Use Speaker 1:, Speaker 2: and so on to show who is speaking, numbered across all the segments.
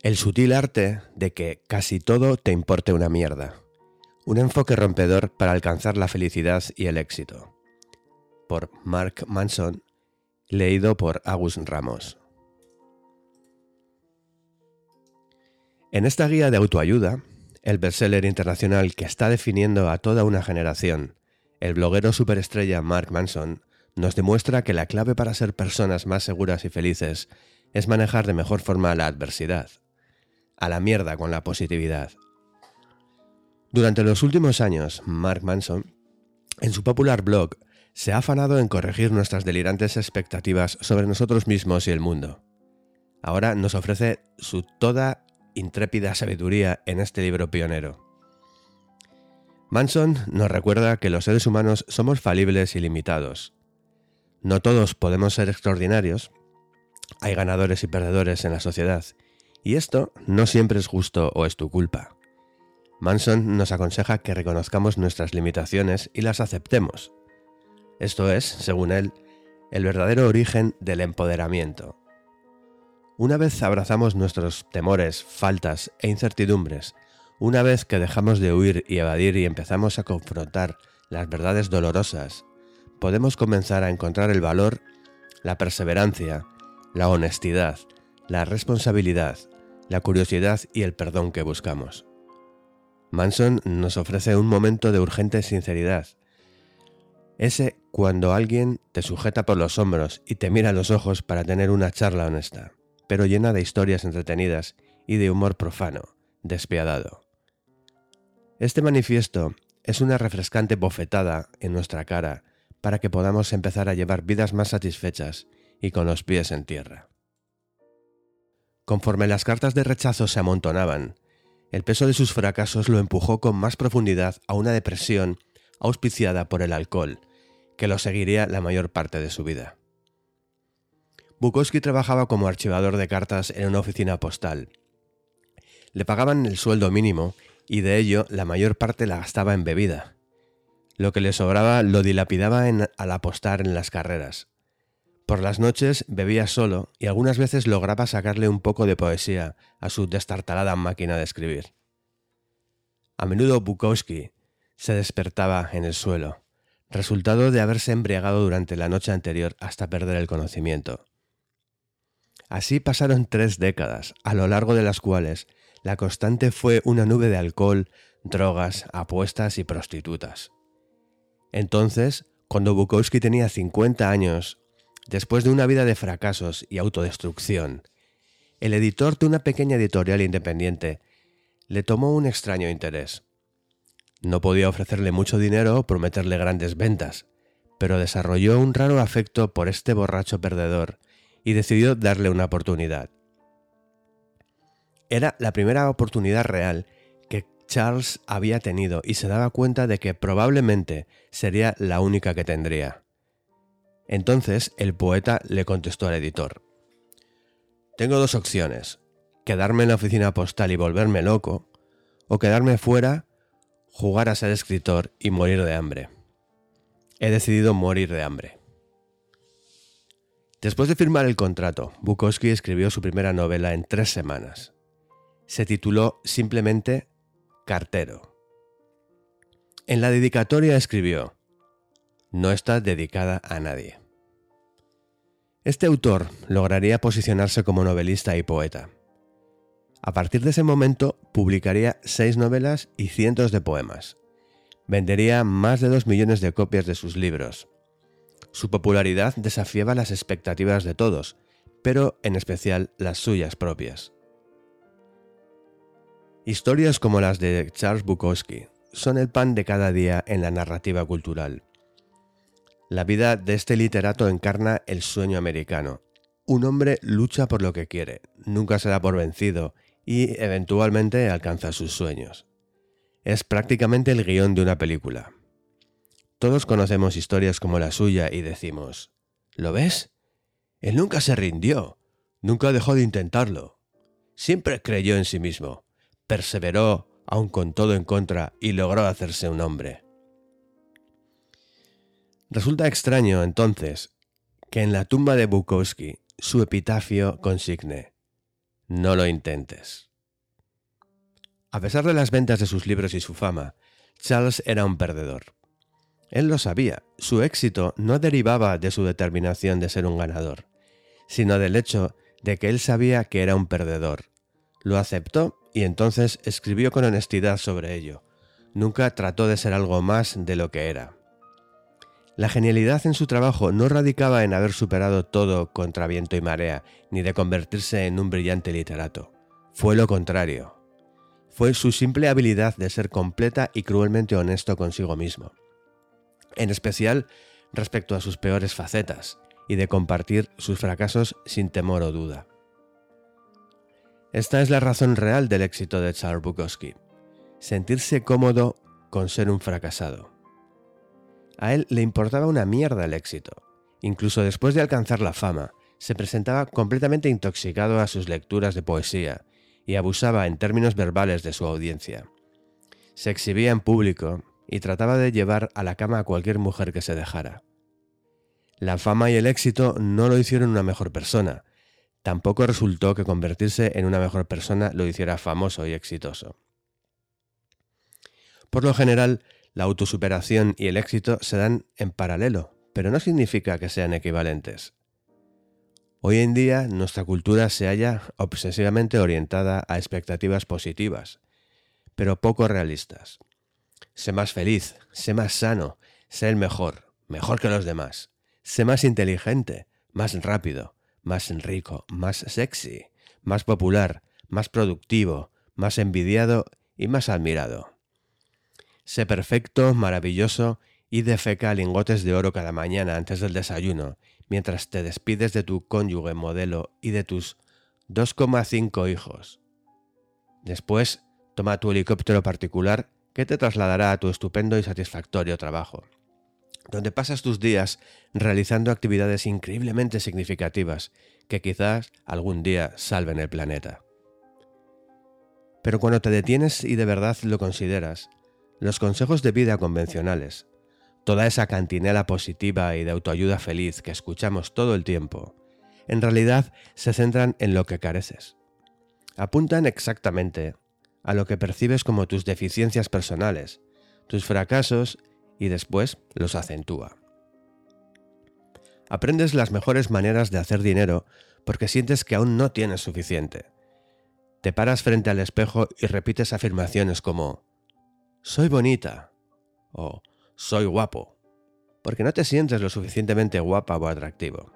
Speaker 1: El sutil arte de que casi todo te importe una mierda. Un enfoque rompedor para alcanzar la felicidad y el éxito. Por Mark Manson, leído por Agus Ramos. En esta guía de autoayuda, el bestseller internacional que está definiendo a toda una generación, el bloguero superestrella Mark Manson, nos demuestra que la clave para ser personas más seguras y felices es manejar de mejor forma la adversidad a la mierda con la positividad. Durante los últimos años, Mark Manson, en su popular blog, se ha afanado en corregir nuestras delirantes expectativas sobre nosotros mismos y el mundo. Ahora nos ofrece su toda intrépida sabiduría en este libro pionero. Manson nos recuerda que los seres humanos somos falibles y limitados. No todos podemos ser extraordinarios, hay ganadores y perdedores en la sociedad, y esto no siempre es justo o es tu culpa. Manson nos aconseja que reconozcamos nuestras limitaciones y las aceptemos. Esto es, según él, el verdadero origen del empoderamiento. Una vez abrazamos nuestros temores, faltas e incertidumbres, una vez que dejamos de huir y evadir y empezamos a confrontar las verdades dolorosas, podemos comenzar a encontrar el valor, la perseverancia, la honestidad, la responsabilidad, la curiosidad y el perdón que buscamos. Manson nos ofrece un momento de urgente sinceridad. Ese cuando alguien te sujeta por los hombros y te mira a los ojos para tener una charla honesta, pero llena de historias entretenidas y de humor profano, despiadado. Este manifiesto es una refrescante bofetada en nuestra cara para que podamos empezar a llevar vidas más satisfechas y con los pies en tierra. Conforme las cartas de rechazo se amontonaban, el peso de sus fracasos lo empujó con más profundidad a una depresión auspiciada por el alcohol, que lo seguiría la mayor parte de su vida. Bukowski trabajaba como archivador de cartas en una oficina postal. Le pagaban el sueldo mínimo y de ello la mayor parte la gastaba en bebida. Lo que le sobraba lo dilapidaba al apostar en las carreras. Por las noches bebía solo y algunas veces lograba sacarle un poco de poesía a su destartalada máquina de escribir. A menudo Bukowski se despertaba en el suelo, resultado de haberse embriagado durante la noche anterior hasta perder el conocimiento. Así pasaron tres décadas, a lo largo de las cuales la constante fue una nube de alcohol, drogas, apuestas y prostitutas. Entonces, cuando Bukowski tenía 50 años Después de una vida de fracasos y autodestrucción, el editor de una pequeña editorial independiente le tomó un extraño interés. No podía ofrecerle mucho dinero o prometerle grandes ventas, pero desarrolló un raro afecto por este borracho perdedor y decidió darle una oportunidad. Era la primera oportunidad real que Charles había tenido y se daba cuenta de que probablemente sería la única que tendría. Entonces el poeta le contestó al editor. Tengo dos opciones, quedarme en la oficina postal y volverme loco, o quedarme fuera, jugar a ser escritor y morir de hambre. He decidido morir de hambre. Después de firmar el contrato, Bukowski escribió su primera novela en tres semanas. Se tituló simplemente Cartero. En la dedicatoria escribió, no está dedicada a nadie. Este autor lograría posicionarse como novelista y poeta. A partir de ese momento publicaría seis novelas y cientos de poemas. Vendería más de dos millones de copias de sus libros. Su popularidad desafiaba las expectativas de todos, pero en especial las suyas propias. Historias como las de Charles Bukowski son el pan de cada día en la narrativa cultural. La vida de este literato encarna el sueño americano. Un hombre lucha por lo que quiere, nunca se da por vencido y eventualmente alcanza sus sueños. Es prácticamente el guion de una película. Todos conocemos historias como la suya y decimos, ¿lo ves? Él nunca se rindió, nunca dejó de intentarlo. Siempre creyó en sí mismo, perseveró aun con todo en contra y logró hacerse un hombre. Resulta extraño, entonces, que en la tumba de Bukowski su epitafio consigne, no lo intentes. A pesar de las ventas de sus libros y su fama, Charles era un perdedor. Él lo sabía, su éxito no derivaba de su determinación de ser un ganador, sino del hecho de que él sabía que era un perdedor. Lo aceptó y entonces escribió con honestidad sobre ello. Nunca trató de ser algo más de lo que era. La genialidad en su trabajo no radicaba en haber superado todo contra viento y marea, ni de convertirse en un brillante literato. Fue lo contrario. Fue su simple habilidad de ser completa y cruelmente honesto consigo mismo. En especial respecto a sus peores facetas, y de compartir sus fracasos sin temor o duda. Esta es la razón real del éxito de Charles Bukowski. Sentirse cómodo con ser un fracasado. A él le importaba una mierda el éxito. Incluso después de alcanzar la fama, se presentaba completamente intoxicado a sus lecturas de poesía y abusaba en términos verbales de su audiencia. Se exhibía en público y trataba de llevar a la cama a cualquier mujer que se dejara. La fama y el éxito no lo hicieron una mejor persona. Tampoco resultó que convertirse en una mejor persona lo hiciera famoso y exitoso. Por lo general, la autosuperación y el éxito se dan en paralelo, pero no significa que sean equivalentes. Hoy en día nuestra cultura se halla obsesivamente orientada a expectativas positivas, pero poco realistas. Sé más feliz, sé más sano, sé el mejor, mejor que los demás. Sé más inteligente, más rápido, más rico, más sexy, más popular, más productivo, más envidiado y más admirado. Sé perfecto, maravilloso y defeca lingotes de oro cada mañana antes del desayuno, mientras te despides de tu cónyuge modelo y de tus 2,5 hijos. Después, toma tu helicóptero particular que te trasladará a tu estupendo y satisfactorio trabajo, donde pasas tus días realizando actividades increíblemente significativas que quizás algún día salven el planeta. Pero cuando te detienes y de verdad lo consideras, los consejos de vida convencionales, toda esa cantinela positiva y de autoayuda feliz que escuchamos todo el tiempo, en realidad se centran en lo que careces. Apuntan exactamente a lo que percibes como tus deficiencias personales, tus fracasos y después los acentúa. Aprendes las mejores maneras de hacer dinero porque sientes que aún no tienes suficiente. Te paras frente al espejo y repites afirmaciones como soy bonita o soy guapo, porque no te sientes lo suficientemente guapa o atractivo.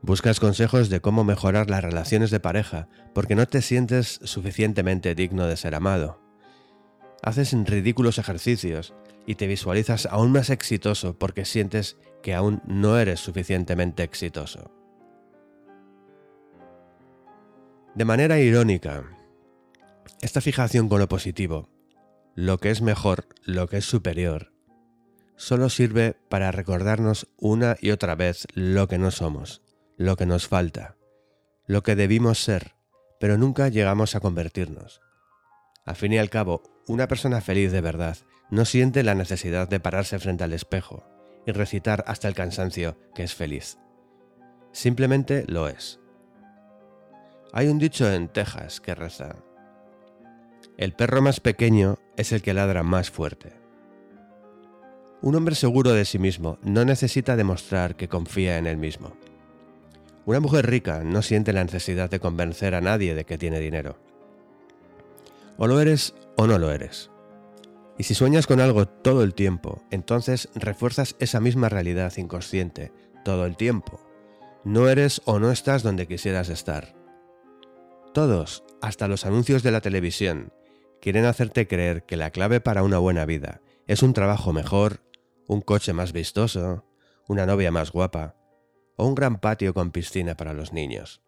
Speaker 1: Buscas consejos de cómo mejorar las relaciones de pareja porque no te sientes suficientemente digno de ser amado. Haces ridículos ejercicios y te visualizas aún más exitoso porque sientes que aún no eres suficientemente exitoso. De manera irónica, esta fijación con lo positivo lo que es mejor, lo que es superior, solo sirve para recordarnos una y otra vez lo que no somos, lo que nos falta, lo que debimos ser, pero nunca llegamos a convertirnos. Al fin y al cabo, una persona feliz de verdad no siente la necesidad de pararse frente al espejo y recitar hasta el cansancio que es feliz. Simplemente lo es. Hay un dicho en Texas que reza, el perro más pequeño es el que ladra más fuerte. Un hombre seguro de sí mismo no necesita demostrar que confía en él mismo. Una mujer rica no siente la necesidad de convencer a nadie de que tiene dinero. O lo eres o no lo eres. Y si sueñas con algo todo el tiempo, entonces refuerzas esa misma realidad inconsciente todo el tiempo. No eres o no estás donde quisieras estar. Todos, hasta los anuncios de la televisión, quieren hacerte creer que la clave para una buena vida es un trabajo mejor, un coche más vistoso, una novia más guapa o un gran patio con piscina para los niños.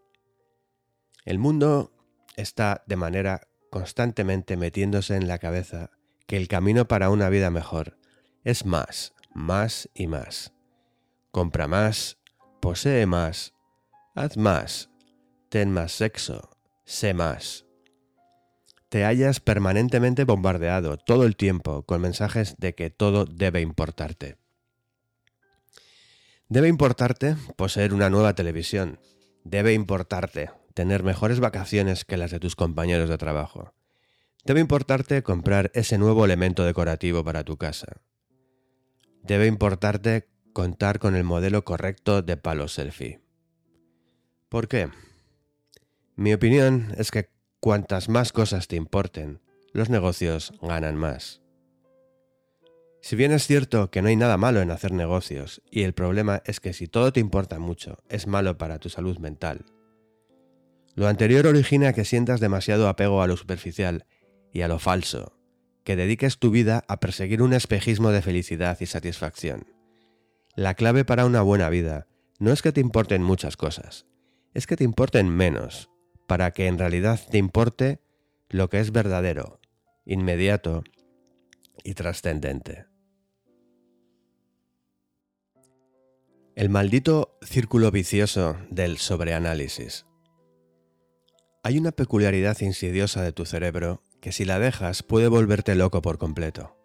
Speaker 1: El mundo está de manera constantemente metiéndose en la cabeza que el camino para una vida mejor es más, más y más. Compra más, posee más, haz más, ten más sexo, sé más te hallas permanentemente bombardeado todo el tiempo con mensajes de que todo debe importarte. Debe importarte poseer una nueva televisión. Debe importarte tener mejores vacaciones que las de tus compañeros de trabajo. Debe importarte comprar ese nuevo elemento decorativo para tu casa. Debe importarte contar con el modelo correcto de palo selfie. ¿Por qué? Mi opinión es que cuantas más cosas te importen, los negocios ganan más. Si bien es cierto que no hay nada malo en hacer negocios, y el problema es que si todo te importa mucho, es malo para tu salud mental. Lo anterior origina que sientas demasiado apego a lo superficial y a lo falso, que dediques tu vida a perseguir un espejismo de felicidad y satisfacción. La clave para una buena vida no es que te importen muchas cosas, es que te importen menos, para que en realidad te importe lo que es verdadero, inmediato y trascendente. El maldito círculo vicioso del sobreanálisis. Hay una peculiaridad insidiosa de tu cerebro que si la dejas puede volverte loco por completo.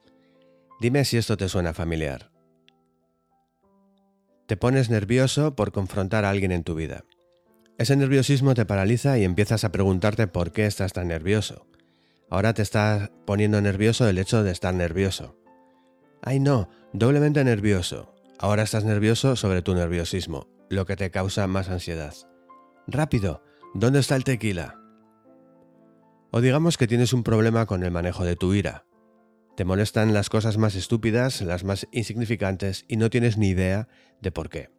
Speaker 1: Dime si esto te suena familiar. Te pones nervioso por confrontar a alguien en tu vida. Ese nerviosismo te paraliza y empiezas a preguntarte por qué estás tan nervioso. Ahora te está poniendo nervioso el hecho de estar nervioso. Ay no, doblemente nervioso. Ahora estás nervioso sobre tu nerviosismo, lo que te causa más ansiedad. Rápido, ¿dónde está el tequila? O digamos que tienes un problema con el manejo de tu ira. Te molestan las cosas más estúpidas, las más insignificantes y no tienes ni idea de por qué.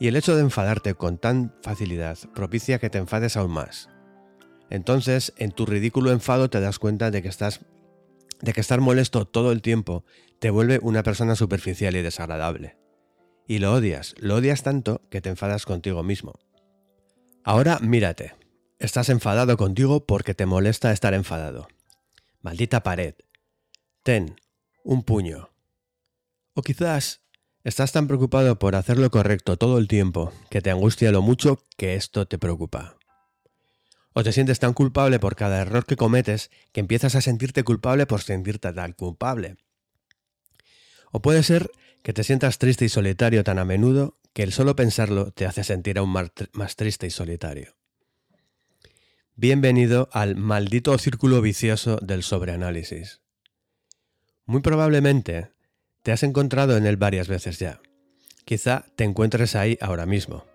Speaker 1: Y el hecho de enfadarte con tan facilidad propicia que te enfades aún más. Entonces, en tu ridículo enfado te das cuenta de que estás de que estar molesto todo el tiempo te vuelve una persona superficial y desagradable. Y lo odias, lo odias tanto que te enfadas contigo mismo. Ahora mírate, estás enfadado contigo porque te molesta estar enfadado. Maldita pared. Ten, un puño. O quizás estás tan preocupado por hacer lo correcto todo el tiempo que te angustia lo mucho que esto te preocupa. O te sientes tan culpable por cada error que cometes que empiezas a sentirte culpable por sentirte tan culpable. O puede ser que te sientas triste y solitario tan a menudo que el solo pensarlo te hace sentir aún más triste y solitario. Bienvenido al maldito círculo vicioso del sobreanálisis. Muy probablemente te has encontrado en él varias veces ya. Quizá te encuentres ahí ahora mismo.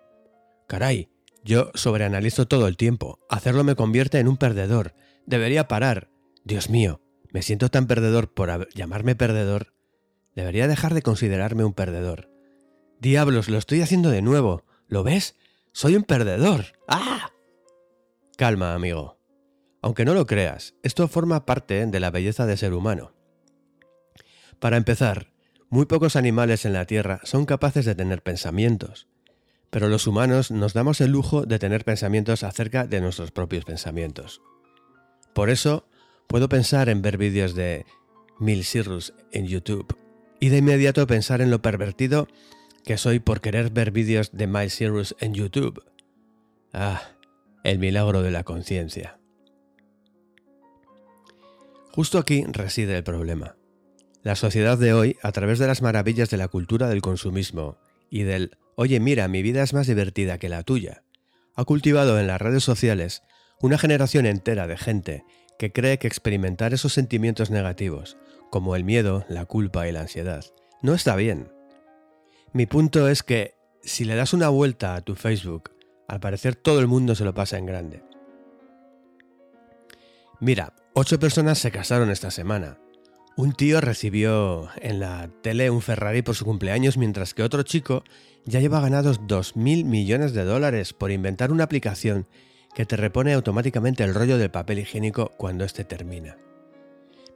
Speaker 1: Caray, yo sobreanalizo todo el tiempo. Hacerlo me convierte en un perdedor. Debería parar. Dios mío, me siento tan perdedor por llamarme perdedor. Debería dejar de considerarme un perdedor. Diablos, lo estoy haciendo de nuevo. ¿Lo ves? Soy un perdedor. ¡Ah! Calma, amigo. Aunque no lo creas, esto forma parte de la belleza de ser humano. Para empezar, muy pocos animales en la Tierra son capaces de tener pensamientos pero los humanos nos damos el lujo de tener pensamientos acerca de nuestros propios pensamientos. Por eso, puedo pensar en ver vídeos de Mil Sirrus en YouTube y de inmediato pensar en lo pervertido que soy por querer ver vídeos de Miles Cyrus en YouTube. Ah, el milagro de la conciencia. Justo aquí reside el problema. La sociedad de hoy, a través de las maravillas de la cultura del consumismo y del Oye, mira, mi vida es más divertida que la tuya. Ha cultivado en las redes sociales una generación entera de gente que cree que experimentar esos sentimientos negativos, como el miedo, la culpa y la ansiedad, no está bien. Mi punto es que si le das una vuelta a tu Facebook, al parecer todo el mundo se lo pasa en grande. Mira, ocho personas se casaron esta semana. Un tío recibió en la tele un Ferrari por su cumpleaños mientras que otro chico ya lleva ganados 2.000 millones de dólares por inventar una aplicación que te repone automáticamente el rollo del papel higiénico cuando éste termina.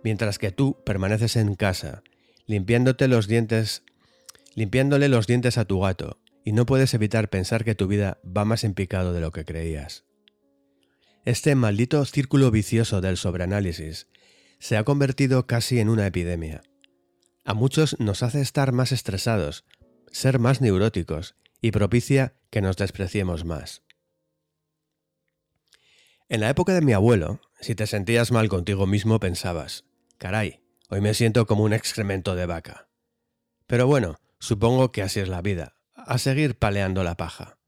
Speaker 1: Mientras que tú permaneces en casa, limpiándote los dientes, limpiándole los dientes a tu gato, y no puedes evitar pensar que tu vida va más en picado de lo que creías. Este maldito círculo vicioso del sobreanálisis se ha convertido casi en una epidemia. A muchos nos hace estar más estresados, ser más neuróticos y propicia que nos despreciemos más. En la época de mi abuelo, si te sentías mal contigo mismo pensabas, caray, hoy me siento como un excremento de vaca. Pero bueno, supongo que así es la vida, a seguir paleando la paja.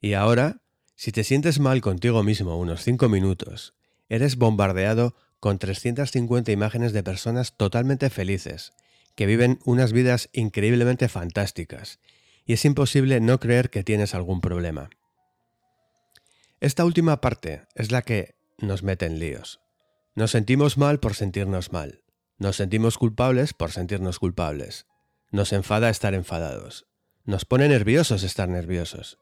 Speaker 1: Y ahora, Si te sientes mal contigo mismo unos 5 minutos, eres bombardeado con 350 imágenes de personas totalmente felices, que viven unas vidas increíblemente fantásticas, y es imposible no creer que tienes algún problema. Esta última parte es la que nos mete en líos. Nos sentimos mal por sentirnos mal. Nos sentimos culpables por sentirnos culpables. Nos enfada estar enfadados. Nos pone nerviosos estar nerviosos.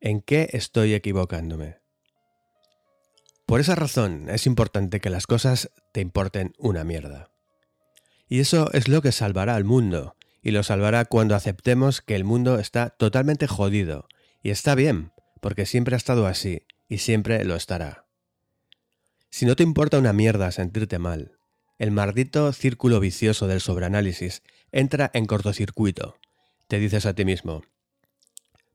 Speaker 1: ¿En qué estoy equivocándome? Por esa razón es importante que las cosas te importen una mierda. Y eso es lo que salvará al mundo, y lo salvará cuando aceptemos que el mundo está totalmente jodido, y está bien, porque siempre ha estado así, y siempre lo estará. Si no te importa una mierda sentirte mal, el maldito círculo vicioso del sobreanálisis entra en cortocircuito. Te dices a ti mismo,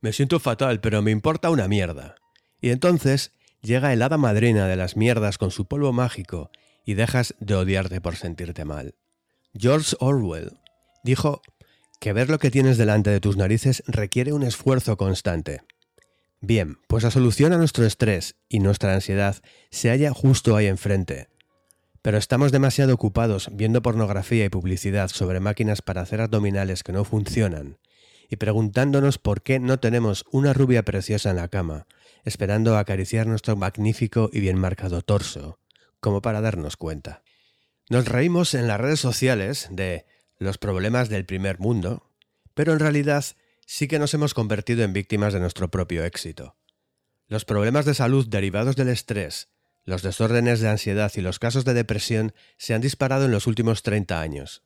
Speaker 1: me siento fatal, pero me importa una mierda. Y entonces llega el hada madrina de las mierdas con su polvo mágico y dejas de odiarte por sentirte mal. George Orwell dijo que ver lo que tienes delante de tus narices requiere un esfuerzo constante. Bien, pues la solución a nuestro estrés y nuestra ansiedad se halla justo ahí enfrente, pero estamos demasiado ocupados viendo pornografía y publicidad sobre máquinas para hacer abdominales que no funcionan y preguntándonos por qué no tenemos una rubia preciosa en la cama, esperando acariciar nuestro magnífico y bien marcado torso, como para darnos cuenta. Nos reímos en las redes sociales de los problemas del primer mundo, pero en realidad sí que nos hemos convertido en víctimas de nuestro propio éxito. Los problemas de salud derivados del estrés, los desórdenes de ansiedad y los casos de depresión se han disparado en los últimos 30 años.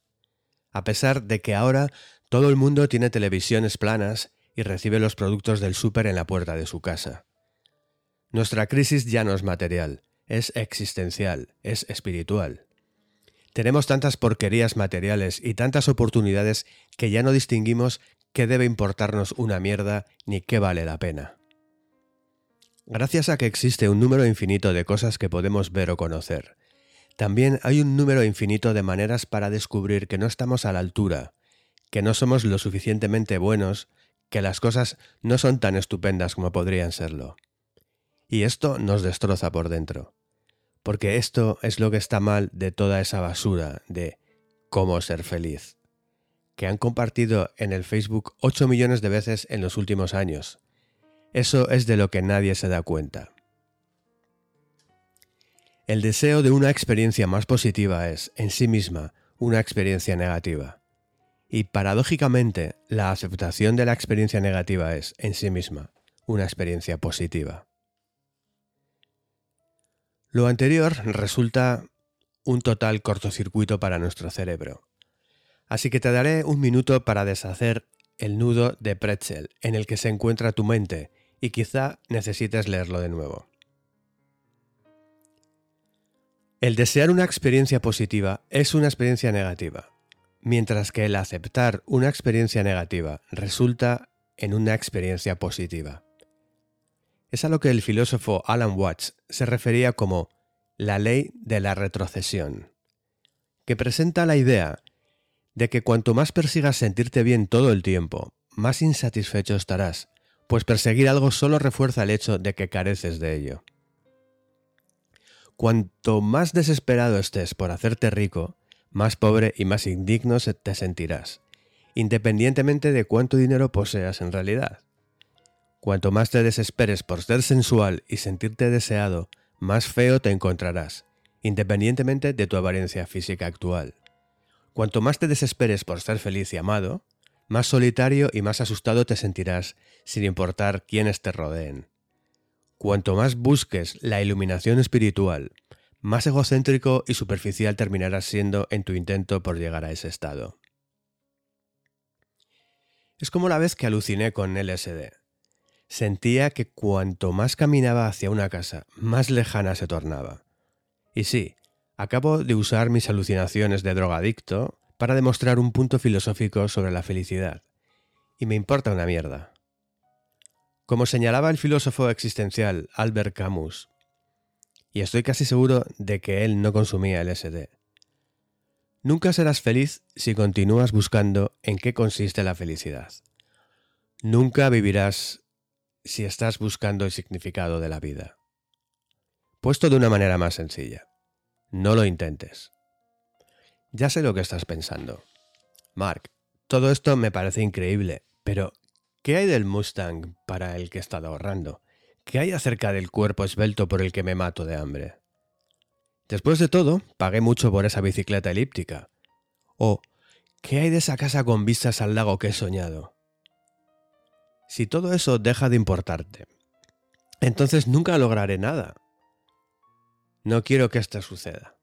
Speaker 1: A pesar de que ahora todo el mundo tiene televisiones planas y recibe los productos del súper en la puerta de su casa. Nuestra crisis ya no es material, es existencial, es espiritual. Tenemos tantas porquerías materiales y tantas oportunidades que ya no distinguimos qué debe importarnos una mierda ni qué vale la pena. Gracias a que existe un número infinito de cosas que podemos ver o conocer, también hay un número infinito de maneras para descubrir que no estamos a la altura, que no somos lo suficientemente buenos, que las cosas no son tan estupendas como podrían serlo. Y esto nos destroza por dentro, porque esto es lo que está mal de toda esa basura de cómo ser feliz, que han compartido en el Facebook 8 millones de veces en los últimos años, eso es de lo que nadie se da cuenta. El deseo de una experiencia más positiva es, en sí misma, una experiencia negativa. Y paradójicamente, la aceptación de la experiencia negativa es, en sí misma, una experiencia positiva. Lo anterior resulta un total cortocircuito para nuestro cerebro. Así que te daré un minuto para deshacer el nudo de pretzel en el que se encuentra tu mente y quizá necesites leerlo de nuevo. El desear una experiencia positiva es una experiencia negativa, mientras que el aceptar una experiencia negativa resulta en una experiencia positiva. Es a lo que el filósofo Alan Watts se refería como la ley de la retrocesión, que presenta la idea de que cuanto más persigas sentirte bien todo el tiempo, más insatisfecho estarás, pues perseguir algo solo refuerza el hecho de que careces de ello. Cuanto más desesperado estés por hacerte rico, más pobre y más indigno te sentirás, independientemente de cuánto dinero poseas en realidad. Cuanto más te desesperes por ser sensual y sentirte deseado, más feo te encontrarás, independientemente de tu apariencia física actual. Cuanto más te desesperes por ser feliz y amado, más solitario y más asustado te sentirás, sin importar quiénes te rodeen. Cuanto más busques la iluminación espiritual, más egocéntrico y superficial terminarás siendo en tu intento por llegar a ese estado. Es como la vez que aluciné con LSD. Sentía que cuanto más caminaba hacia una casa, más lejana se tornaba. Y sí, acabo de usar mis alucinaciones de drogadicto para demostrar un punto filosófico sobre la felicidad. Y me importa una mierda. Como señalaba el filósofo existencial Albert Camus, y estoy casi seguro de que él no consumía LSD, nunca serás feliz si continúas buscando en qué consiste la felicidad. Nunca vivirás si estás buscando el significado de la vida. Puesto de una manera más sencilla, no lo intentes. Ya sé lo que estás pensando. Mark, todo esto me parece increíble, pero ¿qué hay del Mustang para el que he estado ahorrando? ¿Qué hay acerca del cuerpo esbelto por el que me mato de hambre? Después de todo, pagué mucho por esa bicicleta elíptica. O, ¿qué hay de esa casa con vistas al lago que he soñado? Si todo eso deja de importarte, entonces nunca lograré nada. No quiero que esto suceda.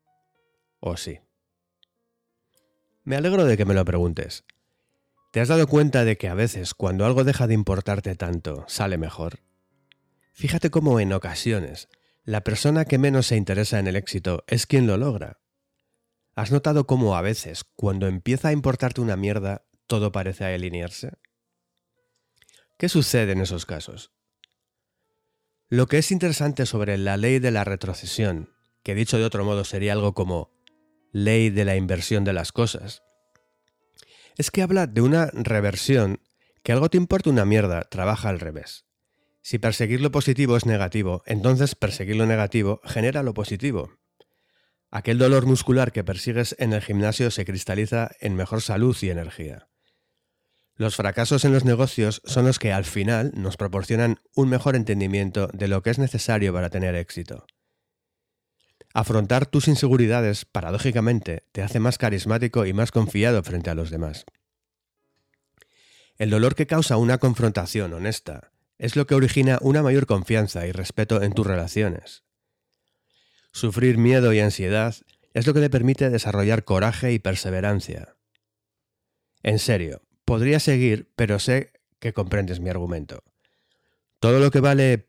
Speaker 1: ¿O sí? Me alegro de que me lo preguntes. ¿Te has dado cuenta de que a veces cuando algo deja de importarte tanto, sale mejor? Fíjate cómo en ocasiones la persona que menos se interesa en el éxito es quien lo logra. ¿Has notado cómo a veces, cuando empieza a importarte una mierda, todo parece alinearse? ¿Qué sucede en esos casos? Lo que es interesante sobre la ley de la retrocesión, que dicho de otro modo sería algo como ley de la inversión de las cosas, es que habla de una reversión que algo te importa una mierda, trabaja al revés. Si perseguir lo positivo es negativo, entonces perseguir lo negativo genera lo positivo. Aquel dolor muscular que persigues en el gimnasio se cristaliza en mejor salud y energía. Los fracasos en los negocios son los que al final nos proporcionan un mejor entendimiento de lo que es necesario para tener éxito. Afrontar tus inseguridades, paradójicamente, te hace más carismático y más confiado frente a los demás. El dolor que causa una confrontación honesta, es lo que origina una mayor confianza y respeto en tus relaciones. Sufrir miedo y ansiedad es lo que te permite desarrollar coraje y perseverancia. En serio, podría seguir, pero sé que comprendes mi argumento. Todo lo que vale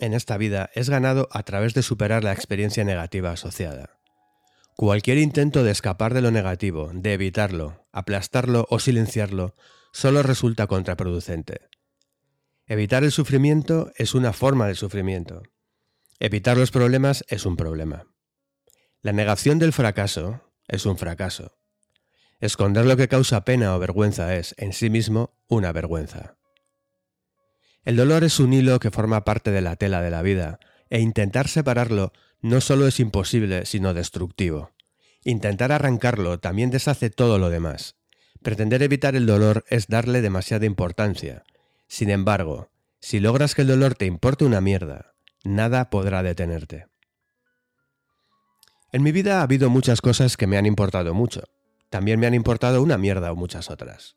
Speaker 1: en esta vida es ganado a través de superar la experiencia negativa asociada. Cualquier intento de escapar de lo negativo, de evitarlo, aplastarlo o silenciarlo, solo resulta contraproducente. Evitar el sufrimiento es una forma de sufrimiento. Evitar los problemas es un problema. La negación del fracaso es un fracaso. Esconder lo que causa pena o vergüenza es, en sí mismo, una vergüenza. El dolor es un hilo que forma parte de la tela de la vida, e intentar separarlo no solo es imposible, sino destructivo. Intentar arrancarlo también deshace todo lo demás. Pretender evitar el dolor es darle demasiada importancia, sin embargo, si logras que el dolor te importe una mierda, nada podrá detenerte. En mi vida ha habido muchas cosas que me han importado mucho. También me han importado una mierda o muchas otras.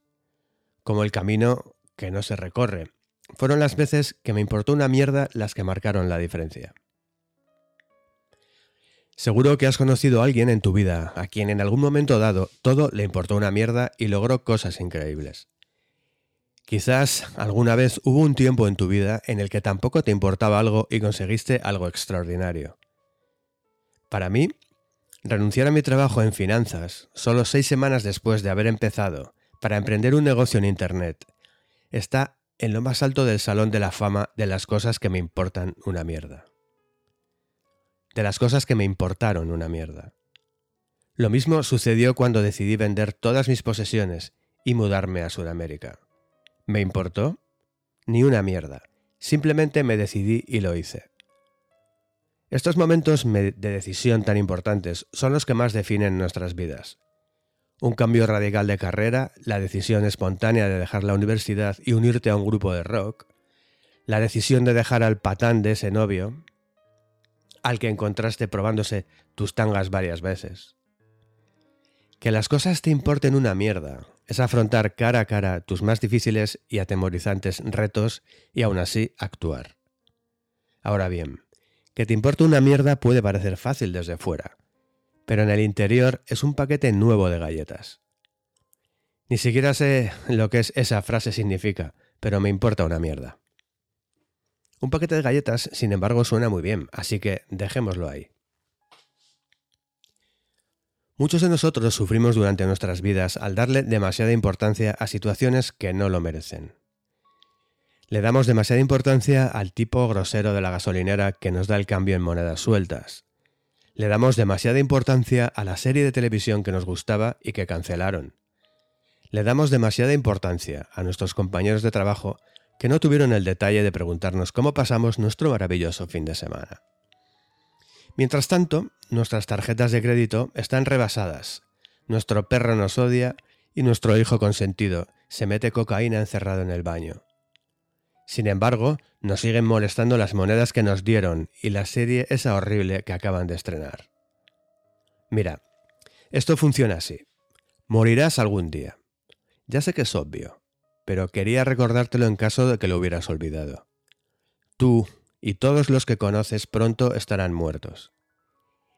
Speaker 1: Como el camino que no se recorre. Fueron las veces que me importó una mierda las que marcaron la diferencia. Seguro que has conocido a alguien en tu vida a quien en algún momento dado todo le importó una mierda y logró cosas increíbles. Quizás alguna vez hubo un tiempo en tu vida en el que tampoco te importaba algo y conseguiste algo extraordinario. Para mí, renunciar a mi trabajo en finanzas, solo seis semanas después de haber empezado, para emprender un negocio en Internet, está en lo más alto del salón de la fama de las cosas que me importan una mierda. De las cosas que me importaron una mierda. Lo mismo sucedió cuando decidí vender todas mis posesiones y mudarme a Sudamérica. ¿Me importó? Ni una mierda. Simplemente me decidí y lo hice. Estos momentos de decisión tan importantes son los que más definen nuestras vidas. Un cambio radical de carrera, la decisión espontánea de dejar la universidad y unirte a un grupo de rock, la decisión de dejar al patán de ese novio, al que encontraste probándose tus tangas varias veces. Que las cosas te importen una mierda, es afrontar cara a cara tus más difíciles y atemorizantes retos y aún así actuar. Ahora bien, que te importe una mierda puede parecer fácil desde fuera, pero en el interior es un paquete nuevo de galletas. Ni siquiera sé lo que es esa frase significa, pero me importa una mierda. Un paquete de galletas, sin embargo, suena muy bien, así que dejémoslo ahí. Muchos de nosotros sufrimos durante nuestras vidas al darle demasiada importancia a situaciones que no lo merecen. Le damos demasiada importancia al tipo grosero de la gasolinera que nos da el cambio en monedas sueltas. Le damos demasiada importancia a la serie de televisión que nos gustaba y que cancelaron. Le damos demasiada importancia a nuestros compañeros de trabajo que no tuvieron el detalle de preguntarnos cómo pasamos nuestro maravilloso fin de semana. Mientras tanto, nuestras tarjetas de crédito están rebasadas, nuestro perro nos odia y nuestro hijo consentido se mete cocaína encerrado en el baño. Sin embargo, nos siguen molestando las monedas que nos dieron y la serie esa horrible que acaban de estrenar. Mira, esto funciona así. Morirás algún día. Ya sé que es obvio, pero quería recordártelo en caso de que lo hubieras olvidado. Tú y todos los que conoces pronto estarán muertos.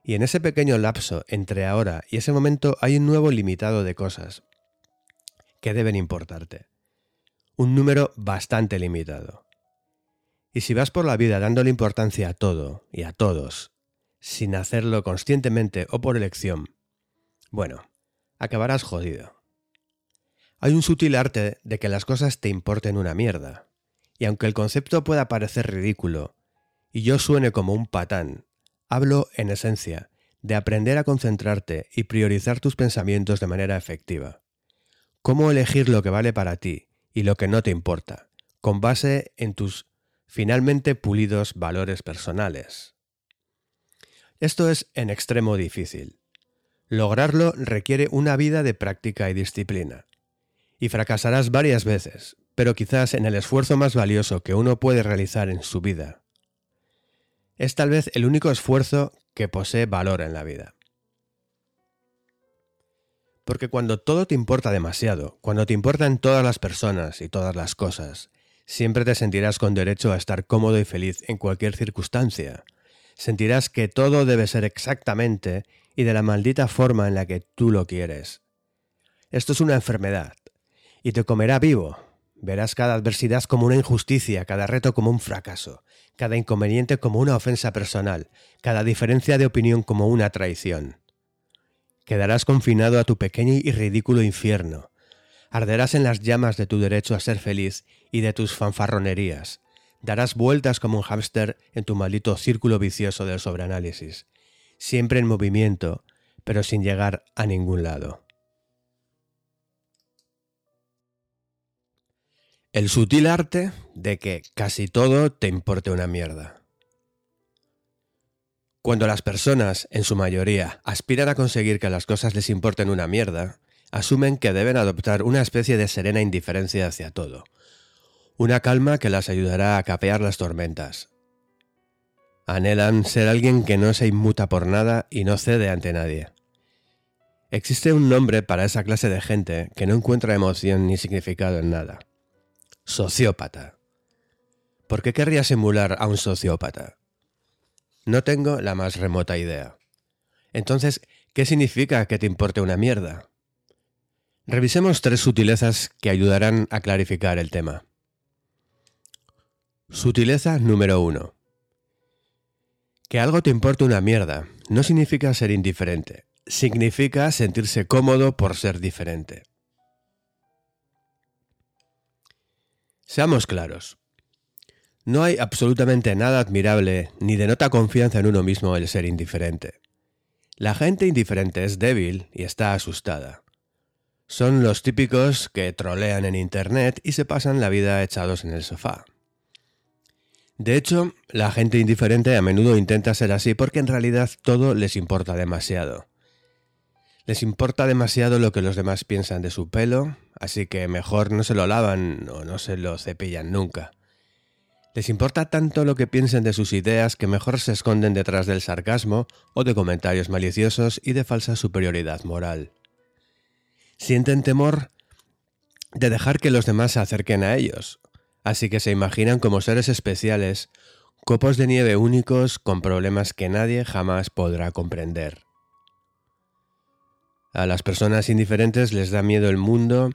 Speaker 1: Y en ese pequeño lapso entre ahora y ese momento hay un nuevo limitado de cosas que deben importarte. Un número bastante limitado. Y si vas por la vida dándole importancia a todo y a todos, sin hacerlo conscientemente o por elección, bueno, acabarás jodido. Hay un sutil arte de que las cosas te importen una mierda, y aunque el concepto pueda parecer ridículo, y yo suene como un patán, hablo, en esencia, de aprender a concentrarte y priorizar tus pensamientos de manera efectiva. Cómo elegir lo que vale para ti y lo que no te importa, con base en tus finalmente pulidos valores personales. Esto es en extremo difícil. Lograrlo requiere una vida de práctica y disciplina y fracasarás varias veces, pero quizás en el esfuerzo más valioso que uno puede realizar en su vida. Es tal vez el único esfuerzo que posee valor en la vida. Porque cuando todo te importa demasiado, cuando te importan todas las personas y todas las cosas, siempre te sentirás con derecho a estar cómodo y feliz en cualquier circunstancia. Sentirás que todo debe ser exactamente y de la maldita forma en la que tú lo quieres. Esto es una enfermedad, y te comerá vivo. Verás cada adversidad como una injusticia, cada reto como un fracaso, cada inconveniente como una ofensa personal, cada diferencia de opinión como una traición. Quedarás confinado a tu pequeño y ridículo infierno. Arderás en las llamas de tu derecho a ser feliz y de tus fanfarronerías. Darás vueltas como un hámster en tu maldito círculo vicioso del sobreanálisis, siempre en movimiento, pero sin llegar a ningún lado. El sutil arte de que casi todo te importe una mierda. Cuando las personas, en su mayoría, aspiran a conseguir que las cosas les importen una mierda, asumen que deben adoptar una especie de serena indiferencia hacia todo, una calma que las ayudará a capear las tormentas. Anhelan ser alguien que no se inmuta por nada y no cede ante nadie. Existe un nombre para esa clase de gente que no encuentra emoción ni significado en nada sociópata. ¿Por qué querrías emular a un sociópata? No tengo la más remota idea. Entonces, ¿qué significa que te importe una mierda? Revisemos tres sutilezas que ayudarán a clarificar el tema. Sutileza número uno. Que algo te importe una mierda no significa ser indiferente, significa sentirse cómodo por ser diferente. Seamos claros. No hay absolutamente nada admirable ni denota confianza en uno mismo el ser indiferente. La gente indiferente es débil y está asustada. Son los típicos que trolean en Internet y se pasan la vida echados en el sofá. De hecho, la gente indiferente a menudo intenta ser así porque en realidad todo les importa demasiado. Les importa demasiado lo que los demás piensan de su pelo, así que mejor no se lo lavan o no se lo cepillan nunca. Les importa tanto lo que piensen de sus ideas que mejor se esconden detrás del sarcasmo o de comentarios maliciosos y de falsa superioridad moral. Sienten temor de dejar que los demás se acerquen a ellos, así que se imaginan como seres especiales, copos de nieve únicos con problemas que nadie jamás podrá comprender. A las personas indiferentes les da miedo el mundo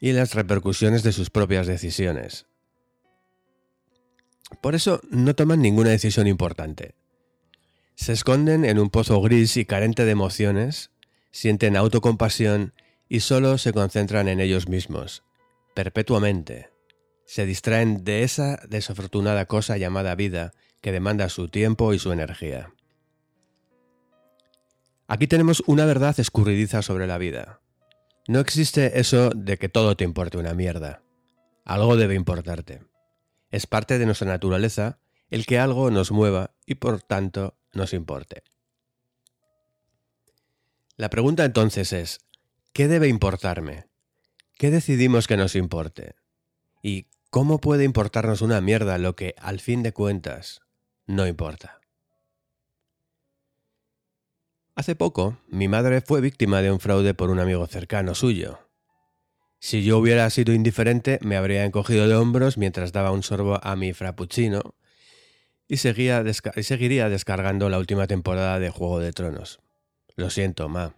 Speaker 1: y las repercusiones de sus propias decisiones. Por eso no toman ninguna decisión importante. Se esconden en un pozo gris y carente de emociones, sienten autocompasión y solo se concentran en ellos mismos, perpetuamente. Se distraen de esa desafortunada cosa llamada vida que demanda su tiempo y su energía. Aquí tenemos una verdad escurridiza sobre la vida. No existe eso de que todo te importe una mierda. Algo debe importarte. Es parte de nuestra naturaleza el que algo nos mueva y por tanto nos importe. La pregunta entonces es, ¿qué debe importarme? ¿Qué decidimos que nos importe? ¿Y cómo puede importarnos una mierda lo que, al fin de cuentas, no importa? Hace poco, mi madre fue víctima de un fraude por un amigo cercano suyo. Si yo hubiera sido indiferente, me habría encogido de hombros mientras daba un sorbo a mi frappuccino y, seguía y seguiría descargando la última temporada de Juego de Tronos. Lo siento, ma.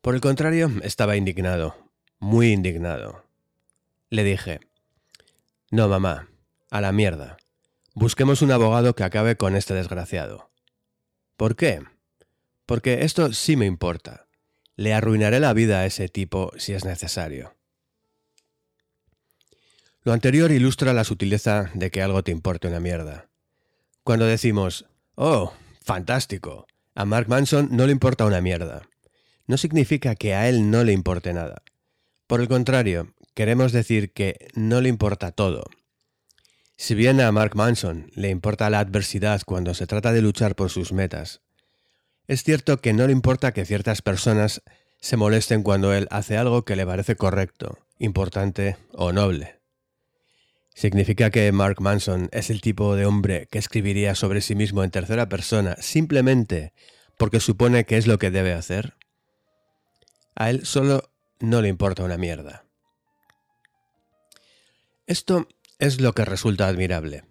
Speaker 1: Por el contrario, estaba indignado, muy indignado. Le dije, no, mamá, a la mierda. Busquemos un abogado que acabe con este desgraciado. ¿Por qué? Porque esto sí me importa. Le arruinaré la vida a ese tipo si es necesario. Lo anterior ilustra la sutileza de que algo te importe una mierda. Cuando decimos, oh, fantástico, a Mark Manson no le importa una mierda, no significa que a él no le importe nada. Por el contrario, queremos decir que no le importa todo. Si bien a Mark Manson le importa la adversidad cuando se trata de luchar por sus metas, es cierto que no le importa que ciertas personas se molesten cuando él hace algo que le parece correcto, importante o noble. ¿Significa que Mark Manson es el tipo de hombre que escribiría sobre sí mismo en tercera persona simplemente porque supone que es lo que debe hacer? A él solo no le importa una mierda. Esto es lo que resulta admirable.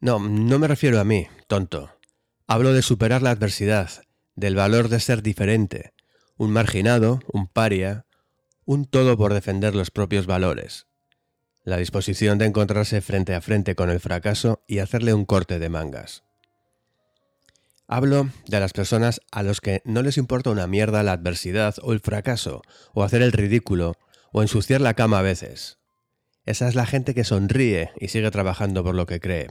Speaker 1: No, no me refiero a mí, tonto. Hablo de superar la adversidad, del valor de ser diferente, un marginado, un paria, un todo por defender los propios valores, la disposición de encontrarse frente a frente con el fracaso y hacerle un corte de mangas. Hablo de las personas a los que no les importa una mierda la adversidad o el fracaso, o hacer el ridículo, o ensuciar la cama a veces. Esa es la gente que sonríe y sigue trabajando por lo que cree.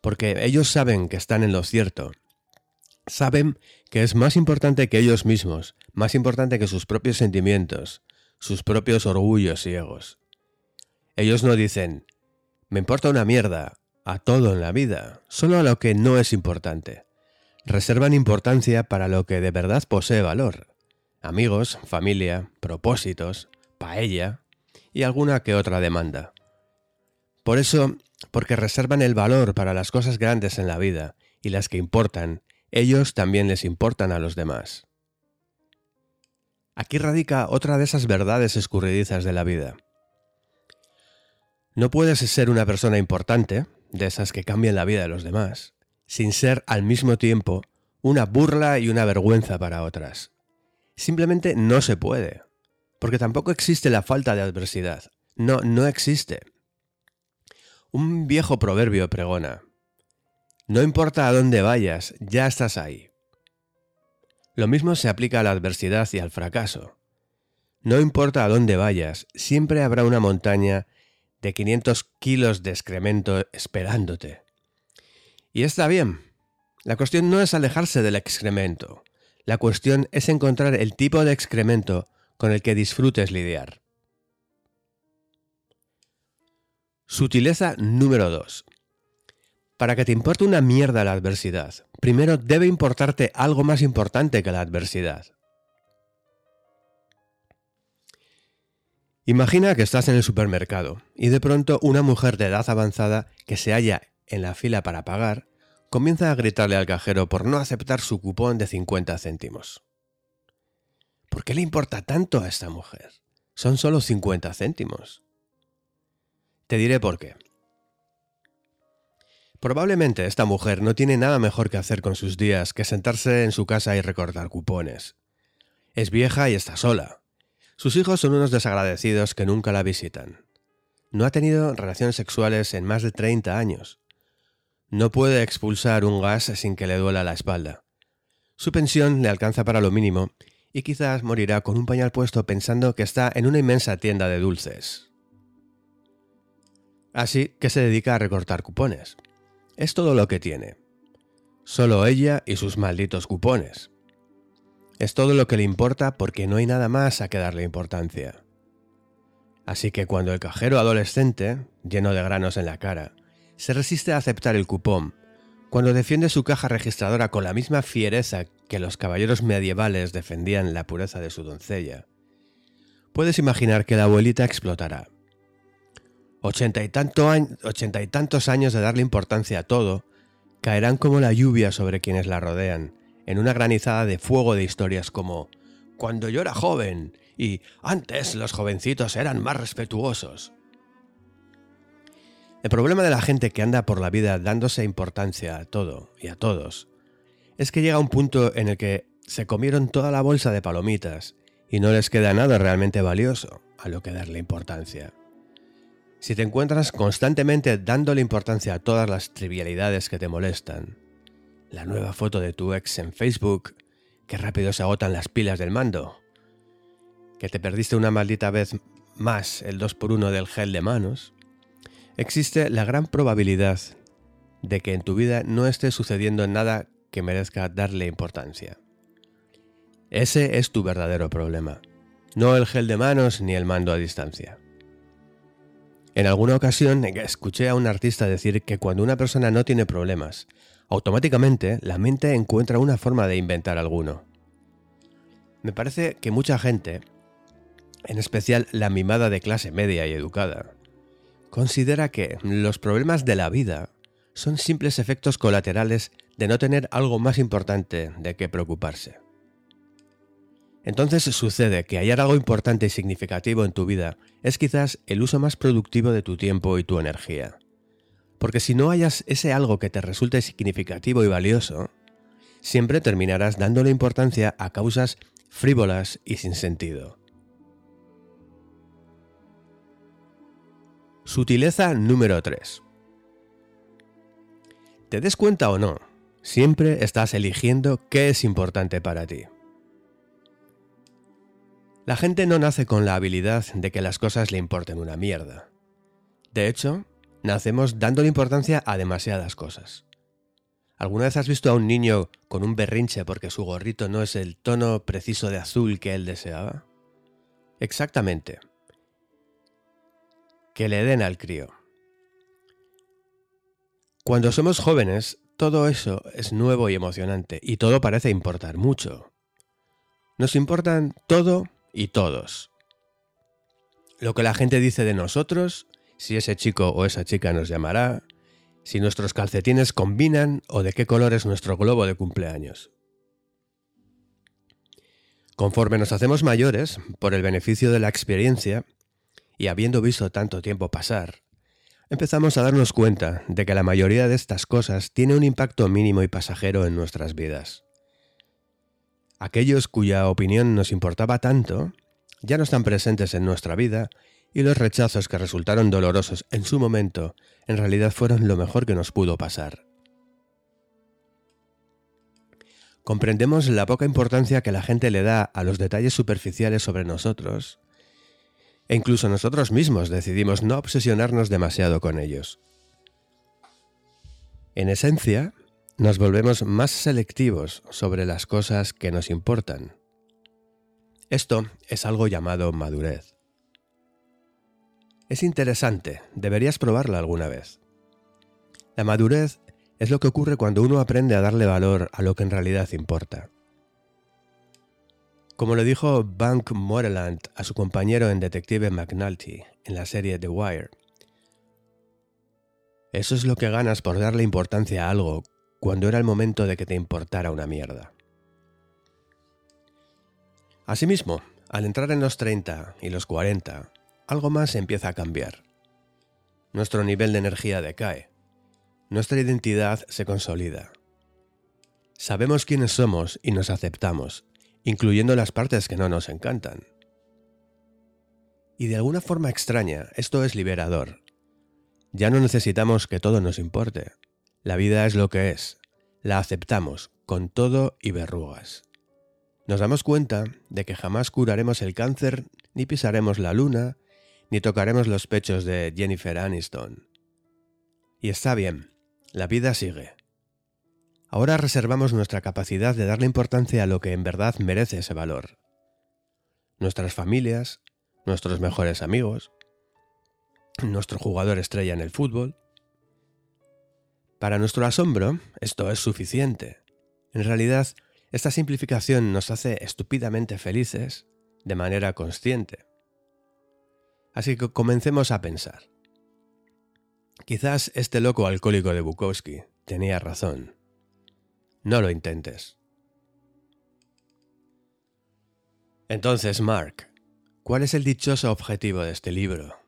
Speaker 1: Porque ellos saben que están en lo cierto, saben que es más importante que ellos mismos, más importante que sus propios sentimientos, sus propios orgullos y egos. Ellos no dicen, me importa una mierda, a todo en la vida, solo a lo que no es importante. Reservan importancia para lo que de verdad posee valor. Amigos, familia, propósitos, paella y alguna que otra demanda. Por eso, porque reservan el valor para las cosas grandes en la vida y las que importan, ellos también les importan a los demás. Aquí radica otra de esas verdades escurridizas de la vida. No puedes ser una persona importante, de esas que cambian la vida de los demás, sin ser al mismo tiempo una burla y una vergüenza para otras. Simplemente no se puede, porque tampoco existe la falta de adversidad. No, no existe. Un viejo proverbio pregona, no importa a dónde vayas, ya estás ahí. Lo mismo se aplica a la adversidad y al fracaso. No importa a dónde vayas, siempre habrá una montaña de 500 kilos de excremento esperándote. Y está bien. La cuestión no es alejarse del excremento. La cuestión es encontrar el tipo de excremento con el que disfrutes lidiar. Sutileza número 2. Para que te importe una mierda la adversidad, primero debe importarte algo más importante que la adversidad. Imagina que estás en el supermercado y de pronto una mujer de edad avanzada que se halla en la fila para pagar comienza a gritarle al cajero por no aceptar su cupón de 50 céntimos. ¿Por qué le importa tanto a esta mujer? Son solo 50 céntimos. Te diré por qué. Probablemente esta mujer no tiene nada mejor que hacer con sus días que sentarse en su casa y recortar cupones. Es vieja y está sola. Sus hijos son unos desagradecidos que nunca la visitan. No ha tenido relaciones sexuales en más de 30 años. No puede expulsar un gas sin que le duela la espalda. Su pensión le alcanza para lo mínimo y quizás morirá con un pañal puesto pensando que está en una inmensa tienda de dulces. Así que se dedica a recortar cupones. Es todo lo que tiene. Solo ella y sus malditos cupones. Es todo lo que le importa porque no hay nada más a que darle importancia. Así que cuando el cajero adolescente, lleno de granos en la cara, se resiste a aceptar el cupón, cuando defiende su caja registradora con la misma fiereza que los caballeros medievales defendían la pureza de su doncella, puedes imaginar que la abuelita explotará. Ochenta y, tantos años de darle importancia a todo caerán como la lluvia sobre quienes la rodean, en una granizada de fuego de historias como Cuando yo era joven y antes los jovencitos eran más respetuosos. El problema de la gente que anda por la vida dándose importancia a todo y a todos es que llega un punto en el que se comieron toda la bolsa de palomitas y no les queda nada realmente valioso a lo que darle importancia. Si te encuentras constantemente dándole importancia a todas las trivialidades que te molestan, la nueva foto de tu ex en Facebook, que rápido se agotan las pilas del mando, que te perdiste una maldita vez más el 2x1 del gel de manos, existe la gran probabilidad de que en tu vida no esté sucediendo nada que merezca darle importancia. Ese es tu verdadero problema, no el gel de manos ni el mando a distancia. En alguna ocasión escuché a un artista decir que cuando una persona no tiene problemas, automáticamente la mente encuentra una forma de inventar alguno. Me parece que mucha gente, en especial la mimada de clase media y educada, considera que los problemas de la vida son simples efectos colaterales de no tener algo más importante de qué preocuparse. Entonces sucede que hallar algo importante y significativo en tu vida es quizás el uso más productivo de tu tiempo y tu energía. Porque si no hallas ese algo que te resulte significativo y valioso, siempre terminarás dándole importancia a causas frívolas y sin sentido. Sutileza número 3. Te des cuenta o no, siempre estás eligiendo qué es importante para ti. La gente no nace con la habilidad de que las cosas le importen una mierda. De hecho, nacemos dándole importancia a demasiadas cosas. ¿Alguna vez has visto a un niño con un berrinche porque su gorrito no es el tono preciso de azul que él deseaba? Exactamente. Que le den al crío. Cuando somos jóvenes, todo eso es nuevo y emocionante y todo parece importar mucho. Nos importan todo y todos. Lo que la gente dice de nosotros, si ese chico o esa chica nos llamará, si nuestros calcetines combinan o de qué color es nuestro globo de cumpleaños. Conforme nos hacemos mayores, por el beneficio de la experiencia, y habiendo visto tanto tiempo pasar, empezamos a darnos cuenta de que la mayoría de estas cosas tiene un impacto mínimo y pasajero en nuestras vidas. Aquellos cuya opinión nos importaba tanto ya no están presentes en nuestra vida y los rechazos que resultaron dolorosos en su momento en realidad fueron lo mejor que nos pudo pasar. Comprendemos la poca importancia que la gente le da a los detalles superficiales sobre nosotros, e incluso nosotros mismos decidimos no obsesionarnos demasiado con ellos. En esencia, nos volvemos más selectivos sobre las cosas que nos importan. Esto es algo llamado madurez. Es interesante, deberías probarla alguna vez. La madurez es lo que ocurre cuando uno aprende a darle valor a lo que en realidad importa. Como le dijo Bank Moreland a su compañero en Detective McNulty en la serie The Wire, eso es lo que ganas por darle importancia a algo cuando era el momento de que te importara una mierda. Asimismo, al entrar en los 30 y los 40, algo más empieza a cambiar. Nuestro nivel de energía decae. Nuestra identidad se consolida. Sabemos quiénes somos y nos aceptamos, incluyendo las partes que no nos encantan. Y de alguna forma extraña, esto es liberador. Ya no necesitamos que todo nos importe. La vida es lo que es. La aceptamos, con todo y verrugas. Nos damos cuenta de que jamás curaremos el cáncer, ni pisaremos la luna, ni tocaremos los pechos de Jennifer Aniston. Y está bien, la vida sigue. Ahora reservamos nuestra capacidad de darle importancia a lo que en verdad merece ese valor. Nuestras familias, nuestros mejores amigos, nuestro jugador estrella en el fútbol. Para nuestro asombro, esto es suficiente. En realidad, esta simplificación nos hace estúpidamente felices de manera consciente. Así que comencemos a pensar. Quizás este loco alcohólico de Bukowski tenía razón. No lo intentes. Entonces, Mark, ¿cuál es el dichoso objetivo de este libro?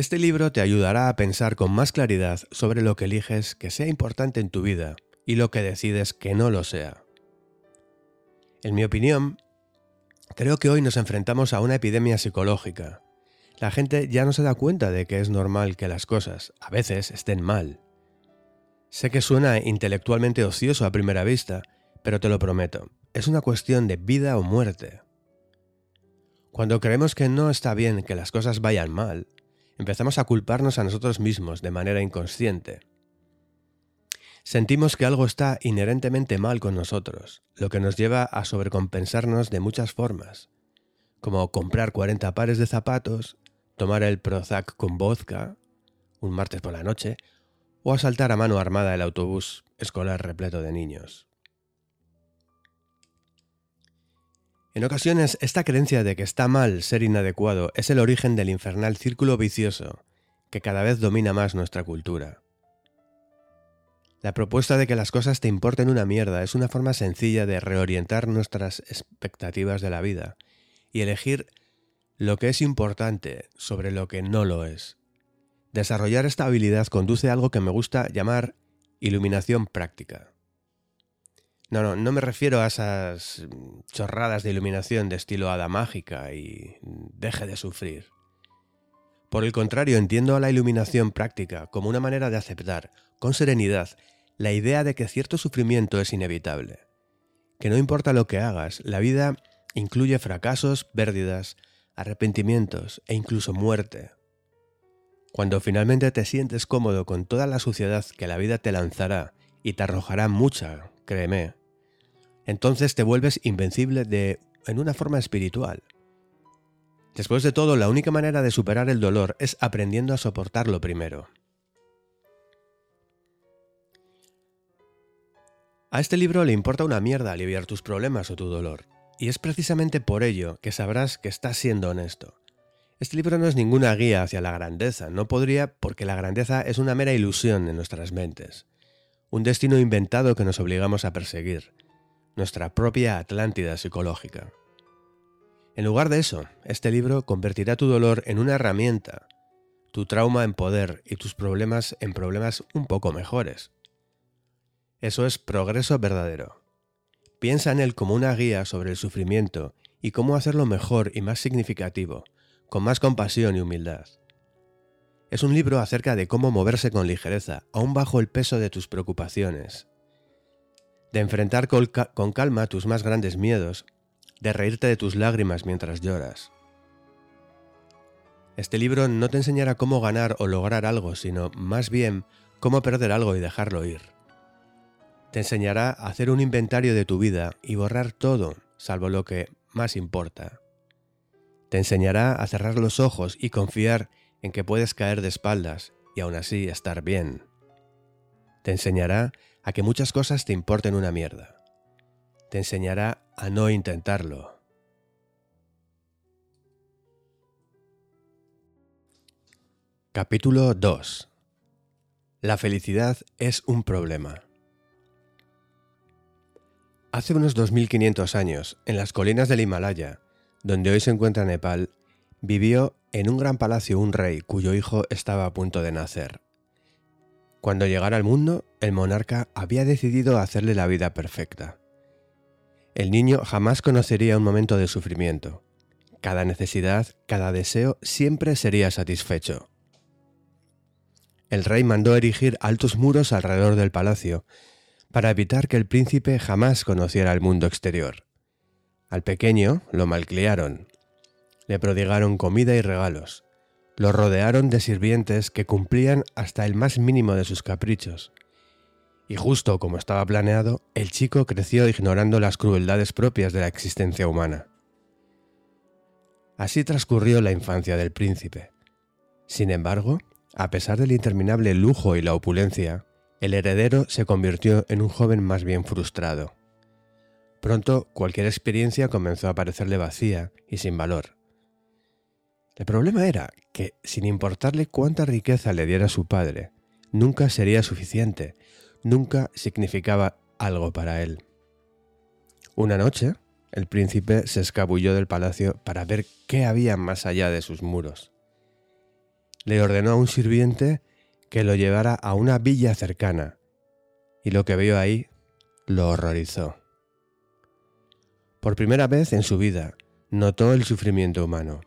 Speaker 1: Este libro te ayudará a pensar con más claridad sobre lo que eliges que sea importante en tu vida y lo que decides que no lo sea. En mi opinión, creo que hoy nos enfrentamos a una epidemia psicológica. La gente ya no se da cuenta de que es normal que las cosas, a veces, estén mal. Sé que suena intelectualmente ocioso a primera vista, pero te lo prometo, es una cuestión de vida o muerte. Cuando creemos que no está bien que las cosas vayan mal, empezamos a culparnos a nosotros mismos de manera inconsciente. Sentimos que algo está inherentemente mal con nosotros, lo que nos lleva a sobrecompensarnos de muchas formas, como comprar 40 pares de zapatos, tomar el Prozac con vodka, un martes por la noche, o asaltar a mano armada el autobús escolar repleto de niños. En ocasiones, esta creencia de que está mal ser inadecuado es el origen del infernal círculo vicioso que cada vez domina más nuestra cultura. La propuesta de que las cosas te importen una mierda es una forma sencilla de reorientar nuestras expectativas de la vida y elegir lo que es importante sobre lo que no lo es. Desarrollar esta habilidad conduce a algo que me gusta llamar iluminación práctica. No, no, no me refiero a esas chorradas de iluminación de estilo hada mágica y deje de sufrir. Por el contrario, entiendo a la iluminación práctica como una manera de aceptar, con serenidad, la idea de que cierto sufrimiento es inevitable. Que no importa lo que hagas, la vida incluye fracasos, pérdidas, arrepentimientos e incluso muerte. Cuando finalmente te sientes cómodo con toda la suciedad que la vida te lanzará y te arrojará mucha, créeme, entonces te vuelves invencible de en una forma espiritual. Después de todo, la única manera de superar el dolor es aprendiendo a soportarlo primero. A este libro le importa una mierda aliviar tus problemas o tu dolor, y es precisamente por ello que sabrás que estás siendo honesto. Este libro no es ninguna guía hacia la grandeza, no podría porque la grandeza es una mera ilusión en nuestras mentes, un destino inventado que nos obligamos a perseguir, nuestra propia Atlántida psicológica. En lugar de eso, este libro convertirá tu dolor en una herramienta, tu trauma en poder y tus problemas en problemas un poco mejores. Eso es progreso verdadero. Piensa en él como una guía sobre el sufrimiento y cómo hacerlo mejor y más significativo, con más compasión y humildad. Es un libro acerca de cómo moverse con ligereza, aún bajo el peso de tus preocupaciones, de enfrentar con calma tus más grandes miedos de reírte de tus lágrimas mientras lloras. Este libro no te enseñará cómo ganar o lograr algo, sino más bien cómo perder algo y dejarlo ir. Te enseñará a hacer un inventario de tu vida y borrar todo, salvo lo que más importa. Te enseñará a cerrar los ojos y confiar en que puedes caer de espaldas y aún así estar bien. Te enseñará a que muchas cosas te importen una mierda te enseñará a no intentarlo. Capítulo 2 La felicidad es un problema. Hace unos 2500 años, en las colinas del Himalaya, donde hoy se encuentra Nepal, vivió en un gran palacio un rey cuyo hijo estaba a punto de nacer. Cuando llegara al mundo, el monarca había decidido hacerle la vida perfecta. El niño jamás conocería un momento de sufrimiento. Cada necesidad, cada deseo siempre sería satisfecho. El rey mandó erigir altos muros alrededor del palacio, para evitar que el príncipe jamás conociera el mundo exterior. Al pequeño lo malcriaron. Le prodigaron comida y regalos. Lo rodearon de sirvientes que cumplían hasta el más mínimo de sus caprichos y justo como estaba planeado, el chico creció ignorando las crueldades propias de la existencia humana. Así transcurrió la infancia del príncipe. Sin embargo, a pesar del interminable lujo y la opulencia, el heredero se convirtió en un joven más bien frustrado. Pronto cualquier experiencia comenzó a parecerle vacía y sin valor. El problema era que, sin importarle cuánta riqueza le diera su padre, nunca sería suficiente, nunca significaba algo para él. Una noche, el príncipe se escabulló del palacio para ver qué había más allá de sus muros. Le ordenó a un sirviente que lo llevara a una villa cercana, y lo que vio ahí lo horrorizó. Por primera vez en su vida, notó el sufrimiento humano.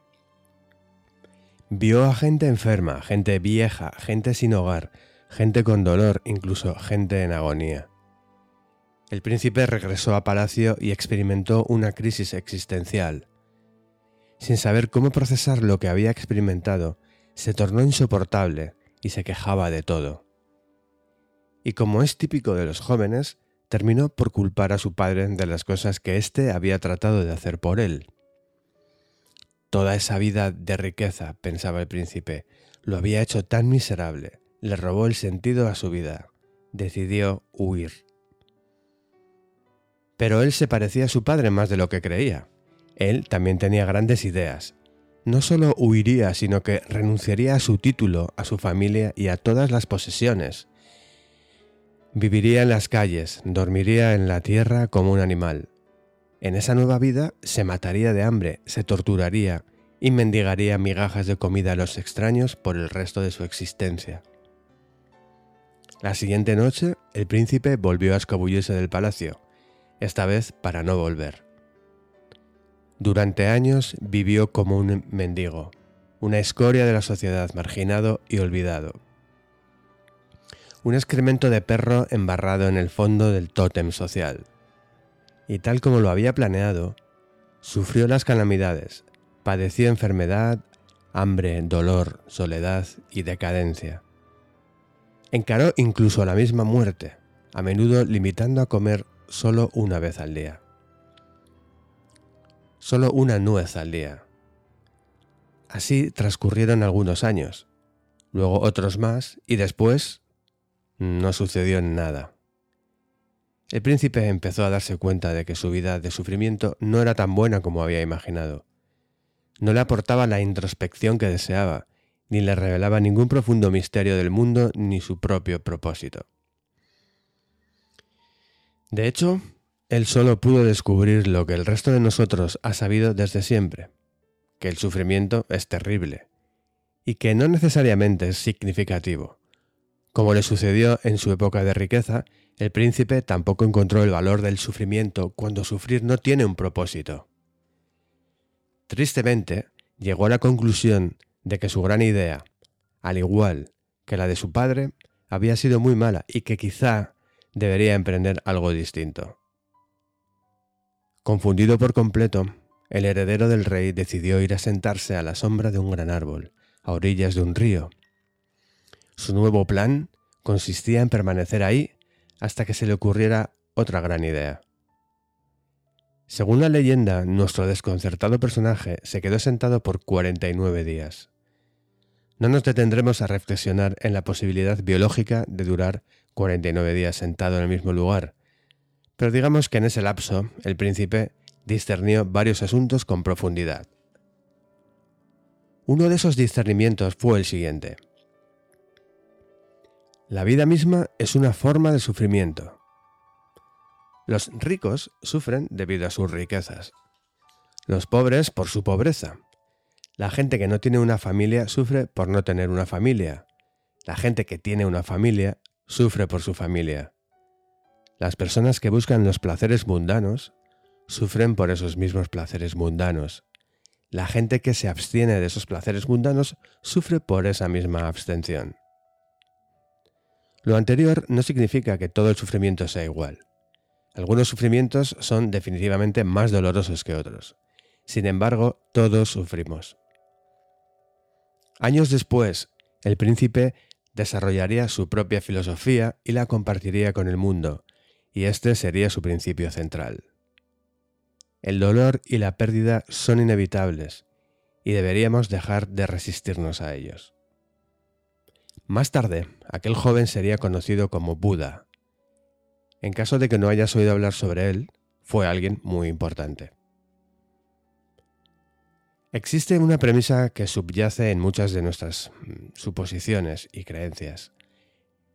Speaker 1: Vio a gente enferma, gente vieja, gente sin hogar, gente con dolor, incluso gente en agonía. El príncipe regresó a palacio y experimentó una crisis existencial. Sin saber cómo procesar lo que había experimentado, se tornó insoportable y se quejaba de todo. Y como es típico de los jóvenes, terminó por culpar a su padre de las cosas que éste había tratado de hacer por él. Toda esa vida de riqueza, pensaba el príncipe, lo había hecho tan miserable, le robó el sentido a su vida. Decidió huir. Pero él se parecía a su padre más de lo que creía. Él también tenía grandes ideas. No solo huiría, sino que renunciaría a su título, a su familia y a todas las posesiones. Viviría en las calles, dormiría en la tierra como un animal. En esa nueva vida se mataría de hambre, se torturaría y mendigaría migajas de comida a los extraños por el resto de su existencia. La siguiente noche, el príncipe volvió a escabullirse del palacio, esta vez para no volver. Durante años vivió como un mendigo, una escoria de la sociedad, marginado y olvidado. Un excremento de perro embarrado en el fondo del tótem social. Y tal como lo había planeado, sufrió las calamidades, padeció enfermedad, hambre, dolor, soledad y decadencia. Encaró incluso la misma muerte, a menudo limitando a comer solo una vez al día. Solo una nuez al día. Así transcurrieron algunos años, luego otros más y después no sucedió nada. El príncipe empezó a darse cuenta de que su vida de sufrimiento no era tan buena como había imaginado. No le aportaba la introspección que deseaba, ni le revelaba ningún profundo misterio del mundo ni su propio propósito. De hecho, él solo pudo descubrir lo que el resto de nosotros ha sabido desde siempre, que el sufrimiento es terrible, y que no necesariamente es significativo. Como le sucedió en su época de riqueza, el príncipe tampoco encontró el valor del sufrimiento cuando sufrir no tiene un propósito. Tristemente, llegó a la conclusión de que su gran idea, al igual que la de su padre, había sido muy mala y que quizá debería emprender algo distinto. Confundido por completo, el heredero del rey decidió ir a sentarse a la sombra de un gran árbol, a orillas de un río. Su nuevo plan consistía en permanecer ahí hasta que se le ocurriera otra gran idea. Según la leyenda, nuestro desconcertado personaje se quedó sentado por 49 días. No nos detendremos a reflexionar en la posibilidad biológica de durar 49 días sentado en el mismo lugar, pero digamos que en ese lapso el príncipe discernió varios asuntos con profundidad. Uno de esos discernimientos fue el siguiente. La vida misma es una forma de sufrimiento. Los ricos sufren debido a sus riquezas, los pobres por su pobreza. La gente que no tiene una familia sufre por no tener una familia. La gente que tiene una familia sufre por su familia. Las personas que buscan los placeres mundanos sufren por esos mismos placeres mundanos. La gente que se abstiene de esos placeres mundanos sufre por esa misma abstención. Lo anterior no significa que todo el sufrimiento sea igual. Algunos sufrimientos son definitivamente más dolorosos que otros. Sin embargo, todos sufrimos. Años después, el príncipe desarrollaría su propia filosofía y la compartiría con el mundo, y este sería su principio central. El dolor y la pérdida son inevitables, y deberíamos dejar de resistirnos a ellos. Más tarde, aquel joven sería conocido como Buda. En caso de que no hayas oído hablar sobre él, fue alguien muy importante. Existe una premisa que subyace en muchas de nuestras mm, suposiciones y creencias.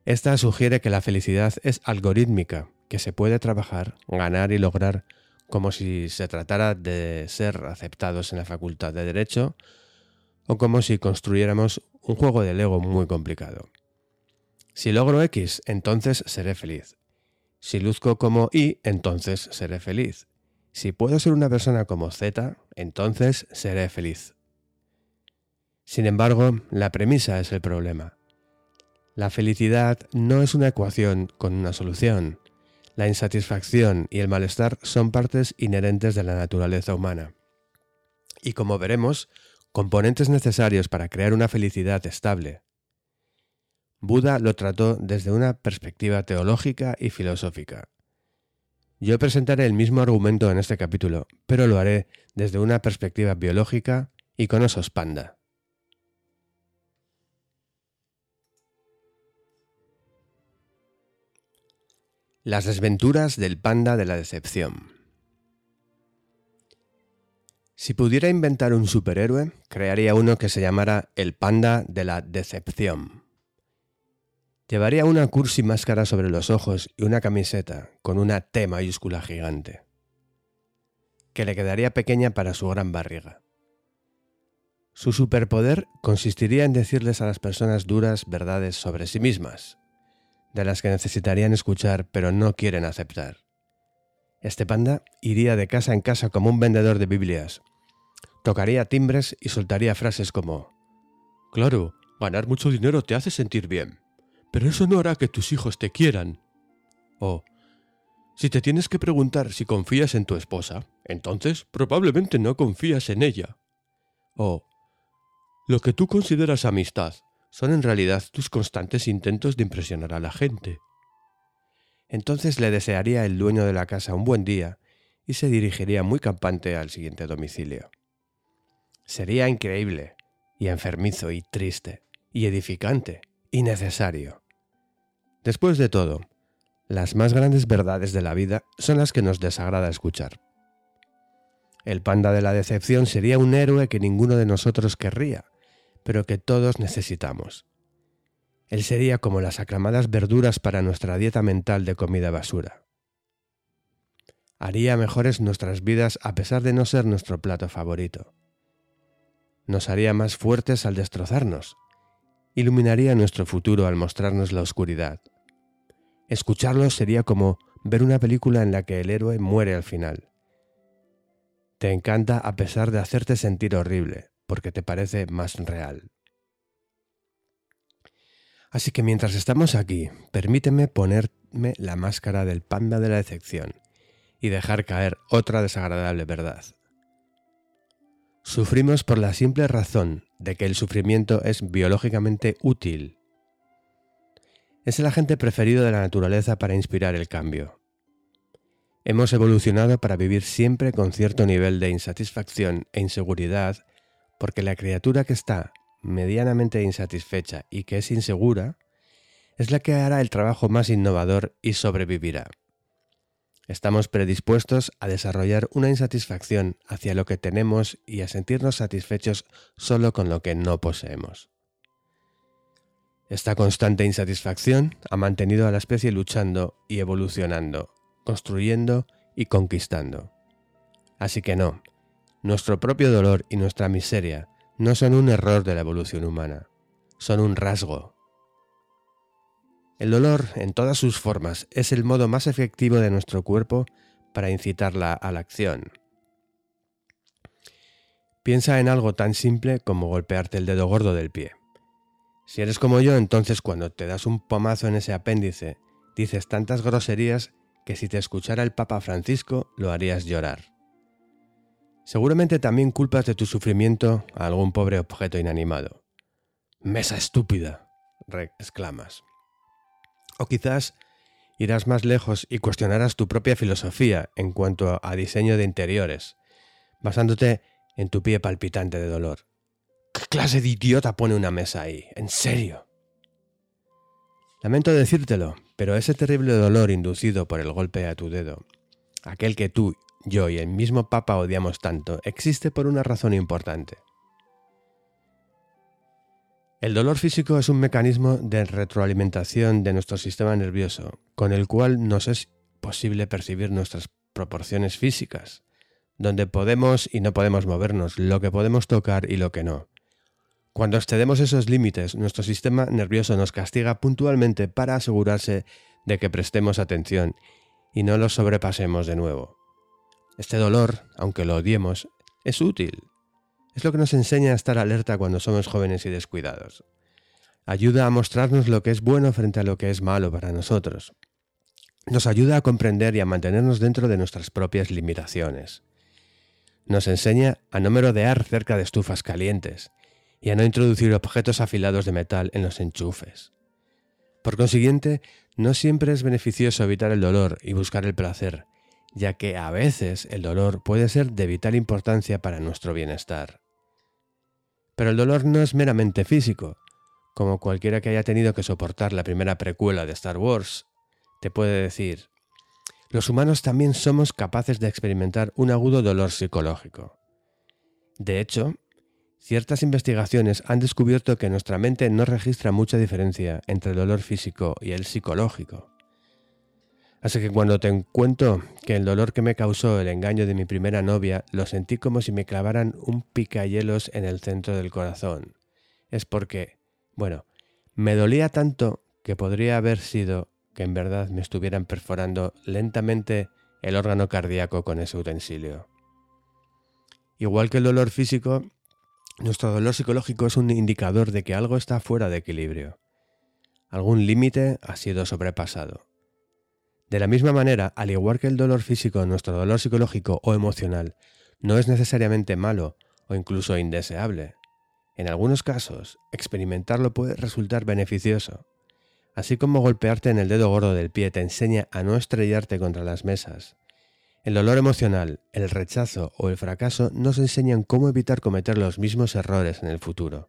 Speaker 1: Esta sugiere que la felicidad es algorítmica, que se puede trabajar, ganar y lograr como si se tratara de ser aceptados en la facultad de Derecho o como si construyéramos un juego de Lego muy complicado. Si logro X, entonces seré feliz. Si luzco como Y, entonces seré feliz. Si puedo ser una persona como Z, entonces seré feliz. Sin embargo, la premisa es el problema. La felicidad no es una ecuación con una solución. La insatisfacción y el malestar son partes inherentes de la naturaleza humana. Y como veremos, componentes necesarios para crear una felicidad estable. Buda lo trató desde una perspectiva teológica y filosófica. Yo presentaré el mismo argumento en este capítulo, pero lo haré desde una perspectiva biológica y con osos panda. Las desventuras del panda de la decepción. Si pudiera inventar un superhéroe, crearía uno que se llamara el panda de la decepción. Llevaría una cursi máscara sobre los ojos y una camiseta con una T mayúscula gigante, que le quedaría pequeña para su gran barriga. Su superpoder consistiría en decirles a las personas duras verdades sobre sí mismas, de las que necesitarían escuchar pero no quieren aceptar. Este panda iría de casa en casa como un vendedor de Biblias, Tocaría timbres y soltaría frases como Claro, ganar mucho dinero te hace sentir bien, pero eso no hará que tus hijos te quieran. O Si te tienes que preguntar si confías en tu esposa, entonces probablemente no confías en ella. O Lo que tú consideras amistad son en realidad tus constantes intentos de impresionar a la gente. Entonces le desearía el dueño de la casa un buen día y se dirigiría muy campante al siguiente domicilio. Sería increíble, y enfermizo, y triste, y edificante, y necesario. Después de todo, las más grandes verdades de la vida son las que nos desagrada escuchar. El panda de la decepción sería un héroe que ninguno de nosotros querría, pero que todos necesitamos. Él sería como las aclamadas verduras para nuestra dieta mental de comida basura. Haría mejores nuestras vidas a pesar de no ser nuestro plato favorito nos haría más fuertes al destrozarnos, iluminaría nuestro futuro al mostrarnos la oscuridad. Escucharlo sería como ver una película en la que el héroe muere al final. Te encanta a pesar de hacerte sentir horrible, porque te parece más real. Así que mientras estamos aquí, permíteme ponerme la máscara del panda de la decepción y dejar caer otra desagradable verdad. Sufrimos por la simple razón de que el sufrimiento es biológicamente útil. Es el agente preferido de la naturaleza para inspirar el cambio. Hemos evolucionado para vivir siempre con cierto nivel de insatisfacción e inseguridad porque la criatura que está medianamente insatisfecha y que es insegura es la que hará el trabajo más innovador y sobrevivirá. Estamos predispuestos a desarrollar una insatisfacción hacia lo que tenemos y a sentirnos satisfechos solo con lo que no poseemos. Esta constante insatisfacción ha mantenido a la especie luchando y evolucionando, construyendo y conquistando. Así que no, nuestro propio dolor y nuestra miseria no son un error de la evolución humana, son un rasgo, el dolor, en todas sus formas, es el modo más efectivo de nuestro cuerpo para incitarla a la acción. Piensa en algo tan simple como golpearte el dedo gordo del pie. Si eres como yo, entonces cuando te das un pomazo en ese apéndice, dices tantas groserías que si te escuchara el Papa Francisco lo harías llorar. Seguramente también culpas de tu sufrimiento a algún pobre objeto inanimado. Mesa estúpida, exclamas. O quizás irás más lejos y cuestionarás tu propia filosofía en cuanto a diseño de interiores, basándote en tu pie palpitante de dolor. ¿Qué clase de idiota pone una mesa ahí? ¿En serio? Lamento decírtelo, pero ese terrible dolor inducido por el golpe a tu dedo, aquel que tú, yo y el mismo Papa odiamos tanto, existe por una razón importante. El dolor físico es un mecanismo de retroalimentación de nuestro sistema nervioso, con el cual nos es posible percibir nuestras proporciones físicas, donde podemos y no podemos movernos, lo que podemos tocar y lo que no. Cuando excedemos esos límites, nuestro sistema nervioso nos castiga puntualmente para asegurarse de que prestemos atención y no los sobrepasemos de nuevo. Este dolor, aunque lo odiemos, es útil. Es lo que nos enseña a estar alerta cuando somos jóvenes y descuidados. Ayuda a mostrarnos lo que es bueno frente a lo que es malo para nosotros. Nos ayuda a comprender y a mantenernos dentro de nuestras propias limitaciones. Nos enseña a no merodear cerca de estufas calientes, y a no introducir objetos afilados de metal en los enchufes. Por consiguiente, no siempre es beneficioso evitar el dolor y buscar el placer, ya que a veces el dolor puede ser de vital importancia para nuestro bienestar. Pero el dolor no es meramente físico, como cualquiera que haya tenido que soportar la primera precuela de Star Wars, te puede decir, los humanos también somos capaces de experimentar un agudo dolor psicológico. De hecho, Ciertas investigaciones han descubierto que nuestra mente no registra mucha diferencia entre el dolor físico y el psicológico. Así que cuando te cuento que el dolor que me causó el engaño de mi primera novia lo sentí como si me clavaran un picahielos en el centro del corazón, es porque, bueno, me dolía tanto que podría haber sido que en verdad me estuvieran perforando lentamente el órgano cardíaco con ese utensilio. Igual que el dolor físico, nuestro dolor psicológico es un indicador de que algo está fuera de equilibrio. Algún límite ha sido sobrepasado. De la misma manera, al igual que el dolor físico, nuestro dolor psicológico o emocional no es necesariamente malo o incluso indeseable. En algunos casos, experimentarlo puede resultar beneficioso. Así como golpearte en el dedo gordo del pie te enseña a no estrellarte contra las mesas, el dolor emocional, el rechazo o el fracaso nos enseñan cómo evitar cometer los mismos errores en el futuro.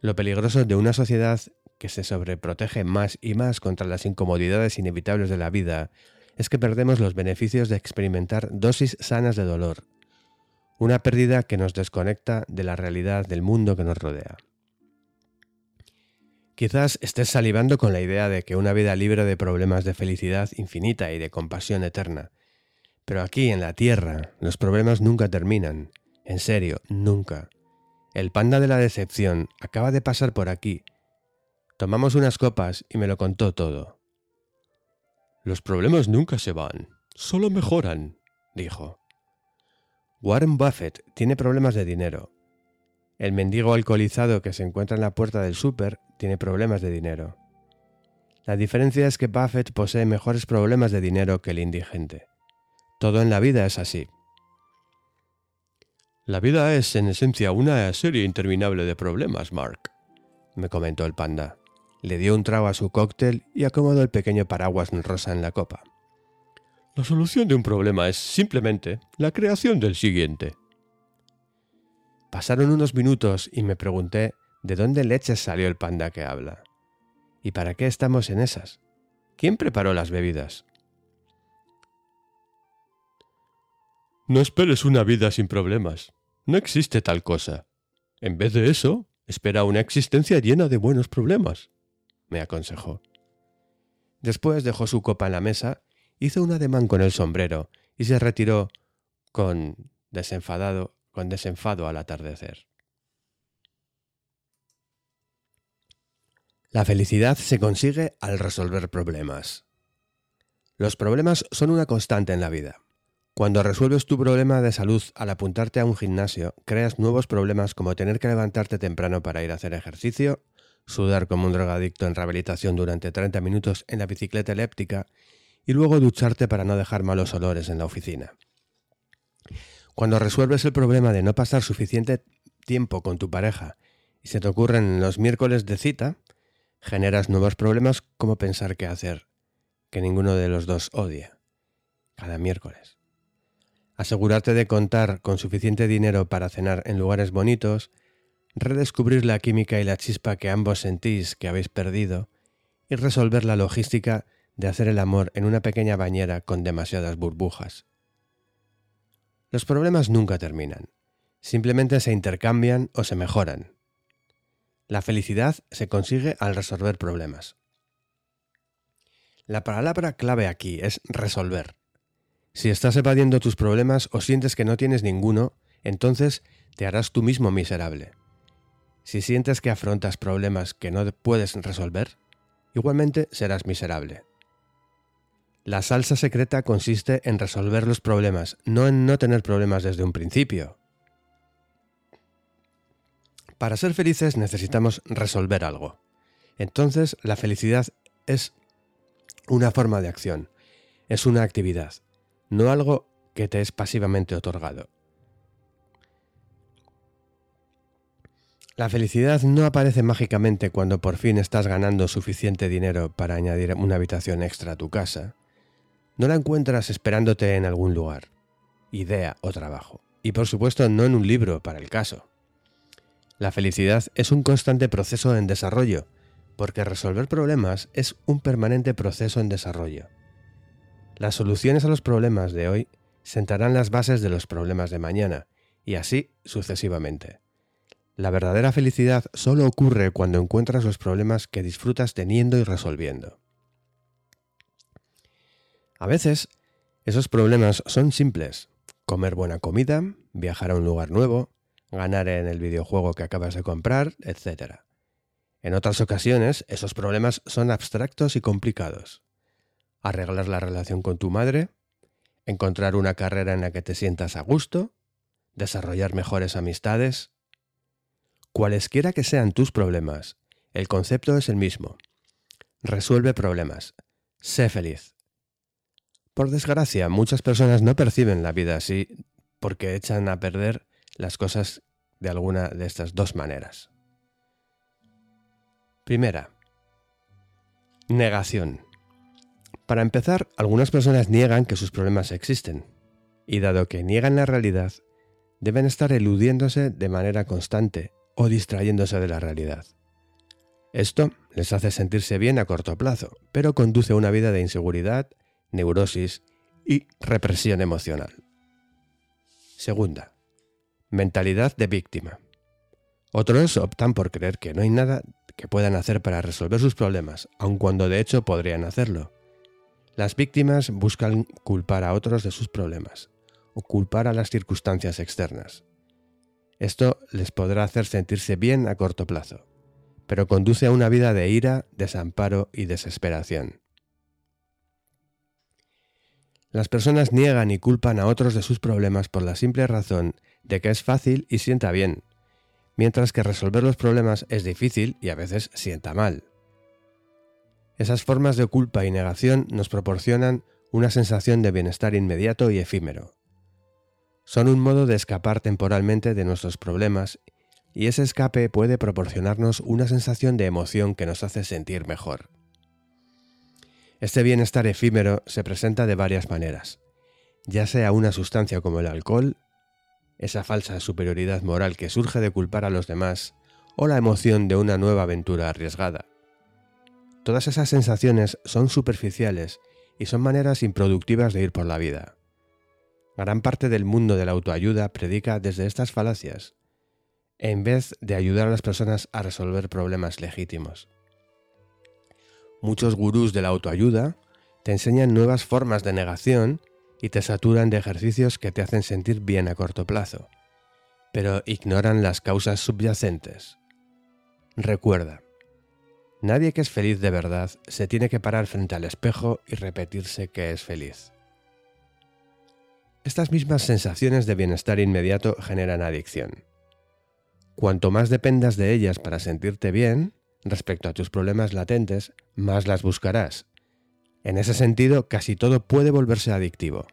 Speaker 1: Lo peligroso de una sociedad que se sobreprotege más y más contra las incomodidades inevitables de la vida es que perdemos los beneficios de experimentar dosis sanas de dolor, una pérdida que nos desconecta de la realidad del mundo que nos rodea. Quizás estés salivando con la idea de que una vida libre de problemas de felicidad infinita y de compasión eterna. Pero aquí, en la Tierra, los problemas nunca terminan. En serio, nunca. El panda de la decepción acaba de pasar por aquí. Tomamos unas copas y me lo contó todo. Los problemas nunca se van, solo mejoran, dijo. Warren Buffett tiene problemas de dinero, el mendigo alcoholizado que se encuentra en la puerta del súper tiene problemas de dinero. La diferencia es que Buffett posee mejores problemas de dinero que el indigente. Todo en la vida es así. La vida es, en esencia, una serie interminable de problemas, Mark, me comentó el panda. Le dio un trago a su cóctel y acomodó el pequeño paraguas rosa en la copa. La solución de un problema es simplemente la creación del siguiente. Pasaron unos minutos y me pregunté de dónde leches salió el panda que habla. ¿Y para qué estamos en esas? ¿Quién preparó las bebidas? No esperes una vida sin problemas. No existe tal cosa. En vez de eso, espera una existencia llena de buenos problemas, me aconsejó. Después dejó su copa en la mesa, hizo un ademán con el sombrero y se retiró con desenfadado con desenfado al atardecer. La felicidad se consigue al resolver problemas. Los problemas son una constante en la vida. Cuando resuelves tu problema de salud al apuntarte a un gimnasio, creas nuevos problemas como tener que levantarte temprano para ir a hacer ejercicio, sudar como un drogadicto en rehabilitación durante 30 minutos en la bicicleta eléptica y luego ducharte para no dejar malos olores en la oficina. Cuando resuelves el problema de no pasar suficiente tiempo con tu pareja y se te ocurren los miércoles de cita, generas nuevos problemas como pensar qué hacer, que ninguno de los dos odia, cada miércoles. asegurarte de contar con suficiente dinero para cenar en lugares bonitos, redescubrir la química y la chispa que ambos sentís que habéis perdido, y resolver la logística de hacer el amor en una pequeña bañera con demasiadas burbujas. Los problemas nunca terminan, simplemente se intercambian o se mejoran. La felicidad se consigue al resolver problemas. La palabra clave aquí es resolver. Si estás evadiendo tus problemas o sientes que no tienes ninguno, entonces te harás tú mismo miserable. Si sientes que afrontas problemas que no puedes resolver, igualmente serás miserable. La salsa secreta consiste en resolver los problemas, no en no tener problemas desde un principio. Para ser felices necesitamos resolver algo. Entonces la felicidad es una forma de acción, es una actividad, no algo que te es pasivamente otorgado. La felicidad no aparece mágicamente cuando por fin estás ganando suficiente dinero para añadir una habitación extra a tu casa. No la encuentras esperándote en algún lugar, idea o trabajo. Y por supuesto no en un libro para el caso. La felicidad es un constante proceso en desarrollo, porque resolver problemas es un permanente proceso en desarrollo. Las soluciones a los problemas de hoy sentarán las bases de los problemas de mañana, y así sucesivamente. La verdadera felicidad solo ocurre cuando encuentras los problemas que disfrutas teniendo y resolviendo. A veces, esos problemas son simples. Comer buena comida, viajar a un lugar nuevo, ganar en el videojuego que acabas de comprar, etc. En otras ocasiones, esos problemas son abstractos y complicados. Arreglar la relación con tu madre, encontrar una carrera en la que te sientas a gusto, desarrollar mejores amistades, Cualesquiera que sean tus problemas, el concepto es el mismo. Resuelve problemas. Sé feliz. Por desgracia, muchas personas no perciben la vida así porque echan a perder las cosas de alguna de estas dos maneras. Primera. Negación. Para empezar, algunas personas niegan que sus problemas existen, y dado que niegan la realidad, deben estar eludiéndose de manera constante o distrayéndose de la realidad. Esto les hace sentirse bien a corto plazo, pero conduce a una vida de inseguridad, neurosis y represión emocional. Segunda, mentalidad de víctima. Otros optan por creer que no hay nada que puedan hacer para resolver sus problemas, aun cuando de hecho podrían hacerlo. Las víctimas buscan culpar a otros de sus problemas, o culpar a las circunstancias externas. Esto les podrá hacer sentirse bien a corto plazo, pero conduce a una vida de ira, desamparo y desesperación. Las personas niegan y culpan a otros de sus problemas por la simple razón de que es fácil y sienta bien, mientras que resolver los problemas es difícil y a veces sienta mal. Esas formas de culpa y negación nos proporcionan una sensación de bienestar inmediato y efímero son un modo de escapar temporalmente de nuestros problemas y ese escape puede proporcionarnos una sensación de emoción que nos hace sentir mejor. Este bienestar efímero se presenta de varias maneras, ya sea una sustancia como el alcohol, esa falsa superioridad moral que surge de culpar a los demás, o la emoción de una nueva aventura arriesgada. Todas esas sensaciones son superficiales y son maneras improductivas de ir por la vida. Gran parte del mundo de la autoayuda predica desde estas falacias, en vez de ayudar a las personas a resolver problemas legítimos. Muchos gurús de la autoayuda te enseñan nuevas formas de negación y te saturan de ejercicios que te hacen sentir bien a corto plazo, pero ignoran las causas subyacentes. Recuerda, nadie que es feliz de verdad se tiene que parar frente al espejo y repetirse que es feliz. Estas mismas sensaciones de bienestar inmediato generan adicción. Cuanto más dependas de ellas para sentirte bien, respecto a tus problemas latentes, más las buscarás. En ese sentido, casi todo puede volverse adictivo,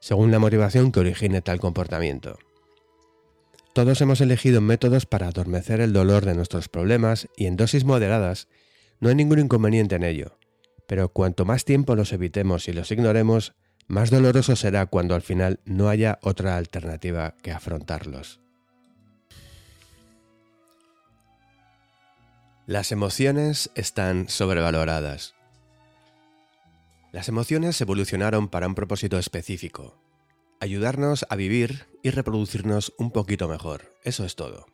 Speaker 1: según la motivación que origine tal comportamiento. Todos hemos elegido métodos para adormecer el dolor de nuestros problemas y en dosis moderadas no hay ningún inconveniente en ello, pero cuanto más tiempo los evitemos y los ignoremos, más doloroso será cuando al final no haya otra alternativa que afrontarlos. Las emociones están sobrevaloradas. Las emociones evolucionaron para un propósito específico, ayudarnos a vivir y reproducirnos un poquito mejor, eso es todo.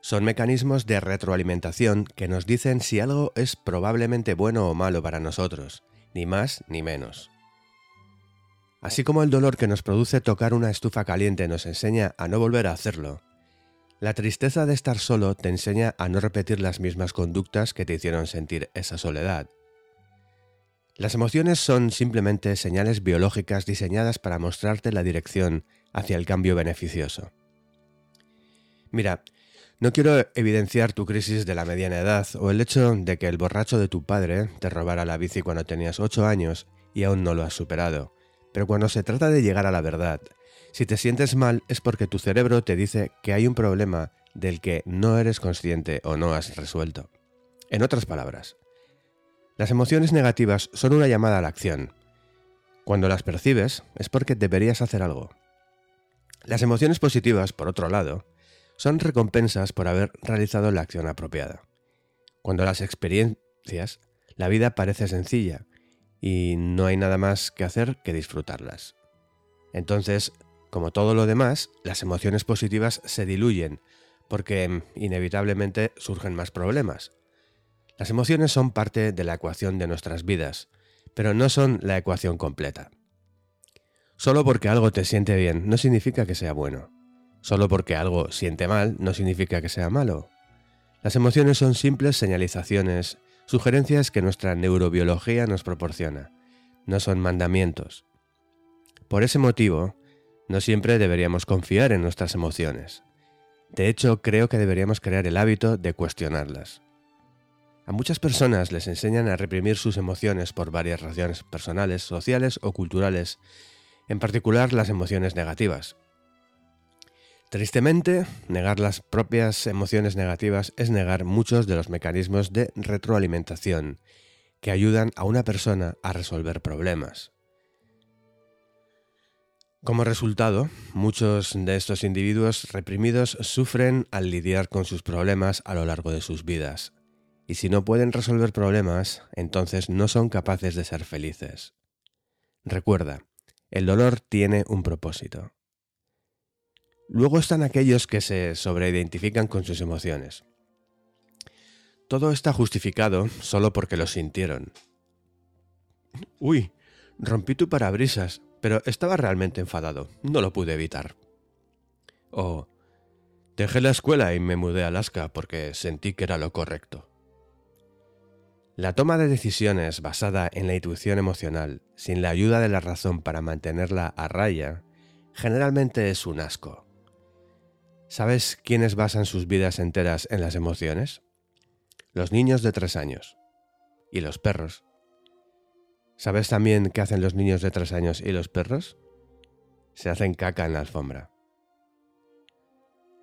Speaker 1: Son mecanismos de retroalimentación que nos dicen si algo es probablemente bueno o malo para nosotros, ni más ni menos. Así como el dolor que nos produce tocar una estufa caliente nos enseña a no volver a hacerlo, la tristeza de estar solo te enseña a no repetir las mismas conductas que te hicieron sentir esa soledad. Las emociones son simplemente señales biológicas diseñadas para mostrarte la dirección hacia el cambio beneficioso. Mira, no quiero evidenciar tu crisis de la mediana edad o el hecho de que el borracho de tu padre te robara la bici cuando tenías 8 años y aún no lo has superado, pero cuando se trata de llegar a la verdad, si te sientes mal es porque tu cerebro te dice que hay un problema del que no eres consciente o no has resuelto. En otras palabras, las emociones negativas son una llamada a la acción. Cuando las percibes es porque deberías hacer algo. Las emociones positivas, por otro lado, son recompensas por haber realizado la acción apropiada. Cuando las experiencias, la vida parece sencilla y no hay nada más que hacer que disfrutarlas. Entonces, como todo lo demás, las emociones positivas se diluyen, porque mm, inevitablemente surgen más problemas. Las emociones son parte de la ecuación de nuestras vidas, pero no son la ecuación completa. Solo porque algo te siente bien no significa que sea bueno. Solo porque algo siente mal no significa que sea malo. Las emociones son simples señalizaciones, sugerencias que nuestra neurobiología nos proporciona. No son mandamientos. Por ese motivo, no siempre deberíamos confiar en nuestras emociones. De hecho, creo que deberíamos crear el hábito de cuestionarlas. A muchas personas les enseñan a reprimir sus emociones por varias razones personales, sociales o culturales, en particular las emociones negativas. Tristemente, negar las propias emociones negativas es negar muchos de los mecanismos de retroalimentación que ayudan a una persona a resolver problemas. Como resultado, muchos de estos individuos reprimidos sufren al lidiar con sus problemas a lo largo de sus vidas. Y si no pueden resolver problemas, entonces no son capaces de ser felices. Recuerda, el dolor tiene un propósito. Luego están aquellos que se sobreidentifican con sus emociones. Todo está justificado solo porque lo sintieron. Uy, rompí tu parabrisas, pero estaba realmente enfadado, no lo pude evitar. Oh, dejé la escuela y me mudé a Alaska porque sentí que era lo correcto. La toma de decisiones basada en la intuición emocional, sin la ayuda de la razón para mantenerla a raya, generalmente es un asco. ¿Sabes quiénes basan sus vidas enteras en las emociones? Los niños de tres años. Y los perros. ¿Sabes también qué hacen los niños de tres años y los perros? Se hacen caca en la alfombra.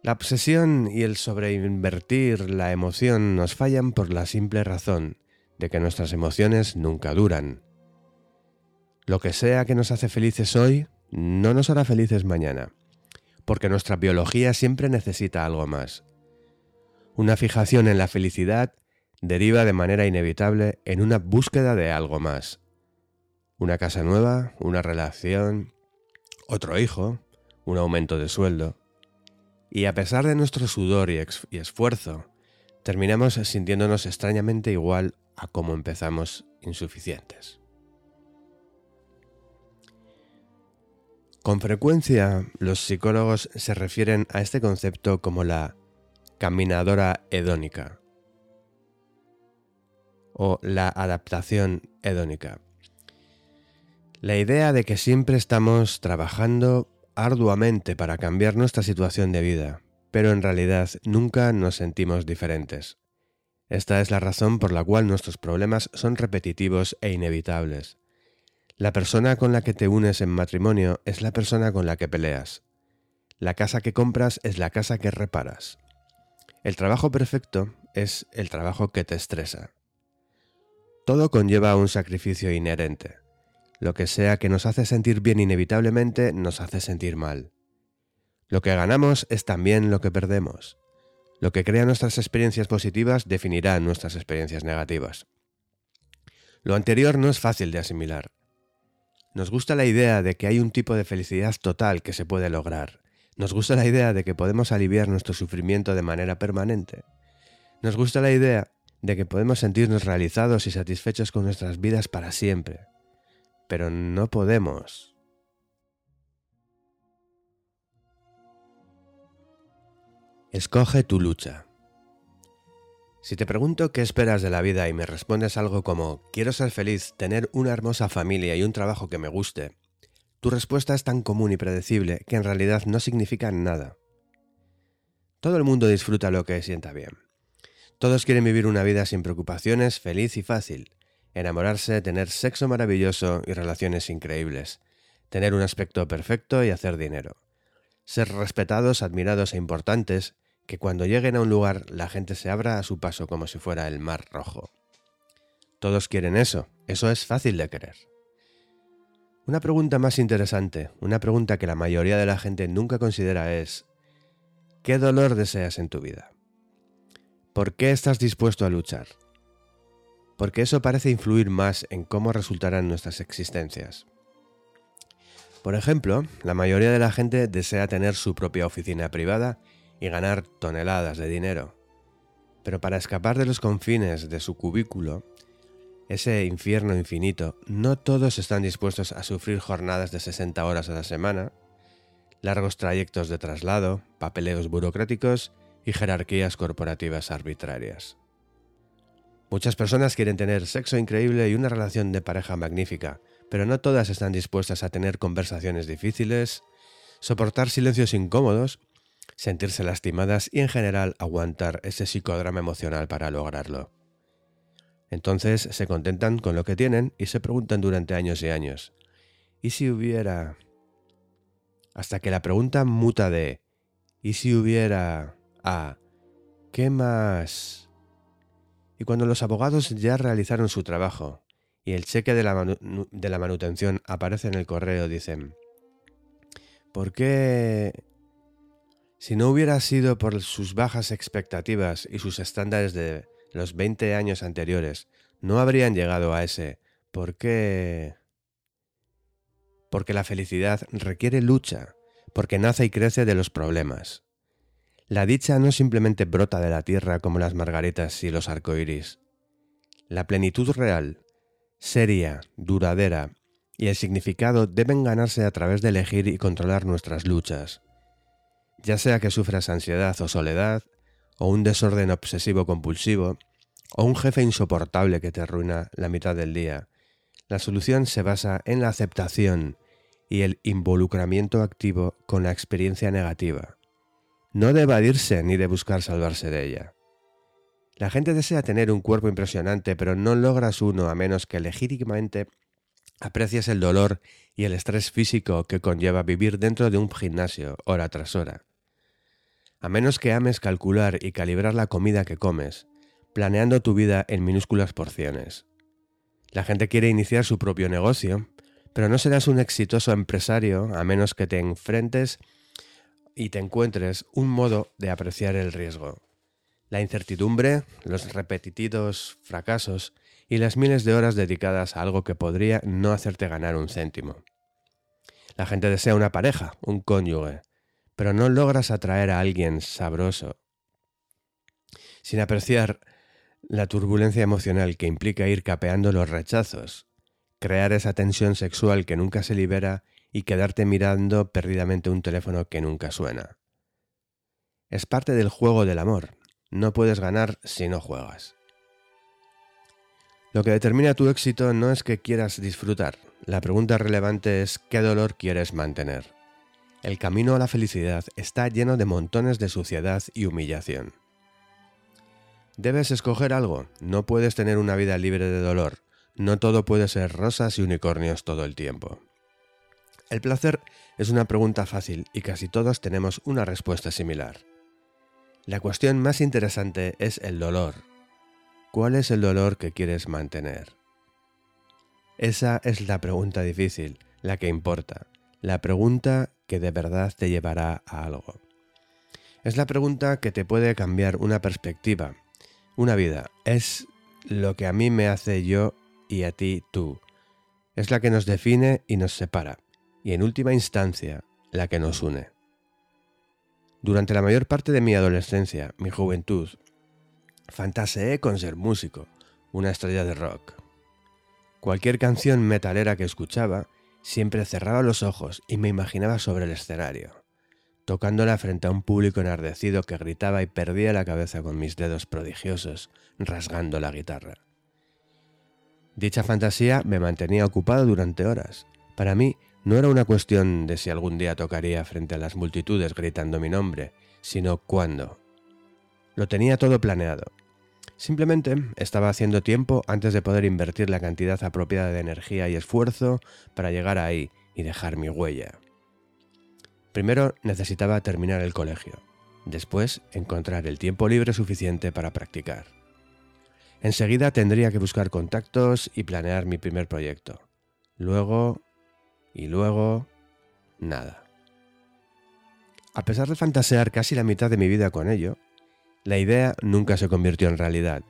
Speaker 1: La obsesión y el sobreinvertir la emoción nos fallan por la simple razón de que nuestras emociones nunca duran. Lo que sea que nos hace felices hoy, no nos hará felices mañana, porque nuestra biología siempre necesita algo más. Una fijación en la felicidad deriva de manera inevitable en una búsqueda de algo más, una casa nueva, una relación, otro hijo, un aumento de sueldo. Y a pesar de nuestro sudor y, esfuerzo, terminamos sintiéndonos extrañamente igual a como empezamos insuficientes. Con frecuencia los psicólogos se refieren a este concepto como la caminadora hedónica o la adaptación hedónica. La idea de que siempre estamos trabajando arduamente para cambiar nuestra situación de vida, pero en realidad nunca nos sentimos diferentes. Esta es la razón por la cual nuestros problemas son repetitivos e inevitables. La persona con la que te unes en matrimonio es la persona con la que peleas. La casa que compras es la casa que reparas. El trabajo perfecto es el trabajo que te estresa. Todo conlleva un sacrificio inherente. Lo que sea que nos hace sentir bien inevitablemente nos hace sentir mal. Lo que ganamos es también lo que perdemos. Lo que crea nuestras experiencias positivas definirá nuestras experiencias negativas. Lo anterior no es fácil de asimilar. Nos gusta la idea de que hay un tipo de felicidad total que se puede lograr. Nos gusta la idea de que podemos aliviar nuestro sufrimiento de manera permanente. Nos gusta la idea de que podemos sentirnos realizados y satisfechos con nuestras vidas para siempre. Pero no podemos. Escoge tu lucha. Si te pregunto qué esperas de la vida y me respondes algo como quiero ser feliz, tener una hermosa familia y un trabajo que me guste, tu respuesta es tan común y predecible que en realidad no significa nada. Todo el mundo disfruta lo que sienta bien. Todos quieren vivir una vida sin preocupaciones, feliz y fácil, enamorarse, tener sexo maravilloso y relaciones increíbles, tener un aspecto perfecto y hacer dinero, ser respetados, admirados e importantes, que cuando lleguen a un lugar la gente se abra a su paso como si fuera el mar rojo. Todos quieren eso, eso es fácil de querer. Una pregunta más interesante, una pregunta que la mayoría de la gente nunca considera es, ¿qué dolor deseas en tu vida? ¿Por qué estás dispuesto a luchar? Porque eso parece influir más en cómo resultarán nuestras existencias. Por ejemplo, la mayoría de la gente desea tener su propia oficina privada y ganar toneladas de dinero. Pero para escapar de los confines de su cubículo, ese infierno infinito, no todos están dispuestos a sufrir jornadas de 60 horas a la semana, largos trayectos de traslado, papeleos burocráticos y jerarquías corporativas arbitrarias. Muchas personas quieren tener sexo increíble y una relación de pareja magnífica, pero no todas están dispuestas a tener conversaciones difíciles, soportar silencios incómodos sentirse lastimadas y en general aguantar ese psicodrama emocional para lograrlo. Entonces se contentan con lo que tienen y se preguntan durante años y años, ¿y si hubiera... hasta que la pregunta muta de ¿y si hubiera... a... ¿qué más? Y cuando los abogados ya realizaron su trabajo y el cheque de la, de la manutención aparece en el correo, dicen, ¿por qué si no hubiera sido por sus bajas expectativas y sus estándares de los 20 años anteriores, no habrían llegado a ese ¿por qué? Porque la felicidad requiere lucha, porque nace y crece de los problemas. La dicha no simplemente brota de la tierra como las margaritas y los arcoíris. La plenitud real, seria, duradera y el significado deben ganarse a través de elegir y controlar nuestras luchas ya sea que sufras ansiedad o soledad, o un desorden obsesivo compulsivo, o un jefe insoportable que te arruina la mitad del día. La solución se basa en la aceptación y el involucramiento activo con la experiencia negativa, no de evadirse ni de buscar salvarse de ella. La gente desea tener un cuerpo impresionante, pero no logras uno a menos que legítimamente aprecies el dolor y el estrés físico que conlleva vivir dentro de un gimnasio hora tras hora a menos que ames calcular y calibrar la comida que comes, planeando tu vida en minúsculas porciones. La gente quiere iniciar su propio negocio, pero no serás un exitoso empresario a menos que te enfrentes y te encuentres un modo de apreciar el riesgo. La incertidumbre, los repetitivos fracasos y las miles de horas dedicadas a algo que podría no hacerte ganar un céntimo. La gente desea una pareja, un cónyuge, pero no logras atraer a alguien sabroso sin apreciar la turbulencia emocional que implica ir capeando los rechazos, crear esa tensión sexual que nunca se libera y quedarte mirando perdidamente un teléfono que nunca suena. Es parte del juego del amor. No puedes ganar si no juegas. Lo que determina tu éxito no es que quieras disfrutar. La pregunta relevante es qué dolor quieres mantener. El camino a la felicidad está lleno de montones de suciedad y humillación. Debes escoger algo, no puedes tener una vida libre de dolor, no todo puede ser rosas y unicornios todo el tiempo. El placer es una pregunta fácil y casi todos tenemos una respuesta similar. La cuestión más interesante es el dolor. ¿Cuál es el dolor que quieres mantener? Esa es la pregunta difícil, la que importa, la pregunta que de verdad te llevará a algo. Es la pregunta que te puede cambiar una perspectiva, una vida. Es lo que a mí me hace yo y a ti tú. Es la que nos define y nos separa. Y en última instancia, la que nos une. Durante la mayor parte de mi adolescencia, mi juventud, fantaseé con ser músico, una estrella de rock. Cualquier canción metalera que escuchaba, siempre cerraba los ojos y me imaginaba sobre el escenario, tocándola frente a un público enardecido que gritaba y perdía la cabeza con mis dedos prodigiosos, rasgando la guitarra. Dicha fantasía me mantenía ocupado durante horas. Para mí, no era una cuestión de si algún día tocaría frente a las multitudes gritando mi nombre, sino cuándo. Lo tenía todo planeado. Simplemente estaba haciendo tiempo antes de poder invertir la cantidad apropiada de energía y esfuerzo para llegar ahí y dejar mi huella. Primero necesitaba terminar el colegio, después encontrar el tiempo libre suficiente para practicar. Enseguida tendría que buscar contactos y planear mi primer proyecto. Luego y luego, nada. A pesar de fantasear casi la mitad de mi vida con ello, la idea nunca se convirtió en realidad,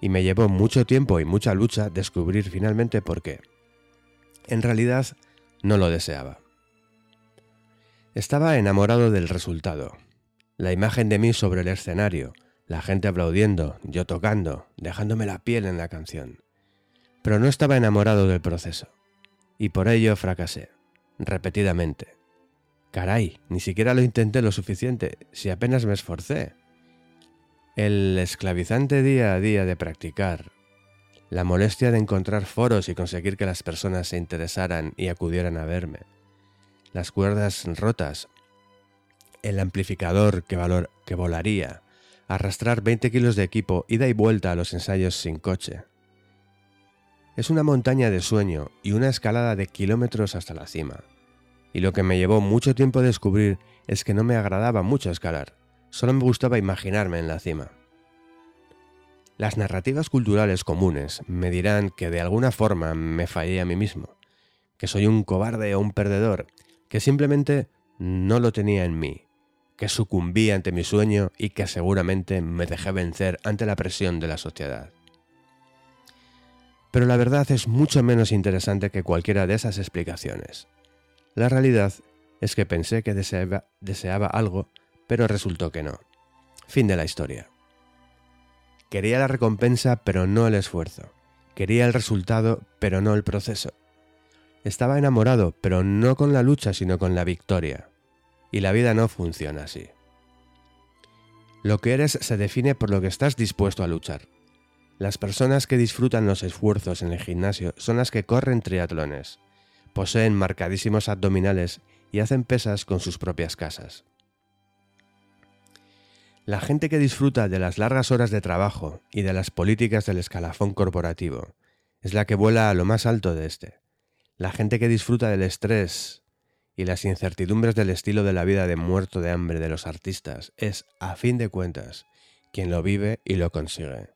Speaker 1: y me llevó mucho tiempo y mucha lucha descubrir finalmente por qué. En realidad, no lo deseaba. Estaba enamorado del resultado, la imagen de mí sobre el escenario, la gente aplaudiendo, yo tocando, dejándome la piel en la canción. Pero no estaba enamorado del proceso y por ello fracasé, repetidamente. Caray, ni siquiera lo intenté lo suficiente, si apenas me esforcé. El esclavizante día a día de practicar, la molestia de encontrar foros y conseguir que las personas se interesaran y acudieran a verme, las cuerdas rotas, el amplificador que, valor, que volaría, arrastrar 20 kilos de equipo, ida y vuelta a los ensayos sin coche, es una montaña de sueño y una escalada de kilómetros hasta la cima. Y lo que me llevó mucho tiempo descubrir es que no me agradaba mucho escalar, solo me gustaba imaginarme en la cima. Las narrativas culturales comunes me dirán que de alguna forma me fallé a mí mismo, que soy un cobarde o un perdedor, que simplemente no lo tenía en mí, que sucumbí ante mi sueño y que seguramente me dejé vencer ante la presión de la sociedad. Pero la verdad es mucho menos interesante que cualquiera de esas explicaciones. La realidad es que pensé que deseaba, algo, pero resultó que no. Fin de la historia. Quería la recompensa, pero no el esfuerzo. Quería el resultado, pero no el proceso. Estaba enamorado, pero no con la lucha, sino con la victoria. Y la vida no funciona así. Lo que eres se define por lo que estás dispuesto a luchar. Las personas que disfrutan los esfuerzos en el gimnasio son las que corren triatlones, poseen marcadísimos abdominales y hacen pesas con sus propias casas. La gente que disfruta de las largas horas de trabajo y de las políticas del escalafón corporativo es la que vuela a lo más alto de este. La gente que disfruta del estrés y las incertidumbres del estilo de la vida de muerto de hambre de los artistas es, a fin de cuentas, quien lo vive y lo consigue.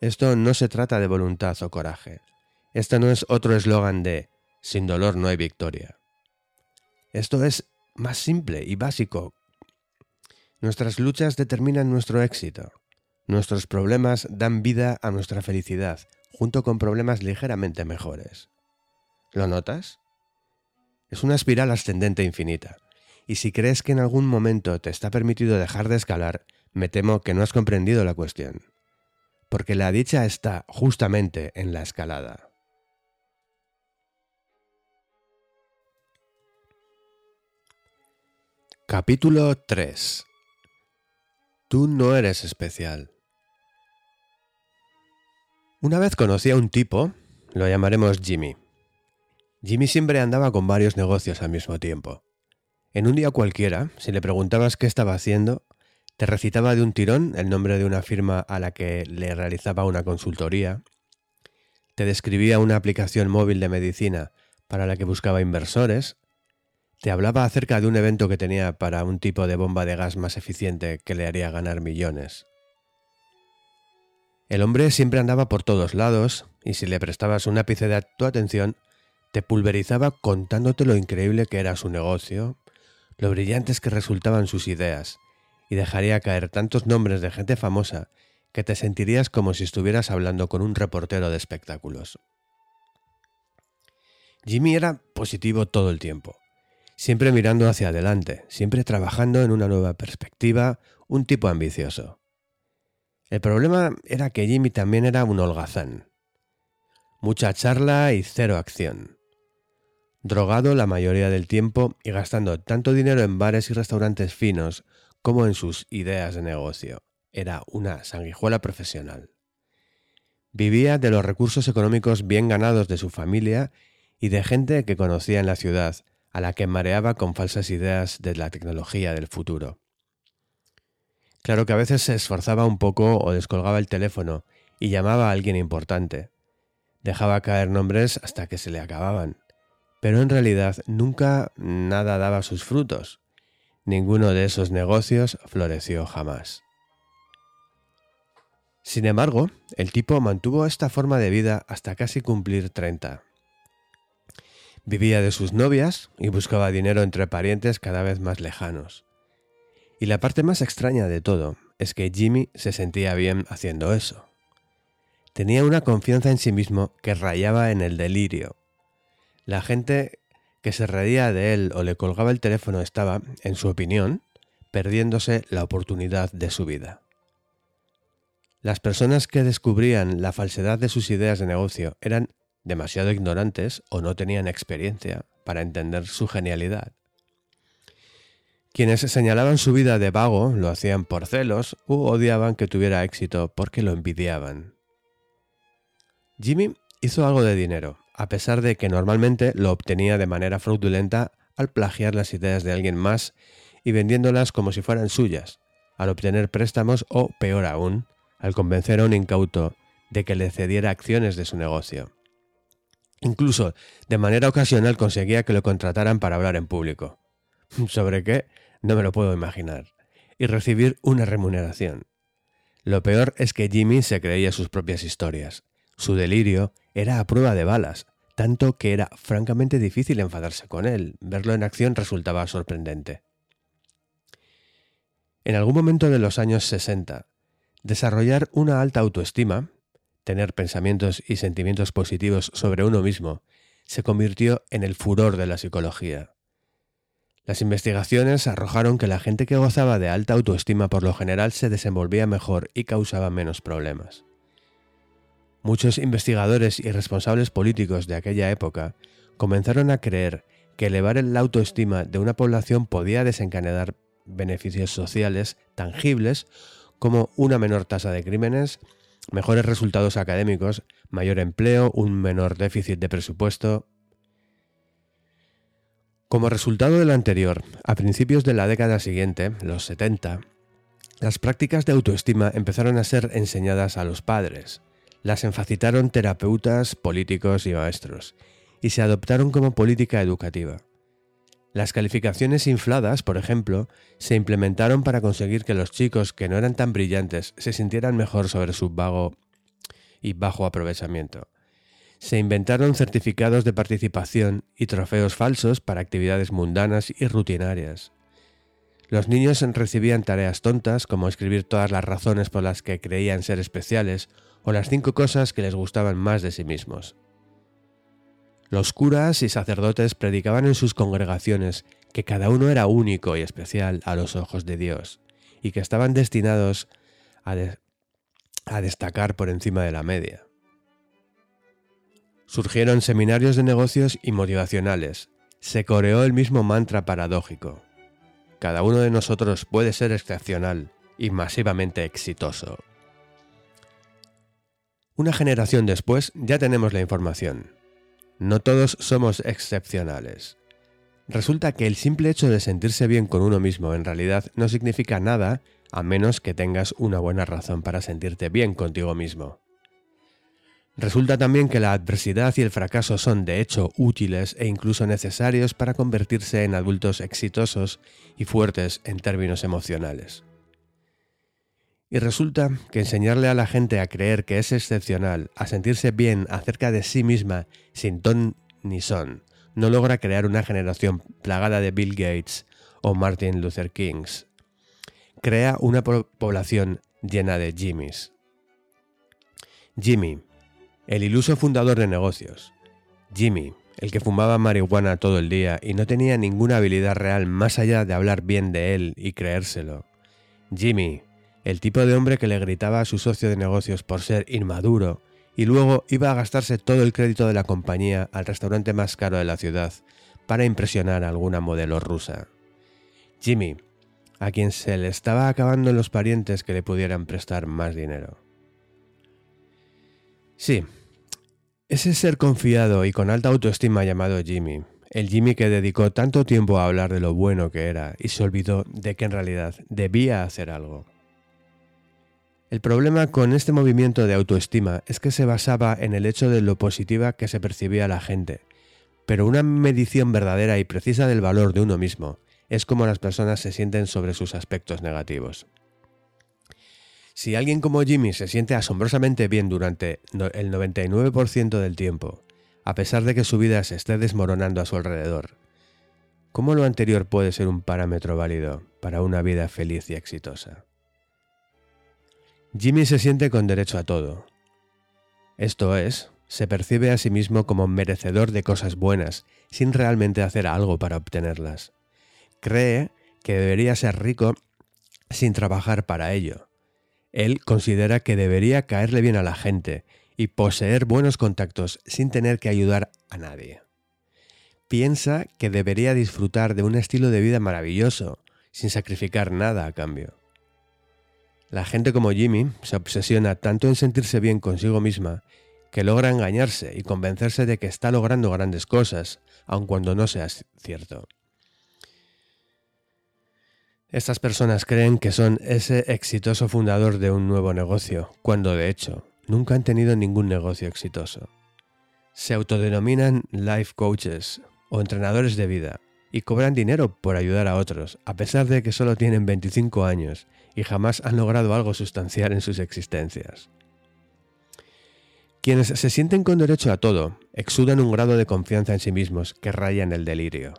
Speaker 1: Esto no se trata de voluntad o coraje. Esto no es otro eslogan de sin dolor no hay victoria. Esto es más simple y básico. Nuestras luchas determinan nuestro éxito. Nuestros problemas dan vida a nuestra felicidad, junto con problemas ligeramente mejores. ¿Lo notas? Es una espiral ascendente infinita, y si crees que en algún momento te está permitido dejar de escalar, me temo que no has comprendido la cuestión porque la dicha está justamente en la escalada. Capítulo 3 Tú no eres especial. Una vez conocí a un tipo, lo llamaremos Jimmy. Jimmy siempre andaba con varios negocios al mismo tiempo. En un día cualquiera, si le preguntabas qué estaba haciendo, te recitaba de un tirón el nombre de una firma a la que le realizaba una consultoría. Te describía una aplicación móvil de medicina para la que buscaba inversores. Te hablaba acerca de un evento que tenía para un tipo de bomba de gas más eficiente que le haría ganar millones. El hombre siempre andaba por todos lados y si le prestabas un ápice de tu atención, te pulverizaba contándote lo increíble que era su negocio, lo brillantes que resultaban sus ideas, y dejaría caer tantos nombres de gente famosa que te sentirías como si estuvieras hablando con un reportero de espectáculos. Jimmy era positivo todo el tiempo, siempre mirando hacia adelante, siempre trabajando en una nueva perspectiva, un tipo ambicioso. El problema era que Jimmy también era un holgazán. Mucha charla y cero acción. Drogado la mayoría del tiempo y gastando tanto dinero en bares y restaurantes finos como en sus ideas de negocio. Era una sanguijuela profesional. Vivía de los recursos económicos bien ganados de su familia y de gente que conocía en la ciudad, a la que mareaba con falsas ideas de la tecnología del futuro. Claro que a veces se esforzaba un poco o descolgaba el teléfono y llamaba a alguien importante. Dejaba caer nombres hasta que se le acababan. Pero en realidad nunca nada daba sus frutos. Ninguno de esos negocios floreció jamás. Sin embargo, el tipo mantuvo esta forma de vida hasta casi cumplir 30. Vivía de sus novias y buscaba dinero entre parientes cada vez más lejanos. Y la parte más extraña de todo es que Jimmy se sentía bien haciendo eso. Tenía una confianza en sí mismo que rayaba en el delirio. La gente que se reía de él o le colgaba el teléfono estaba, en su opinión, perdiéndose la oportunidad de su vida. Las personas que descubrían la falsedad de sus ideas de negocio eran demasiado ignorantes o no tenían experiencia para entender su genialidad. Quienes señalaban su vida de vago lo hacían por celos u odiaban que tuviera éxito porque lo envidiaban. Jimmy hizo algo de dinero, a pesar de que normalmente lo obtenía de manera fraudulenta al plagiar las ideas de alguien más y vendiéndolas como si fueran suyas, al obtener préstamos o, peor aún, al convencer a un incauto de que le cediera acciones de su negocio. Incluso, de manera ocasional conseguía que lo contrataran para hablar en público. ¿Sobre qué? No me lo puedo imaginar. Y recibir una remuneración. Lo peor es que Jimmy se creía sus propias historias. Su delirio era a prueba de balas, tanto que era francamente difícil enfadarse con él. Verlo en acción resultaba sorprendente. En algún momento de los años 60, desarrollar una alta autoestima, tener pensamientos y sentimientos positivos sobre uno mismo, se convirtió en el furor de la psicología. Las investigaciones arrojaron que la gente que gozaba de alta autoestima por lo general se desenvolvía mejor y causaba menos problemas. Muchos investigadores y responsables políticos de aquella época comenzaron a creer que elevar la autoestima de una población podía desencadenar beneficios sociales tangibles como una menor tasa de crímenes, mejores resultados académicos, mayor empleo, un menor déficit de presupuesto, como resultado de lo anterior, a principios de la década siguiente, los 70, las prácticas de autoestima empezaron a ser enseñadas a los padres, las enfacitaron terapeutas, políticos y maestros, y se adoptaron como política educativa. Las calificaciones infladas, por ejemplo, se implementaron para conseguir que los chicos que no eran tan brillantes se sintieran mejor sobre su vago y bajo aprovechamiento se inventaron certificados de participación y trofeos falsos para actividades mundanas y rutinarias. Los niños recibían tareas tontas como escribir todas las razones por las que creían ser especiales o las cinco cosas que les gustaban más de sí mismos. Los curas y sacerdotes predicaban en sus congregaciones que cada uno era único y especial a los ojos de Dios y que estaban destinados a, destacar por encima de la media. Surgieron seminarios de negocios y motivacionales. Se coreó el mismo mantra paradójico. Cada uno de nosotros puede ser excepcional y masivamente exitoso. Una generación después ya tenemos la información. No todos somos excepcionales. Resulta que el simple hecho de sentirse bien con uno mismo en realidad no significa nada a menos que tengas una buena razón para sentirte bien contigo mismo. Resulta también que la adversidad y el fracaso son de hecho útiles e incluso necesarios para convertirse en adultos exitosos y fuertes en términos emocionales. Y resulta que enseñarle a la gente a creer que es excepcional, a sentirse bien acerca de sí misma sin ton ni son, no logra crear una generación plagada de Bill Gates o Martin Luther Kings. Crea una población llena de Jimmys. Jimmy, el iluso fundador de negocios. Jimmy, el que fumaba marihuana todo el día y no tenía ninguna habilidad real más allá de hablar bien de él y creérselo. Jimmy, el tipo de hombre que le gritaba a su socio de negocios por ser inmaduro y luego iba a gastarse todo el crédito de la compañía al restaurante más caro de la ciudad para impresionar a alguna modelo rusa. Jimmy, a quien se le estaba acabando los parientes que le pudieran prestar más dinero. Sí, ese ser confiado y con alta autoestima llamado Jimmy, el Jimmy que dedicó tanto tiempo a hablar de lo bueno que era y se olvidó de que en realidad debía hacer algo. El problema con este movimiento de autoestima es que se basaba en el hecho de lo positiva que se percibía la gente, pero una medición verdadera y precisa del valor de uno mismo es como las personas se sienten sobre sus aspectos negativos. Si alguien como Jimmy se siente asombrosamente bien durante el 99% del tiempo, a pesar de que su vida se esté desmoronando a su alrededor, ¿cómo lo anterior puede ser un parámetro válido para una vida feliz y exitosa? Jimmy se siente con derecho a todo. Esto es, se percibe a sí mismo como merecedor de cosas buenas, sin realmente hacer algo para obtenerlas. Cree que debería ser rico sin trabajar para ello. Él considera que debería caerle bien a la gente y poseer buenos contactos sin tener que ayudar a nadie. Piensa que debería disfrutar de un estilo de vida maravilloso, sin sacrificar nada a cambio. La gente como Jimmy se obsesiona tanto en sentirse bien consigo misma que logra engañarse y convencerse de que está logrando grandes cosas, aun cuando no sea cierto. Estas personas creen que son ese exitoso fundador de un nuevo negocio, cuando de hecho nunca han tenido ningún negocio exitoso. Se autodenominan life coaches o entrenadores de vida y cobran dinero por ayudar a otros, a pesar de que solo tienen 25 años y jamás han logrado algo sustancial en sus existencias. Quienes se sienten con derecho a todo exudan un grado de confianza en sí mismos que raya en el delirio.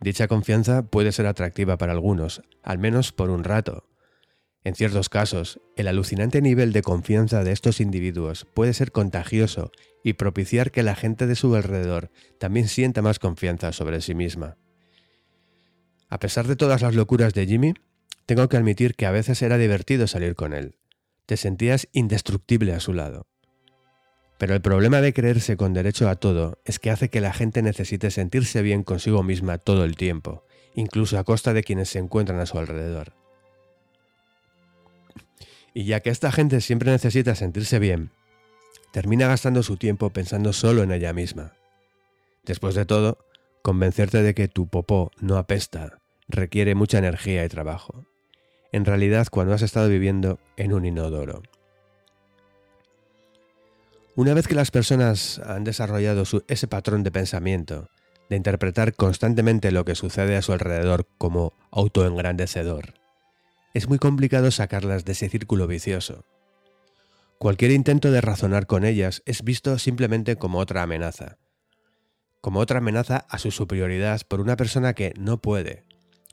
Speaker 1: Dicha confianza puede ser atractiva para algunos, al menos por un rato. En ciertos casos, el alucinante nivel de confianza de estos individuos puede ser contagioso y propiciar que la gente de su alrededor también sienta más confianza sobre sí misma. A pesar de todas las locuras de Jimmy, tengo que admitir que a veces era divertido salir con él. Te sentías indestructible a su lado. Pero el problema de creerse con derecho a todo es que hace que la gente necesite sentirse bien consigo misma todo el tiempo, incluso a costa de quienes se encuentran a su alrededor. Y ya que esta gente siempre necesita sentirse bien, termina gastando su tiempo pensando solo en ella misma. Después de todo, convencerte de que tu popó no apesta requiere mucha energía y trabajo en realidad cuando has estado viviendo en un inodoro. Una vez que las personas han desarrollado ese patrón de pensamiento, de interpretar constantemente lo que sucede a su alrededor como autoengrandecedor, es muy complicado sacarlas de ese círculo vicioso. Cualquier intento de razonar con ellas es visto simplemente como otra amenaza, como otra amenaza a su superioridad por una persona que no puede,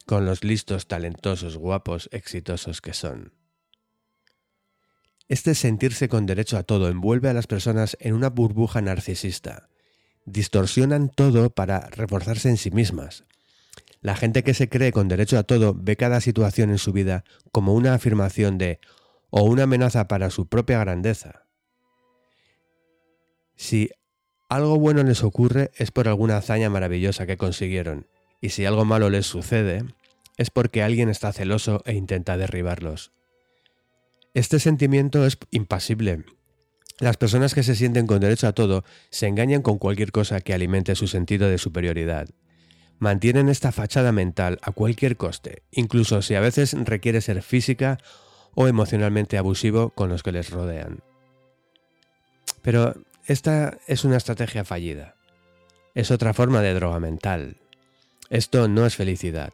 Speaker 1: con los listos, talentosos, guapos, exitosos que son. Este sentirse con derecho a todo envuelve a las personas en una burbuja narcisista. Distorsionan todo para reforzarse en sí mismas. La gente que se cree con derecho a todo ve cada situación en su vida como una afirmación de o una amenaza para su propia grandeza. Si algo bueno les ocurre es por alguna hazaña maravillosa que consiguieron, y si algo malo les sucede, es porque alguien está celoso e intenta derribarlos. Este sentimiento es impasible. Las personas que se sienten con derecho a todo se engañan con cualquier cosa que alimente su sentido de superioridad. Mantienen esta fachada mental a cualquier coste, incluso si a veces requiere ser física o emocionalmente abusivo con los que les rodean. Pero esta es una estrategia fallida. Es otra forma de droga mental. Esto no es felicidad.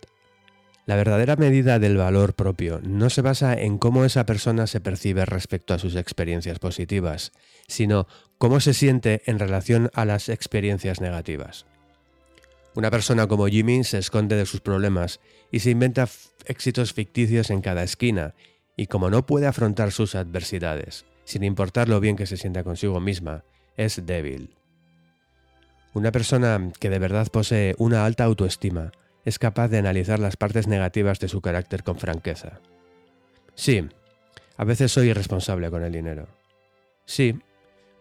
Speaker 1: La verdadera medida del valor propio no se basa en cómo esa persona se percibe respecto a sus experiencias positivas, sino cómo se siente en relación a las experiencias negativas. Una persona como Jimmy se esconde de sus problemas y se inventa éxitos ficticios en cada esquina, y como no puede afrontar sus adversidades, sin importar lo bien que se sienta consigo misma, es débil. Una persona que de verdad posee una alta autoestima es capaz de analizar las partes negativas de su carácter con franqueza. Sí, a veces soy irresponsable con el dinero. Sí,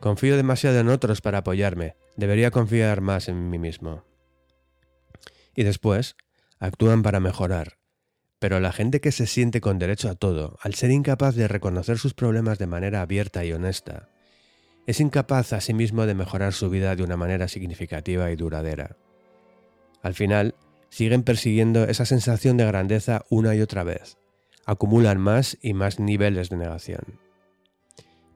Speaker 1: confío demasiado en otros para apoyarme, debería confiar más en mí mismo. Y después, actúan para mejorar. Pero la gente que se siente con derecho a todo, al ser incapaz de reconocer sus problemas de manera abierta y honesta, es incapaz a sí de mejorar su vida de una manera significativa y duradera. Al final, siguen persiguiendo esa sensación de grandeza una y otra vez. Acumulan más y más niveles de negación.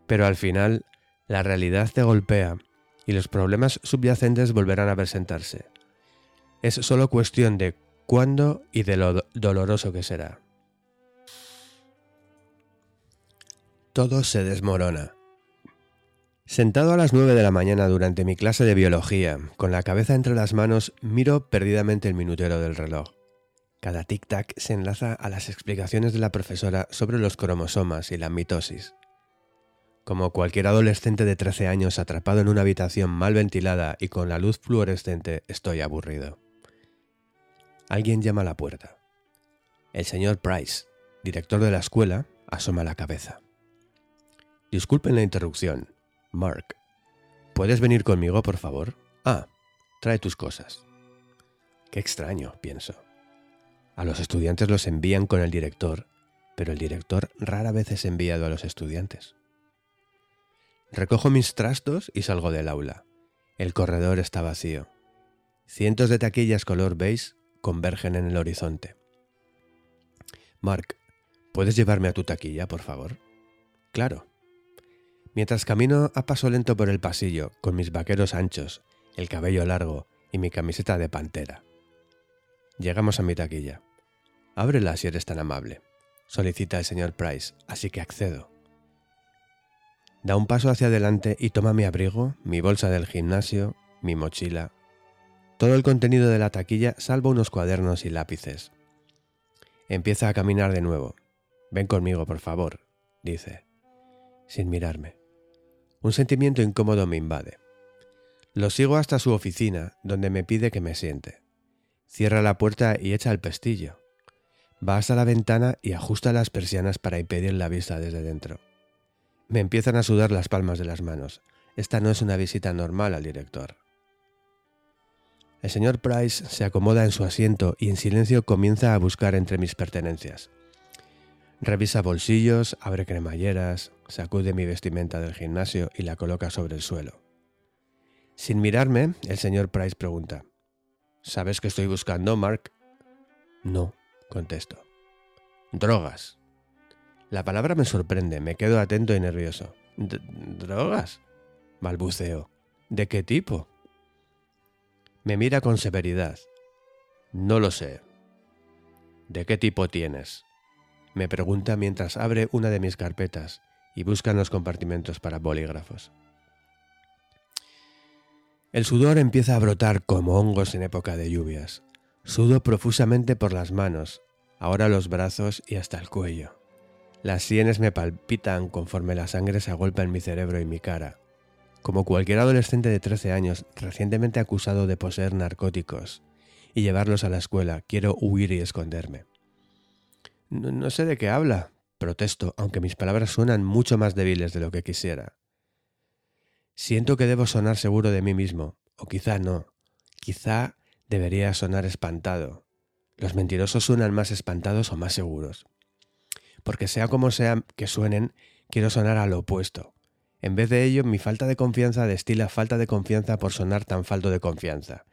Speaker 1: Pero al final, la realidad te golpea y los problemas subyacentes volverán a presentarse. Es solo cuestión de cuándo y de lo doloroso que será. Todo se desmorona. Sentado a las 9 de la mañana durante mi clase de biología, con la cabeza entre las manos, miro perdidamente el minutero del reloj. Cada tic-tac se enlaza a las explicaciones de la profesora sobre los cromosomas y la mitosis. Como cualquier adolescente de 13 años atrapado en una habitación mal ventilada y con la luz fluorescente, estoy aburrido. Alguien llama a la puerta. El señor Price, director de la escuela, asoma la cabeza. Disculpen la interrupción, Mark, ¿puedes venir conmigo, por favor? Ah, trae tus cosas. Qué extraño, pienso. A los estudiantes los envían con el director, pero el director rara vez es enviado a los estudiantes. Recojo mis trastos y salgo del aula. El corredor está vacío. Cientos de taquillas color beige convergen en el horizonte. Mark, ¿puedes llevarme a tu taquilla, por favor? Claro. Mientras camino a paso lento por el pasillo, con mis vaqueros anchos, el cabello largo y mi camiseta de pantera. Llegamos a mi taquilla. Ábrela si eres tan amable, solicita el señor Price, así que accedo. Da un paso hacia adelante y toma mi abrigo, mi bolsa del gimnasio, mi mochila, todo el contenido de la taquilla salvo unos cuadernos y lápices. Empieza a caminar de nuevo. Ven conmigo, por favor, dice, sin mirarme. Un sentimiento incómodo me invade. Lo sigo hasta su oficina, donde me pide que me siente. Cierra la puerta y echa el pestillo. Va hasta la ventana y ajusta las persianas para impedir la vista desde dentro. Me empiezan a sudar las palmas de las manos. Esta no es una visita normal al director. El señor Price se acomoda en su asiento y en silencio comienza a buscar entre mis pertenencias. Revisa bolsillos, abre cremalleras, sacude mi vestimenta del gimnasio y la coloca sobre el suelo. Sin mirarme, el señor Price pregunta, ¿Sabes qué estoy buscando, Mark? No, contesto. Drogas. La palabra me sorprende, me quedo atento y nervioso. ¿Drogas? balbuceo. ¿De qué tipo? Me mira con severidad. No lo sé. ¿De qué tipo tienes? Me pregunta mientras abre una de mis carpetas y busca en los compartimentos para bolígrafos. El sudor empieza a brotar como hongos en época de lluvias. Sudo profusamente por las manos, ahora los brazos y hasta el cuello. Las sienes me palpitan conforme la sangre se agolpa en mi cerebro y mi cara. Como cualquier adolescente de 13 años recientemente acusado de poseer narcóticos y llevarlos a la escuela, quiero huir y esconderme. No, sé de qué habla, protesto, aunque mis palabras suenan mucho más débiles de lo que quisiera. Siento que debo sonar seguro de mí mismo, o quizá no. Quizá debería sonar espantado. Los mentirosos suenan más espantados o más seguros. Porque sea como sea que suenen, quiero sonar a lo opuesto. En vez de ello, mi falta de confianza destila falta de confianza por sonar tan falto de confianza.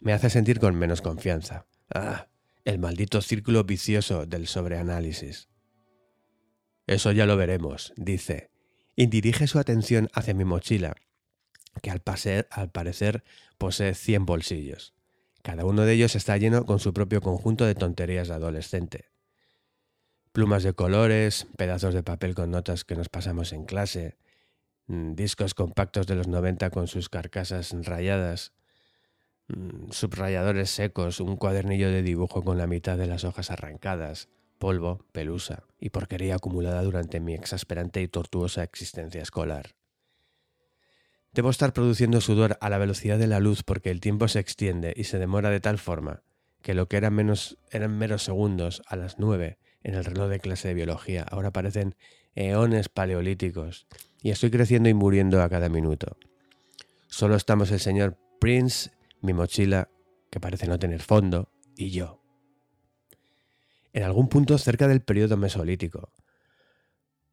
Speaker 1: Me hace sentir con menos confianza. Ah, el maldito círculo vicioso del sobreanálisis. Eso ya lo veremos, dice, y dirige su atención hacia mi mochila, que al, al parecer posee cien bolsillos. Cada uno de ellos está lleno con su propio conjunto de tonterías de adolescente. Plumas de colores, pedazos de papel con notas que nos pasamos en clase, mm, discos compactos de los 90 con sus carcasas rayadas, subrayadores secos, un cuadernillo de dibujo con la mitad de las hojas arrancadas, polvo, pelusa y porquería acumulada durante mi exasperante y tortuosa existencia escolar. Debo estar produciendo sudor a la velocidad de la luz porque el tiempo se extiende y se demora de tal forma que lo que eran, menos, eran meros segundos a las nueve en el reloj de clase de biología ahora parecen eones paleolíticos y estoy creciendo y muriendo a cada minuto. Solo estamos el señor Prince, mi mochila, que parece no tener fondo, y yo en algún punto cerca del periodo mesolítico.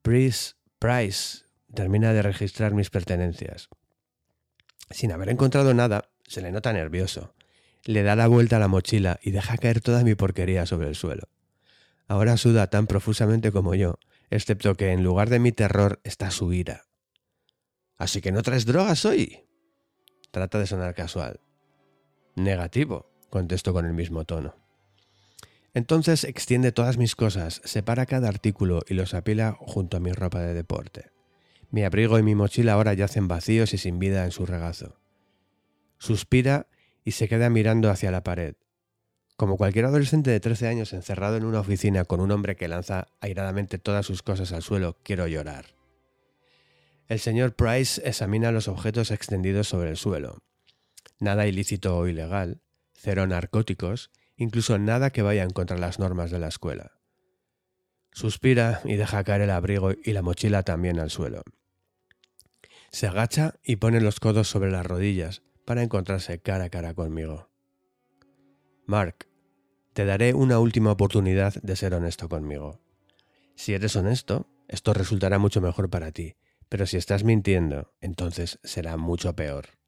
Speaker 1: Price, Price termina de registrar mis pertenencias. Sin haber encontrado nada, se le nota nervioso. Le da la vuelta a la mochila y deja caer toda mi porquería sobre el suelo. Ahora suda tan profusamente como yo, excepto que en lugar de mi terror está su ira. ¿Así que no traes drogas hoy? Trata de sonar casual. Negativo, contesto con el mismo tono. Entonces extiende todas mis cosas, separa cada artículo y los apila junto a mi ropa de deporte. Mi abrigo y mi mochila ahora yacen vacíos y sin vida en su regazo. Suspira y se queda mirando hacia la pared. Como cualquier adolescente de 13 años encerrado en una oficina con un hombre que lanza airadamente todas sus cosas al suelo, quiero llorar. El señor Price examina los objetos extendidos sobre el suelo. Nada ilícito o ilegal, cero narcóticos incluso nada que vaya en contra las normas de la escuela. Suspira y deja caer el abrigo y la mochila también al suelo. Se agacha y pone los codos sobre las rodillas para encontrarse cara a cara conmigo. Mark, te daré una última oportunidad de ser honesto conmigo. Si eres honesto, esto resultará mucho mejor para ti, pero si estás mintiendo, entonces será mucho peor.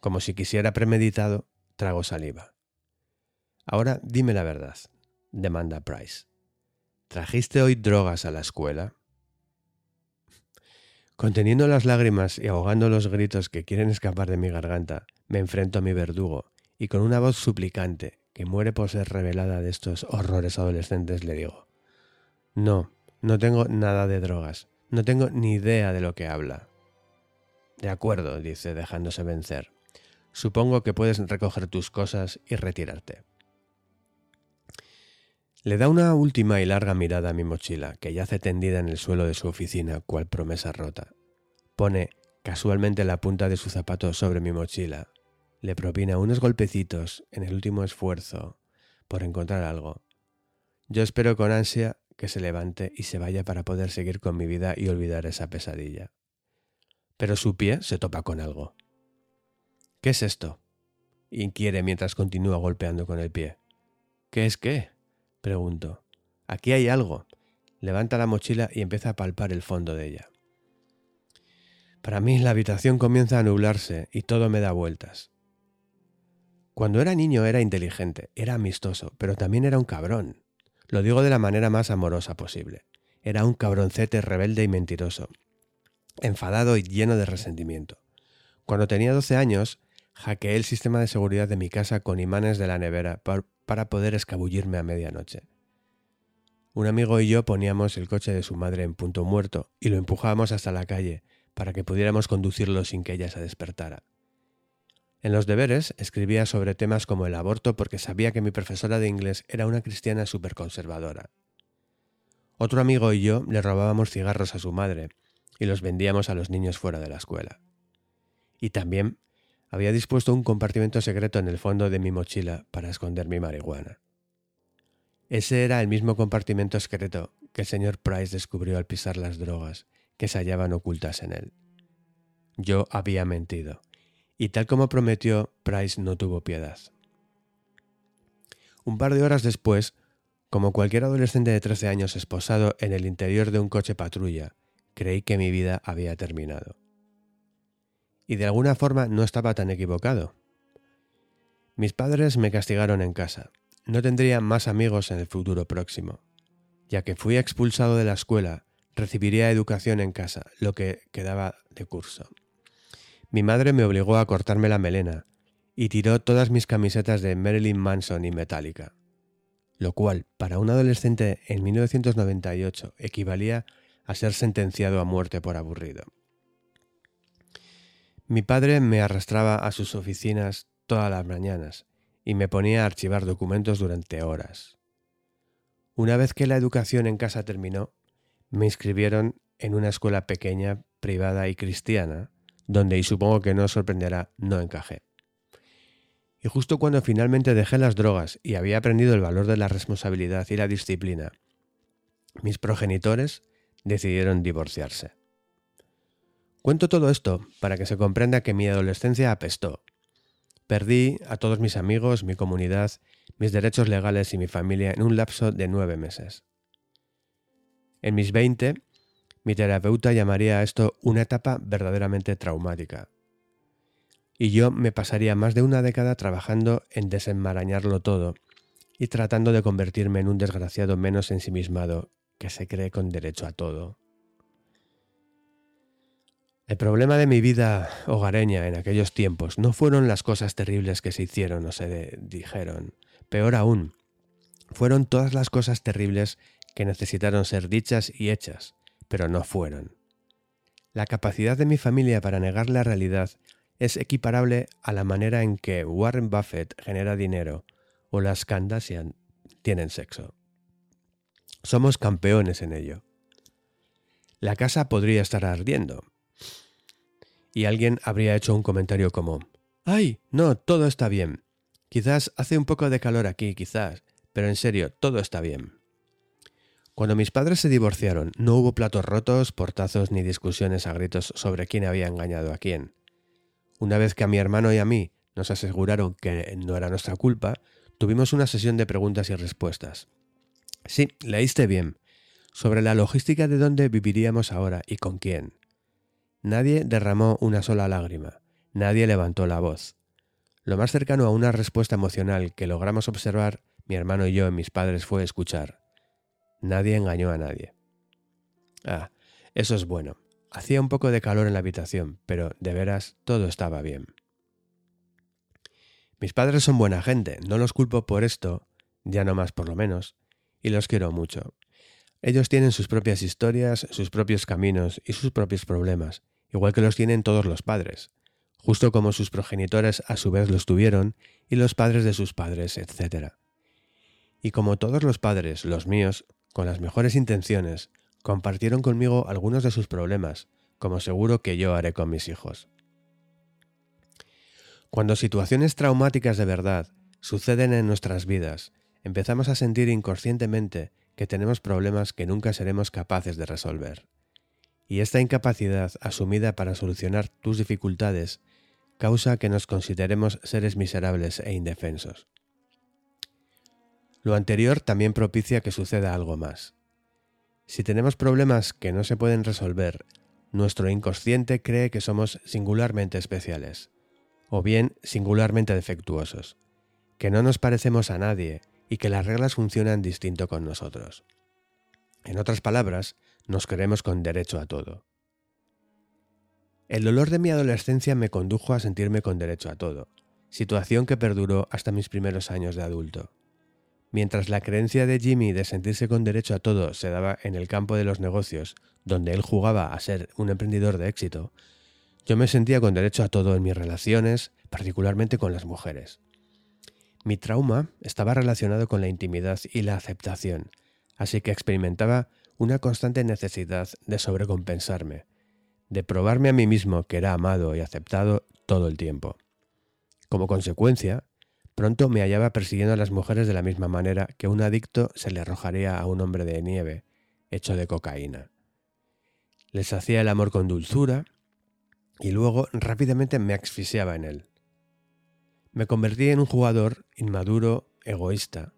Speaker 1: Como si quisiera premeditado, trago saliva. Ahora dime la verdad, demanda Price. ¿Trajiste hoy drogas a la escuela? Conteniendo las lágrimas y ahogando los gritos que quieren escapar de mi garganta, me enfrento a mi verdugo y con una voz suplicante, que muere por ser revelada de estos horrores adolescentes, le digo, No, no tengo nada de drogas, no tengo ni idea de lo que habla. De acuerdo, dice, dejándose vencer. Supongo que puedes recoger tus cosas y retirarte. Le da una última y larga mirada a mi mochila, que yace tendida en el suelo de su oficina, cual promesa rota. Pone casualmente la punta de su zapato sobre mi mochila. Le propina unos golpecitos en el último esfuerzo por encontrar algo. Yo espero con ansia que se levante y se vaya para poder seguir con mi vida y olvidar esa pesadilla. Pero su pie se topa con algo. ¿Qué es esto? inquiere mientras continúa golpeando con el pie. ¿Qué es qué? Pregunto. Aquí hay algo. Levanta la mochila y empieza a palpar el fondo de ella. Para mí la habitación comienza a nublarse y todo me da vueltas. Cuando era niño era inteligente, era amistoso, pero también era un cabrón. Lo digo de la manera más amorosa posible. Era un cabroncete rebelde y mentiroso, enfadado y lleno de resentimiento. Cuando tenía 12 años, hackeé el sistema de seguridad de mi casa con imanes de la nevera para poder escabullirme a medianoche. Un amigo y yo poníamos el coche de su madre en punto muerto y lo empujábamos hasta la calle para que pudiéramos conducirlo sin que ella se despertara. En los deberes escribía sobre temas como el aborto porque sabía que mi profesora de inglés era una cristiana conservadora. Otro amigo y yo le robábamos cigarros a su madre y los vendíamos a los niños fuera de la escuela. Y también había dispuesto un compartimento secreto en el fondo de mi mochila para esconder mi marihuana. Ese era el mismo compartimento secreto que el señor Price descubrió al pisar las drogas que se hallaban ocultas en él. Yo había mentido, y tal como prometió, Price no tuvo piedad. Un par de horas después, como cualquier adolescente de 13 años esposado en el interior de un coche patrulla, creí que mi vida había terminado y de alguna forma no estaba tan equivocado. Mis padres me castigaron en casa. No tendría más amigos en el futuro próximo. Ya que fui expulsado de la escuela, recibiría educación en casa, lo que quedaba de curso. Mi madre me obligó a cortarme la melena, y tiró todas mis camisetas de Marilyn Manson y Metallica, lo cual para un adolescente en 1998 equivalía a ser sentenciado a muerte por aburrido. Mi padre me arrastraba a sus oficinas todas las mañanas y me ponía a archivar documentos durante horas. Una vez que la educación en casa terminó, me inscribieron en una escuela pequeña, privada y cristiana, donde, y supongo que no os sorprenderá, no encajé. Y justo cuando finalmente dejé las drogas y había aprendido el valor de la responsabilidad y la disciplina, mis progenitores decidieron divorciarse. Cuento todo esto para que se comprenda que mi adolescencia apestó. Perdí a todos mis amigos, mi comunidad, mis derechos legales y mi familia en un lapso de nueve meses. En mis veinte, mi terapeuta llamaría a esto una etapa verdaderamente traumática. Y yo me pasaría más de una década trabajando en desenmarañarlo todo y tratando de convertirme en un desgraciado menos ensimismado que se cree con derecho a todo. El problema de mi vida hogareña en aquellos tiempos no fueron las cosas terribles que se hicieron o se dijeron. Peor aún, fueron todas las cosas terribles que necesitaron ser dichas y hechas, pero no fueron. La capacidad de mi familia para negar la realidad es equiparable a la manera en que Warren Buffett genera dinero o las Kardashian tienen sexo. Somos campeones en ello. La casa podría estar ardiendo, y alguien habría hecho un comentario como, ¡ay! No, todo está bien. Quizás hace un poco de calor aquí, quizás, pero en serio, todo está bien. Cuando mis padres se divorciaron, no hubo platos rotos, portazos ni discusiones a gritos sobre quién había engañado a quién. Una vez que a mi hermano y a mí nos aseguraron que no era nuestra culpa, tuvimos una sesión de preguntas y respuestas. Sí, leíste bien, sobre la logística de dónde viviríamos ahora y con quién. Nadie derramó una sola lágrima, nadie levantó la voz. Lo más cercano a una respuesta emocional que logramos observar mi hermano y yo en mis padres fue escuchar. Nadie engañó a nadie. Ah, eso es bueno. Hacía un poco de calor en la habitación, pero de veras todo estaba bien. Mis padres son buena gente, no los culpo por esto, ya no más por lo menos, y los quiero mucho. Ellos tienen sus propias historias, sus propios caminos y sus propios problemas, igual que los tienen todos los padres, justo como sus progenitores a su vez los tuvieron y los padres de sus padres, etc. Y como todos los padres, los míos, con las mejores intenciones, compartieron conmigo algunos de sus problemas, como seguro que yo haré con mis hijos. Cuando situaciones traumáticas de verdad suceden en nuestras vidas, empezamos a sentir inconscientemente que tenemos problemas que nunca seremos capaces de resolver. Y esta incapacidad asumida para solucionar tus dificultades causa que nos consideremos seres miserables e indefensos. Lo anterior también propicia que suceda algo más. Si tenemos problemas que no se pueden resolver, nuestro inconsciente cree que somos singularmente especiales, o bien singularmente defectuosos, que no nos parecemos a nadie y que las reglas funcionan distinto con nosotros. En otras palabras, nos creemos con derecho a todo. El dolor de mi adolescencia me condujo a sentirme con derecho a todo, situación que perduró hasta mis primeros años de adulto. Mientras la creencia de Jimmy de sentirse con derecho a todo se daba en el campo de los negocios, donde él jugaba a ser un emprendedor de éxito, yo me sentía con derecho a todo en mis relaciones, particularmente con las mujeres. Mi trauma estaba relacionado con la intimidad y la aceptación, así que experimentaba una constante necesidad de sobrecompensarme, de probarme a mí mismo que era amado y aceptado todo el tiempo. Como consecuencia, pronto me hallaba persiguiendo a las mujeres de la misma manera que un adicto se le arrojaría a un hombre de nieve, hecho de cocaína. Les hacía el amor con dulzura y luego rápidamente me asfixiaba en él. Me convertí en un jugador inmaduro, egoísta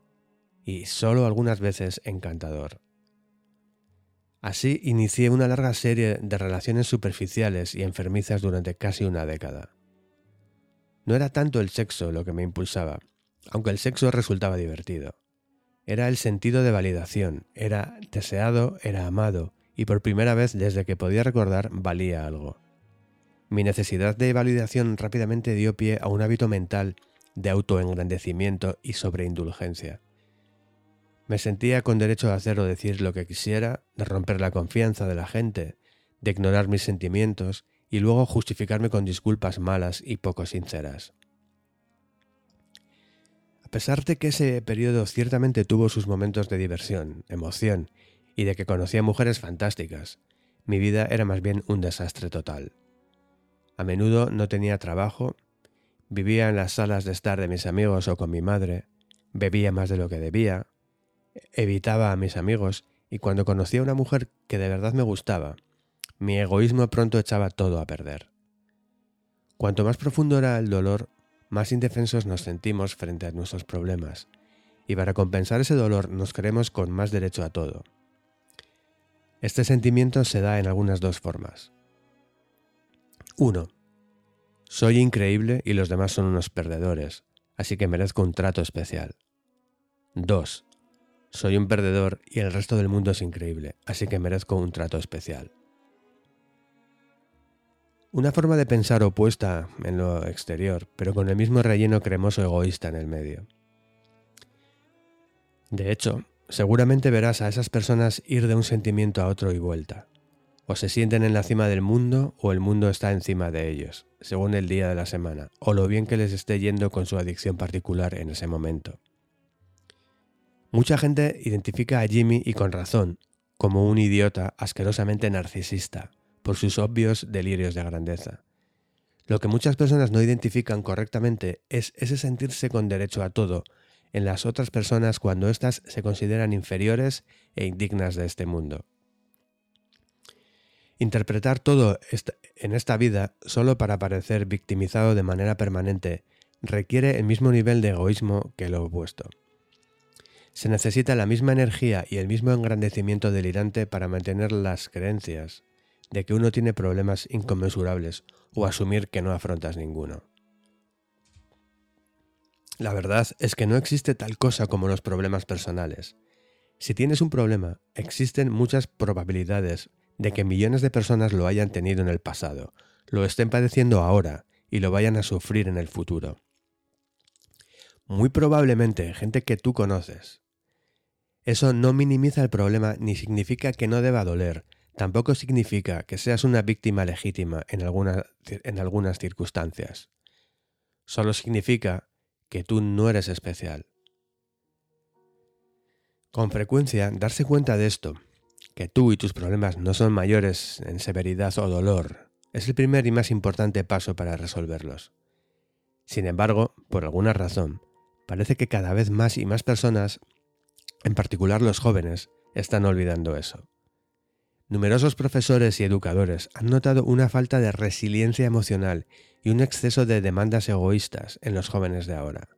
Speaker 1: y solo algunas veces encantador. Así inicié una larga serie de relaciones superficiales y enfermizas durante casi una década. No era tanto el sexo lo que me impulsaba, aunque el sexo resultaba divertido. Era el sentido de validación, era deseado, era amado, y por primera vez desde que podía recordar valía algo. Mi necesidad de validación rápidamente dio pie a un hábito mental de autoengrandecimiento y sobreindulgencia. Me sentía con derecho a hacer o decir lo que quisiera, de romper la confianza de la gente, de ignorar mis sentimientos y luego justificarme con disculpas malas y poco sinceras. A pesar de que ese periodo ciertamente tuvo sus momentos de diversión, emoción y de que conocía mujeres fantásticas, mi vida era más bien un desastre total. A menudo no tenía trabajo, vivía en las salas de estar de mis amigos o con mi madre, bebía más de lo que debía, evitaba a mis amigos y cuando conocía a una mujer que de verdad me gustaba, mi egoísmo pronto echaba todo a perder. Cuanto más profundo era el dolor, más indefensos nos sentimos frente a nuestros problemas, y para compensar ese dolor nos creemos con más derecho a todo. Este sentimiento se da en algunas dos formas. 1. Soy increíble y los demás son unos perdedores, así que merezco un trato especial. 2. Soy un perdedor y el resto del mundo es increíble, así que merezco un trato especial. Una forma de pensar opuesta en lo exterior, pero con el mismo relleno cremoso egoísta en el medio. De hecho, seguramente verás a esas personas ir de un sentimiento a otro y vuelta. O se sienten en la cima del mundo o el mundo está encima de ellos, según el día de la semana, o lo bien que les esté yendo con su adicción particular en ese momento. Mucha gente identifica a Jimmy, y con razón, como un idiota asquerosamente narcisista, por sus obvios delirios de grandeza. Lo que muchas personas no identifican correctamente es ese sentirse con derecho a todo en las otras personas cuando éstas se consideran inferiores e indignas de este mundo. Interpretar todo en esta vida solo para parecer victimizado de manera permanente requiere el mismo nivel de egoísmo que lo opuesto. Se necesita la misma energía y el mismo engrandecimiento delirante para mantener las creencias de que uno tiene problemas inconmensurables o asumir que no afrontas ninguno. La verdad es que no existe tal cosa como los problemas personales. Si tienes un problema, existen muchas probabilidades de que millones de personas lo hayan tenido en el pasado, lo estén padeciendo ahora y lo vayan a sufrir en el futuro. Muy probablemente gente que tú conoces, eso no minimiza el problema ni significa que no deba doler, tampoco significa que seas una víctima legítima en, en algunas circunstancias. Solo significa que tú no eres especial. Con frecuencia, darse cuenta de esto, que tú y tus problemas no son mayores en severidad o dolor, es el primer y más importante paso para resolverlos. Sin embargo, por alguna razón, parece que cada vez más y más personas en particular los jóvenes, están olvidando eso. Numerosos profesores y educadores han notado una falta de resiliencia emocional y un exceso de demandas egoístas en los jóvenes de ahora.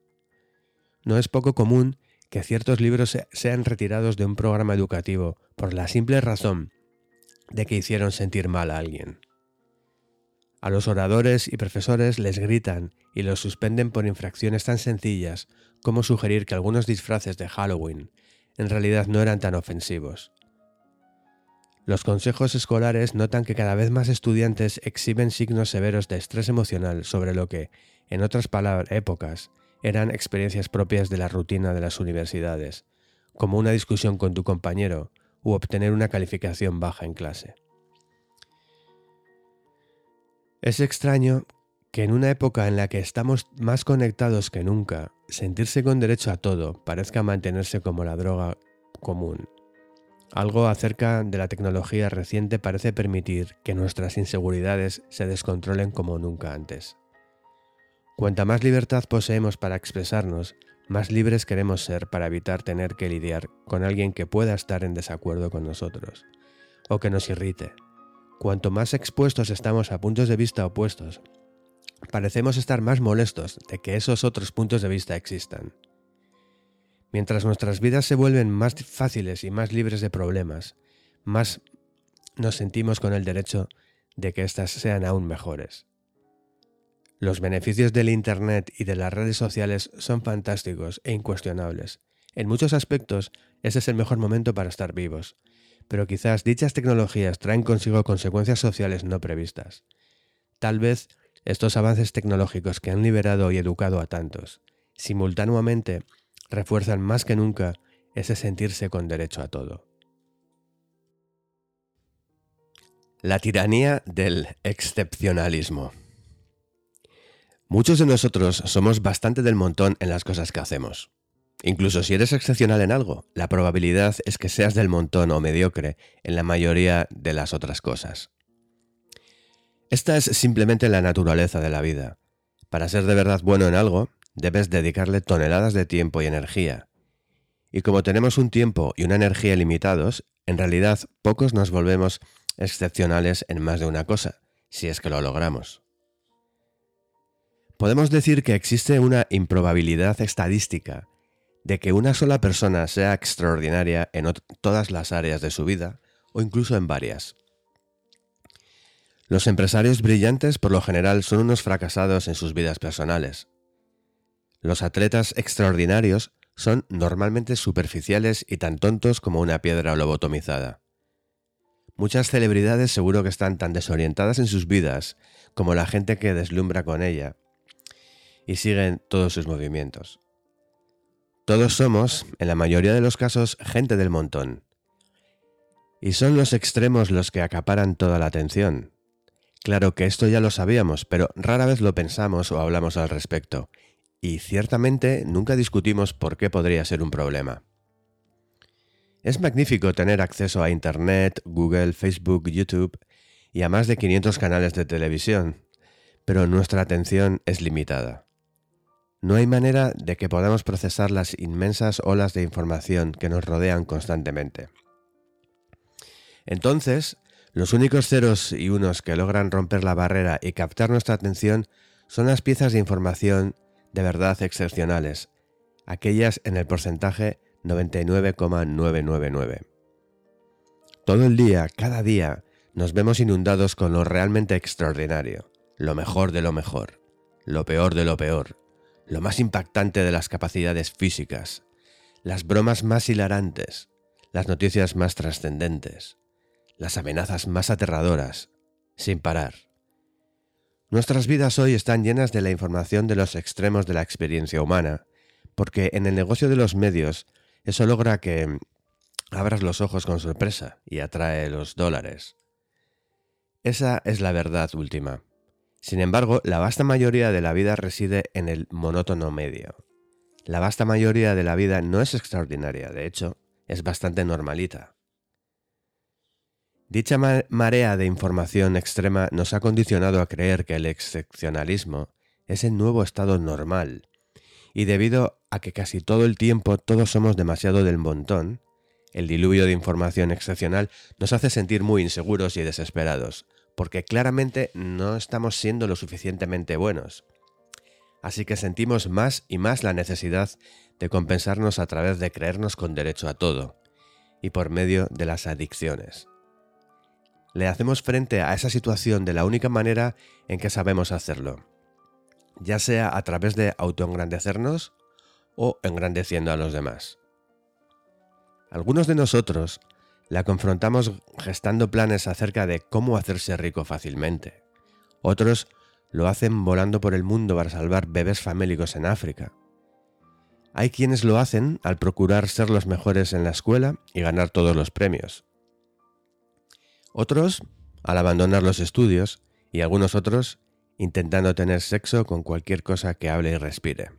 Speaker 1: No es poco común que ciertos libros sean retirados de un programa educativo por la simple razón de que hicieron sentir mal a alguien. A los oradores y profesores les gritan y los suspenden por infracciones tan sencillas como sugerir que algunos disfraces de Halloween en realidad no eran tan ofensivos. Los consejos escolares notan que cada vez más estudiantes exhiben signos severos de estrés emocional sobre lo que, en otras épocas, eran experiencias propias de la rutina de las universidades, como una discusión con tu compañero u obtener una calificación baja en clase. Es extraño que en una época en la que estamos más conectados que nunca, sentirse con derecho a todo parezca mantenerse como la droga común. Algo acerca de la tecnología reciente parece permitir que nuestras inseguridades se descontrolen como nunca antes. Cuanta más libertad poseemos para expresarnos, más libres queremos ser para evitar tener que lidiar con alguien que pueda estar en desacuerdo con nosotros, o que nos irrite. Cuanto más expuestos estamos a puntos de vista opuestos, parecemos estar más molestos de que esos otros puntos de vista existan. Mientras nuestras vidas se vuelven más fáciles y más libres de problemas, más nos sentimos con el derecho de que éstas sean aún mejores. Los beneficios del Internet y de las redes sociales son fantásticos e incuestionables. En muchos aspectos, ese es el mejor momento para estar vivos, pero quizás dichas tecnologías traen consigo consecuencias sociales no previstas. Tal vez estos avances tecnológicos que han liberado y educado a tantos, simultáneamente refuerzan más que nunca ese sentirse con derecho a todo. La tiranía del excepcionalismo. Muchos de nosotros somos bastante del montón en las cosas que hacemos. Incluso si eres excepcional en algo, la probabilidad es que seas del montón o mediocre en la mayoría de las otras cosas. Esta es simplemente la naturaleza de la vida. Para ser de verdad bueno en algo, debes dedicarle toneladas de tiempo y energía. Y como tenemos un tiempo y una energía limitados, en realidad pocos nos volvemos excepcionales en más de una cosa, si es que lo logramos. Podemos decir que existe una improbabilidad estadística de que una sola persona sea extraordinaria en todas las áreas de su vida o incluso en varias. Los empresarios brillantes por lo general son unos fracasados en sus vidas personales. Los atletas extraordinarios son normalmente superficiales y tan tontos como una piedra lobotomizada. Muchas celebridades seguro que están tan desorientadas en sus vidas como la gente que deslumbra con ella y siguen todos sus movimientos. Todos somos, en la mayoría de los casos, gente del montón. Y son los extremos los que acaparan toda la atención. Claro que esto ya lo sabíamos, pero rara vez lo pensamos o hablamos al respecto, y ciertamente nunca discutimos por qué podría ser un problema. Es magnífico tener acceso a Internet, Google, Facebook, YouTube y a más de 500 canales de televisión, pero nuestra atención es limitada. No hay manera de que podamos procesar las inmensas olas de información que nos rodean constantemente. Entonces, los únicos ceros y unos que logran romper la barrera y captar nuestra atención son las piezas de información de verdad excepcionales, aquellas en el porcentaje 99,999. Todo el día, cada día, nos vemos inundados con lo realmente extraordinario, lo mejor de lo mejor, lo peor de lo peor, lo más impactante de las capacidades físicas, las bromas más hilarantes, las noticias más trascendentes, las amenazas más aterradoras, sin parar. Nuestras vidas hoy están llenas de la información de los extremos de la experiencia humana, porque en el negocio de los medios eso logra que abras los ojos con sorpresa y atrae los dólares. Esa es la verdad última. Sin embargo, la vasta mayoría de la vida reside en el monótono medio. La vasta mayoría de la vida no es extraordinaria, de hecho, es bastante normalita. Dicha marea de información extrema nos ha condicionado a creer que el excepcionalismo es el nuevo estado normal, y debido a que casi todo el tiempo todos somos demasiado del montón, el diluvio de información excepcional nos hace sentir muy inseguros y desesperados, porque claramente no estamos siendo lo suficientemente buenos. Así que sentimos más y más la necesidad de compensarnos a través de creernos con derecho a todo, y por medio de las adicciones. Le hacemos frente a esa situación de la única manera en que sabemos hacerlo, ya sea a través de autoengrandecernos o engrandeciendo a los demás. Algunos de nosotros la confrontamos gestando planes acerca de cómo hacerse rico fácilmente. Otros lo hacen volando por el mundo para salvar bebés famélicos en África. Hay quienes lo hacen al procurar ser los mejores en la escuela y ganar todos los premios. Otros al abandonar los estudios y algunos otros intentando tener sexo con cualquier cosa que hable y respire.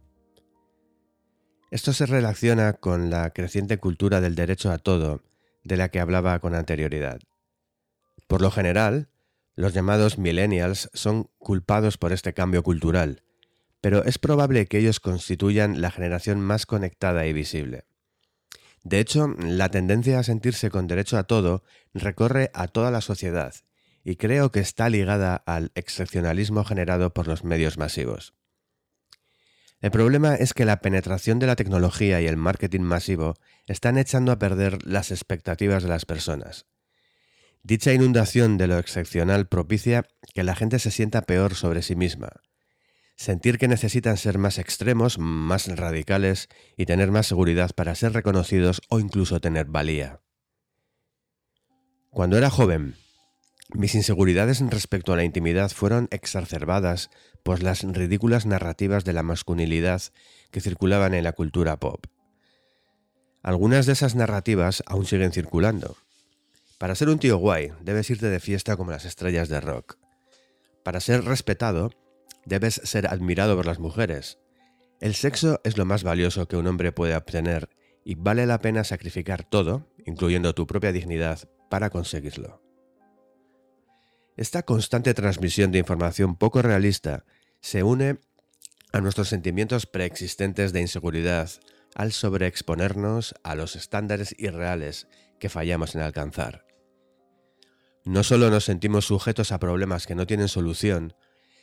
Speaker 1: Esto se relaciona con la creciente cultura del derecho a todo de la que hablaba con anterioridad. Por lo general, los llamados millennials son culpados por este cambio cultural, pero es probable que ellos constituyan la generación más conectada y visible. De hecho, la tendencia a sentirse con derecho a todo recorre a toda la sociedad y creo que está ligada al excepcionalismo generado por los medios masivos. El problema es que la penetración de la tecnología y el marketing masivo están echando a perder las expectativas de las personas. Dicha inundación de lo excepcional propicia que la gente se sienta peor sobre sí misma, sentir que necesitan ser más extremos, más radicales y tener más seguridad para ser reconocidos o incluso tener valía. Cuando era joven, Mis inseguridades respecto a la intimidad fueron exacerbadas por las ridículas narrativas de la masculinidad que circulaban en la cultura pop. Algunas de esas narrativas aún siguen circulando. Para ser un tío guay, debes irte de fiesta como las estrellas de rock. Para ser respetado, debes ser admirado por las mujeres. El sexo es lo más valioso que un hombre puede obtener y vale la pena sacrificar todo, incluyendo tu propia dignidad, para conseguirlo. Esta constante transmisión de información poco realista se une a nuestros sentimientos preexistentes de inseguridad al sobreexponernos a los estándares irreales que fallamos en alcanzar. No solo nos sentimos sujetos a problemas que no tienen solución,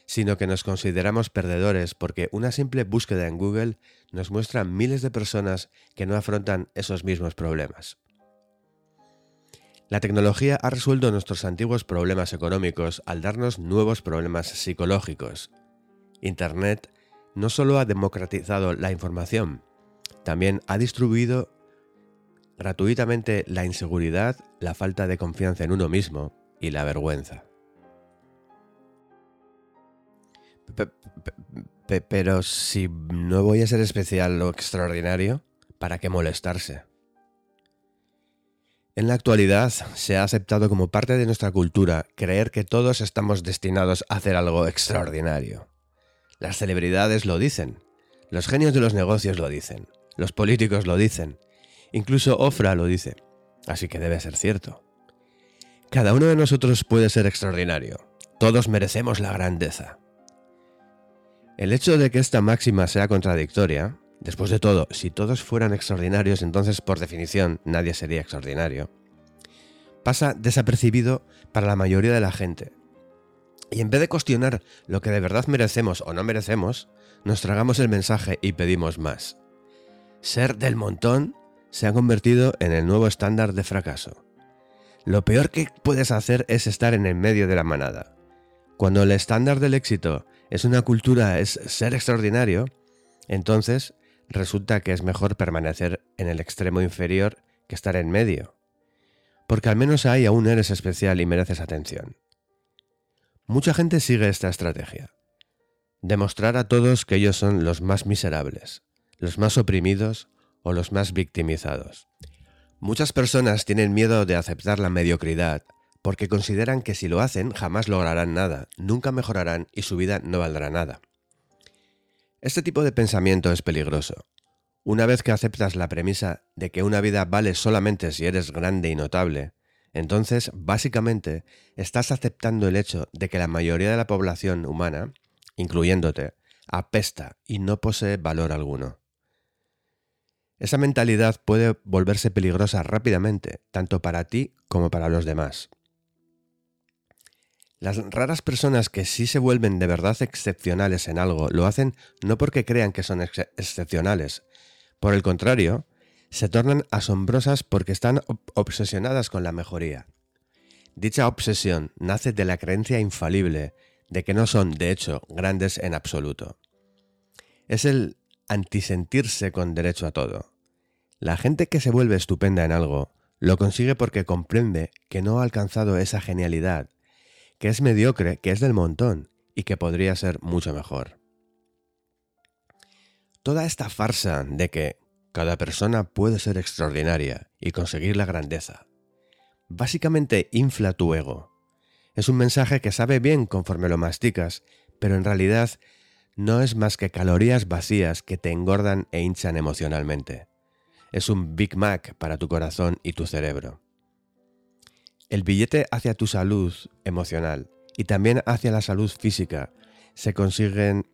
Speaker 1: sino que nos consideramos perdedores porque una simple búsqueda en Google nos muestra miles de personas que no afrontan esos mismos problemas. La tecnología ha resuelto nuestros antiguos problemas económicos al darnos nuevos problemas psicológicos. Internet no solo ha democratizado la información, también ha distribuido gratuitamente la inseguridad, la falta de confianza en uno mismo y la vergüenza. Pero si no voy a ser especial o extraordinario, ¿para qué molestarse? En la actualidad se ha aceptado como parte de nuestra cultura creer que todos estamos destinados a hacer algo extraordinario. Las celebridades lo dicen, los genios de los negocios lo dicen, los políticos lo dicen, incluso Ofra lo dice, así que debe ser cierto. Cada uno de nosotros puede ser extraordinario, todos merecemos la grandeza. El hecho de que esta máxima sea contradictoria Después de todo, si todos fueran extraordinarios, entonces por definición nadie sería extraordinario. Pasa desapercibido para la mayoría de la gente. Y en vez de cuestionar lo que de verdad merecemos o no merecemos, nos tragamos el mensaje y pedimos más. Ser del montón se ha convertido en el nuevo estándar de fracaso. Lo peor que puedes hacer es estar en el medio de la manada. Cuando el estándar del éxito es una cultura, es ser extraordinario, entonces resulta que es mejor permanecer en el extremo inferior que estar en medio, porque al menos ahí aún eres especial y mereces atención. Mucha gente sigue esta estrategia. Demostrar a todos que ellos son los más miserables, los más oprimidos o los más victimizados. Muchas personas tienen miedo de aceptar la mediocridad porque consideran que si lo hacen jamás lograrán nada, nunca mejorarán y su vida no valdrá nada. Este tipo de pensamiento es peligroso. Una vez que aceptas la premisa de que una vida vale solamente si eres grande y notable, entonces básicamente estás aceptando el hecho de que la mayoría de la población humana, incluyéndote, apesta y no posee valor alguno. Esa mentalidad puede volverse peligrosa rápidamente, tanto para ti como para los demás. Las raras personas que sí se vuelven de verdad excepcionales en algo lo hacen no porque crean que son excepcionales. Por el contrario, se tornan asombrosas porque están obsesionadas con la mejoría. Dicha obsesión nace de la creencia infalible de que no son, de hecho, grandes en absoluto. Es el antisentirse con derecho a todo. La gente que se vuelve estupenda en algo lo consigue porque comprende que no ha alcanzado esa genialidad que es mediocre, que es del montón y que podría ser mucho mejor. Toda esta farsa de que cada persona puede ser extraordinaria y conseguir la grandeza, básicamente infla tu ego. Es un mensaje que sabe bien conforme lo masticas, pero en realidad no es más que calorías vacías que te engordan e hinchan emocionalmente. Es un Big Mac para tu corazón y tu cerebro. El billete hacia tu salud emocional y también hacia la salud física se consiguen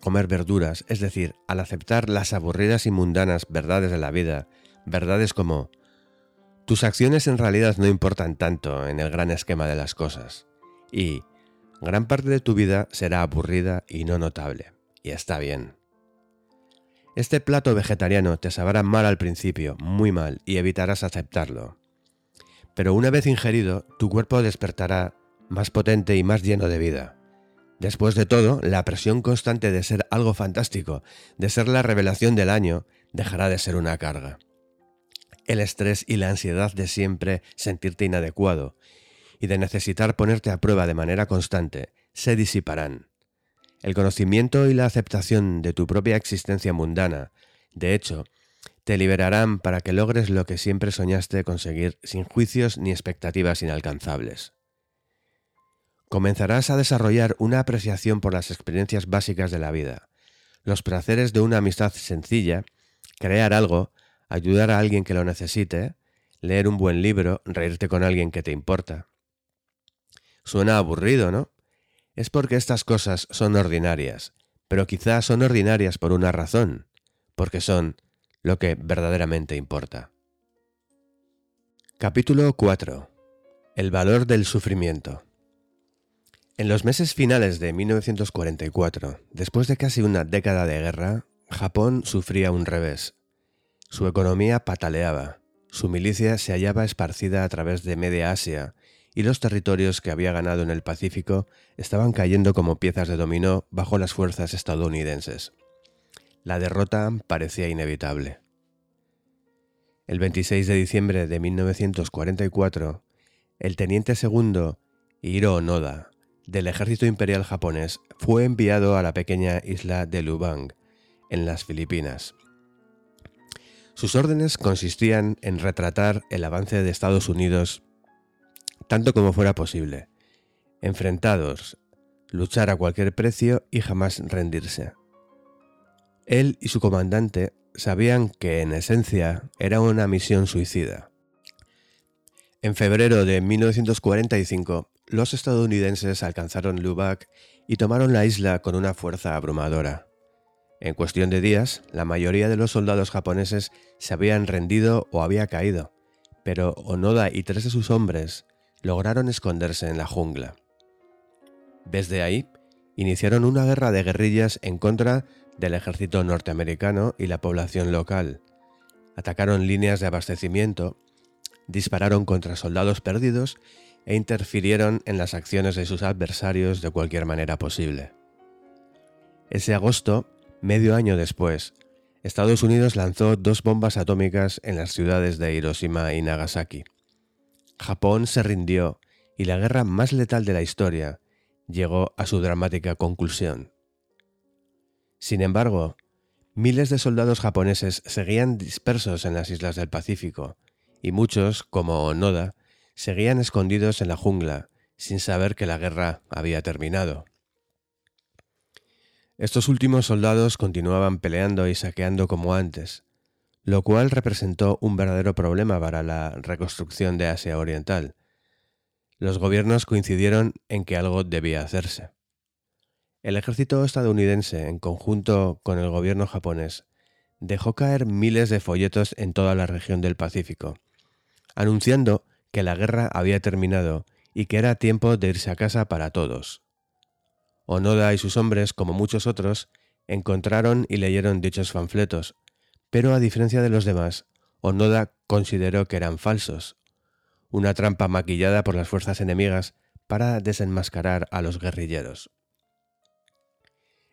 Speaker 1: comer verduras, es decir, al aceptar las aburridas y mundanas verdades de la vida, verdades como tus acciones en realidad no importan tanto en el gran esquema de las cosas y gran parte de tu vida será aburrida y no notable, y está bien. Este plato vegetariano te sabrá mal al principio, muy mal, y evitarás aceptarlo pero una vez ingerido, tu cuerpo despertará más potente y más lleno de vida. Después de todo, la presión constante de ser algo fantástico, de ser la revelación del año, dejará de ser una carga. El estrés y la ansiedad de siempre sentirte inadecuado, y de necesitar ponerte a prueba de manera constante se disiparán. El conocimiento y la aceptación de tu propia existencia mundana, de hecho, te liberarán para que logres lo que siempre soñaste conseguir sin juicios ni expectativas inalcanzables. Comenzarás a desarrollar una apreciación por las experiencias básicas de la vida, los placeres de una amistad sencilla, crear algo, ayudar a alguien que lo necesite, leer un buen libro, reírte con alguien que te importa. Suena aburrido, ¿no? Es porque estas cosas son ordinarias, pero quizás son ordinarias por una razón, porque son lo que verdaderamente importa. Capítulo 4. El valor del sufrimiento. En los meses finales de 1944, después de casi una década de guerra, Japón sufría un revés. Su economía pataleaba, su milicia se hallaba esparcida a través de media Asia y los territorios que había ganado en el Pacífico estaban cayendo como piezas de dominó bajo las fuerzas estadounidenses. La derrota parecía inevitable. El 26 de diciembre de 1944, el teniente segundo Hiro Onoda, del ejército imperial japonés, fue enviado a la pequeña isla de Lubang, en las Filipinas. Sus órdenes consistían en retratar el avance de Estados Unidos tanto como fuera posible, enfrentados, luchar a cualquier precio y jamás rendirse. Él y su comandante sabían que en esencia era una misión suicida. En febrero de 1945, los estadounidenses alcanzaron Lubac y tomaron la isla con una fuerza abrumadora. En cuestión de días, la mayoría de los soldados japoneses se habían rendido o había caído, pero Onoda y tres de sus hombres lograron esconderse en la jungla. Desde ahí, iniciaron una guerra de guerrillas en contra del ejército norteamericano y la población local. Atacaron líneas de abastecimiento, dispararon contra soldados perdidos e interfirieron en las acciones de sus adversarios de cualquier manera posible. Ese agosto, Medio año después, Estados Unidos lanzó dos bombas atómicas en las ciudades de Hiroshima y Nagasaki. Japón se rindió y la guerra más letal de la historia llegó a su dramática conclusión. Sin embargo, miles de soldados japoneses seguían dispersos en las islas del Pacífico, y muchos, como Onoda, seguían escondidos en la jungla, sin saber que la guerra había terminado. Estos últimos soldados continuaban peleando y saqueando como antes, lo cual representó un verdadero problema para la reconstrucción de Asia Oriental. Los gobiernos coincidieron en que algo debía hacerse. El ejército estadounidense, en conjunto con el gobierno japonés, dejó caer miles de folletos en toda la región del Pacífico, anunciando que la guerra había terminado y que era tiempo de irse a casa para todos. Onoda y sus hombres, como muchos otros, encontraron y leyeron dichos panfletos, pero a diferencia de los demás, Onoda consideró que eran falsos, una trampa maquillada por las fuerzas enemigas para desenmascarar a los guerrilleros.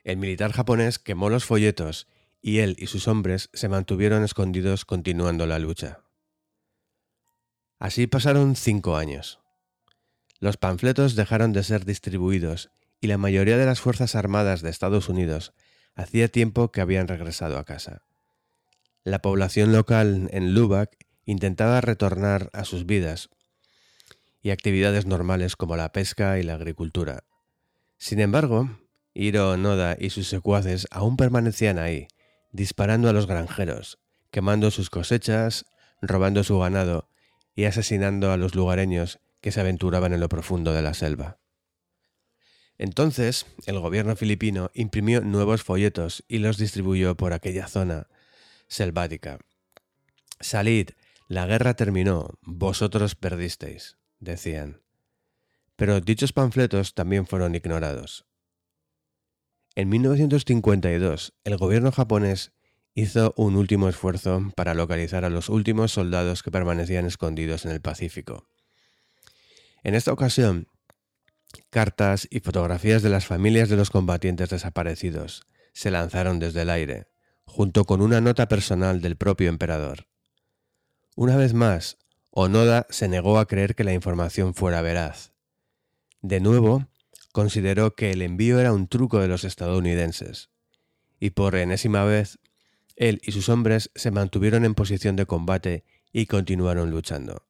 Speaker 1: El militar japonés quemó los folletos y él y sus hombres se mantuvieron escondidos continuando la lucha. Así pasaron cinco años. Los panfletos dejaron de ser distribuidos y la mayoría de las Fuerzas Armadas de Estados Unidos hacía tiempo que habían regresado a casa. La población local en Lubbock intentaba retornar a sus vidas y actividades normales como la pesca y la agricultura. Sin embargo, Hiro Noda y sus secuaces aún permanecían ahí, disparando a los granjeros, quemando sus cosechas, robando su ganado y asesinando a los lugareños que se aventuraban en lo profundo de la selva. Entonces, el gobierno filipino imprimió nuevos folletos y los distribuyó por aquella zona selvática. Salid, la guerra terminó, vosotros perdisteis, decían. Pero dichos panfletos también fueron ignorados. En 1952, el gobierno japonés hizo un último esfuerzo para localizar a los últimos soldados que permanecían escondidos en el Pacífico. En esta ocasión, Cartas y fotografías de las familias de los combatientes desaparecidos se lanzaron desde el aire, junto con una nota personal del propio emperador. Una vez más, Onoda se negó a creer que la información fuera veraz. De nuevo, consideró que el envío era un truco de los estadounidenses, y por enésima vez, él y sus hombres se mantuvieron en posición de combate y continuaron luchando.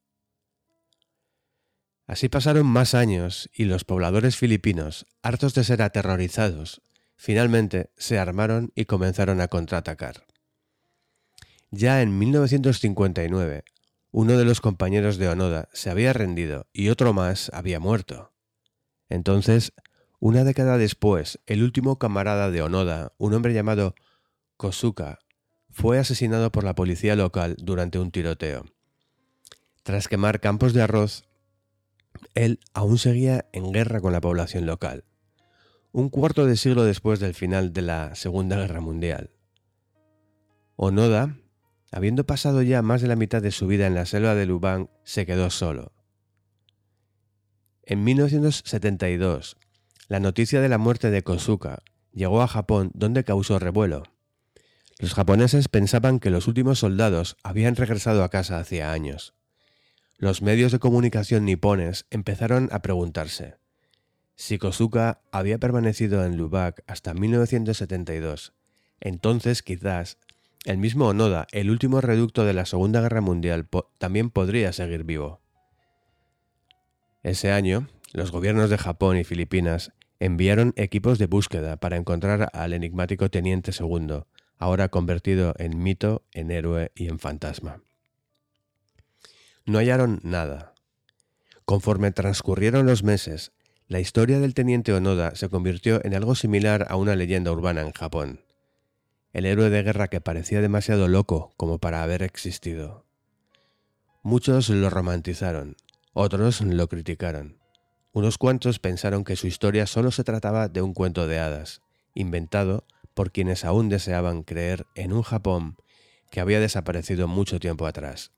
Speaker 1: Así pasaron más años y los pobladores filipinos, hartos de ser aterrorizados, finalmente se armaron y comenzaron a contraatacar. Ya en 1959, uno de los compañeros de Onoda se había rendido y otro más había muerto. Entonces, una década después, el último camarada de Onoda, un hombre llamado Kosuka, fue asesinado por la policía local durante un tiroteo. Tras quemar campos de arroz, él aún seguía en guerra con la población local, un cuarto de siglo después del final de la Segunda Guerra Mundial. Onoda, habiendo pasado ya más de la mitad de su vida en la selva de Lubang, se quedó solo. En 1972, la noticia de la muerte de Kosuka llegó a Japón donde causó revuelo. Los japoneses pensaban que los últimos soldados habían regresado a casa hacía años. Los medios de comunicación nipones empezaron a preguntarse si Kosuka había permanecido en Lubak hasta 1972. Entonces quizás el mismo Onoda, el último reducto de la Segunda Guerra Mundial, también podría seguir vivo. Ese año, los gobiernos de Japón y Filipinas enviaron equipos de búsqueda para encontrar al enigmático Teniente Segundo, ahora convertido en mito, en héroe y en fantasma. No hallaron nada. Conforme transcurrieron los meses, la historia del teniente Onoda se convirtió en algo similar a una leyenda urbana en Japón el héroe de guerra que parecía demasiado loco como para haber existido. Muchos lo romantizaron, otros lo criticaron. Unos cuantos pensaron que su historia solo se trataba de un cuento de hadas, inventado por quienes aún deseaban creer en un Japón que había desaparecido mucho tiempo atrás.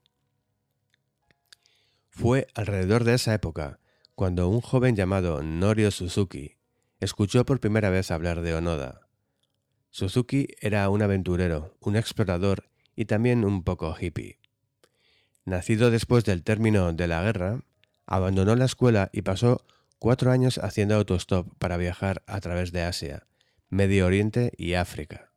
Speaker 1: Fue alrededor de esa época cuando un joven llamado Norio Suzuki escuchó por primera vez hablar de Onoda, Suzuki era un aventurero, un explorador y también un poco hippie. Nacido después del término de la guerra, abandonó la escuela y pasó cuatro años haciendo autostop para viajar a través de Asia, Medio Oriente y África.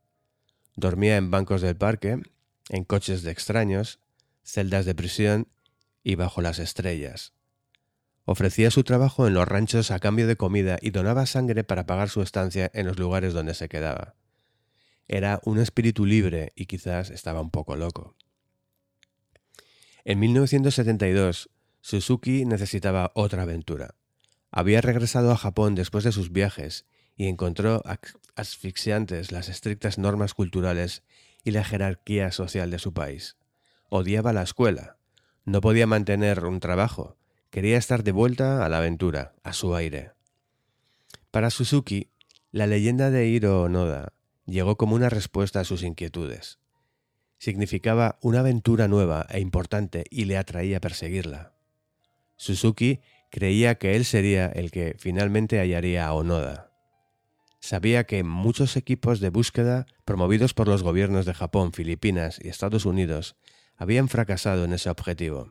Speaker 1: Dormía en bancos del parque, en coches de extraños, celdas de prisión y bajo las estrellas. Ofrecía su trabajo en los ranchos a cambio de comida y donaba sangre para pagar su estancia en los lugares donde se quedaba. Era un espíritu libre y quizás estaba un poco loco. En 1972, Suzuki necesitaba otra aventura. Había regresado a Japón después de sus viajes y encontró asfixiantes las estrictas normas culturales y la jerarquía social de su país. Odiaba la escuela, no podía mantener un trabajo, quería estar de vuelta a la aventura, a su aire. Para Suzuki, la leyenda de Hiro Onoda llegó como una respuesta a sus inquietudes. Significaba una aventura nueva e importante y le atraía perseguirla. Suzuki creía que él sería el que finalmente hallaría a Onoda. Sabía que muchos equipos de búsqueda promovidos por los gobiernos de Japón, Filipinas y Estados Unidos habían fracasado en ese objetivo.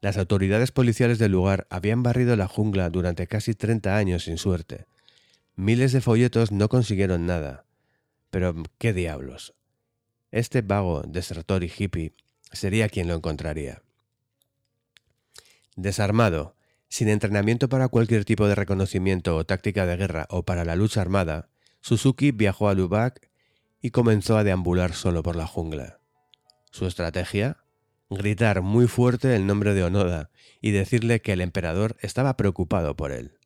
Speaker 1: Las autoridades policiales del lugar habían barrido la jungla durante casi 30 años sin suerte. Miles de folletos no consiguieron nada. Pero, ¿qué diablos? Este vago, desertor y hippie sería quien lo encontraría. Desarmado, sin entrenamiento para cualquier tipo de reconocimiento o táctica de guerra o para la lucha armada, Suzuki viajó a Lubac y comenzó a deambular solo por la jungla. Su estrategia? Gritar muy fuerte el nombre de Onoda y decirle que el emperador estaba preocupado por él.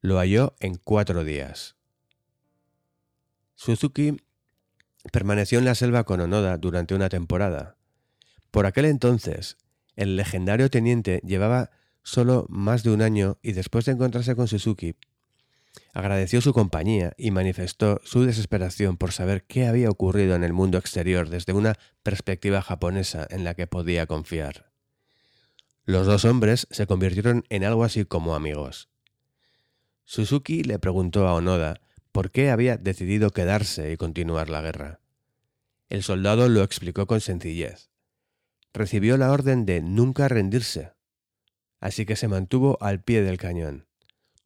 Speaker 1: Lo halló en cuatro días. Suzuki permaneció en la selva con Onoda durante una temporada. Por aquel entonces, el legendario teniente llevaba solo más de un año y después de encontrarse con Suzuki, agradeció su compañía y manifestó su desesperación por saber qué había ocurrido en el mundo exterior desde una perspectiva japonesa en la que podía confiar. Los dos hombres se convirtieron en algo así como amigos. Suzuki le preguntó a Onoda por qué había decidido quedarse y continuar la guerra. El soldado lo explicó con sencillez. recibió la orden de nunca rendirse, así que se mantuvo al pie del cañón.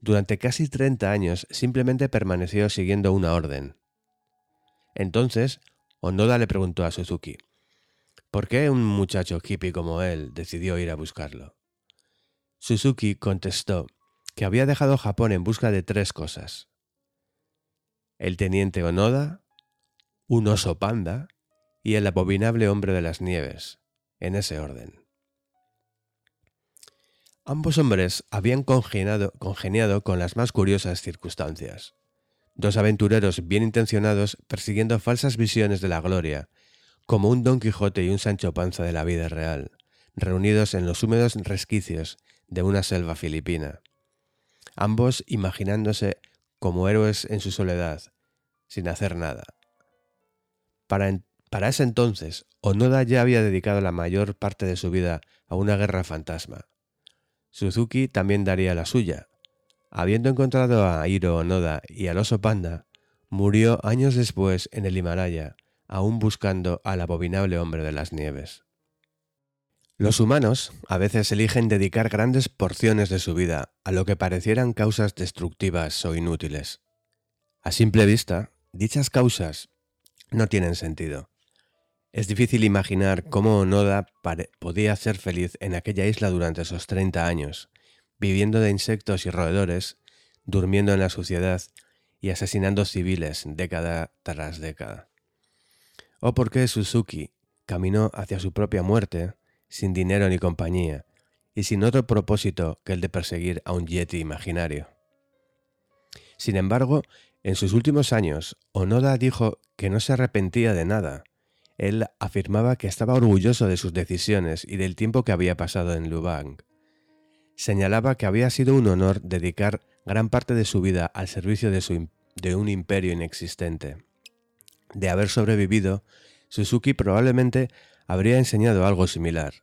Speaker 1: Durante casi 30 años simplemente permaneció siguiendo una orden. Entonces, Onoda le preguntó a Suzuki, ¿por qué un muchacho hippie como él decidió ir a buscarlo? Suzuki contestó que había dejado Japón en busca de tres cosas. El teniente Onoda, un oso panda y el abominable hombre de las nieves, en ese orden. Ambos hombres habían congeniado, congeniado, con las más curiosas circunstancias. Dos aventureros bien intencionados persiguiendo falsas visiones de la gloria, como un Don Quijote y un Sancho Panza de la vida real, reunidos en los húmedos resquicios de una selva filipina. Ambos imaginándose como héroes en su soledad, sin hacer nada. Para, para ese entonces, Onoda ya había dedicado la mayor parte de su vida a una guerra fantasma. Suzuki también daría la suya. Habiendo encontrado a Hiro Onoda y al oso panda, murió años después en el Himalaya, aún buscando al abominable hombre de las nieves. Los humanos a veces eligen dedicar grandes porciones de su vida a lo que parecieran causas destructivas o inútiles. A simple vista, dichas causas no tienen sentido. Es difícil imaginar cómo Onoda podía ser feliz en aquella isla durante esos 30 años, viviendo de insectos y roedores, durmiendo en la suciedad y asesinando civiles década tras década. O por qué Suzuki caminó hacia su propia muerte sin dinero ni compañía y sin otro propósito que el de perseguir a un yeti imaginario. Sin embargo, en sus últimos años, Onoda dijo que no se arrepentía de nada. Él afirmaba que estaba orgulloso de sus decisiones y del tiempo que había pasado en Lubang. Señalaba que había sido un honor dedicar gran parte de su vida al servicio de, de un imperio inexistente. De haber sobrevivido, Suzuki probablemente habría enseñado algo similar,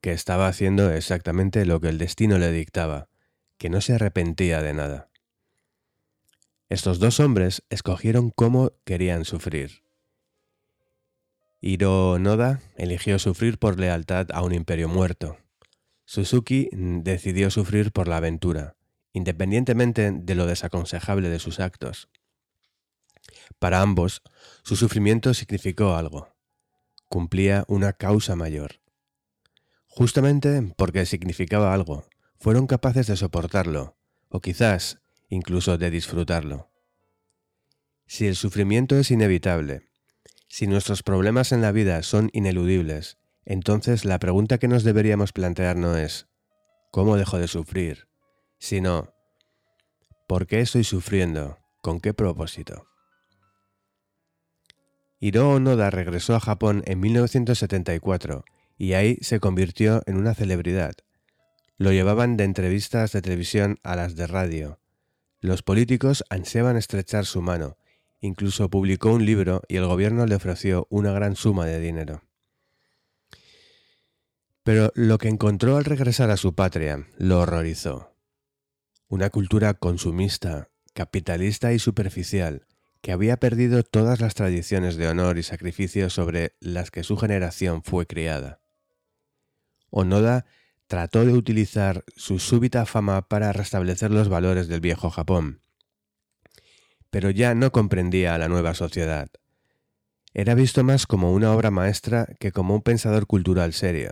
Speaker 1: que estaba haciendo exactamente lo que el destino le dictaba, que no se arrepentía de nada. Estos dos hombres escogieron cómo querían sufrir. Hiro Noda eligió sufrir por lealtad a un imperio muerto. Suzuki decidió sufrir por la aventura, independientemente de lo desaconsejable de sus actos. Para ambos, su sufrimiento significó algo. Cumplía una causa mayor. Justamente porque significaba algo, fueron capaces de soportarlo, o quizás incluso de disfrutarlo. Si el sufrimiento es inevitable, si nuestros problemas en la vida son ineludibles, entonces la pregunta que nos deberíamos plantear no es ¿cómo dejo de sufrir? sino ¿por qué estoy sufriendo? ¿Con qué propósito? Hiro Onoda regresó a Japón en 1974 y ahí se convirtió en una celebridad. Lo llevaban de entrevistas de televisión a las de radio, los políticos ansiaban estrechar su mano, incluso publicó un libro y el gobierno le ofreció una gran suma de dinero. Pero lo que encontró al regresar a su patria lo horrorizó. Una cultura consumista, capitalista y superficial, que había perdido todas las tradiciones de honor y sacrificio sobre las que su generación fue criada. Onoda trató de utilizar su súbita fama para restablecer los valores del viejo Japón. Pero ya no comprendía a la nueva sociedad. Era visto más como una obra maestra que como un pensador cultural serio,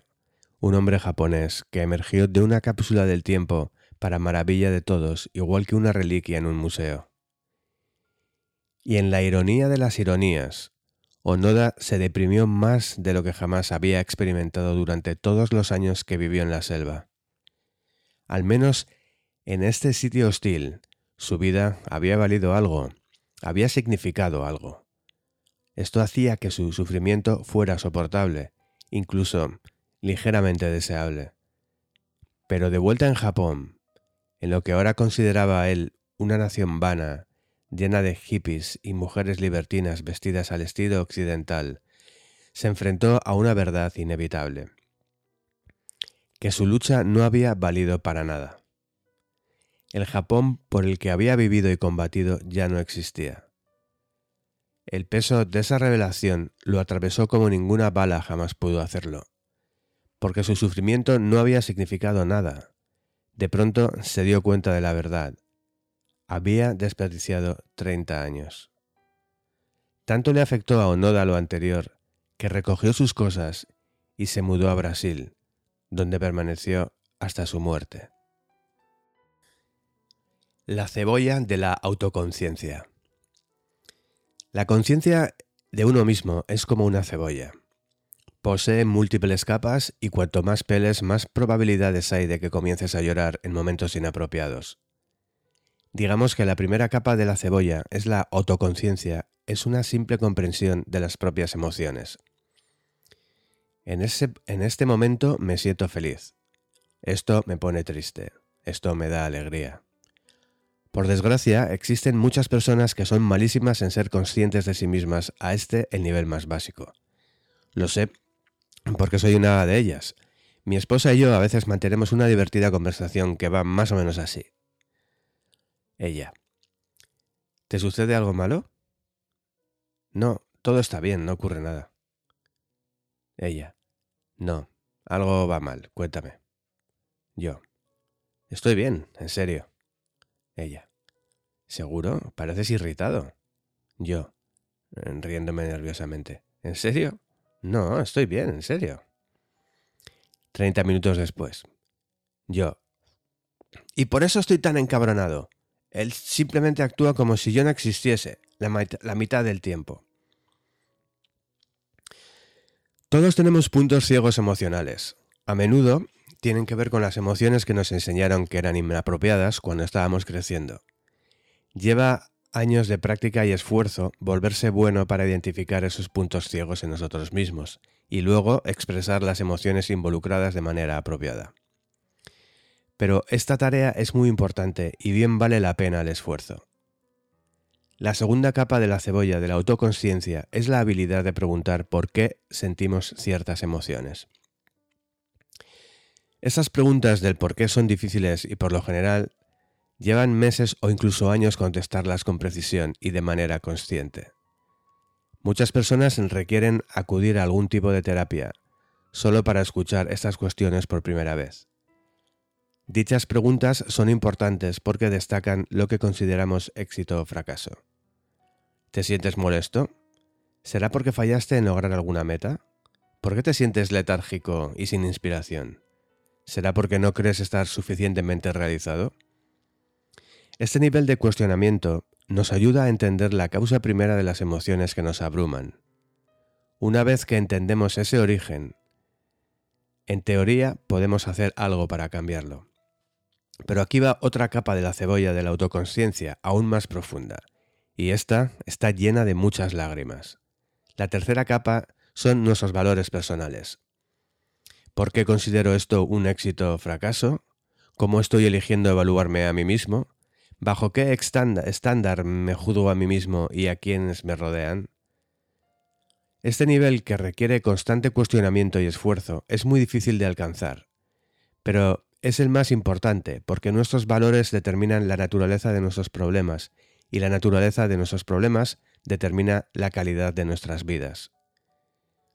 Speaker 1: un hombre japonés que emergió de una cápsula del tiempo para maravilla de todos, igual que una reliquia en un museo. Y en la ironía de las ironías, Onoda se deprimió más de lo que jamás había experimentado durante todos los años que vivió en la selva. Al menos en este sitio hostil, su vida había valido algo, había significado algo. Esto hacía que su sufrimiento fuera soportable, incluso ligeramente deseable. Pero de vuelta en Japón, en lo que ahora consideraba él una nación vana llena de hippies y mujeres libertinas vestidas al estilo occidental, se enfrentó a una verdad inevitable, que su lucha no había valido para nada. El Japón por el que había vivido y combatido ya no existía. El peso de esa revelación lo atravesó como ninguna bala jamás pudo hacerlo. porque su sufrimiento no había significado nada. De pronto se dio cuenta de la verdad. Había desperdiciado 30 años. Tanto le afectó a Onoda lo anterior, que recogió sus cosas y se mudó a Brasil, donde permaneció hasta su muerte. La cebolla de la autoconciencia. La conciencia de uno mismo es como una cebolla. Posee múltiples capas y cuanto más peles, más probabilidades hay de que comiences a llorar en momentos inapropiados. Digamos que la primera capa de la cebolla es la autoconciencia, es una simple comprensión de las propias emociones. En, ese, en este momento me siento feliz. Esto me pone triste. Esto me da alegría. Por desgracia, existen muchas personas que son malísimas en ser conscientes de sí mismas a este el nivel más básico. Lo sé, porque soy una de ellas. Mi esposa y yo a veces mantenemos una divertida conversación que va más o menos así. Ella. ¿Te sucede algo malo? No, todo está bien, no ocurre nada. Ella. No, algo va mal, cuéntame. Yo. Estoy bien, en serio. Ella. ¿Seguro? Pareces irritado. Yo. Riéndome nerviosamente. ¿En serio? No, estoy bien, en serio. Treinta minutos después. Yo. Y por eso estoy tan encabronado. Él simplemente actúa como si yo no existiese la, la mitad del tiempo. Todos tenemos puntos ciegos emocionales. A menudo tienen que ver con las emociones que nos enseñaron que eran inapropiadas cuando estábamos creciendo. Lleva años de práctica y esfuerzo volverse bueno para identificar esos puntos ciegos en nosotros mismos y luego expresar las emociones involucradas de manera apropiada. Pero esta tarea es muy importante y bien vale la pena el esfuerzo. La segunda capa de la cebolla de la autoconsciencia es la habilidad de preguntar por qué sentimos ciertas emociones. Esas preguntas del por qué son difíciles y por lo general llevan meses o incluso años contestarlas con precisión y de manera consciente. Muchas personas requieren acudir a algún tipo de terapia solo para escuchar estas cuestiones por primera vez. Dichas preguntas son importantes porque destacan lo que consideramos éxito o fracaso. ¿Te sientes molesto? ¿Será porque fallaste en lograr alguna meta? ¿Por qué te sientes letárgico y sin inspiración? ¿Será porque no crees estar suficientemente realizado? Este nivel de cuestionamiento nos ayuda a entender la causa primera de las emociones que nos abruman. Una vez que entendemos ese origen, en teoría podemos hacer algo para cambiarlo. Pero aquí va otra capa de la cebolla de la autoconsciencia, aún más profunda, y esta está llena de muchas lágrimas. La tercera capa son nuestros valores personales. ¿Por qué considero esto un éxito o fracaso? ¿Cómo estoy eligiendo evaluarme a mí mismo? ¿Bajo qué estándar me juzgo a mí mismo y a quienes me rodean? Este nivel que requiere constante cuestionamiento y esfuerzo es muy difícil de alcanzar, pero es el más importante porque nuestros valores determinan la naturaleza de nuestros problemas y la naturaleza de nuestros problemas determina la calidad de nuestras vidas.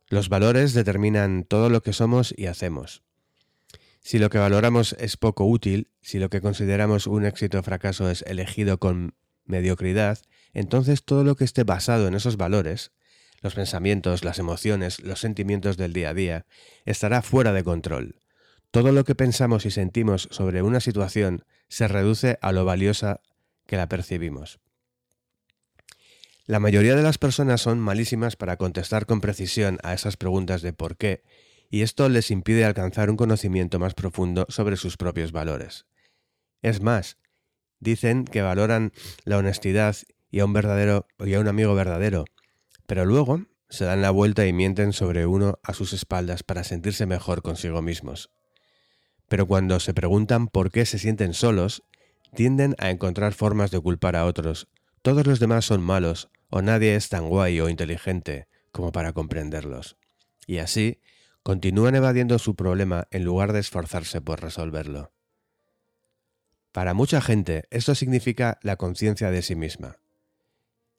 Speaker 1: Los valores determinan todo lo que somos y hacemos. Si lo que valoramos es poco útil, si lo que consideramos un éxito o fracaso es elegido con mediocridad, entonces todo lo que esté basado en esos valores, los pensamientos, las emociones, los sentimientos del día a día, estará fuera de control, todo lo que pensamos y sentimos sobre una situación se reduce a lo valiosa que la percibimos. La mayoría de las personas son malísimas para contestar con precisión a esas preguntas de por qué, y esto les impide alcanzar un conocimiento más profundo sobre sus propios valores. Es más, dicen que valoran la honestidad y a un verdadero y a un amigo verdadero, pero luego se dan la vuelta y mienten sobre uno a sus espaldas para sentirse mejor consigo mismos pero cuando se preguntan por qué se sienten solos, tienden a encontrar formas de culpar a otros. Todos los demás son malos, o nadie es tan guay o inteligente como para comprenderlos. Y así, continúan evadiendo su problema en lugar de esforzarse por resolverlo. Para mucha gente esto significa la conciencia de sí misma.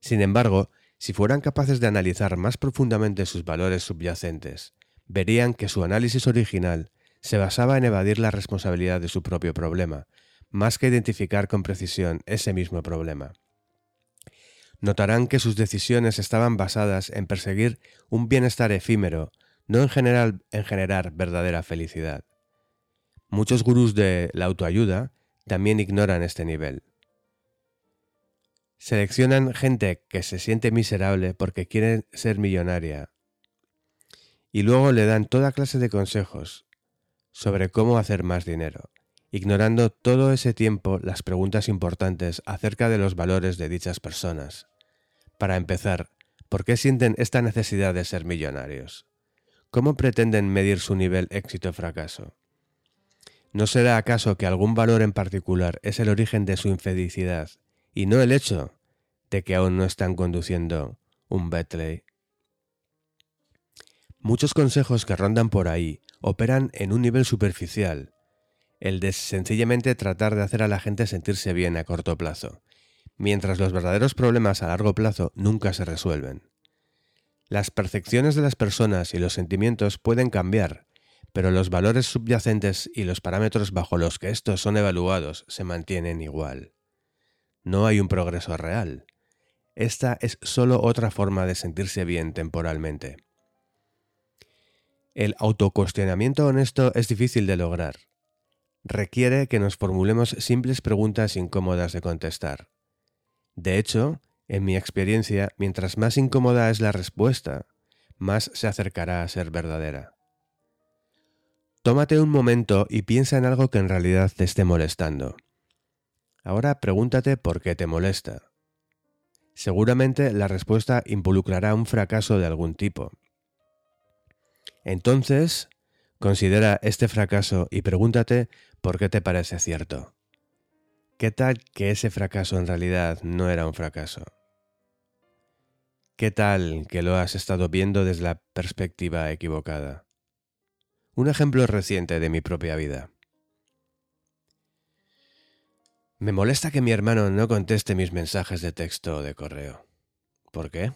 Speaker 1: Sin embargo, si fueran capaces de analizar más profundamente sus valores subyacentes, verían que su análisis original se basaba en evadir la responsabilidad de su propio problema, más que identificar con precisión ese mismo problema. Notarán que sus decisiones estaban basadas en perseguir un bienestar efímero, no en, general, en generar verdadera felicidad. Muchos gurús de la autoayuda también ignoran este nivel. Seleccionan gente que se siente miserable porque quiere ser millonaria y luego le dan toda clase de consejos sobre cómo hacer más dinero, ignorando todo ese tiempo las preguntas importantes acerca de los valores de dichas personas. Para empezar, ¿por qué sienten esta necesidad de ser millonarios? ¿Cómo pretenden medir su nivel éxito-fracaso? ¿No será acaso que algún valor en particular es el origen de su infelicidad y no el hecho de que aún no están conduciendo un Bentley? Muchos consejos que rondan por ahí operan en un nivel superficial, el de sencillamente tratar de hacer a la gente sentirse bien a corto plazo, mientras los verdaderos problemas a largo plazo nunca se resuelven. Las percepciones de las personas y los sentimientos pueden cambiar, pero los valores subyacentes y los parámetros bajo los que estos son evaluados se mantienen igual. No hay un progreso real. Esta es solo otra forma de sentirse bien temporalmente. El autocuestionamiento honesto es difícil de lograr. Requiere que nos formulemos simples preguntas incómodas de contestar. De hecho, en mi experiencia, mientras más incómoda es la respuesta, más se acercará a ser verdadera. Tómate un momento y piensa en algo que en realidad te esté molestando. Ahora pregúntate por qué te molesta. Seguramente la respuesta involucrará un fracaso de algún tipo, entonces, considera este fracaso y pregúntate por qué te parece cierto. ¿Qué tal que ese fracaso en realidad no era un fracaso? ¿Qué tal que lo has estado viendo desde la perspectiva equivocada? Un ejemplo reciente de mi propia vida. Me molesta que mi hermano no conteste mis mensajes de texto o de correo. ¿Por qué?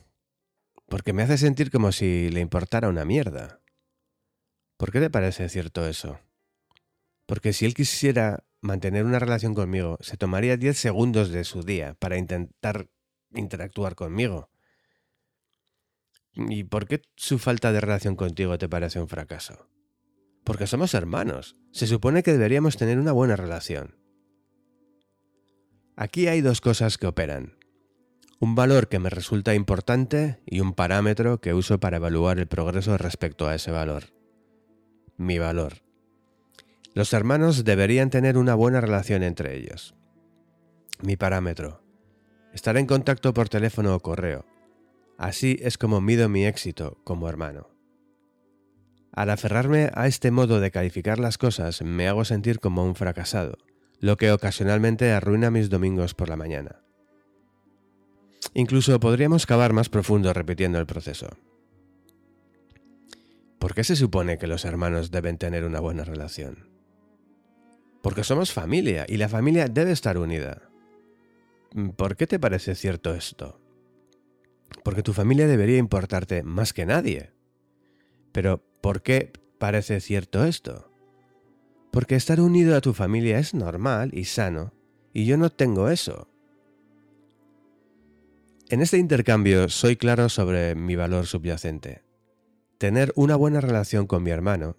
Speaker 1: Porque me hace sentir como si le importara una mierda. ¿Por qué te parece cierto eso? Porque si él quisiera mantener una relación conmigo, se tomaría 10 segundos de su día para intentar interactuar conmigo. ¿Y por qué su falta de relación contigo te parece un fracaso? Porque somos hermanos. Se supone que deberíamos tener una buena relación. Aquí hay dos cosas que operan. Un valor que me resulta importante y un parámetro que uso para evaluar el progreso respecto a ese valor mi valor. Los hermanos deberían tener una buena relación entre ellos. Mi parámetro. Estar en contacto por teléfono o correo. Así es como mido mi éxito como hermano. Al aferrarme a este modo de calificar las cosas me hago sentir como un fracasado, lo que ocasionalmente arruina mis domingos por la mañana. Incluso podríamos cavar más profundo repitiendo el proceso. ¿Por qué se supone que los hermanos deben tener una buena relación? Porque somos familia y la familia debe estar unida. ¿Por qué te parece cierto esto? Porque tu familia debería importarte más que nadie. Pero, ¿por qué parece cierto esto? Porque estar unido a tu familia es normal y sano, y yo no tengo eso. En este intercambio soy claro sobre mi valor subyacente tener una buena relación con mi hermano,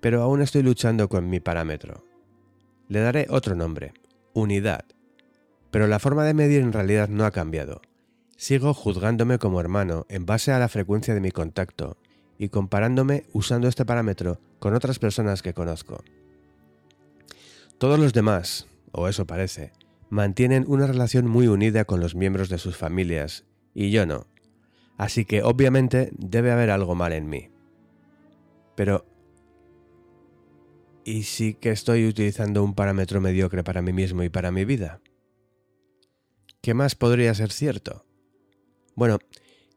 Speaker 1: pero aún estoy luchando con mi parámetro. Le daré otro nombre, unidad, pero la forma de medir en realidad no ha cambiado. Sigo juzgándome como hermano en base a la frecuencia de mi contacto y comparándome usando este parámetro con otras personas que conozco. Todos los demás, o eso parece, mantienen una relación muy unida con los miembros de sus familias, y yo no. Así que obviamente debe haber algo mal en mí. Pero... ¿Y sí que estoy utilizando un parámetro mediocre para mí mismo y para mi vida? ¿Qué más podría ser cierto? Bueno,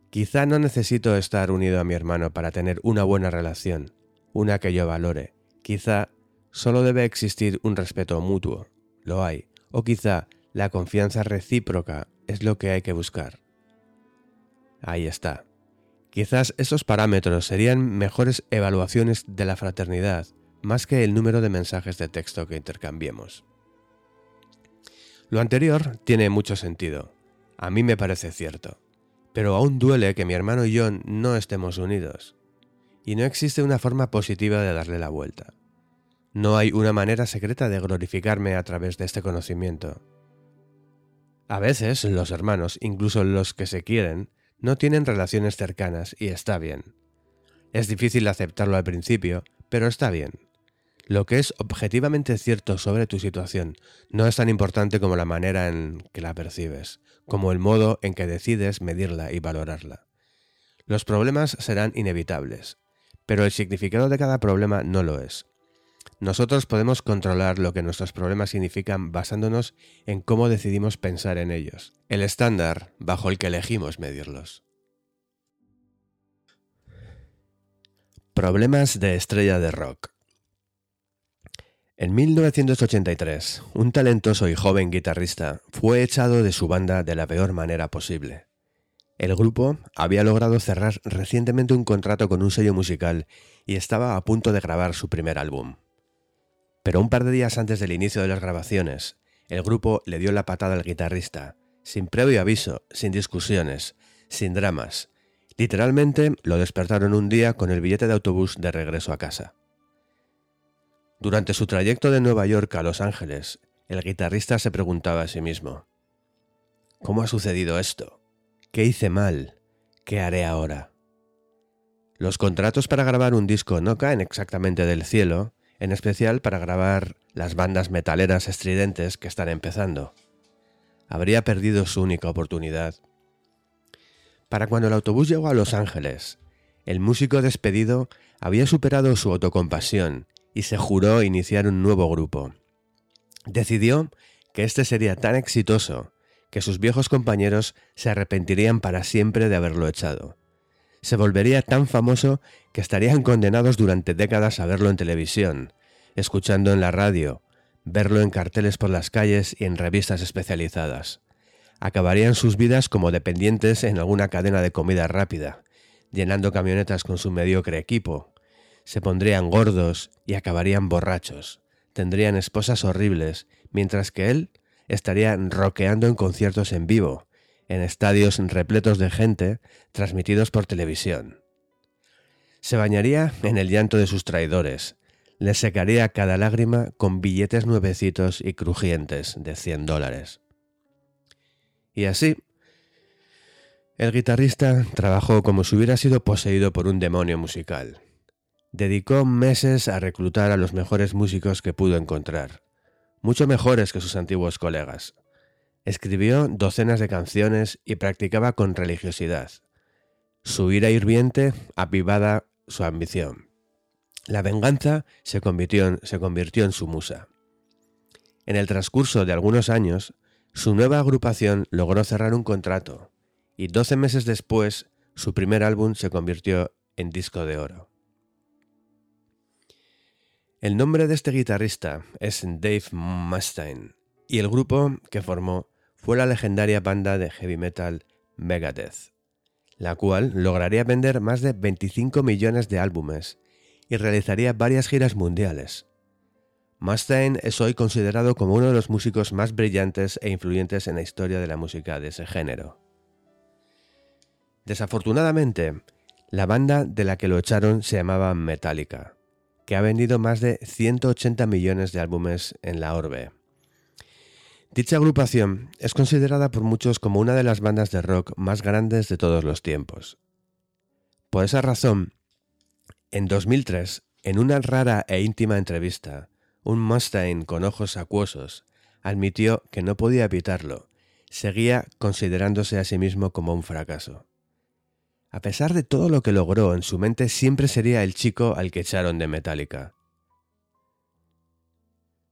Speaker 1: quizá no necesito estar unido a mi hermano para tener una buena relación, una que yo valore. Quizá solo debe existir un respeto mutuo, lo hay, o quizá la confianza recíproca es lo que hay que buscar. Ahí está. Quizás esos parámetros serían mejores evaluaciones de la fraternidad, más que el número de mensajes de texto que intercambiemos. Lo anterior tiene mucho sentido. A mí me parece cierto. Pero aún duele que mi hermano y yo no estemos unidos. Y no existe una forma positiva de darle la vuelta. No hay una manera secreta de glorificarme a través de este conocimiento. A veces los hermanos, incluso los que se quieren, no tienen relaciones cercanas y está bien. Es difícil aceptarlo al principio, pero está bien. Lo que es objetivamente cierto sobre tu situación no es tan importante como la manera en que la percibes, como el modo en que decides medirla y valorarla. Los problemas serán inevitables, pero el significado de cada problema no lo es. Nosotros podemos controlar lo que nuestros problemas significan basándonos en cómo decidimos pensar en ellos, el estándar bajo el que elegimos medirlos. Problemas de estrella de rock. En 1983, un talentoso y joven guitarrista fue echado de su banda de la peor manera posible. El grupo había logrado cerrar recientemente un contrato con un sello musical y estaba a punto de grabar su primer álbum. Pero un par de días antes del inicio de las grabaciones, el grupo le dio la patada al guitarrista, sin previo aviso, sin discusiones, sin dramas. Literalmente lo despertaron un día con el billete de autobús de regreso a casa. Durante su trayecto de Nueva York a Los Ángeles, el guitarrista se preguntaba a sí mismo, ¿Cómo ha sucedido esto? ¿Qué hice mal? ¿Qué haré ahora? Los contratos para grabar un disco no caen exactamente del cielo, en especial para grabar las bandas metaleras estridentes que están empezando. Habría perdido su única oportunidad. Para cuando el autobús llegó a Los Ángeles, el músico despedido había superado su autocompasión y se juró iniciar un nuevo grupo. Decidió que este sería tan exitoso que sus viejos compañeros se arrepentirían para siempre de haberlo echado. Se volvería tan famoso que estarían condenados durante décadas a verlo en televisión, escuchando en la radio, verlo en carteles por las calles y en revistas especializadas. Acabarían sus vidas como dependientes en alguna cadena de comida rápida, llenando camionetas con su mediocre equipo, se pondrían gordos y acabarían borrachos, tendrían esposas horribles, mientras que él estaría roqueando en conciertos en vivo, en estadios repletos de gente, transmitidos por televisión. Se bañaría en el llanto de sus traidores, le secaría cada lágrima con billetes nuevecitos y crujientes de 100 dólares. Y así, el guitarrista trabajó como si hubiera sido poseído por un demonio musical. Dedicó meses a reclutar a los mejores músicos que pudo encontrar, mucho mejores que sus antiguos colegas. Escribió docenas de canciones y practicaba con religiosidad. Su ira hirviente avivada su ambición. La venganza se convirtió, en, se convirtió en su musa. En el transcurso de algunos años, su nueva agrupación logró cerrar un contrato y 12 meses después su primer álbum se convirtió en disco de oro. El nombre de este guitarrista es Dave Mustaine y el grupo que formó fue la legendaria banda de heavy metal Megadeth, la cual lograría vender más de 25 millones de álbumes y realizaría varias giras mundiales. Mustaine es hoy considerado como uno de los músicos más brillantes e influyentes en la historia de la música de ese género. Desafortunadamente, la banda de la que lo echaron se llamaba Metallica que ha vendido más de 180 millones de álbumes en la orbe. Dicha agrupación es considerada por muchos como una de las bandas de rock más grandes de todos los tiempos. Por esa razón, en 2003, en una rara e íntima entrevista, un Mustaine con ojos acuosos admitió que no podía evitarlo, seguía considerándose a sí mismo como un fracaso. A pesar de todo lo que logró, en su mente siempre sería el chico al que echaron de Metallica.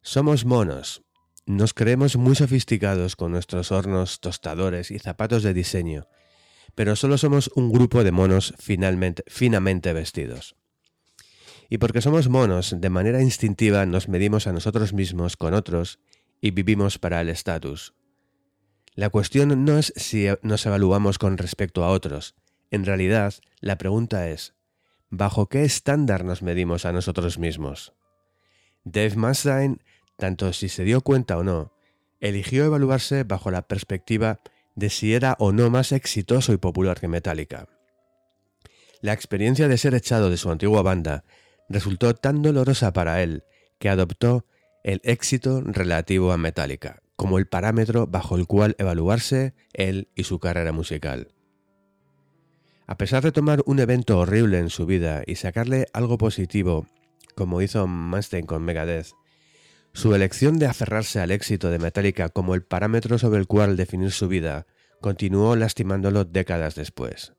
Speaker 1: Somos monos. Nos creemos muy sofisticados con nuestros hornos, tostadores y zapatos de diseño, pero solo somos un grupo de monos finalmente, finamente vestidos. Y porque somos monos, de manera instintiva nos medimos a nosotros mismos con otros y vivimos para el estatus. La cuestión no es si nos evaluamos con respecto a otros, En realidad, la pregunta es, ¿bajo qué estándar nos medimos a nosotros mismos? Dave Mustaine, tanto si se dio cuenta o no, eligió evaluarse bajo la perspectiva de si era o no más exitoso y popular que Metallica. La experiencia de ser echado de su antigua banda resultó tan dolorosa para él que adoptó el éxito relativo a Metallica como el parámetro bajo el cual evaluarse él y su carrera musical. A pesar de tomar un evento horrible en su vida y sacarle algo positivo, como hizo Mustaine con Megadeth, su elección de aferrarse al éxito de Metallica como el parámetro sobre el cual definir su vida continuó lastimándolo décadas después.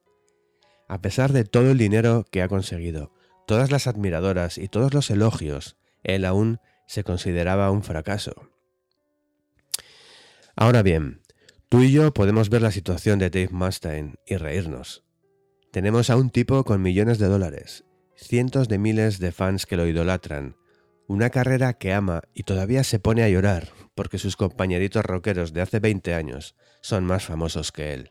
Speaker 1: A pesar de todo el dinero que ha conseguido, todas las admiradoras y todos los elogios, él aún se consideraba un fracaso. Ahora bien, tú y yo podemos ver la situación de Dave Mustaine y reírnos. Tenemos a un tipo con millones de dólares, cientos de miles de fans que lo idolatran, una carrera que ama y todavía se pone a llorar porque sus compañeritos rockeros de hace 20 años son más famosos que él.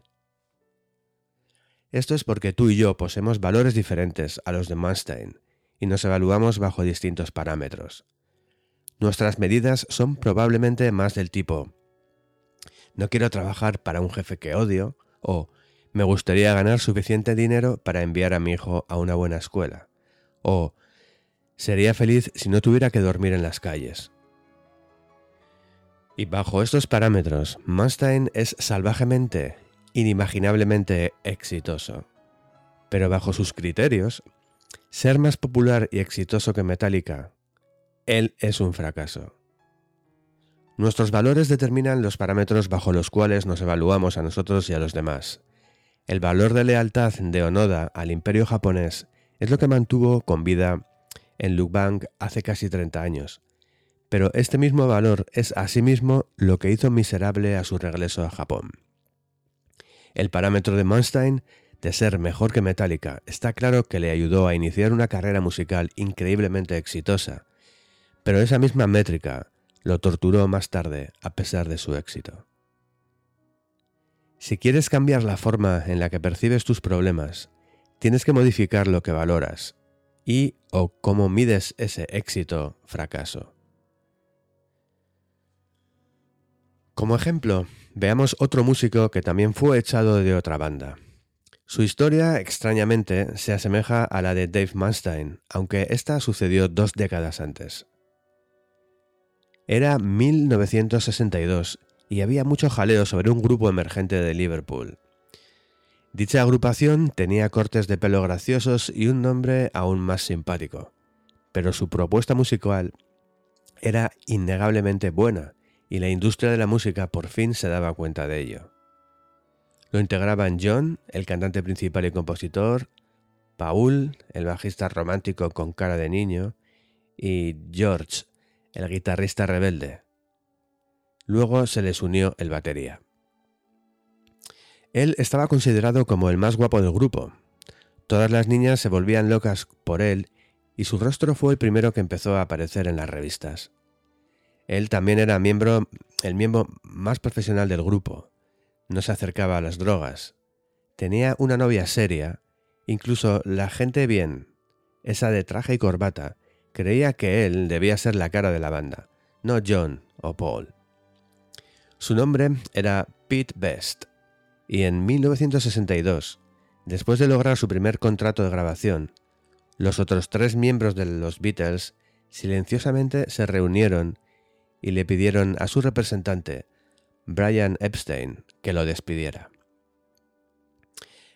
Speaker 1: Esto es porque tú y yo poseemos valores diferentes a los de Mustaine y nos evaluamos bajo distintos parámetros. Nuestras medidas son probablemente más del tipo no quiero trabajar para un jefe que odio o me gustaría ganar suficiente dinero para enviar a mi hijo a una buena escuela o Sería feliz si no tuviera que dormir en las calles. Y bajo estos parámetros, Mustaine es salvajemente, inimaginablemente exitoso. Pero bajo sus criterios, ser más popular y exitoso que Metallica, él es un fracaso. Nuestros valores determinan los parámetros bajo los cuales nos evaluamos a nosotros y a los demás. El valor de lealtad de Onoda al imperio japonés es lo que mantuvo con vida en Lukebang hace casi 30 años. Pero este mismo valor es asimismo lo que hizo miserable a su regreso a Japón. El parámetro de Monstein de ser mejor que Metallica está claro que le ayudó a iniciar una carrera musical increíblemente exitosa, pero esa misma métrica lo torturó más tarde a pesar de su éxito. Si quieres cambiar la forma en la que percibes tus problemas, tienes que modificar lo que valoras y o cómo mides ese éxito fracaso. Como ejemplo, veamos otro músico que también fue echado de otra banda. Su historia, extrañamente, se asemeja a la de Dave Mustaine, aunque esta sucedió dos décadas antes. Era 1962 y había mucho jaleo sobre un grupo emergente de Liverpool. Dicha agrupación tenía cortes de pelo graciosos y un nombre aún más simpático, pero su propuesta musical era innegablemente buena y la industria de la música por fin se daba cuenta de ello. Lo integraban John, el cantante principal y compositor, Paul, el bajista romántico con cara de niño, y George, el guitarrista rebelde. Luego se les unió el batería. Él estaba considerado como el más guapo del grupo. Todas las niñas se volvían locas por él y su rostro fue el primero que empezó a aparecer en las revistas. Él también era miembro, el miembro más profesional del grupo. No se acercaba a las drogas. Tenía una novia seria. Incluso la gente bien, esa de traje y corbata, creía que él debía ser la cara de la banda, no John o Paul. Su nombre era Pete Best y en 1962, después de lograr su primer contrato de grabación, los otros tres miembros de los Beatles silenciosamente se reunieron y le pidieron a su representante, Brian Epstein, que lo despidiera.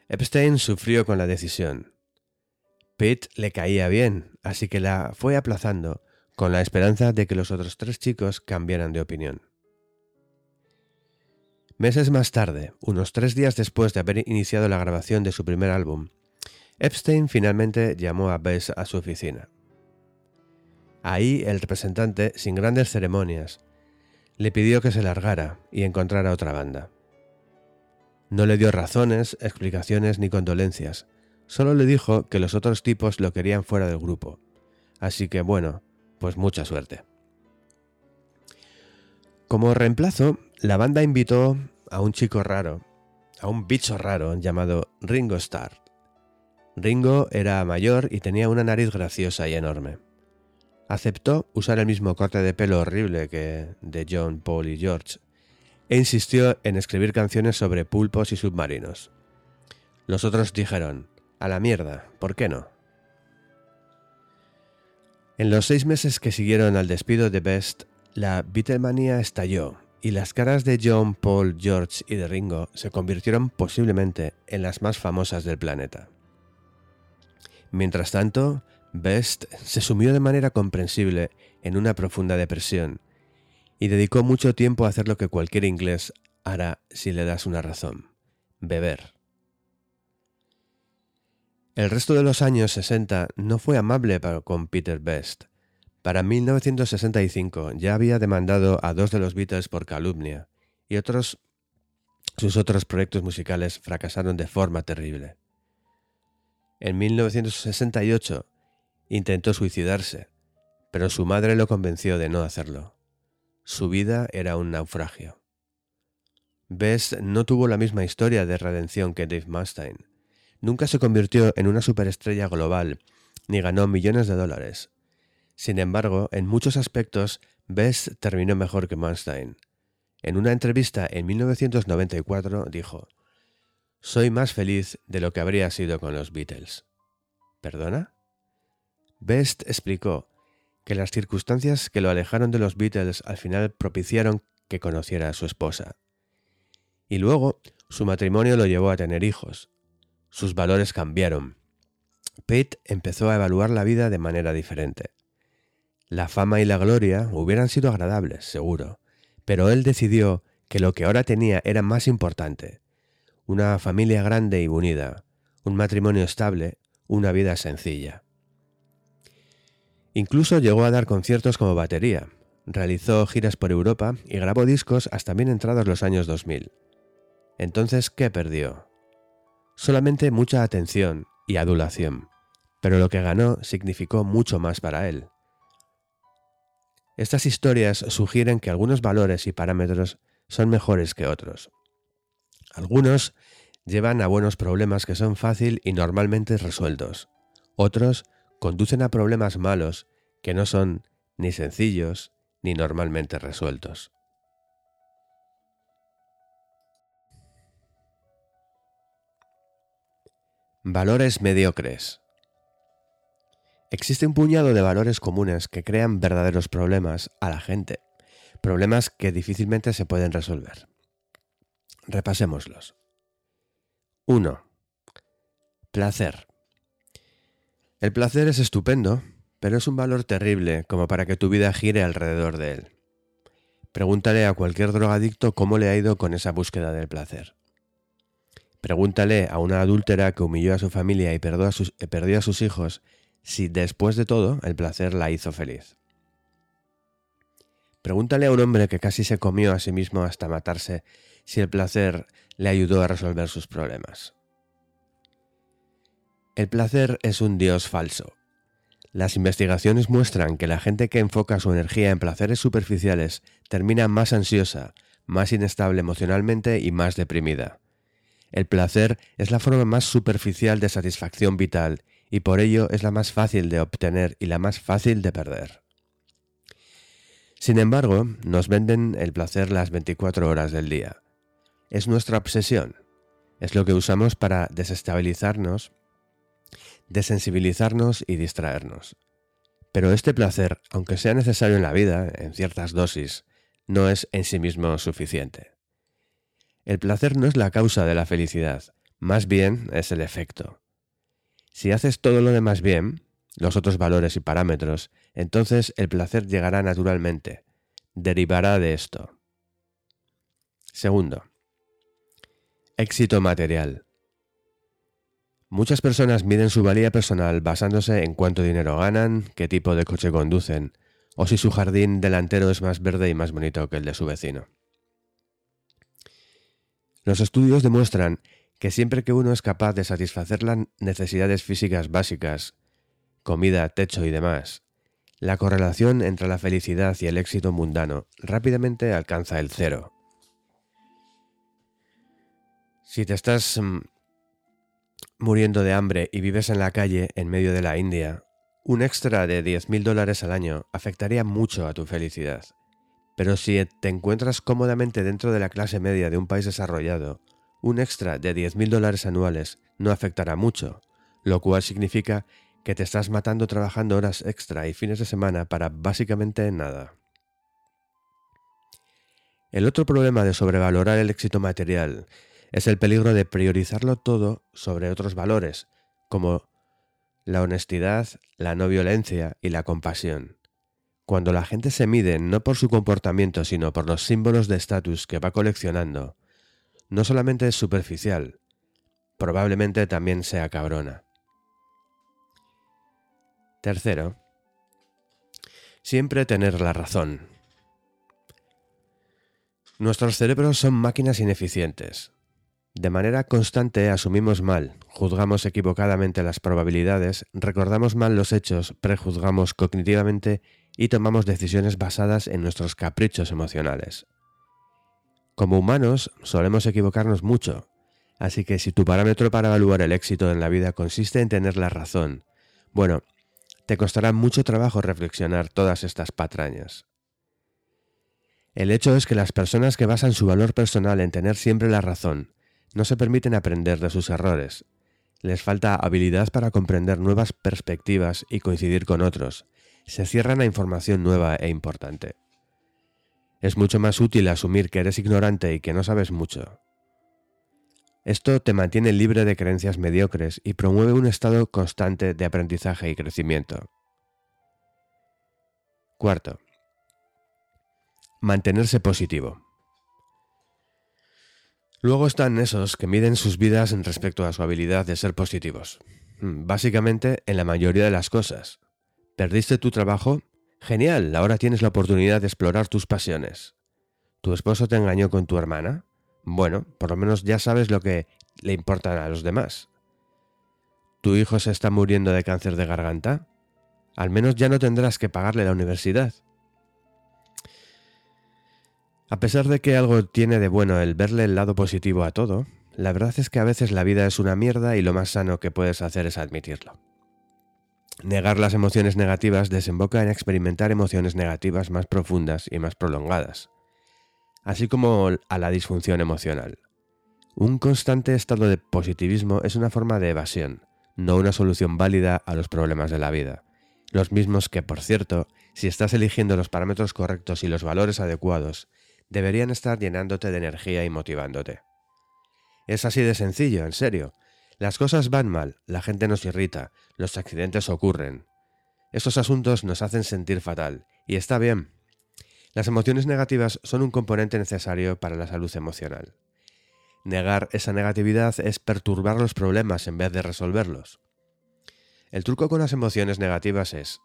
Speaker 1: Epstein sufrió con la decisión. Pete le caía bien, así que la fue aplazando con la esperanza de que los otros tres chicos cambiaran de opinión. Meses más tarde, unos tres días después de haber iniciado la grabación de su primer álbum, Epstein finalmente llamó a Bess a su oficina. Ahí el representante, sin grandes ceremonias, le pidió que se largara y encontrara otra banda. No le dio razones, explicaciones ni condolencias, solo le dijo que los otros tipos lo querían fuera del grupo. Así que bueno, pues mucha suerte. Como reemplazo, la banda invitó a un chico raro, a un bicho raro llamado Ringo Starr. Ringo era mayor y tenía una nariz graciosa y enorme. Aceptó usar el mismo corte de pelo horrible que de John, Paul y George, e insistió en escribir canciones sobre pulpos y submarinos. Los otros dijeron, a la mierda, ¿por qué no? En los seis meses que siguieron al despido de Best, la Beatlemania estalló y las caras de John, Paul, George y de Ringo se convirtieron posiblemente en las más famosas del planeta. Mientras tanto, Best se sumió de manera comprensible en una profunda depresión y dedicó mucho tiempo a hacer lo que cualquier inglés hará si le das una razón, beber. El resto de los años 60 no fue amable con Peter Best. Para 1965 ya había demandado a dos de los Beatles por calumnia y otros sus otros proyectos musicales fracasaron de forma terrible. En 1968 intentó suicidarse, pero su madre lo convenció de no hacerlo. Su vida era un naufragio. Best no tuvo la misma historia de redención que Dave Mustaine. Nunca se convirtió en una superestrella global, ni ganó millones de dólares. Sin embargo, en muchos aspectos, Best terminó mejor que Mustaine. En una entrevista en 1994 dijo, soy más feliz de lo que habría sido con los Beatles. ¿Perdona? Best explicó que las circunstancias que lo alejaron de los Beatles al final propiciaron que conociera a su esposa. Y luego su matrimonio lo llevó a tener hijos. Sus valores cambiaron. Pete empezó a evaluar la vida de manera diferente. La fama y la gloria hubieran sido agradables, seguro, pero él decidió que lo que ahora tenía era más importante, una familia grande y unida, un matrimonio estable, una vida sencilla. Incluso llegó a dar conciertos como batería, realizó giras por Europa y grabó discos hasta bien entrados los años 2000. Entonces, ¿qué perdió? Solamente mucha atención y adulación, pero lo que ganó significó mucho más para él. Estas historias sugieren que algunos valores y parámetros son mejores que otros. Algunos llevan a buenos problemas que son fácil y normalmente resueltos. Otros conducen a problemas malos que no son ni sencillos ni normalmente resueltos. Valores mediocres. Existe un puñado de valores comunes que crean verdaderos problemas a la gente, problemas que difícilmente se pueden resolver. Repasémoslos. 1. Placer. El placer es estupendo, pero es un valor terrible como para que tu vida gire alrededor de él. Pregúntale a cualquier drogadicto cómo le ha ido con esa búsqueda del placer. Pregúntale a una adúltera que humilló a su familia y perdió a sus, sus hijos si después de todo el placer la hizo feliz. Pregúntale a un hombre que casi se comió a sí mismo hasta matarse si el placer le ayudó a resolver sus problemas. El placer es un dios falso. Las investigaciones muestran que la gente que enfoca su energía en placeres superficiales termina más ansiosa, más inestable emocionalmente y más deprimida. El placer es la forma más superficial de satisfacción vital y por ello es la más fácil de obtener y la más fácil de perder. Sin embargo, nos venden el placer las 24 horas del día. Es nuestra obsesión. Es lo que usamos para desestabilizarnos, desensibilizarnos y distraernos. Pero este placer, aunque sea necesario en la vida, en ciertas dosis, no es en sí mismo suficiente. El placer no es la causa de la felicidad, más bien es el efecto. Si haces todo lo demás bien, los otros valores y parámetros, entonces el placer llegará naturalmente, derivará de esto. Segundo, éxito material. Muchas personas miden su valía personal basándose en cuánto dinero ganan, qué tipo de coche conducen, o si su jardín delantero es más verde y más bonito que el de su vecino. Los estudios demuestran que siempre que uno es capaz de satisfacer las necesidades físicas básicas, comida, techo y demás, la correlación entre la felicidad y el éxito mundano rápidamente alcanza el cero. Si te estás mm, muriendo de hambre y vives en la calle en medio de la India, un extra de 10.000 dólares al año afectaría mucho a tu felicidad. Pero si te encuentras cómodamente dentro de la clase media de un país desarrollado, un extra de 10.000 dólares anuales no afectará mucho, lo cual significa que te estás matando trabajando horas extra y fines de semana para básicamente nada. El otro problema de sobrevalorar el éxito material es el peligro de priorizarlo todo sobre otros valores, como la honestidad, la no violencia y la compasión. Cuando la gente se mide no por su comportamiento, sino por los símbolos de estatus que va coleccionando, no solamente es superficial, probablemente también sea cabrona. Tercero, siempre tener la razón. Nuestros cerebros son máquinas ineficientes. De manera constante asumimos mal, juzgamos equivocadamente las probabilidades, recordamos mal los hechos, prejuzgamos cognitivamente y tomamos decisiones basadas en nuestros caprichos emocionales. Como humanos solemos equivocarnos mucho, así que si tu parámetro para evaluar el éxito en la vida consiste en tener la razón, bueno, te costará mucho trabajo reflexionar todas estas patrañas. El hecho es que las personas que basan su valor personal en tener siempre la razón no se permiten aprender de sus errores. Les falta habilidad para comprender nuevas perspectivas y coincidir con otros. Se cierran a información nueva e importante. Es mucho más útil asumir que eres ignorante y que no sabes mucho. Esto te mantiene libre de creencias mediocres y promueve un estado constante de aprendizaje y crecimiento. Cuarto. Mantenerse positivo. Luego están esos que miden sus vidas en respecto a su habilidad de ser positivos. Mm, básicamente en la mayoría de las cosas. ¿Perdiste tu trabajo? Genial, ahora tienes la oportunidad de explorar tus pasiones. ¿Tu esposo te engañó con tu hermana? Bueno, por lo menos ya sabes lo que le importa a los demás. ¿Tu hijo se está muriendo de cáncer de garganta? Al menos ya no tendrás que pagarle la universidad. A pesar de que algo tiene de bueno el verle el lado positivo a todo, la verdad es que a veces la vida es una mierda y lo más sano que puedes hacer es admitirlo. Negar las emociones negativas desemboca en experimentar emociones negativas más profundas y más prolongadas así como a la disfunción emocional. Un constante estado de positivismo es una forma de evasión, no una solución válida a los problemas de la vida. Los mismos que, por cierto, si estás eligiendo los parámetros correctos y los valores adecuados, deberían estar llenándote de energía y motivándote. Es así de sencillo, en serio. Las cosas van mal, la gente nos irrita, los accidentes ocurren. Estos asuntos nos hacen sentir fatal, y está bien, las emociones negativas son un componente necesario para la salud emocional. Negar esa negatividad es perturbar los problemas en vez de resolverlos. El truco con las emociones negativas es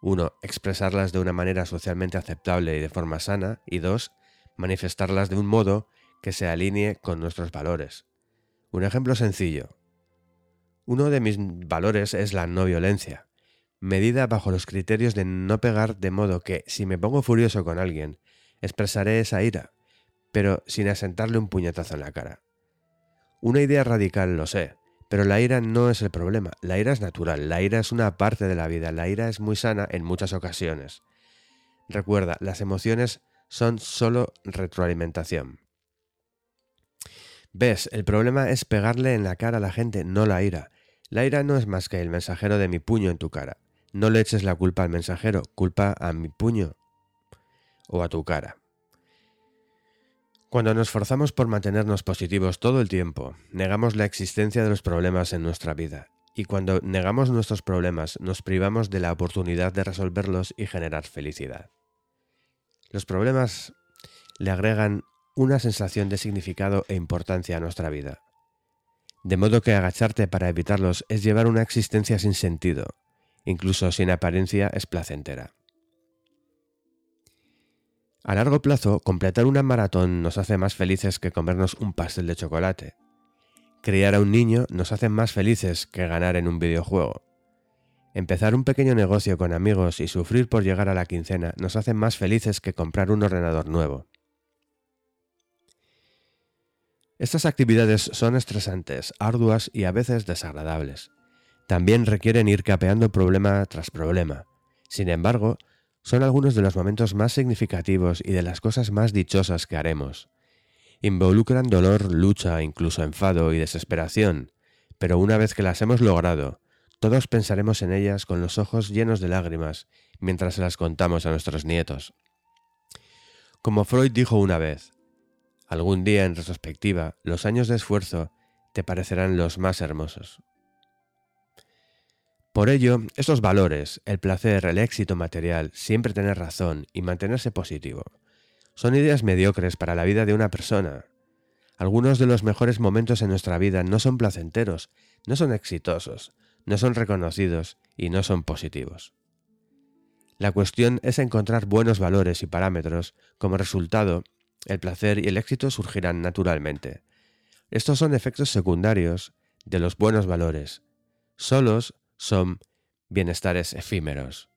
Speaker 1: 1. Expresarlas de una manera socialmente aceptable y de forma sana. Y 2. Manifestarlas de un modo que se alinee con nuestros valores. Un ejemplo sencillo. Uno de mis valores es la no violencia medida bajo los criterios de no pegar de modo que, si me pongo furioso con alguien, expresaré esa ira, pero sin asentarle un puñetazo en la cara. Una idea radical, lo sé, pero la ira no es el problema, la ira es natural, la ira es una parte de la vida, la ira es muy sana en muchas ocasiones. Recuerda, las emociones son solo retroalimentación. ¿Ves? El problema es pegarle en la cara a la gente, no la ira. La ira no es más que el mensajero de mi puño en tu cara. No le eches la culpa al mensajero, culpa a mi puño o a tu cara. Cuando nos forzamos por mantenernos positivos todo el tiempo, negamos la existencia de los problemas en nuestra vida. Y cuando negamos nuestros problemas, nos privamos de la oportunidad de resolverlos y generar felicidad. Los problemas le agregan una sensación de significado e importancia a nuestra vida. De modo que agacharte para evitarlos es llevar una existencia sin sentido, incluso sin apariencia es placentera. A largo plazo, completar una maratón nos hace más felices que comernos un pastel de chocolate. Criar a un niño nos hace más felices que ganar en un videojuego. Empezar un pequeño negocio con amigos y sufrir por llegar a la quincena nos hace más felices que comprar un ordenador nuevo. Estas actividades son estresantes, arduas y a veces desagradables. También requieren ir capeando problema tras problema. Sin embargo, son algunos de los momentos más significativos y de las cosas más dichosas que haremos. Involucran dolor, lucha, incluso enfado y desesperación, pero una vez que las hemos logrado, todos pensaremos en ellas con los ojos llenos de lágrimas mientras se las contamos a nuestros nietos. Como Freud dijo una vez, algún día en retrospectiva los años de esfuerzo te parecerán los más hermosos. Por ello, estos valores, el placer, el éxito material, siempre tener razón y mantenerse positivo, son ideas mediocres para la vida de una persona. Algunos de los mejores momentos en nuestra vida no son placenteros, no son exitosos, no son reconocidos y no son positivos. La cuestión es encontrar buenos valores y parámetros. Como resultado, el placer y el éxito surgirán naturalmente. Estos son efectos secundarios de los buenos valores. Solos son bienestares efímeros.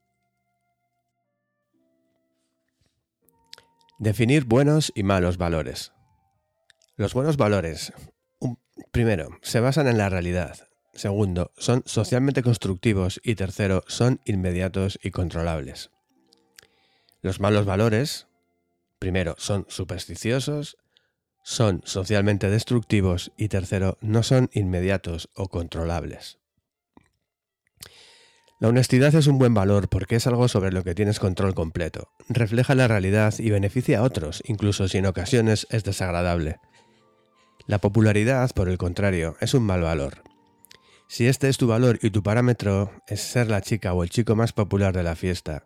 Speaker 1: Definir buenos y malos valores. Los buenos valores, primero, se basan en la realidad. Segundo, son socialmente constructivos. Y tercero, son inmediatos y controlables. Los malos valores, primero, son supersticiosos, son socialmente destructivos y tercero, no son inmediatos o controlables. La honestidad es un buen valor porque es algo sobre lo que tienes control completo. Refleja la realidad y beneficia a otros, incluso si en ocasiones es desagradable. La popularidad, por el contrario, es un mal valor. Si este es tu valor y tu parámetro es ser la chica o el chico más popular de la fiesta,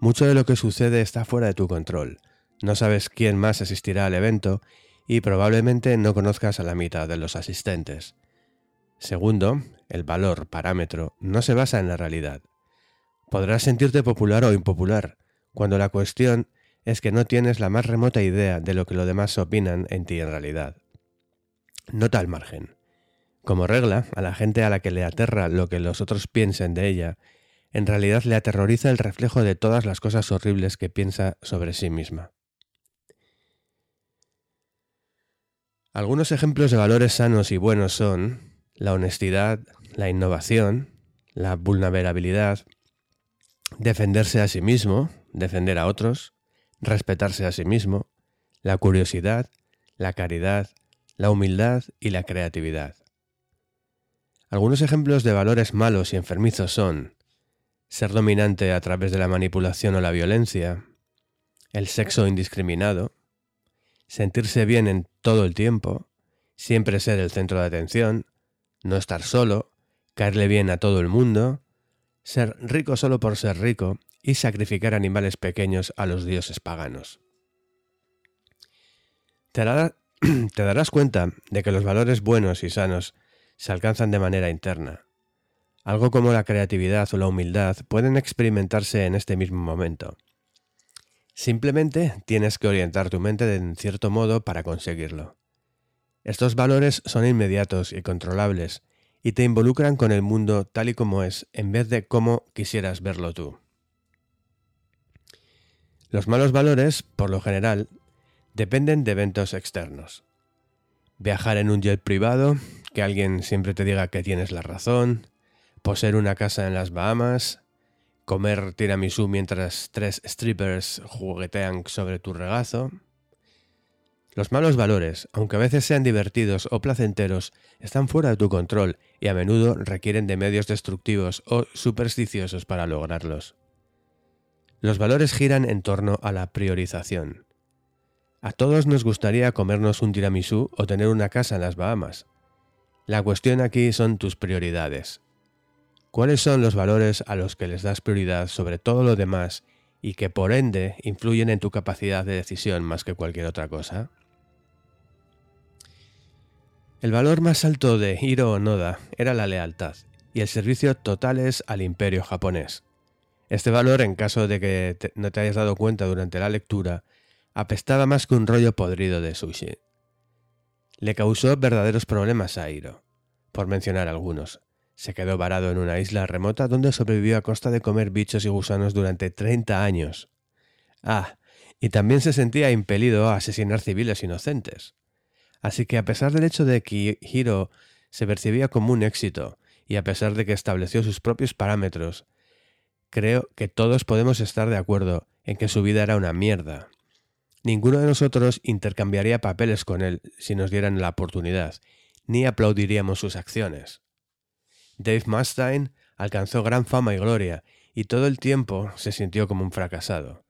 Speaker 1: mucho de lo que sucede está fuera de tu control. No sabes quién más asistirá al evento y probablemente no conozcas a la mitad de los asistentes. Segundo, el valor, parámetro, no se basa en la realidad. Podrás sentirte popular o impopular, cuando la cuestión es que no tienes la más remota idea de lo que los demás opinan en ti en realidad. Nota al margen. Como regla, a la gente a la que le aterra lo que los otros piensen de ella, en realidad le aterroriza el reflejo de todas las cosas horribles que piensa sobre sí misma. Algunos ejemplos de valores sanos y buenos son la honestidad, la innovación, la vulnerabilidad, defenderse a sí mismo, defender a otros, respetarse a sí mismo, la curiosidad, la caridad, la humildad y la creatividad. Algunos ejemplos de valores malos y enfermizos son ser dominante a través de la manipulación o la violencia, el sexo indiscriminado, sentirse bien en todo el tiempo, siempre ser el centro de atención, no estar solo, caerle bien a todo el mundo, ser rico solo por ser rico y sacrificar animales pequeños a los dioses paganos. Te, darás cuenta de que los valores buenos y sanos se alcanzan de manera interna. Algo como la creatividad o la humildad pueden experimentarse en este mismo momento. Simplemente tienes que orientar tu mente en cierto modo para conseguirlo. Estos valores son inmediatos y controlables y te involucran con el mundo tal y como es en vez de cómo quisieras verlo tú. Los malos valores, por lo general, dependen de eventos externos. Viajar en un jet privado, que alguien siempre te diga que tienes la razón, poseer una casa en las Bahamas, comer tiramisú mientras tres strippers juguetean sobre tu regazo, los malos valores, aunque a veces sean divertidos o placenteros, están fuera de tu control y a menudo requieren de medios destructivos o supersticiosos para lograrlos. Los valores giran en torno a la priorización. A todos nos gustaría comernos un tiramisú o tener una casa en las Bahamas. La cuestión aquí son tus prioridades. ¿Cuáles son los valores a los que les das prioridad sobre todo lo demás y que por ende influyen en tu capacidad de decisión más que cualquier otra cosa? El valor más alto de Hiro Onoda era la lealtad y el servicio totales al imperio japonés. Este valor, en caso de que no te hayas dado cuenta durante la lectura, apestaba más que un rollo podrido de sushi. Le causó verdaderos problemas a Hiro, por mencionar algunos. Se quedó varado en una isla remota donde sobrevivió a costa de comer bichos y gusanos durante 30 años. Ah, y también se sentía impelido a asesinar civiles inocentes. Así que a pesar del hecho de que Hiro se percibía como un éxito, y a pesar de que estableció sus propios parámetros, creo que todos podemos estar de acuerdo en que su vida era una mierda. Ninguno de nosotros intercambiaría papeles con él si nos dieran la oportunidad, ni aplaudiríamos sus acciones. Dave Mustaine alcanzó gran fama y gloria, y todo el tiempo se sintió como un fracasado.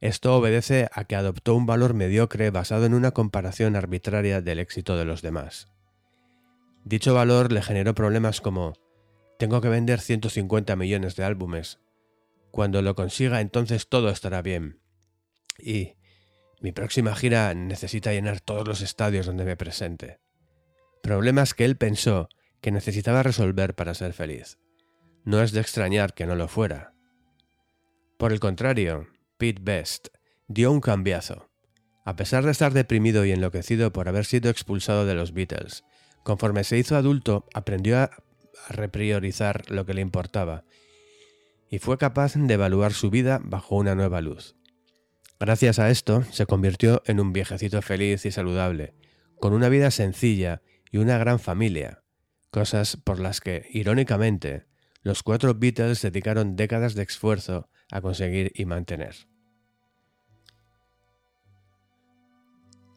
Speaker 1: Esto obedece a que adoptó un valor mediocre basado en una comparación arbitraria del éxito de los demás. Dicho valor le generó problemas como tengo que vender 150 millones de álbumes. Cuando lo consiga entonces todo estará bien. Y mi próxima gira necesita llenar todos los estadios donde me presente. Problemas que él pensó que necesitaba resolver para ser feliz. No es de extrañar que no lo fuera. Por el contrario, Pete Best dio un cambiazo. A pesar de estar deprimido y enloquecido por haber sido expulsado de los Beatles, conforme se hizo adulto aprendió a repriorizar lo que le importaba y fue capaz de evaluar su vida bajo una nueva luz. Gracias a esto se convirtió en un viejecito feliz y saludable, con una vida sencilla y una gran familia, cosas por las que, irónicamente, los cuatro Beatles dedicaron décadas de esfuerzo a conseguir y mantener.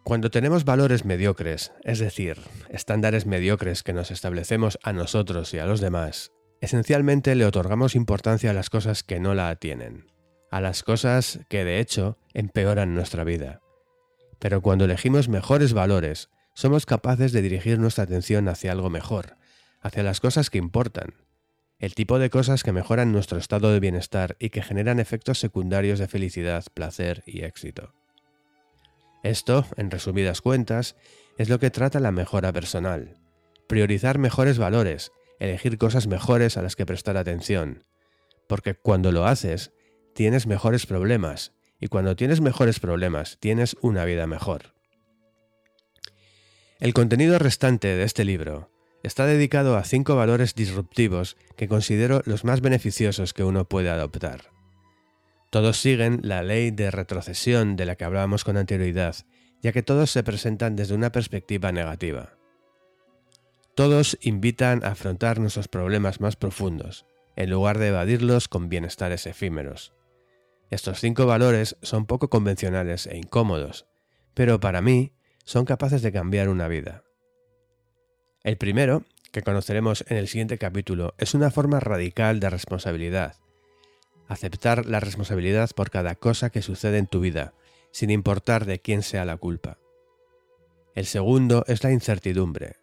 Speaker 1: Cuando tenemos valores mediocres, es decir, estándares mediocres que nos establecemos a nosotros y a los demás, esencialmente le otorgamos importancia a las cosas que no la tienen, a las cosas que de hecho empeoran nuestra vida. Pero cuando elegimos mejores valores, somos capaces de dirigir nuestra atención hacia algo mejor, hacia las cosas que importan, el tipo de cosas que mejoran nuestro estado de bienestar y que generan efectos secundarios de felicidad, placer y éxito. Esto, en resumidas cuentas, es lo que trata la mejora personal. Priorizar mejores valores, elegir cosas mejores a las que prestar atención. Porque cuando lo haces, tienes mejores problemas, y cuando tienes mejores problemas, tienes una vida mejor. El contenido restante de este libro está dedicado a cinco valores disruptivos que considero los más beneficiosos que uno puede adoptar. Todos siguen la ley de retrocesión de la que hablábamos con anterioridad, ya que todos se presentan desde una perspectiva negativa. Todos invitan a afrontar nuestros problemas más profundos, en lugar de evadirlos con bienestares efímeros. Estos cinco valores son poco convencionales e incómodos, pero para mí son capaces de cambiar una vida. El primero, que conoceremos en el siguiente capítulo, es una forma radical de responsabilidad, aceptar la responsabilidad por cada cosa que sucede en tu vida, sin importar de quién sea la culpa. El segundo es la incertidumbre,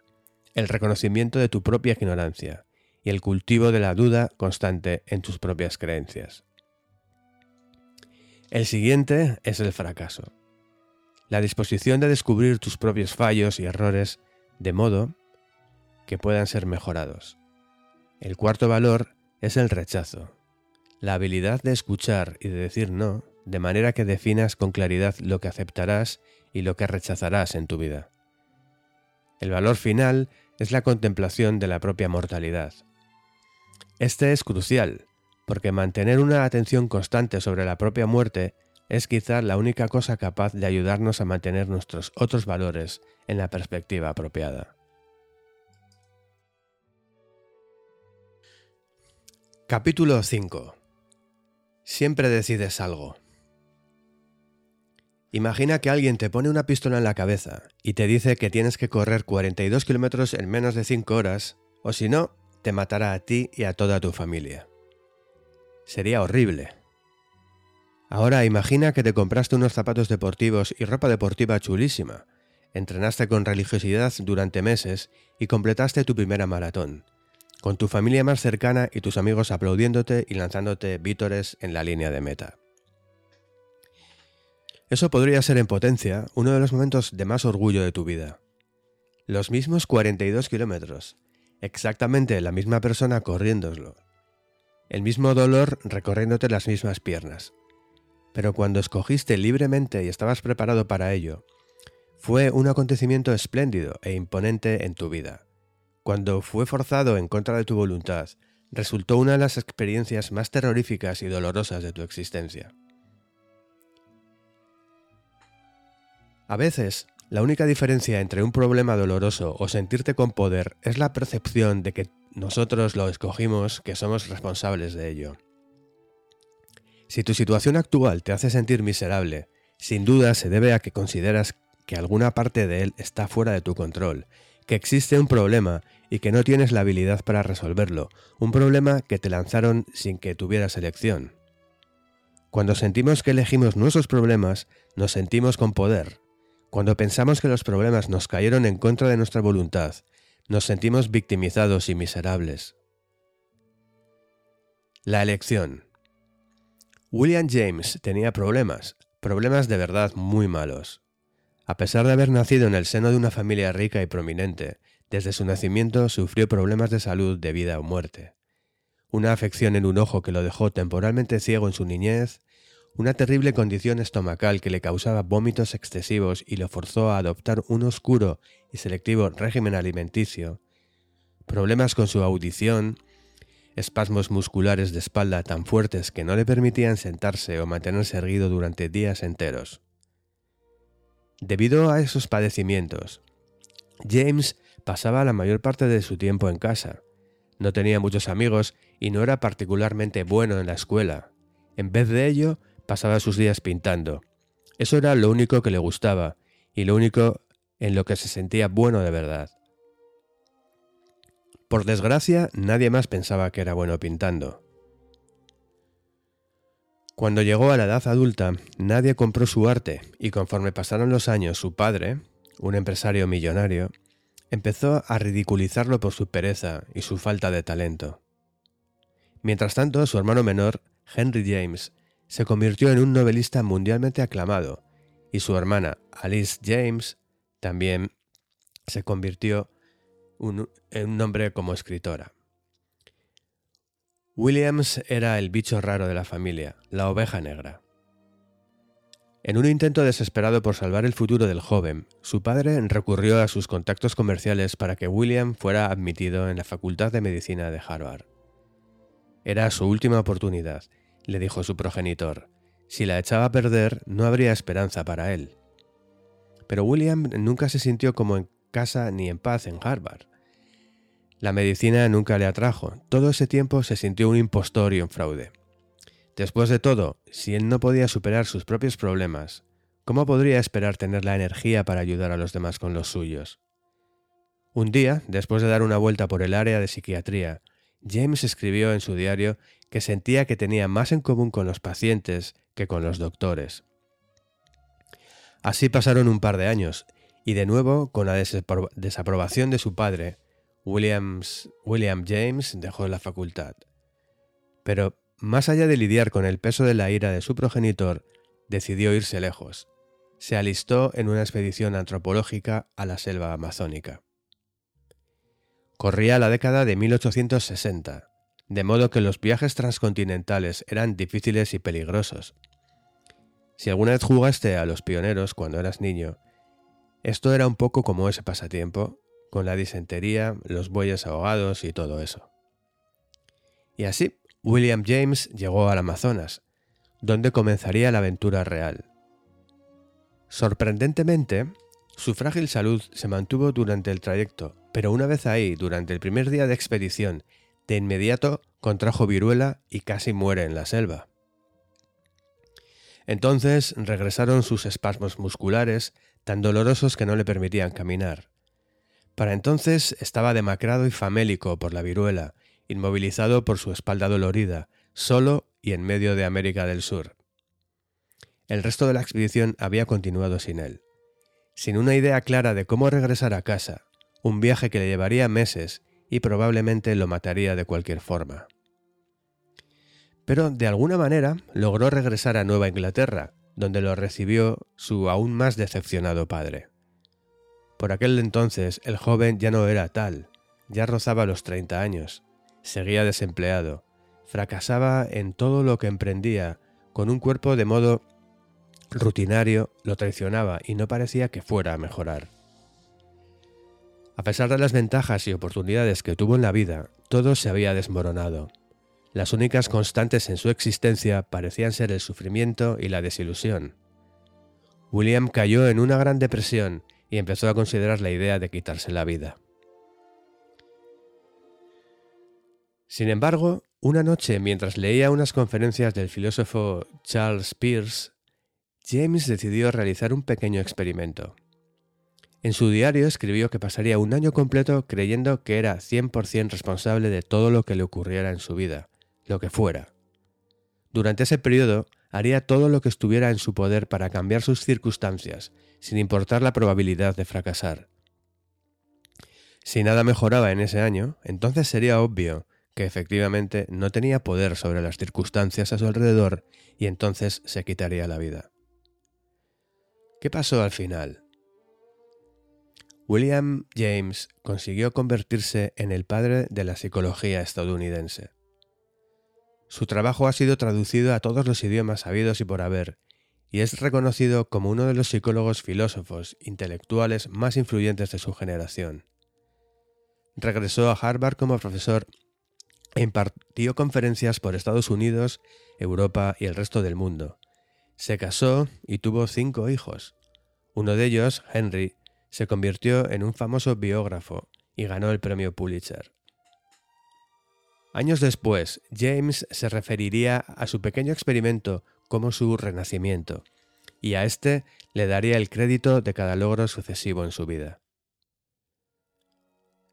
Speaker 1: el reconocimiento de tu propia ignorancia y el cultivo de la duda constante en tus propias creencias. El siguiente es el fracaso, la disposición de descubrir tus propios fallos y errores de modo que puedan ser mejorados. El cuarto valor es el rechazo, la habilidad de escuchar y de decir no, de manera que definas con claridad lo que aceptarás y lo que rechazarás en tu vida. El valor final es la contemplación de la propia mortalidad. Este es crucial, porque mantener una atención constante sobre la propia muerte es quizá la única cosa capaz de ayudarnos a mantener nuestros otros valores en la perspectiva apropiada. Capítulo 5 Siempre decides algo. Imagina que alguien te pone una pistola en la cabeza y te dice que tienes que correr 42 kilómetros en menos de 5 horas, o si no, te matará a ti y a toda tu familia. Sería horrible. Ahora imagina que te compraste unos zapatos deportivos y ropa deportiva chulísima, entrenaste con religiosidad durante meses y completaste tu primera maratón con tu familia más cercana y tus amigos aplaudiéndote y lanzándote vítores en la línea de meta. Eso podría ser en potencia uno de los momentos de más orgullo de tu vida. Los mismos 42 kilómetros, exactamente la misma persona corriéndoslo. El mismo dolor recorriéndote las mismas piernas. Pero cuando escogiste libremente y estabas preparado para ello, fue un acontecimiento espléndido e imponente en tu vida cuando fue forzado en contra de tu voluntad, resultó una de las experiencias más terroríficas y dolorosas de tu existencia. A veces, La única diferencia entre un problema doloroso o sentirte con poder es la percepción de que nosotros lo escogimos, que somos responsables de ello. Si tu situación actual te hace sentir miserable, sin duda se debe a que consideras que alguna parte de él está fuera de tu control, que existe un problema y que no tienes la habilidad para resolverlo, un problema que te lanzaron sin que tuvieras elección. Cuando sentimos que elegimos nuestros problemas, nos sentimos con poder. Cuando pensamos que los problemas nos cayeron en contra de nuestra voluntad, nos sentimos victimizados y miserables. La elección. William James tenía problemas, problemas de verdad muy malos. A pesar de haber nacido en el seno de una familia rica y prominente, desde su nacimiento sufrió problemas de salud de vida o muerte. Una afección en un ojo que lo dejó temporalmente ciego en su niñez, una terrible condición estomacal que le causaba vómitos excesivos y lo forzó a adoptar un oscuro y selectivo régimen alimenticio, problemas con su audición, espasmos musculares de espalda tan fuertes que no le permitían sentarse o mantenerse erguido durante días enteros. Debido a esos padecimientos, James pasaba la mayor parte de su tiempo en casa. No tenía muchos amigos y no era particularmente bueno en la escuela. En vez de ello, pasaba sus días pintando. Eso era lo único que le gustaba y lo único en lo que se sentía bueno de verdad. Por desgracia, nadie más pensaba que era bueno pintando. Cuando llegó a la edad adulta, nadie compró su arte y conforme pasaron los años su padre, un empresario millonario, empezó a ridiculizarlo por su pereza y su falta de talento. Mientras tanto, su hermano menor, Henry James, se convirtió en un novelista mundialmente aclamado, y su hermana, Alice James, también se convirtió en un nombre como escritora. Williams era el bicho raro de la familia, la oveja negra. En un intento desesperado por salvar el futuro del joven, su padre recurrió a sus contactos comerciales para que William fuera admitido en la Facultad de Medicina de Harvard. Era su última oportunidad, le dijo su progenitor. Si la echaba a perder, no habría esperanza para él. Pero William nunca se sintió como en casa ni en paz en Harvard. La medicina nunca le atrajo. Todo ese tiempo se sintió un impostor y un fraude. Después de todo, si él no podía superar sus propios problemas, ¿cómo podría esperar tener la energía para ayudar a los demás con los suyos? Un día, después de dar una vuelta por el área de psiquiatría, James escribió en su diario que sentía que tenía más en común con los pacientes que con los doctores. Así pasaron un par de años, y de nuevo, con la desaprobación de su padre, Williams, William James dejó la facultad. Pero, más allá de lidiar con el peso de la ira de su progenitor, decidió irse lejos. Se alistó en una expedición antropológica a la selva amazónica. Corría la década de 1860, de modo que los viajes transcontinentales eran difíciles y peligrosos. Si alguna vez jugaste a los pioneros cuando eras niño, esto era un poco como ese pasatiempo, con la disentería, los bueyes ahogados y todo eso. Y así, William James llegó al Amazonas, donde comenzaría la aventura real. Sorprendentemente, su frágil salud se mantuvo durante el trayecto, pero una vez ahí, durante el primer día de expedición, de inmediato contrajo viruela y casi muere en la selva. Entonces regresaron sus espasmos musculares, tan dolorosos que no le permitían caminar. Para entonces estaba demacrado y famélico por la viruela, inmovilizado por su espalda dolorida, solo y en medio de América del Sur. El resto de la expedición había continuado sin él. Sin una idea clara de cómo regresar a casa, un viaje que le llevaría meses y probablemente lo mataría de cualquier forma. Pero de alguna manera logró regresar a Nueva Inglaterra, donde lo recibió su aún más decepcionado padre. Por aquel entonces el joven ya no era tal, ya rozaba los 30 años, seguía desempleado, fracasaba en todo lo que emprendía, con un cuerpo de modo rutinario, lo traicionaba y no parecía que fuera a mejorar. A pesar de las ventajas y oportunidades que tuvo en la vida, todo se había desmoronado. Las únicas constantes en su existencia parecían ser el sufrimiento y la desilusión. William cayó en una gran depresión y empezó a considerar la idea de quitarse la vida. Sin embargo, una noche mientras leía unas conferencias del filósofo Charles Peirce, James decidió realizar un pequeño experimento. En su diario escribió que pasaría un año completo creyendo que era 100% responsable de todo lo que le ocurriera en su vida, lo que fuera. Durante ese periodo haría todo lo que estuviera en su poder para cambiar sus circunstancias, sin importar la probabilidad de fracasar. Si nada mejoraba en ese año, entonces sería obvio que efectivamente no tenía poder sobre las circunstancias a su alrededor y entonces se quitaría la vida. ¿Qué pasó al final? William James consiguió convertirse en el padre de la psicología estadounidense. Su trabajo ha sido traducido a todos los idiomas habidos y por haber, y es reconocido como uno de los psicólogos filósofos intelectuales más influyentes de su generación. Regresó a Harvard como profesor e impartió conferencias por Estados Unidos, Europa y el resto del mundo. Se casó y tuvo cinco hijos. Uno de ellos, Henry, se convirtió en un famoso biógrafo y ganó el premio Pulitzer. Años después, James se referiría a su pequeño experimento como su renacimiento, y a este le daría el crédito de cada logro sucesivo en su vida.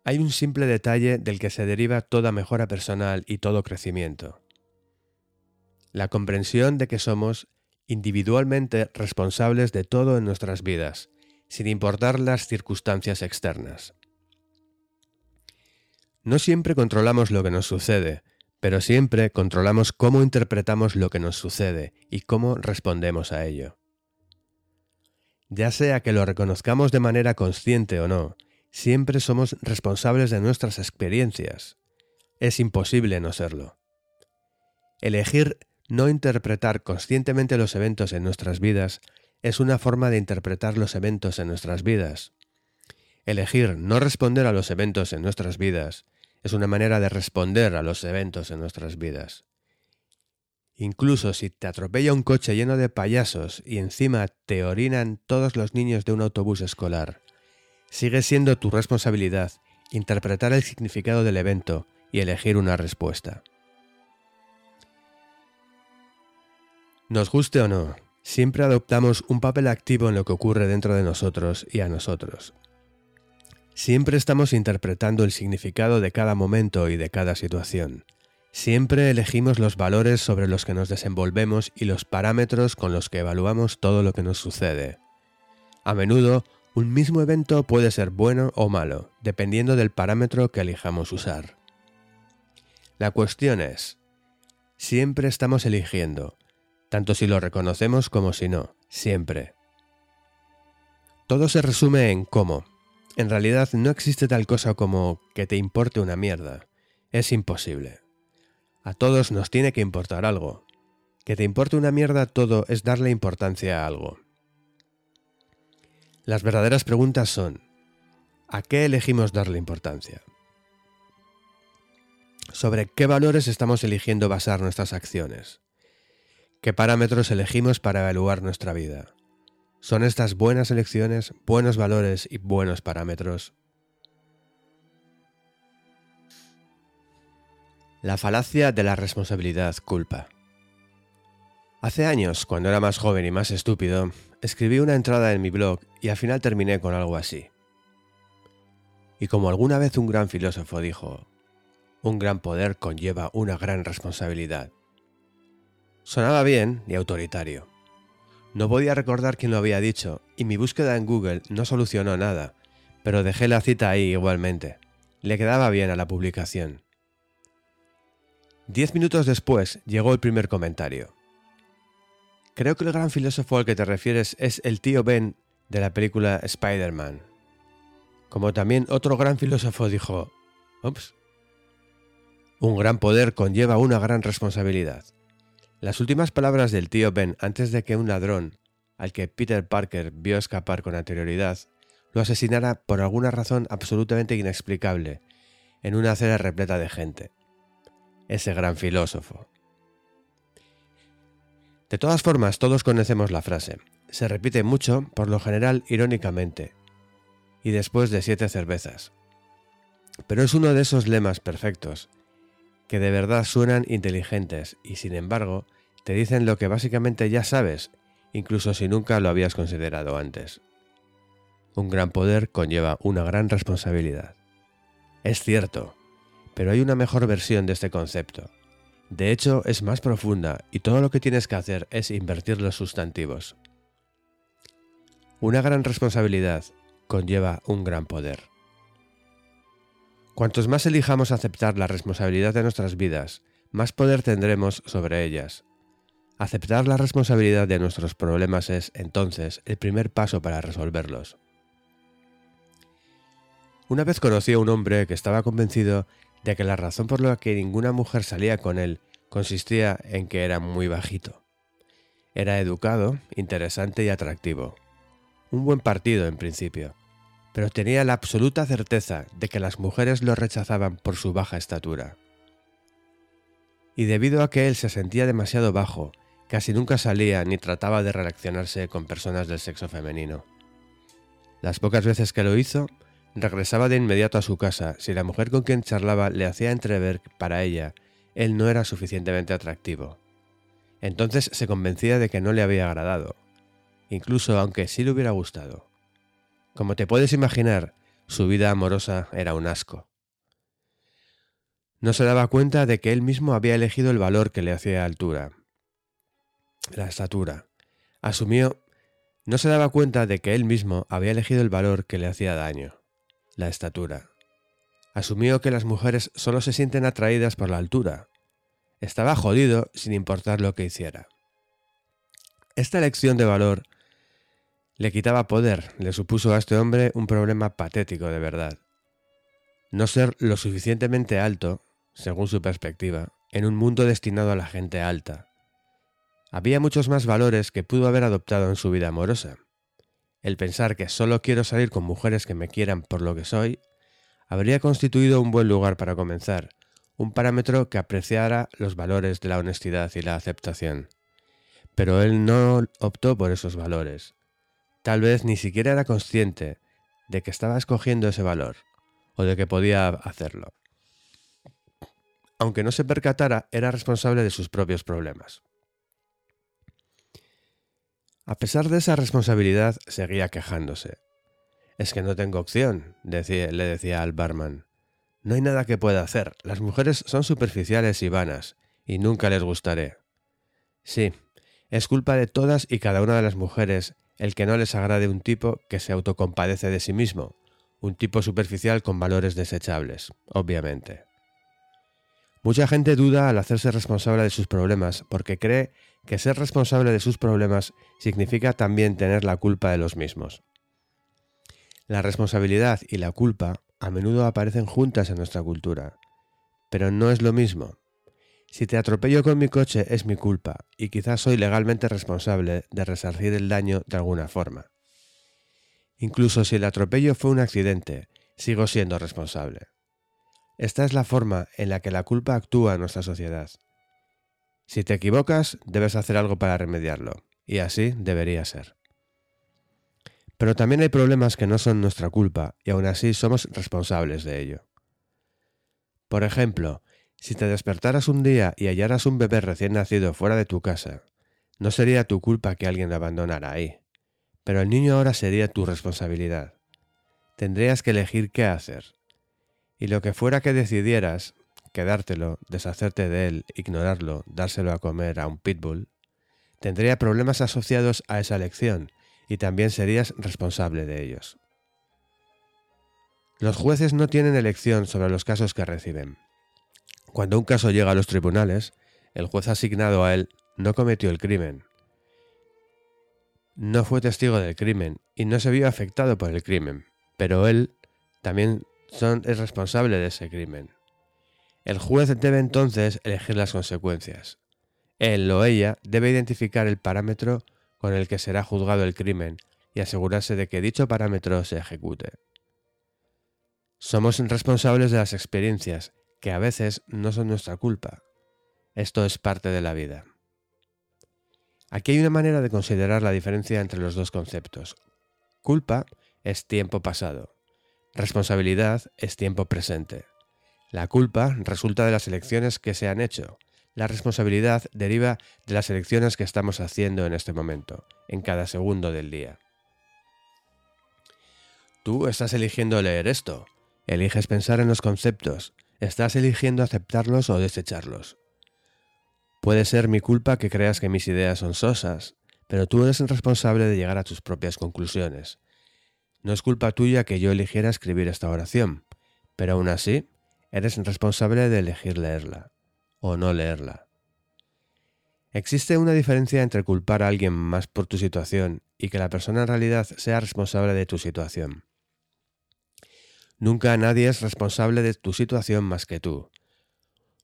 Speaker 1: Hay un simple detalle del que se deriva toda mejora personal y todo crecimiento. La comprensión de que somos individualmente responsables de todo en nuestras vidas, sin importar las circunstancias externas. No siempre controlamos lo que nos sucede, pero siempre controlamos cómo interpretamos lo que nos sucede y cómo respondemos a ello. Ya sea que lo reconozcamos de manera consciente o no, siempre somos responsables de nuestras experiencias. Es imposible no serlo. Elegir no interpretar conscientemente los eventos en nuestras vidas es una forma de interpretar los eventos en nuestras vidas. Elegir no responder a los eventos en nuestras vidas es una manera de responder a los eventos en nuestras vidas. Incluso si te atropella un coche lleno de payasos y encima te orinan todos los niños de un autobús escolar, sigue siendo tu responsabilidad interpretar el significado del evento y elegir una respuesta. Nos guste o no, siempre adoptamos un papel activo en lo que ocurre dentro de nosotros y a nosotros. Siempre estamos interpretando el significado de cada momento y de cada situación. Siempre elegimos los valores sobre los que nos desenvolvemos y los parámetros con los que evaluamos todo lo que nos sucede. A menudo, un mismo evento puede ser bueno o malo, dependiendo del parámetro que elijamos usar. La cuestión es, siempre estamos eligiendo, tanto si lo reconocemos como si no, siempre. Todo se resume en cómo. En realidad no existe tal cosa como que te importe una mierda. Es imposible. A todos nos tiene que importar algo. Que te importe una mierda todo es darle importancia a algo. Las verdaderas preguntas son, ¿a qué elegimos darle importancia? ¿Sobre qué valores estamos eligiendo basar nuestras acciones? ¿Qué parámetros elegimos para evaluar nuestra vida? ¿Son estas buenas elecciones, buenos valores y buenos parámetros? La falacia de la responsabilidad culpa. Hace años, cuando era más joven y más estúpido, escribí una entrada en mi blog y al final terminé con algo así. Y como alguna vez un gran filósofo dijo, un gran poder conlleva una gran responsabilidad. Sonaba bien y autoritario. No podía recordar quién lo había dicho, y mi búsqueda en Google no solucionó nada, pero dejé la cita ahí igualmente. Le quedaba bien a la publicación. Diez minutos después llegó el primer comentario. Creo que el gran filósofo al que te refieres es el tío Ben de la película Spider-Man. Como también otro gran filósofo dijo, ups, un gran poder conlleva una gran responsabilidad. Las últimas palabras del tío Ben antes de que un ladrón, al que Peter Parker vio escapar con anterioridad, lo asesinara por alguna razón absolutamente inexplicable, en una acera repleta de gente. Ese gran filósofo. De todas formas, todos conocemos la frase. Se repite mucho, por lo general irónicamente, y después de siete cervezas. Pero es uno de esos lemas perfectos, que de verdad suenan inteligentes y sin embargo te dicen lo que básicamente ya sabes, incluso si nunca lo habías considerado antes. Un gran poder conlleva una gran responsabilidad. Es cierto, pero hay una mejor versión de este concepto. De hecho, es más profunda y todo lo que tienes que hacer es invertir los sustantivos. Una gran responsabilidad conlleva un gran poder. Cuantos más elijamos aceptar la responsabilidad de nuestras vidas, más poder tendremos sobre ellas. Aceptar la responsabilidad de nuestros problemas es, entonces, el primer paso para resolverlos. Una vez conocí a un hombre que estaba convencido de que la razón por la que ninguna mujer salía con él consistía en que era muy bajito. Era educado, interesante y atractivo. Un buen partido en principio, pero tenía la absoluta certeza de que las mujeres lo rechazaban por su baja estatura. Y debido a que él se sentía demasiado bajo, casi nunca salía ni trataba de relacionarse con personas del sexo femenino. Las pocas veces que lo hizo, Regresaba de inmediato a su casa si la mujer con quien charlaba le hacía entrever que para ella él no era suficientemente atractivo. Entonces se convencía de que no le había agradado, incluso aunque sí le hubiera gustado. Como te puedes imaginar, su vida amorosa era un asco. No se daba cuenta de que él mismo había elegido el valor que le hacía altura. La estatura. Asumió... No se daba cuenta de que él mismo había elegido el valor que le hacía daño la estatura. Asumió que las mujeres solo se sienten atraídas por la altura. Estaba jodido sin importar lo que hiciera. Esta elección de valor le quitaba poder, le supuso a este hombre un problema patético de verdad. No ser lo suficientemente alto, según su perspectiva, en un mundo destinado a la gente alta. Había muchos más valores que pudo haber adoptado en su vida amorosa. El pensar que solo quiero salir con mujeres que me quieran por lo que soy, habría constituido un buen lugar para comenzar, un parámetro que apreciara los valores de la honestidad y la aceptación. Pero él no optó por esos valores. Tal vez ni siquiera era consciente de que estaba escogiendo ese valor, o de que podía hacerlo. Aunque no se percatara, era responsable de sus propios problemas. A pesar de esa responsabilidad, seguía quejándose. Es que no tengo opción, le decía al barman. No hay nada que pueda hacer. Las mujeres son superficiales y vanas, y nunca les gustaré. Sí, es culpa de todas y cada una de las mujeres el que no les agrade un tipo que se autocompadece de sí mismo, un tipo superficial con valores desechables, obviamente. Mucha gente duda al hacerse responsable de sus problemas porque cree que ser responsable de sus problemas significa también tener la culpa de los mismos. La responsabilidad y la culpa a menudo aparecen juntas en nuestra cultura, pero no es lo mismo. Si te atropello con mi coche es mi culpa y quizás soy legalmente responsable de resarcir el daño de alguna forma. Incluso si el atropello fue un accidente, sigo siendo responsable. Esta es la forma en la que la culpa actúa en nuestra sociedad. Si te equivocas, debes hacer algo para remediarlo, y así debería ser. Pero también hay problemas que no son nuestra culpa, y aún así somos responsables de ello. Por ejemplo, si te despertaras un día y hallaras un bebé recién nacido fuera de tu casa, no sería tu culpa que alguien lo abandonara ahí, pero el niño ahora sería tu responsabilidad. Tendrías que elegir qué hacer, y lo que fuera que decidieras, quedártelo, deshacerte de él, ignorarlo, dárselo a comer a un pitbull, tendría problemas asociados a esa elección y también serías responsable de ellos. Los jueces no tienen elección sobre los casos que reciben. Cuando un caso llega a los tribunales, el juez asignado a él no cometió el crimen. No fue testigo del crimen y no se vio afectado por el crimen, pero él también son, es responsable de ese crimen. El juez debe entonces elegir las consecuencias. Él o ella debe identificar el parámetro con el que será juzgado el crimen y asegurarse de que dicho parámetro se ejecute. Somos responsables de las experiencias, que a veces no son nuestra culpa. Esto es parte de la vida. Aquí hay una manera de considerar la diferencia entre los dos conceptos. Culpa es tiempo pasado. Responsabilidad es tiempo presente. La culpa resulta de las elecciones que se han hecho. La responsabilidad deriva de las elecciones que estamos haciendo en este momento, en cada segundo del día. Tú estás eligiendo leer esto, eliges pensar en los conceptos, estás eligiendo aceptarlos o desecharlos. Puede ser mi culpa que creas que mis ideas son sosas, pero tú eres el responsable de llegar a tus propias conclusiones. No es culpa tuya que yo eligiera escribir esta oración, pero aún así, eres responsable de elegir leerla o no leerla. Existe una diferencia entre culpar a alguien más por tu situación y que la persona en realidad sea responsable de tu situación. Nunca nadie es responsable de tu situación más que tú.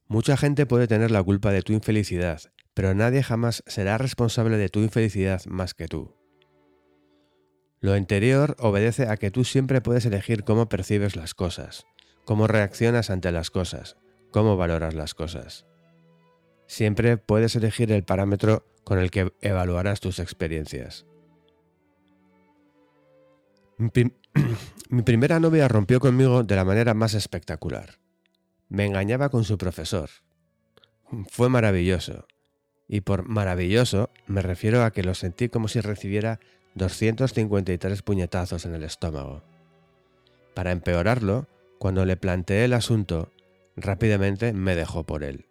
Speaker 1: Mucha gente puede tener la culpa de tu infelicidad, pero nadie jamás será responsable de tu infelicidad más que tú. Lo anterior obedece a que tú siempre puedes elegir cómo percibes las cosas, cómo reaccionas ante las cosas, cómo valoras las cosas. Siempre puedes elegir el parámetro con el que evaluarás tus experiencias. Mi, primera novia rompió conmigo de la manera más espectacular. Me engañaba con su profesor. Fue maravilloso. Y por maravilloso me refiero a que lo sentí como si recibiera 253 puñetazos en el estómago. Para empeorarlo, cuando le planteé el asunto, rápidamente me dejó por él.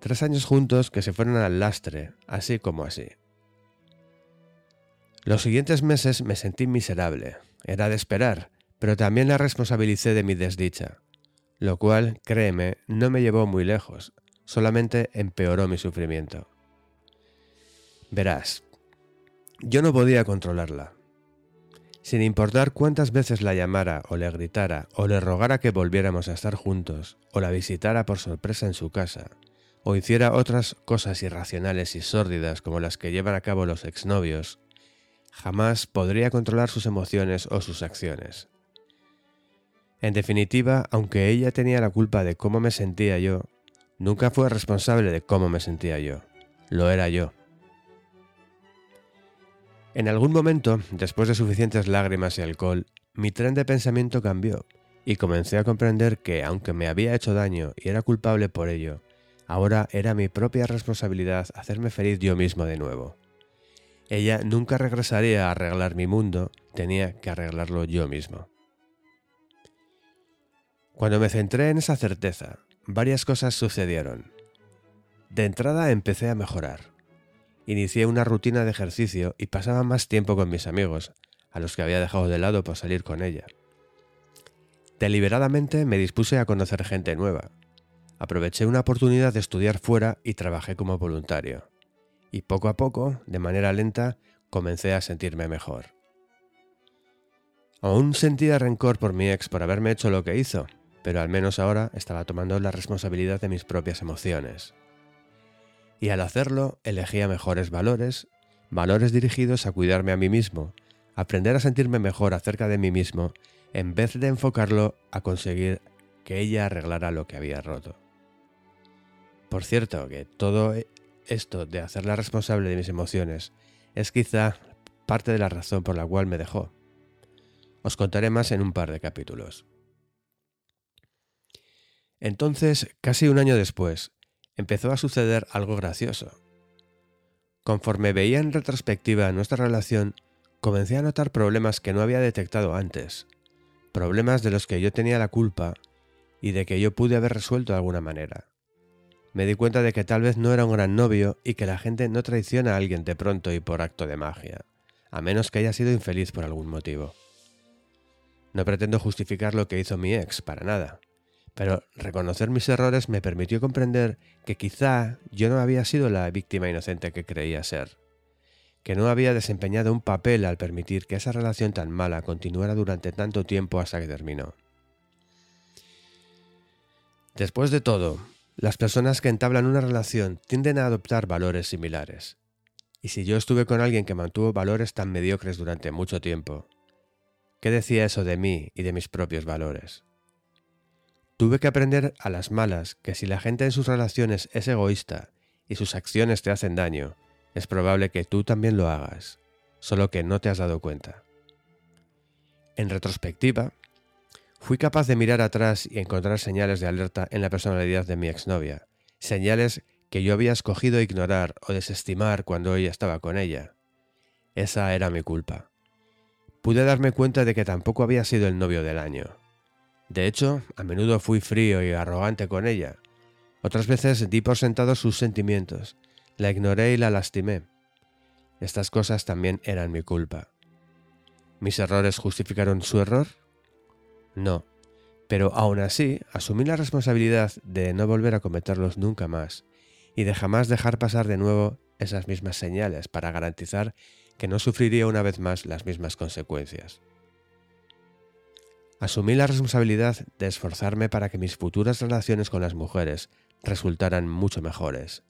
Speaker 1: Tres años juntos que se fueron al lastre, así como así. Los siguientes meses me sentí miserable. Era de esperar, pero también la responsabilicé de mi desdicha, lo cual, créeme, no me llevó muy lejos, solamente empeoró mi sufrimiento. Verás, yo no podía controlarla. Sin importar cuántas veces la llamara o le gritara o le rogara que volviéramos a estar juntos o la visitara por sorpresa en su casa o hiciera otras cosas irracionales y sórdidas como las que llevan a cabo los exnovios, jamás podría controlar sus emociones o sus acciones. En definitiva, aunque ella tenía la culpa de cómo me sentía yo, nunca fue responsable de cómo me sentía yo. Lo era yo. En algún momento, después de suficientes lágrimas y alcohol, mi tren de pensamiento cambió y comencé a comprender que, aunque me había hecho daño y era culpable por ello, ahora era mi propia responsabilidad hacerme feliz yo mismo de nuevo. Ella nunca regresaría a arreglar mi mundo, tenía que arreglarlo yo mismo. Cuando me centré en esa certeza, varias cosas sucedieron. De entrada empecé a mejorar. Inicié una rutina de ejercicio y pasaba más tiempo con mis amigos, a los que había dejado de lado por salir con ella. Deliberadamente me dispuse a conocer gente nueva. Aproveché una oportunidad de estudiar fuera y trabajé como voluntario. Y poco a poco, de manera lenta, comencé a sentirme mejor. Aún sentía rencor por mi ex por haberme hecho lo que hizo, pero al menos ahora estaba tomando la responsabilidad de mis propias emociones y al hacerlo elegía mejores valores, valores dirigidos a cuidarme a mí mismo, aprender a sentirme mejor acerca de mí mismo, en vez de enfocarlo a conseguir que ella arreglara lo que había roto. Por cierto, que todo esto de hacerla responsable de mis emociones es quizá parte de la razón por la cual me dejó. Os contaré más en un par de capítulos. Entonces, casi un año después, empezó a suceder algo gracioso. Conforme veía en retrospectiva nuestra relación, comencé a notar problemas que no había detectado antes, problemas de los que yo tenía la culpa y de que yo pude haber resuelto de alguna manera. Me di cuenta de que tal vez no era un gran novio y que la gente no traiciona a alguien de pronto y por acto de magia, a menos que haya sido infeliz por algún motivo. No pretendo justificar lo que hizo mi ex, para nada pero reconocer mis errores me permitió comprender que quizá yo no había sido la víctima inocente que creía ser, que no había desempeñado un papel al permitir que esa relación tan mala continuara durante tanto tiempo hasta que terminó. Después de todo, las personas que entablan una relación tienden a adoptar valores similares. Y si yo estuve con alguien que mantuvo valores tan mediocres durante mucho tiempo, ¿qué decía eso de mí y de mis propios valores? Tuve que aprender a las malas que si la gente en sus relaciones es egoísta y sus acciones te hacen daño, es probable que tú también lo hagas, solo que no te has dado cuenta. En retrospectiva, fui capaz de mirar atrás y encontrar señales de alerta en la personalidad de mi exnovia, señales que yo había escogido ignorar o desestimar cuando ella estaba con ella. Esa era mi culpa. Pude darme cuenta de que tampoco había sido el novio del año. De hecho, a menudo fui frío y arrogante con ella. Otras veces di por sentado sus sentimientos, la ignoré y la lastimé. Estas cosas también eran mi culpa. ¿Mis errores justificaron su error? No, pero aún así asumí la responsabilidad de no volver a cometerlos nunca más y de jamás dejar pasar de nuevo esas mismas señales para garantizar que no sufriría una vez más las mismas consecuencias. Asumí la responsabilidad de esforzarme para que mis futuras relaciones con las mujeres resultaran mucho mejores,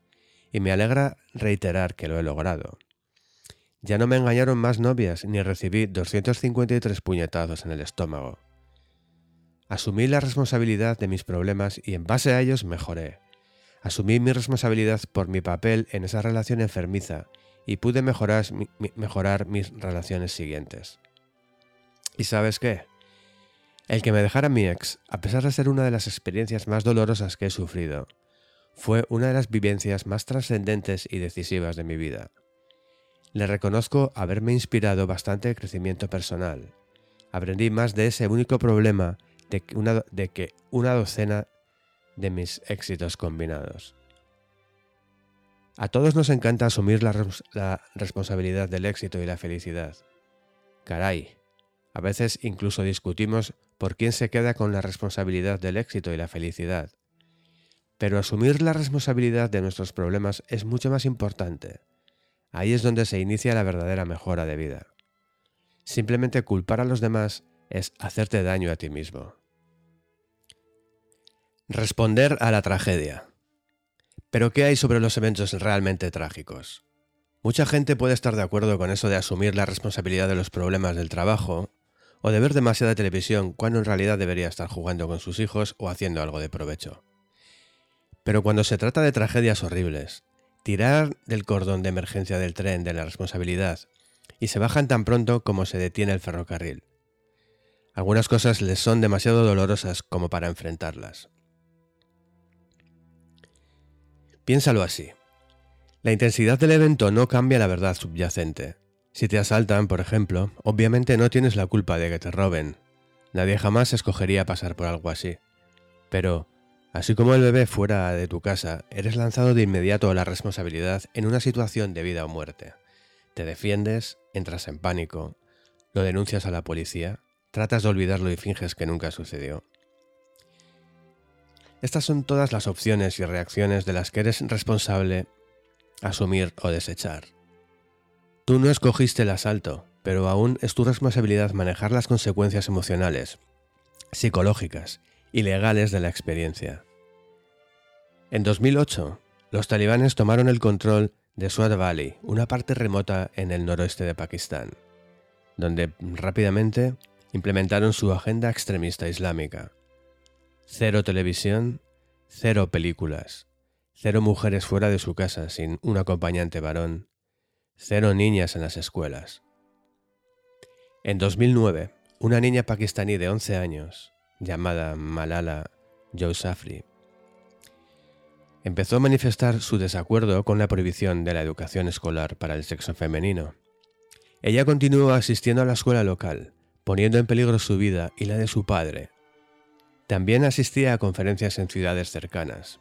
Speaker 1: y me alegra reiterar que lo he logrado. Ya no me engañaron más novias ni recibí 253 puñetazos en el estómago. Asumí la responsabilidad de mis problemas y en base a ellos mejoré. Asumí mi responsabilidad por mi papel en esa relación enfermiza y pude mejorar, mis relaciones siguientes. ¿Y sabes qué? El que me dejara mi ex, a pesar de ser una de las experiencias más dolorosas que he sufrido, fue una de las vivencias más trascendentes y decisivas de mi vida. Le reconozco haberme inspirado bastante crecimiento personal. Aprendí más de ese único problema de que una, de que una docena de mis éxitos combinados. A todos nos encanta asumir la, la responsabilidad del éxito y la felicidad. Caray, a veces incluso discutimos por quién se queda con la responsabilidad del éxito y la felicidad. Pero asumir la responsabilidad de nuestros problemas es mucho más importante. Ahí es donde se inicia la verdadera mejora de vida. Simplemente culpar a los demás es hacerte daño a ti mismo. Responder a la tragedia. Pero ¿qué hay sobre los eventos realmente trágicos? Mucha gente puede estar de acuerdo con eso de asumir la responsabilidad de los problemas del trabajo o de ver demasiada televisión cuando en realidad debería estar jugando con sus hijos o haciendo algo de provecho. Pero cuando se trata de tragedias horribles, tirar del cordón de emergencia del tren de la responsabilidad y se bajan tan pronto como se detiene el ferrocarril. Algunas cosas les son demasiado dolorosas como para enfrentarlas. Piénsalo así. La intensidad del evento no cambia la verdad subyacente. Si te asaltan, por ejemplo, obviamente no tienes la culpa de que te roben. Nadie jamás escogería pasar por algo así. Pero, así como el bebé fuera de tu casa, eres lanzado de inmediato a la responsabilidad en una situación de vida o muerte. Te defiendes, entras en pánico, lo denuncias a la policía, tratas de olvidarlo y finges que nunca sucedió. Estas son todas las opciones y reacciones de las que eres responsable asumir o desechar. Tú no escogiste el asalto, pero aún es tu responsabilidad manejar las consecuencias emocionales, psicológicas y legales de la experiencia. En 2008, los talibanes tomaron el control de Swat Valley, una parte remota en el noroeste de Pakistán, donde rápidamente implementaron su agenda extremista islámica. Cero televisión, cero películas, cero mujeres fuera de su casa sin un acompañante varón, Cero niñas en las escuelas. En 2009, una niña pakistaní de 11 años, llamada Malala Yousafzai, empezó a manifestar su desacuerdo con la prohibición de la educación escolar para el sexo femenino. Ella continuó asistiendo a la escuela local, poniendo en peligro su vida y la de su padre. También asistía a conferencias en ciudades cercanas.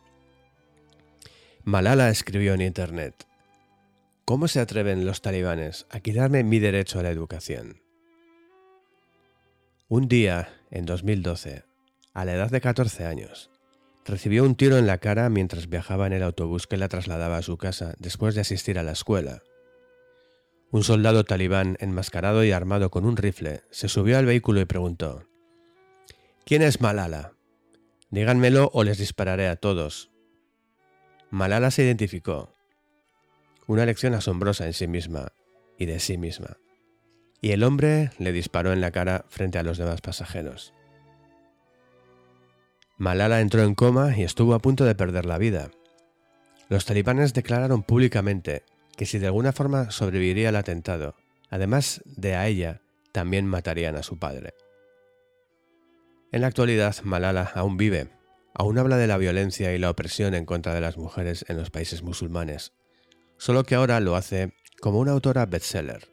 Speaker 1: Malala escribió en Internet, ¿Cómo se atreven los talibanes a quitarme mi derecho a la educación? Un día, en 2012, a la edad de 14 años, recibió un tiro en la cara mientras viajaba en el autobús que la trasladaba a su casa después de asistir a la escuela. Un soldado talibán enmascarado y armado con un rifle se subió al vehículo y preguntó, ¿Quién es Malala? Díganmelo o les dispararé a todos. Malala se identificó una lección asombrosa en sí misma y de sí misma. Y el hombre le disparó en la cara frente a los demás pasajeros. Malala entró en coma y estuvo a punto de perder la vida. Los talibanes declararon públicamente que si de alguna forma sobreviviría al atentado, además de a ella, también matarían a su padre. En la actualidad, Malala aún vive, aún habla de la violencia y la opresión en contra de las mujeres en los países musulmanes, solo que ahora lo hace como una autora bestseller.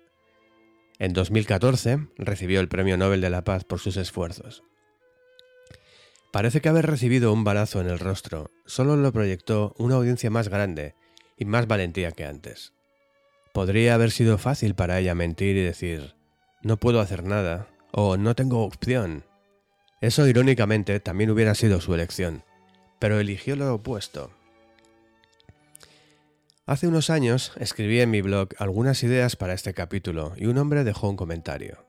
Speaker 1: En 2014 recibió el Premio Nobel de la Paz por sus esfuerzos. Parece que haber recibido un balazo en el rostro solo lo proyectó una audiencia más grande y más valentía que antes. Podría haber sido fácil para ella mentir y decir, no puedo hacer nada, o no tengo opción. Eso irónicamente también hubiera sido su elección, pero eligió lo opuesto. Hace unos años escribí en mi blog algunas ideas para este capítulo y un hombre dejó un comentario.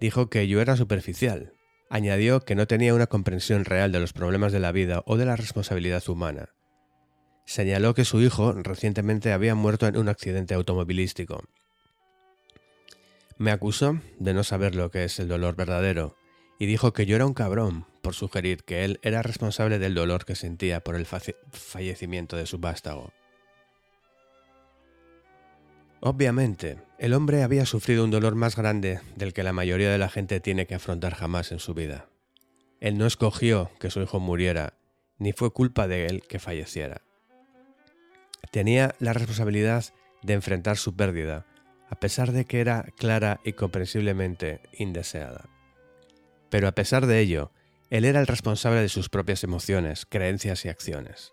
Speaker 1: Dijo que yo era superficial. Añadió que no tenía una comprensión real de los problemas de la vida o de la responsabilidad humana, señaló que su hijo recientemente había muerto en un accidente automovilístico. Me acusó de no saber lo que es el dolor verdadero y dijo que yo era un cabrón por sugerir que él era responsable del dolor que sentía por el fallecimiento de su vástago. Obviamente, el hombre había sufrido un dolor más grande del que la mayoría de la gente tiene que afrontar jamás en su vida. Él no escogió que su hijo muriera, ni fue culpa de él que falleciera. Tenía la responsabilidad de enfrentar su pérdida, a pesar de que era clara y comprensiblemente indeseada. Pero a pesar de ello, él era el responsable de sus propias emociones, creencias y acciones.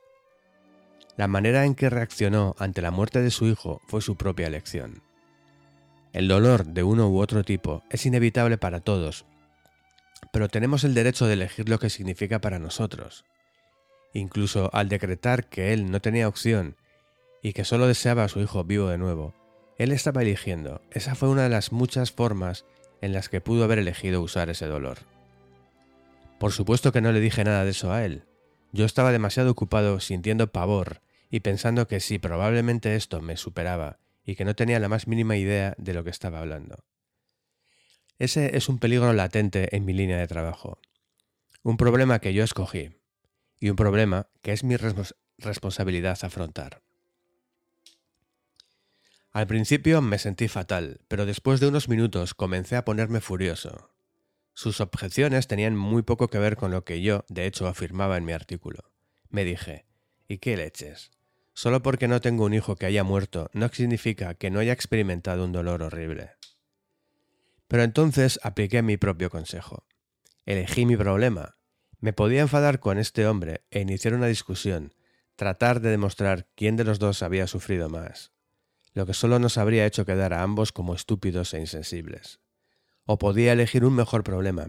Speaker 1: La manera en que reaccionó ante la muerte de su hijo fue su propia elección. El dolor de uno u otro tipo es inevitable para todos, pero tenemos el derecho de elegir lo que significa para nosotros. Incluso al decretar que él no tenía opción y que solo deseaba a su hijo vivo de nuevo. Él estaba eligiendo, esa fue una de las muchas formas en las que pudo haber elegido usar ese dolor. Por supuesto que no le dije nada de eso a él. Yo estaba demasiado ocupado sintiendo pavor y pensando que sí, probablemente esto me superaba y que no tenía la más mínima idea de lo que estaba hablando. Ese es un peligro latente en mi línea de trabajo. Un problema que yo escogí y un problema que es mi responsabilidad afrontar. Al principio me sentí fatal, pero después de unos minutos comencé a ponerme furioso. Sus objeciones tenían muy poco que ver con lo que yo, de hecho, afirmaba en mi artículo. Me dije, ¿y qué leches? Solo porque no tengo un hijo que haya muerto no significa que no haya experimentado un dolor horrible. Pero entonces apliqué mi propio consejo. Elegí mi problema. Me podía enfadar con este hombre e iniciar una discusión, tratar de demostrar quién de los dos había sufrido más lo que solo nos habría hecho quedar a ambos como estúpidos e insensibles. O podía elegir un mejor problema,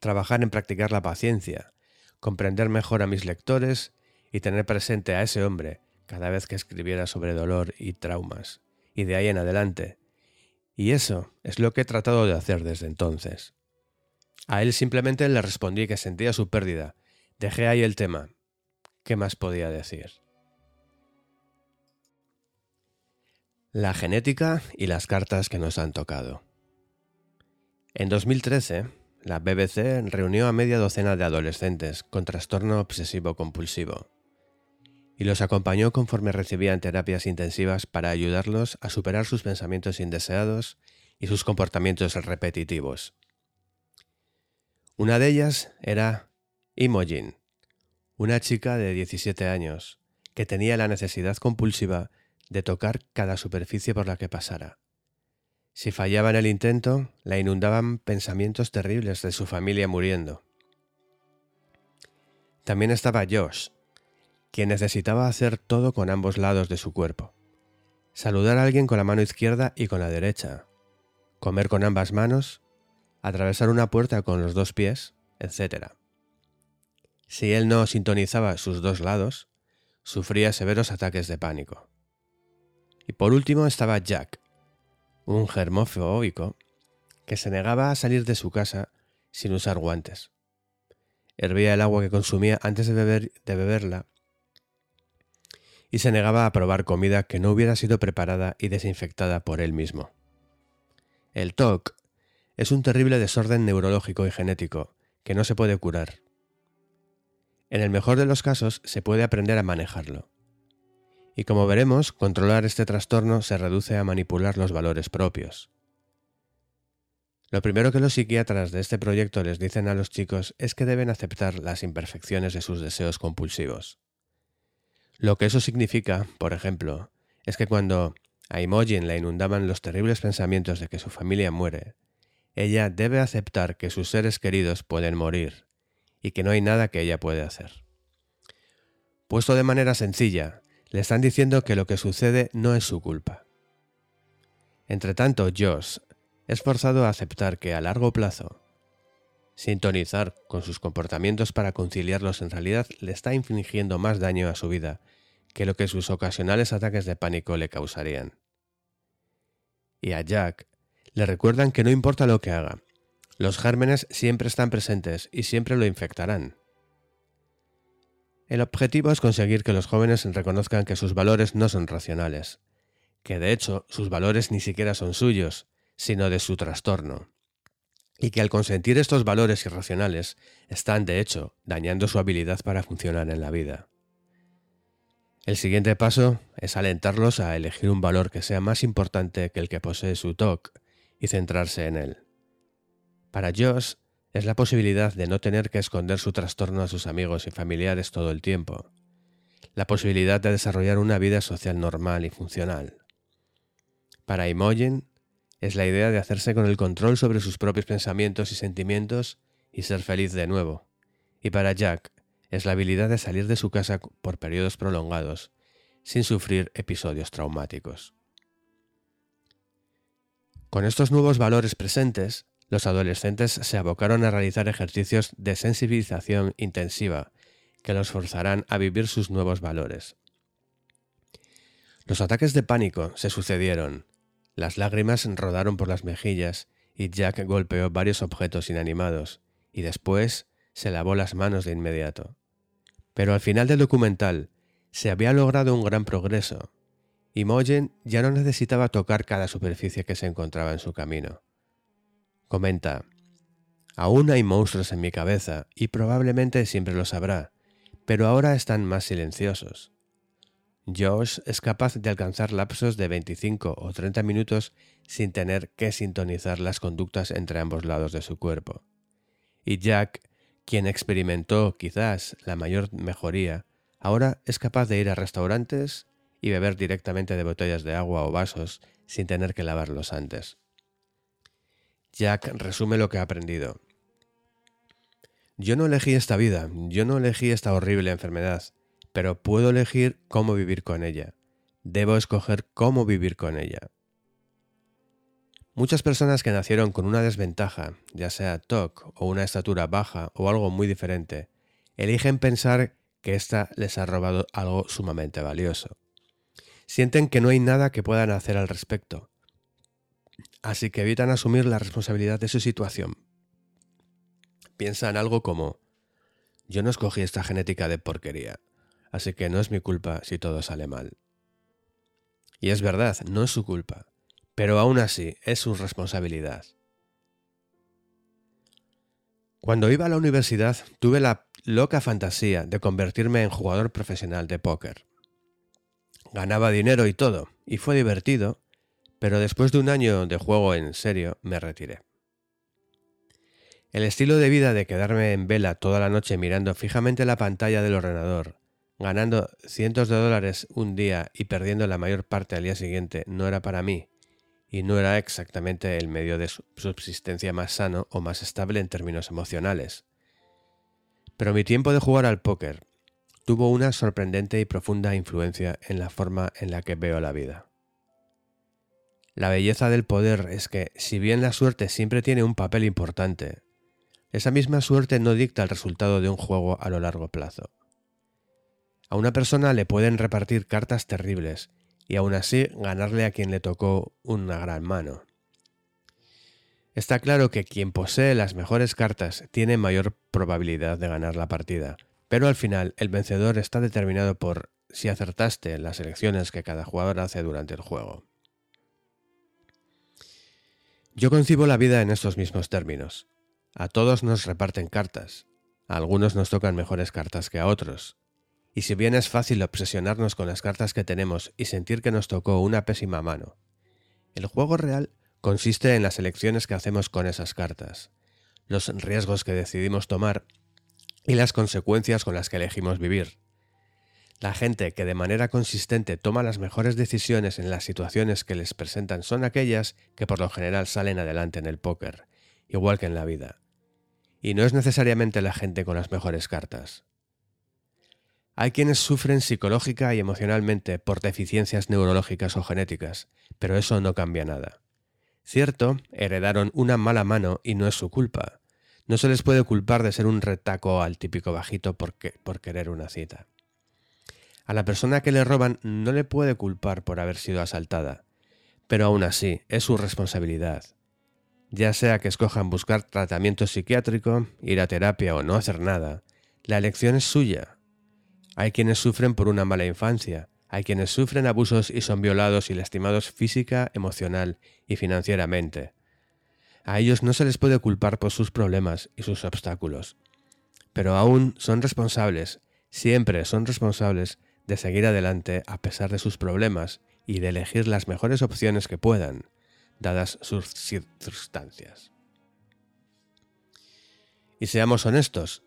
Speaker 1: trabajar en practicar la paciencia, comprender mejor a mis lectores y tener presente a ese hombre cada vez que escribiera sobre dolor y traumas, y de ahí en adelante. Y eso es lo que he tratado de hacer desde entonces. A él simplemente le respondí que sentía su pérdida. Dejé ahí el tema. ¿Qué más podía decir? La genética y las cartas que nos han tocado. En 2013, la BBC reunió a media docena de adolescentes con trastorno obsesivo-compulsivo y los acompañó conforme recibían terapias intensivas para ayudarlos a superar sus pensamientos indeseados y sus comportamientos repetitivos. Una de ellas era Imogen, una chica de 17 años que tenía la necesidad compulsiva de tocar cada superficie por la que pasara. Si fallaba en el intento, la inundaban pensamientos terribles de su familia muriendo. También estaba Josh, quien necesitaba hacer todo con ambos lados de su cuerpo. Saludar a alguien con la mano izquierda y con la derecha, comer con ambas manos, atravesar una puerta con los dos pies, etc. Si él no sintonizaba sus dos lados, sufría severos ataques de pánico. Y por último estaba Jack, un germofóbico que se negaba a salir de su casa sin usar guantes. Hervía el agua que consumía antes de, de beberla y se negaba a probar comida que no hubiera sido preparada y desinfectada por él mismo. El TOC es un terrible desorden neurológico y genético que no se puede curar. En el mejor de los casos se puede aprender a manejarlo, y como veremos, controlar este trastorno se reduce a manipular los valores propios. Lo primero que los psiquiatras de este proyecto les dicen a los chicos es que deben aceptar las imperfecciones de sus deseos compulsivos. Lo que eso significa, por ejemplo, es que cuando a Imogen la inundaban los terribles pensamientos de que su familia muere, ella debe aceptar que sus seres queridos pueden morir y que no hay nada que ella pueda hacer. Puesto de manera sencilla, le están diciendo que lo que sucede no es su culpa. Entretanto, Josh es forzado a aceptar que a largo plazo, sintonizar con sus comportamientos para conciliarlos en realidad le está infligiendo más daño a su vida que lo que sus ocasionales ataques de pánico le causarían. Y a Jack le recuerdan que no importa lo que haga, los gérmenes siempre están presentes y siempre lo infectarán. El objetivo es conseguir que los jóvenes reconozcan que sus valores no son racionales, que de hecho sus valores ni siquiera son suyos, sino de su trastorno. Y que al consentir estos valores irracionales, están, de hecho, dañando su habilidad para funcionar en la vida. El siguiente paso es alentarlos a elegir un valor que sea más importante que el que posee su TOC y centrarse en él. Para Josh es la posibilidad de no tener que esconder su trastorno a sus amigos y familiares todo el tiempo, la posibilidad de desarrollar una vida social normal y funcional. Para Imogen es la idea de hacerse con el control sobre sus propios pensamientos y sentimientos y ser feliz de nuevo. Y para Jack es la habilidad de salir de su casa por periodos prolongados, sin sufrir episodios traumáticos. Con estos nuevos valores presentes, los adolescentes se abocaron a realizar ejercicios de sensibilización intensiva que los forzarán a vivir sus nuevos valores. Los ataques de pánico se sucedieron, las lágrimas rodaron por las mejillas y Jack golpeó varios objetos inanimados y después se lavó las manos de inmediato. Pero al final del documental se había logrado un gran progreso. Imogen ya no necesitaba tocar cada superficie que se encontraba en su camino. Comenta, Aún hay monstruos en mi cabeza y probablemente siempre los habrá, pero ahora están más silenciosos. Josh es capaz de alcanzar lapsos de 25 o 30 minutos sin tener que sintonizar las conductas entre ambos lados de su cuerpo. Y Jack, quien experimentó quizás la mayor mejoría, ahora es capaz de ir a restaurantes y beber directamente de botellas de agua o vasos sin tener que lavarlos antes. Jack resume lo que ha aprendido. Yo no elegí esta vida, yo no elegí esta horrible enfermedad, pero puedo elegir cómo vivir con ella. Debo escoger cómo vivir con ella. Muchas personas que nacieron con una desventaja, ya sea TOC o una estatura baja o algo muy diferente, eligen pensar que ésta les ha robado algo sumamente valioso. Sienten que no hay nada que puedan hacer al respecto, así que evitan asumir la responsabilidad de su situación. Piensan algo como, yo no escogí esta genética de porquería, así que no es mi culpa si todo sale mal. Y es verdad, no es su culpa, pero aún así es su responsabilidad. Cuando iba a la universidad tuve la loca fantasía de convertirme en jugador profesional de póker. Ganaba dinero y todo, y fue divertido, pero después de un año de juego en serio me retiré. El estilo de vida de quedarme en vela toda la noche mirando fijamente la pantalla del ordenador ganando cientos de dólares un día y perdiendo la mayor parte al día siguiente no era para mí, y no era exactamente el medio de subsistencia más sano o más estable en términos emocionales. Pero mi tiempo de jugar al póker tuvo una sorprendente y profunda influencia en la forma en la que veo la vida. La belleza del poder es que, si bien la suerte siempre tiene un papel importante, esa misma suerte no dicta el resultado de un juego a lo largo plazo. A una persona le pueden repartir cartas terribles y aún así ganarle a quien le tocó una gran mano. Está claro que quien posee las mejores cartas tiene mayor probabilidad de ganar la partida, pero al final el vencedor está determinado por si acertaste las elecciones que cada jugador hace durante el juego. Yo concibo la vida en estos mismos términos. A todos nos reparten cartas, a algunos nos tocan mejores cartas que a otros, y si bien es fácil obsesionarnos con las cartas que tenemos y sentir que nos tocó una pésima mano, el juego real consiste en las elecciones que hacemos con esas cartas, los riesgos que decidimos tomar y las consecuencias con las que elegimos vivir. La gente que de manera consistente toma las mejores decisiones en las situaciones que les presentan son aquellas que por lo general salen adelante en el póker, igual que en la vida. Y no es necesariamente la gente con las mejores cartas. Hay quienes sufren psicológica y emocionalmente por deficiencias neurológicas o genéticas, pero eso no cambia nada. Cierto, heredaron una mala mano y no es su culpa. No se les puede culpar de ser un retaco al típico bajito por, querer una cita. A la persona que le roban no le puede culpar por haber sido asaltada, pero aún así es su responsabilidad. Ya sea que escojan buscar tratamiento psiquiátrico, ir a terapia o no hacer nada, la elección es suya, hay quienes sufren por una mala infancia, hay quienes sufren abusos y son violados y lastimados física, emocional y financieramente. A ellos no se les puede culpar por sus problemas y sus obstáculos. Pero aún son responsables, siempre son responsables de seguir adelante a pesar de sus problemas y de elegir las mejores opciones que puedan, dadas sus circunstancias. Y seamos honestos,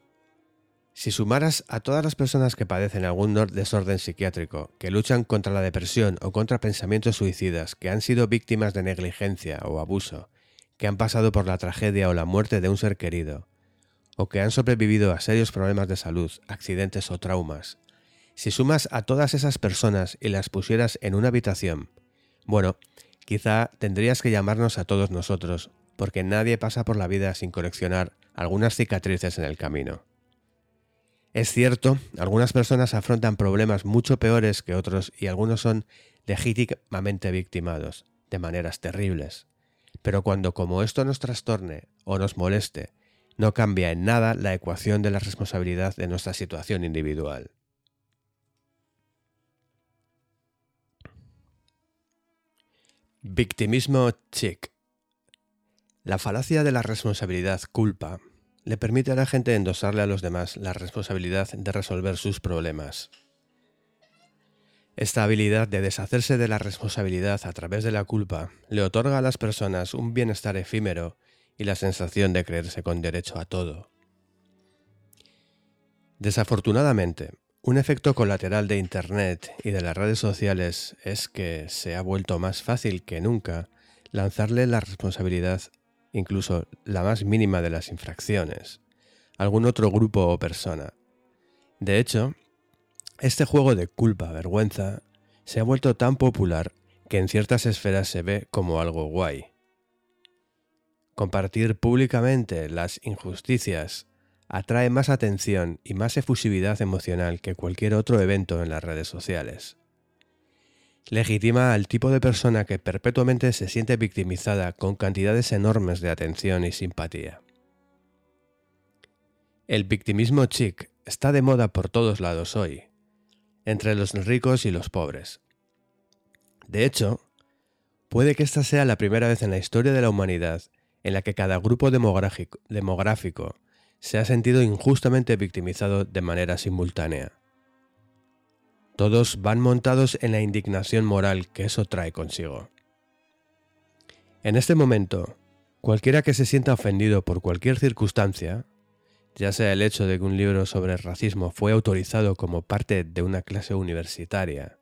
Speaker 1: si sumaras a todas las personas que padecen algún desorden psiquiátrico, que luchan contra la depresión o contra pensamientos suicidas, que han sido víctimas de negligencia o abuso, que han pasado por la tragedia o la muerte de un ser querido, o que han sobrevivido a serios problemas de salud, accidentes o traumas, si sumas a todas esas personas y las pusieras en una habitación, bueno, quizá tendrías que llamarnos a todos nosotros, porque nadie pasa por la vida sin coleccionar algunas cicatrices en el camino. Es cierto, algunas personas afrontan problemas mucho peores que otros y algunos son legítimamente victimados, de maneras terribles. Pero cuando como esto nos trastorne o nos moleste, no cambia en nada la ecuación de la responsabilidad de nuestra situación individual. Victimismo chic. La falacia de la responsabilidad culpa le permite a la gente endosarle a los demás la responsabilidad de resolver sus problemas. Esta habilidad de deshacerse de la responsabilidad a través de la culpa le otorga a las personas un bienestar efímero y la sensación de creerse con derecho a todo. Desafortunadamente, un efecto colateral de Internet y de las redes sociales es que se ha vuelto más fácil que nunca lanzarle la responsabilidad incluso la más mínima de las infracciones, algún otro grupo o persona. De hecho, este juego de culpa-vergüenza se ha vuelto tan popular que en ciertas esferas se ve como algo guay. Compartir públicamente las injusticias atrae más atención y más efusividad emocional que cualquier otro evento en las redes sociales legitima al tipo de persona que perpetuamente se siente victimizada con cantidades enormes de atención y simpatía. El victimismo chic está de moda por todos lados hoy, entre los ricos y los pobres. De hecho, puede que esta sea la primera vez en la historia de la humanidad en la que cada grupo demográfico, demográfico se ha sentido injustamente victimizado de manera simultánea. Todos van montados en la indignación moral que eso trae consigo. En este momento, cualquiera que se sienta ofendido por cualquier circunstancia, ya sea el hecho de que un libro sobre racismo fue autorizado como parte de una clase universitaria,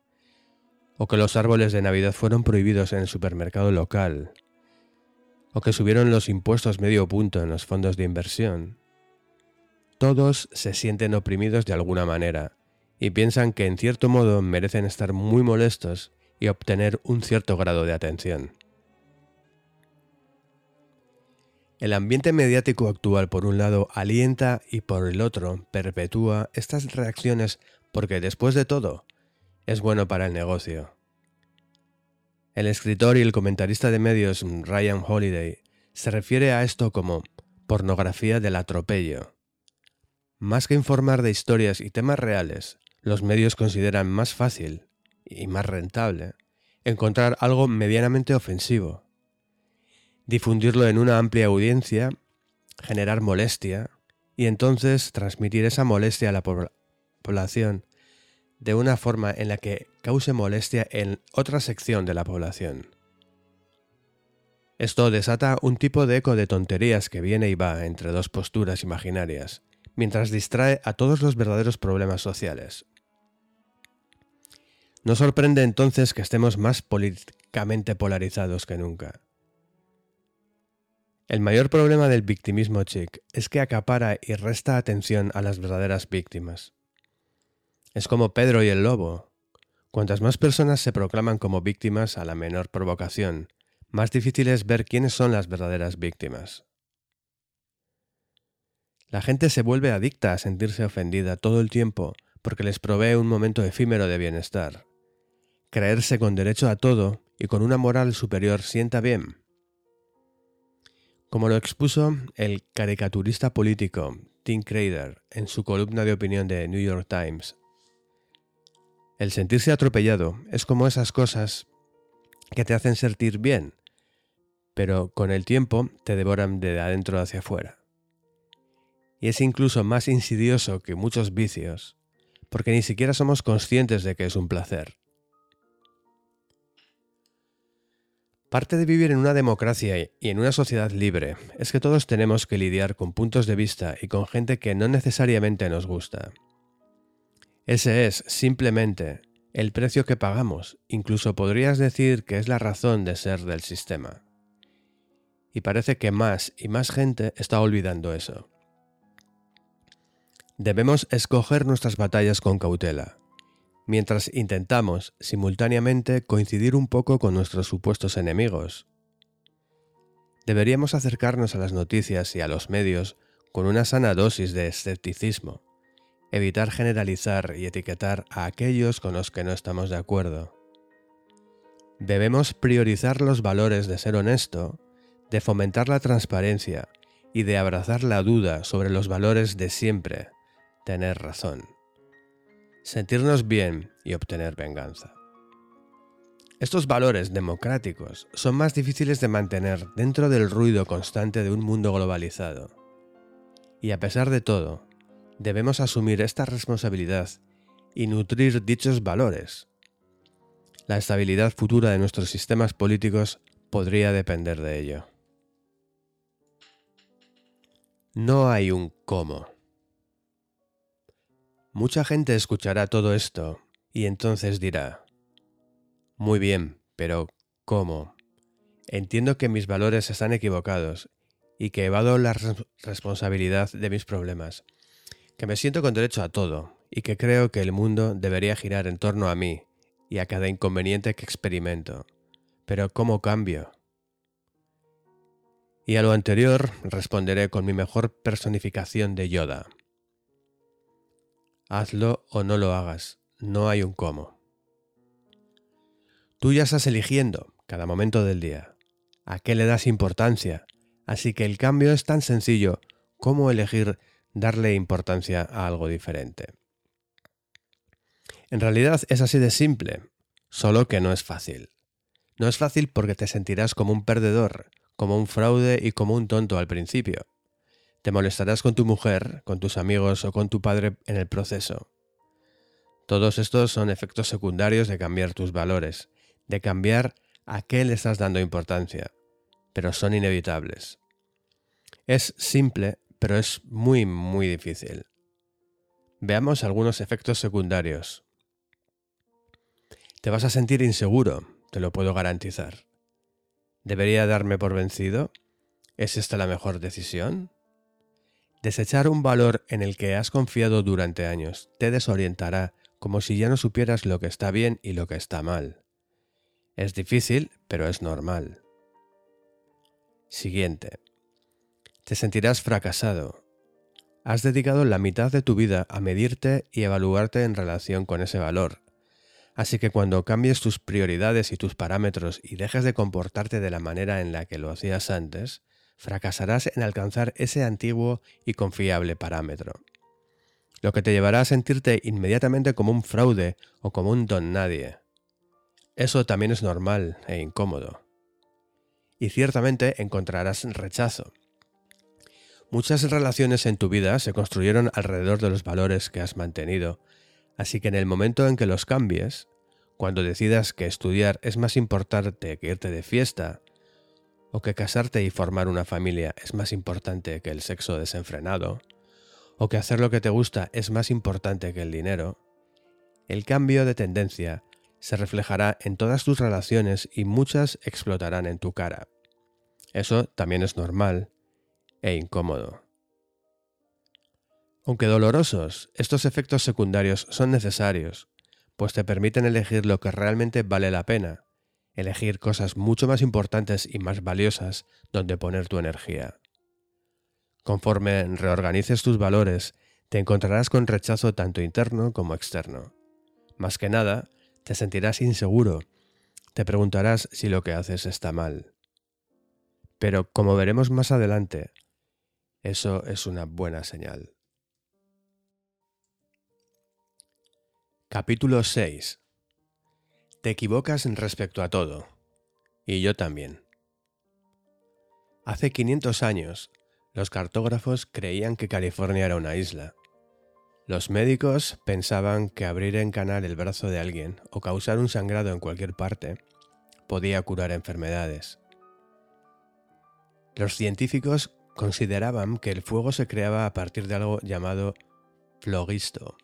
Speaker 1: o que los árboles de Navidad fueron prohibidos en el supermercado local, o que subieron los impuestos medio punto en los fondos de inversión, todos se sienten oprimidos de alguna manera y piensan que en cierto modo merecen estar muy molestos y obtener un cierto grado de atención. El ambiente mediático actual por un lado alienta y por el otro perpetúa estas reacciones porque después de todo es bueno para el negocio. El escritor y el comentarista de medios Ryan Holiday se refiere a esto como pornografía del atropello. Más que informar de historias y temas reales, los medios consideran más fácil y más rentable encontrar algo medianamente ofensivo, difundirlo en una amplia audiencia, generar molestia y entonces transmitir esa molestia a la población de una forma en la que cause molestia en otra sección de la población. Esto desata un tipo de eco de tonterías que viene y va entre dos posturas imaginarias, mientras distrae a todos los verdaderos problemas sociales. No sorprende entonces que estemos más políticamente polarizados que nunca. El mayor problema del victimismo chic es que acapara y resta atención a las verdaderas víctimas. Es como Pedro y el lobo. Cuantas más personas se proclaman como víctimas a la menor provocación, más difícil es ver quiénes son las verdaderas víctimas. La gente se vuelve adicta a sentirse ofendida todo el tiempo porque les provee un momento efímero de bienestar. Creerse con derecho a todo y con una moral superior sienta bien. Como lo expuso el caricaturista político Tim Crader en su columna de opinión de New York Times, el sentirse atropellado es como esas cosas que te hacen sentir bien, pero con el tiempo te devoran de adentro hacia afuera y es incluso más insidioso que muchos vicios, porque ni siquiera somos conscientes de que es un placer. Parte de vivir en una democracia y en una sociedad libre es que todos tenemos que lidiar con puntos de vista y con gente que no necesariamente nos gusta. Ese es, simplemente, el precio que pagamos, incluso podrías decir que es la razón de ser del sistema. Y parece que más y más gente está olvidando eso. Debemos escoger nuestras batallas con cautela, mientras intentamos simultáneamente coincidir un poco con nuestros supuestos enemigos. Deberíamos acercarnos a las noticias y a los medios con una sana dosis de escepticismo, evitar generalizar y etiquetar a aquellos con los que no estamos de acuerdo. Debemos priorizar los valores de ser honesto, de fomentar la transparencia y de abrazar la duda sobre los valores de siempre tener razón, sentirnos bien y obtener venganza. Estos valores democráticos son más difíciles de mantener dentro del ruido constante de un mundo globalizado. Y a pesar de todo, debemos asumir esta responsabilidad y nutrir dichos valores. La estabilidad futura de nuestros sistemas políticos podría depender de ello. No hay un cómo. Mucha gente escuchará todo esto y entonces dirá, muy bien, pero ¿cómo? Entiendo que mis valores están equivocados y que evado la responsabilidad de mis problemas, que me siento con derecho a todo y que creo que el mundo debería girar en torno a mí y a cada inconveniente que experimento. Pero ¿cómo cambio? Y a lo anterior responderé con mi mejor personificación de Yoda. Hazlo o no lo hagas, no hay un cómo. Tú ya estás eligiendo cada momento del día. ¿A qué le das importancia? Así que el cambio es tan sencillo como elegir darle importancia a algo diferente. En realidad es así de simple, solo que no es fácil. No es fácil porque te sentirás como un perdedor, como un fraude y como un tonto al principio. Te molestarás con tu mujer, con tus amigos o con tu padre en el proceso. Todos estos son efectos secundarios de cambiar tus valores, de cambiar a qué le estás dando importancia, pero son inevitables. Es simple, pero es muy, muy difícil. Veamos algunos efectos secundarios. Te vas a sentir inseguro, te lo puedo garantizar. ¿Debería darme por vencido? ¿Es esta la mejor decisión? Desechar un valor en el que has confiado durante años te desorientará como si ya no supieras lo que está bien y lo que está mal. Es difícil, pero es normal. Siguiente. Te sentirás fracasado. Has dedicado la mitad de tu vida a medirte y evaluarte en relación con ese valor. Así que cuando cambies tus prioridades y tus parámetros y dejes de comportarte de la manera en la que lo hacías antes, fracasarás en alcanzar ese antiguo y confiable parámetro. Lo que te llevará a sentirte inmediatamente como un fraude o como un don nadie. Eso también es normal e incómodo. Y ciertamente encontrarás rechazo. Muchas relaciones en tu vida se construyeron alrededor de los valores que has mantenido, así que en el momento en que los cambies, cuando decidas que estudiar es más importante que irte de fiesta, o que casarte y formar una familia es más importante que el sexo desenfrenado, o que hacer lo que te gusta es más importante que el dinero, el cambio de tendencia se reflejará en todas tus relaciones y muchas explotarán en tu cara. Eso también es normal e incómodo. Aunque dolorosos, estos efectos secundarios son necesarios, pues te permiten elegir lo que realmente vale la pena, elegir cosas mucho más importantes y más valiosas donde poner tu energía. Conforme reorganices tus valores, te encontrarás con rechazo tanto interno como externo. Más que nada, te sentirás inseguro, te preguntarás si lo que haces está mal. Pero como veremos más adelante, eso es una buena señal. Capítulo 6 Te equivocas respecto a todo. Y yo también. Hace 500 años, los cartógrafos creían que California era una isla. Los médicos pensaban que abrir en canal el brazo de alguien o causar un sangrado en cualquier parte podía curar enfermedades. Los científicos consideraban que el fuego se creaba a partir de algo llamado flogisto.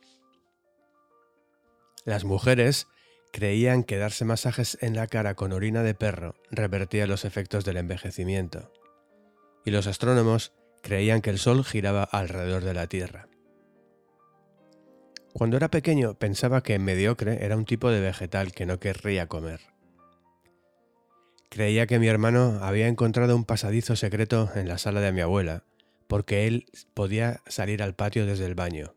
Speaker 1: Las mujeres creían que darse masajes en la cara con orina de perro revertía los efectos del envejecimiento, y los astrónomos creían que el Sol giraba alrededor de la Tierra. Cuando era pequeño pensaba que mediocre era un tipo de vegetal que no querría comer. Creía que mi hermano había encontrado un pasadizo secreto en la sala de mi abuela, porque él podía salir al patio desde el baño.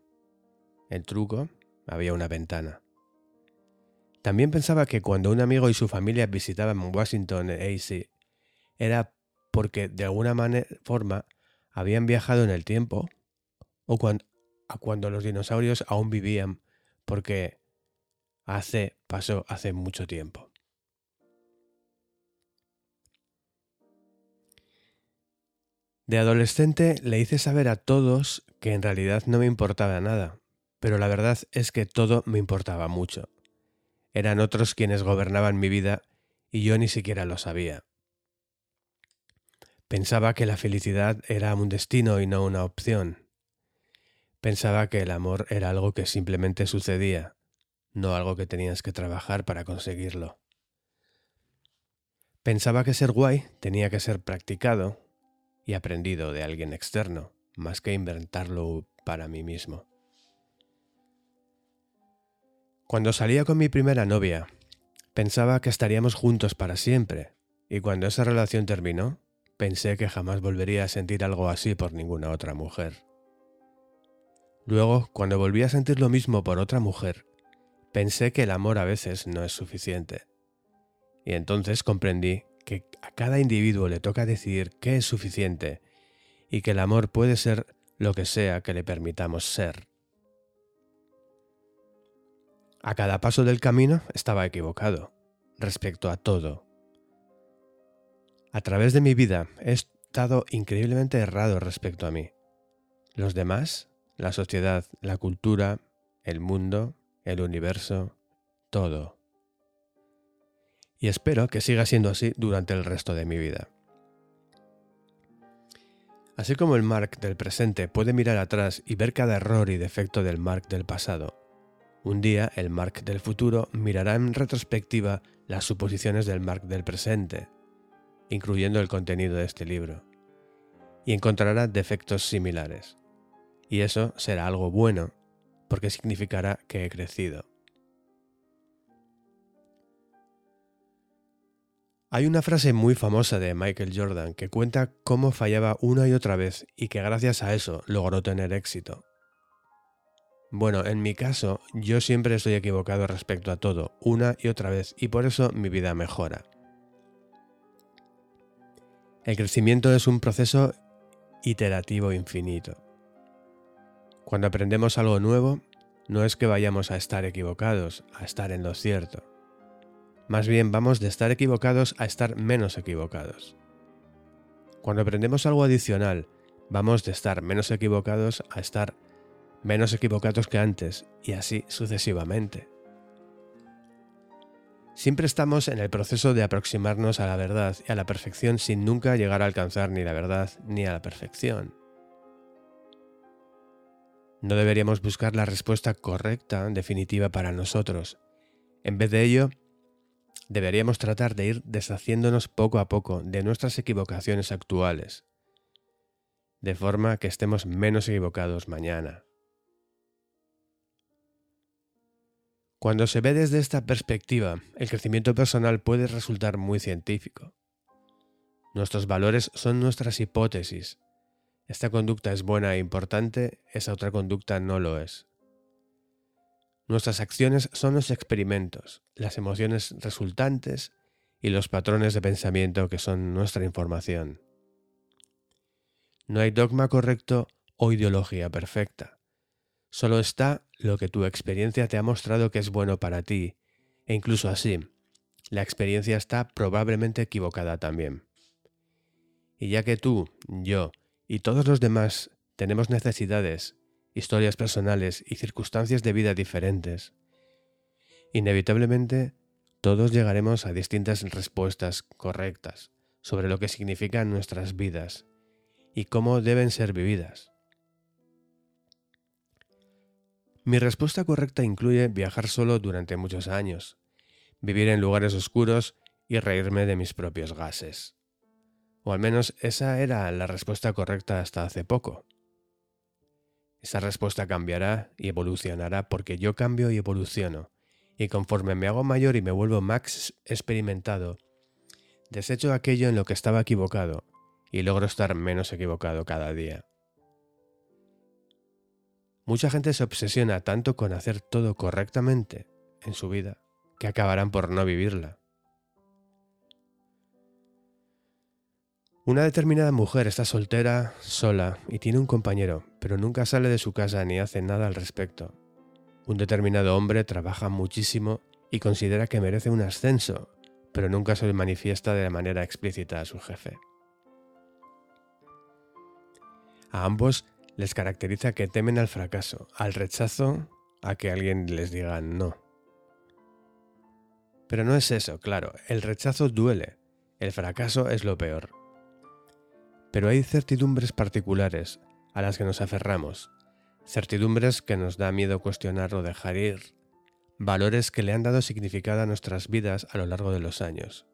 Speaker 1: El truco había una ventana. También pensaba que cuando un amigo y su familia visitaban Washington AC era porque de alguna forma habían viajado en el tiempo o cuando, cuando los dinosaurios aún vivían, porque hace pasó hace mucho tiempo. De adolescente le hice saber a todos que en realidad no me importaba nada, pero la verdad es que todo me importaba mucho. Eran otros quienes gobernaban mi vida y yo ni siquiera lo sabía. Pensaba que la felicidad era un destino y no una opción. Pensaba que el amor era algo que simplemente sucedía, no algo que tenías que trabajar para conseguirlo. Pensaba que ser guay tenía que ser practicado y aprendido de alguien externo, más que inventarlo para mí mismo. Cuando salía con mi primera novia, pensaba que estaríamos juntos para siempre, y cuando esa relación terminó, pensé que jamás volvería a sentir algo así por ninguna otra mujer. Luego, cuando volví a sentir lo mismo por otra mujer, pensé que el amor a veces no es suficiente. Y entonces comprendí que a cada individuo le toca decidir qué es suficiente y que el amor puede ser lo que sea que le permitamos ser. A cada paso del camino estaba equivocado respecto a todo. A través de mi vida he estado increíblemente errado respecto a mí. Los demás, la sociedad, la cultura, el mundo, el universo, todo y espero que siga siendo así durante el resto de mi vida. Así como el Mark del presente puede mirar atrás y ver cada error y defecto del Mark del pasado, un día el Mark del futuro mirará en retrospectiva las suposiciones del Mark del presente, incluyendo el contenido de este libro, y encontrará defectos similares. Y eso será algo bueno, porque significará que he crecido. Hay una frase muy famosa de Michael Jordan que cuenta cómo fallaba una y otra vez y que gracias a eso logró tener éxito. Bueno, en mi caso, yo siempre estoy equivocado respecto a todo, una y otra vez, y por eso mi vida mejora. El crecimiento es un proceso iterativo infinito. Cuando aprendemos algo nuevo, no es que vayamos a estar equivocados, a estar en lo cierto. Más bien vamos de estar equivocados a estar menos equivocados. Cuando aprendemos algo adicional, vamos de estar menos equivocados a estar menos equivocados que antes y así sucesivamente. Siempre estamos en el proceso de aproximarnos a la verdad y a la perfección sin nunca llegar a alcanzar ni la verdad ni a la perfección. No deberíamos buscar la respuesta correcta, definitiva para nosotros. En vez de ello, deberíamos tratar de ir deshaciéndonos poco a poco de nuestras equivocaciones actuales, de forma que estemos menos equivocados mañana. Cuando se ve desde esta perspectiva, el crecimiento personal puede resultar muy científico. Nuestros valores son nuestras hipótesis, esta conducta es buena e importante, esa otra conducta no lo es. Nuestras acciones son los experimentos, las emociones resultantes y los patrones de pensamiento que son nuestra información. No hay dogma correcto o ideología perfecta. Solo está lo que tu experiencia te ha mostrado que es bueno para ti, e incluso así, la experiencia está probablemente equivocada también. Y ya que tú, yo, y todos los demás tenemos necesidades, historias personales y circunstancias de vida diferentes. Inevitablemente, todos llegaremos a distintas respuestas correctas sobre lo que significan nuestras vidas y cómo deben ser vividas. Mi respuesta correcta incluye viajar solo durante muchos años, vivir en lugares oscuros y reírme de mis propios gases. O al menos esa era la respuesta correcta hasta hace poco. Esa respuesta cambiará y evolucionará porque yo cambio y evoluciono, y conforme me hago mayor y me vuelvo más experimentado, desecho aquello en lo que estaba equivocado y logro estar menos equivocado cada día. Mucha gente se obsesiona tanto con hacer todo correctamente en su vida que acabarán por no vivirla. Una determinada mujer está soltera, sola y tiene un compañero, pero nunca sale de su casa ni hace nada al respecto. Un determinado hombre trabaja muchísimo y considera que merece un ascenso, pero nunca se le manifiesta de manera explícita a su jefe. A ambos les caracteriza que temen al fracaso, al rechazo, a que alguien les diga no. Pero no es eso, claro, el rechazo duele, el fracaso es lo peor. Pero hay certidumbres particulares a las que nos aferramos, certidumbres que nos da miedo cuestionar o dejar ir, valores que le han dado significado a nuestras vidas a lo largo de los años.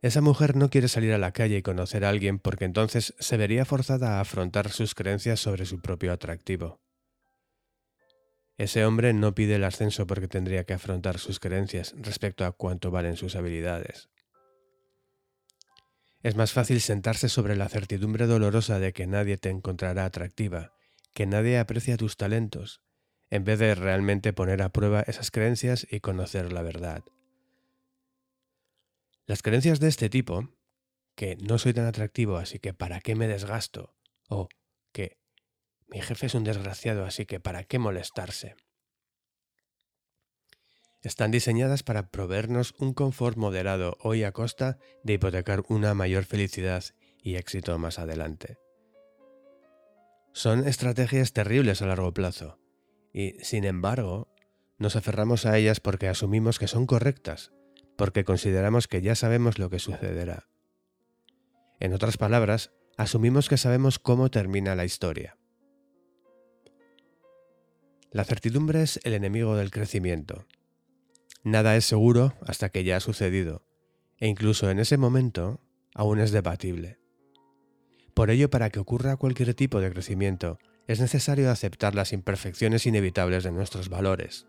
Speaker 1: Esa mujer no quiere salir a la calle y conocer a alguien porque entonces se vería forzada a afrontar sus creencias sobre su propio atractivo. Ese hombre no pide el ascenso porque tendría que afrontar sus creencias respecto a cuánto valen sus habilidades. Es más fácil sentarse sobre la certidumbre dolorosa de que nadie te encontrará atractiva, que nadie aprecia tus talentos, en vez de realmente poner a prueba esas creencias y conocer la verdad. Las creencias de este tipo, que no soy tan atractivo así que para qué me desgasto, o que mi jefe es un desgraciado así que para qué molestarse, están diseñadas para proveernos un confort moderado hoy a costa de hipotecar una mayor felicidad y éxito más adelante. Son estrategias terribles a largo plazo, y sin embargo, nos aferramos a ellas porque asumimos que son correctas, porque consideramos que ya sabemos lo que sucederá. En otras palabras, asumimos que sabemos cómo termina la historia. La certidumbre es el enemigo del crecimiento, Nada es seguro hasta que ya ha sucedido, e incluso en ese momento aún es debatible. Por ello, para que ocurra cualquier tipo de crecimiento, es necesario aceptar las imperfecciones inevitables de nuestros valores.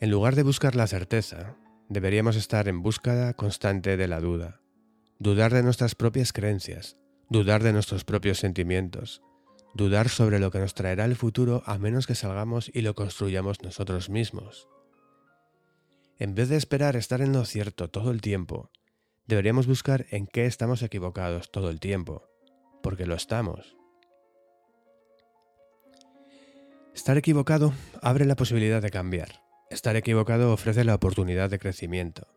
Speaker 1: En lugar de buscar la certeza, deberíamos estar en búsqueda constante de la duda, dudar de nuestras propias creencias, dudar de nuestros propios sentimientos, dudar sobre lo que nos traerá el futuro a menos que salgamos y lo construyamos nosotros mismos. En vez de esperar estar en lo cierto todo el tiempo, deberíamos buscar en qué estamos equivocados todo el tiempo, porque lo estamos. Estar equivocado abre la posibilidad de cambiar. Estar equivocado ofrece la oportunidad de crecimiento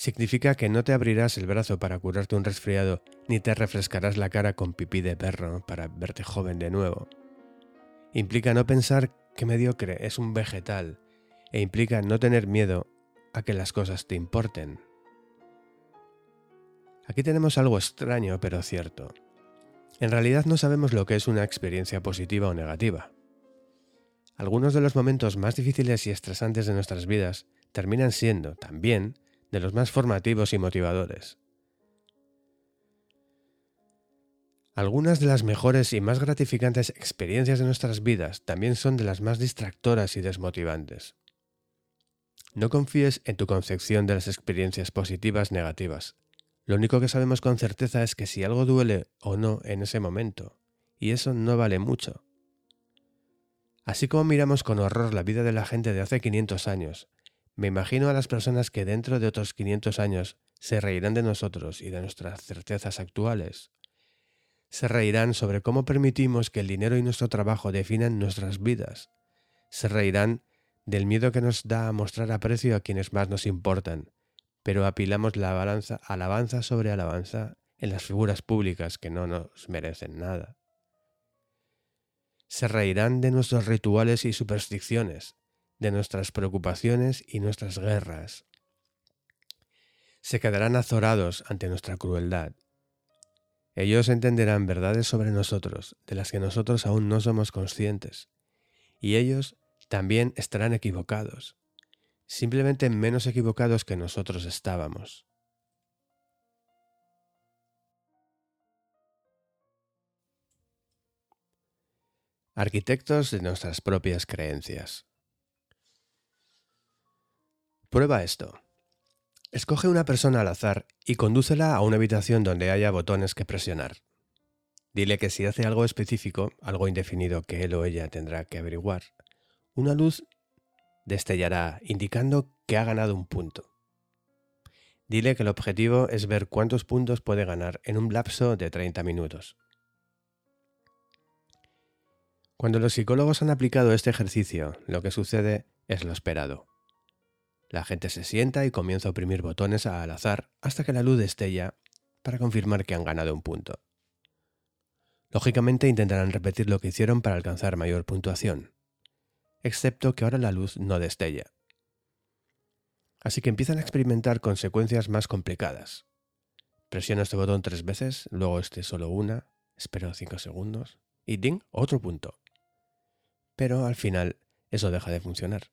Speaker 1: significa que no te abrirás el brazo para curarte un resfriado, ni te refrescarás la cara con pipí de perro para verte joven de nuevo. Implica no pensar que mediocre es un vegetal, e implica no tener miedo a que las cosas te importen. Aquí tenemos algo extraño pero cierto. En realidad no sabemos lo que es una experiencia positiva o negativa. Algunos de los momentos más difíciles y estresantes de nuestras vidas terminan siendo, también, de los más formativos y motivadores. Algunas de las mejores y más gratificantes experiencias de nuestras vidas también son de las más distractoras y desmotivantes. No confíes en tu concepción de las experiencias positivas negativas. Lo único que sabemos con certeza es que si algo duele o no en ese momento, y eso no vale mucho. Así como miramos con horror la vida de la gente de hace 500 años, me imagino a las personas que dentro de otros 500 años se reirán de nosotros y de nuestras certezas actuales se reirán sobre cómo permitimos que el dinero y nuestro trabajo definan nuestras vidas. Se reirán del miedo que nos da a mostrar aprecio a quienes más nos importan, pero apilamos la balanza, alabanza sobre alabanza en las figuras públicas que no nos merecen nada. Se reirán de nuestros rituales y supersticiones, de nuestras preocupaciones y nuestras guerras. Se quedarán azorados ante nuestra crueldad ellos entenderán verdades sobre nosotros de las que nosotros aún no somos conscientes. Y ellos también estarán equivocados, simplemente menos equivocados que nosotros estábamos. Arquitectos de nuestras propias creencias. Prueba esto. Escoge una persona al azar y condúcela a una habitación donde haya botones que presionar. Dile que si hace algo específico, algo indefinido que él o ella tendrá que averiguar, una luz destellará indicando que ha ganado un punto. Dile que el objetivo es ver cuántos puntos puede ganar en un lapso de 30 minutos. Cuando los psicólogos han aplicado este ejercicio, lo que sucede es lo esperado. La gente se sienta y comienza a oprimir botones al azar hasta que la luz destella para confirmar que han ganado un punto. Lógicamente intentarán repetir lo que hicieron para alcanzar mayor puntuación, excepto que ahora la luz no destella. Así que empiezan a experimentar consecuencias más complicadas. Presiono este botón tres veces, luego este solo una, espero cinco segundos y ¡ding! otro punto. Pero al final eso deja de funcionar.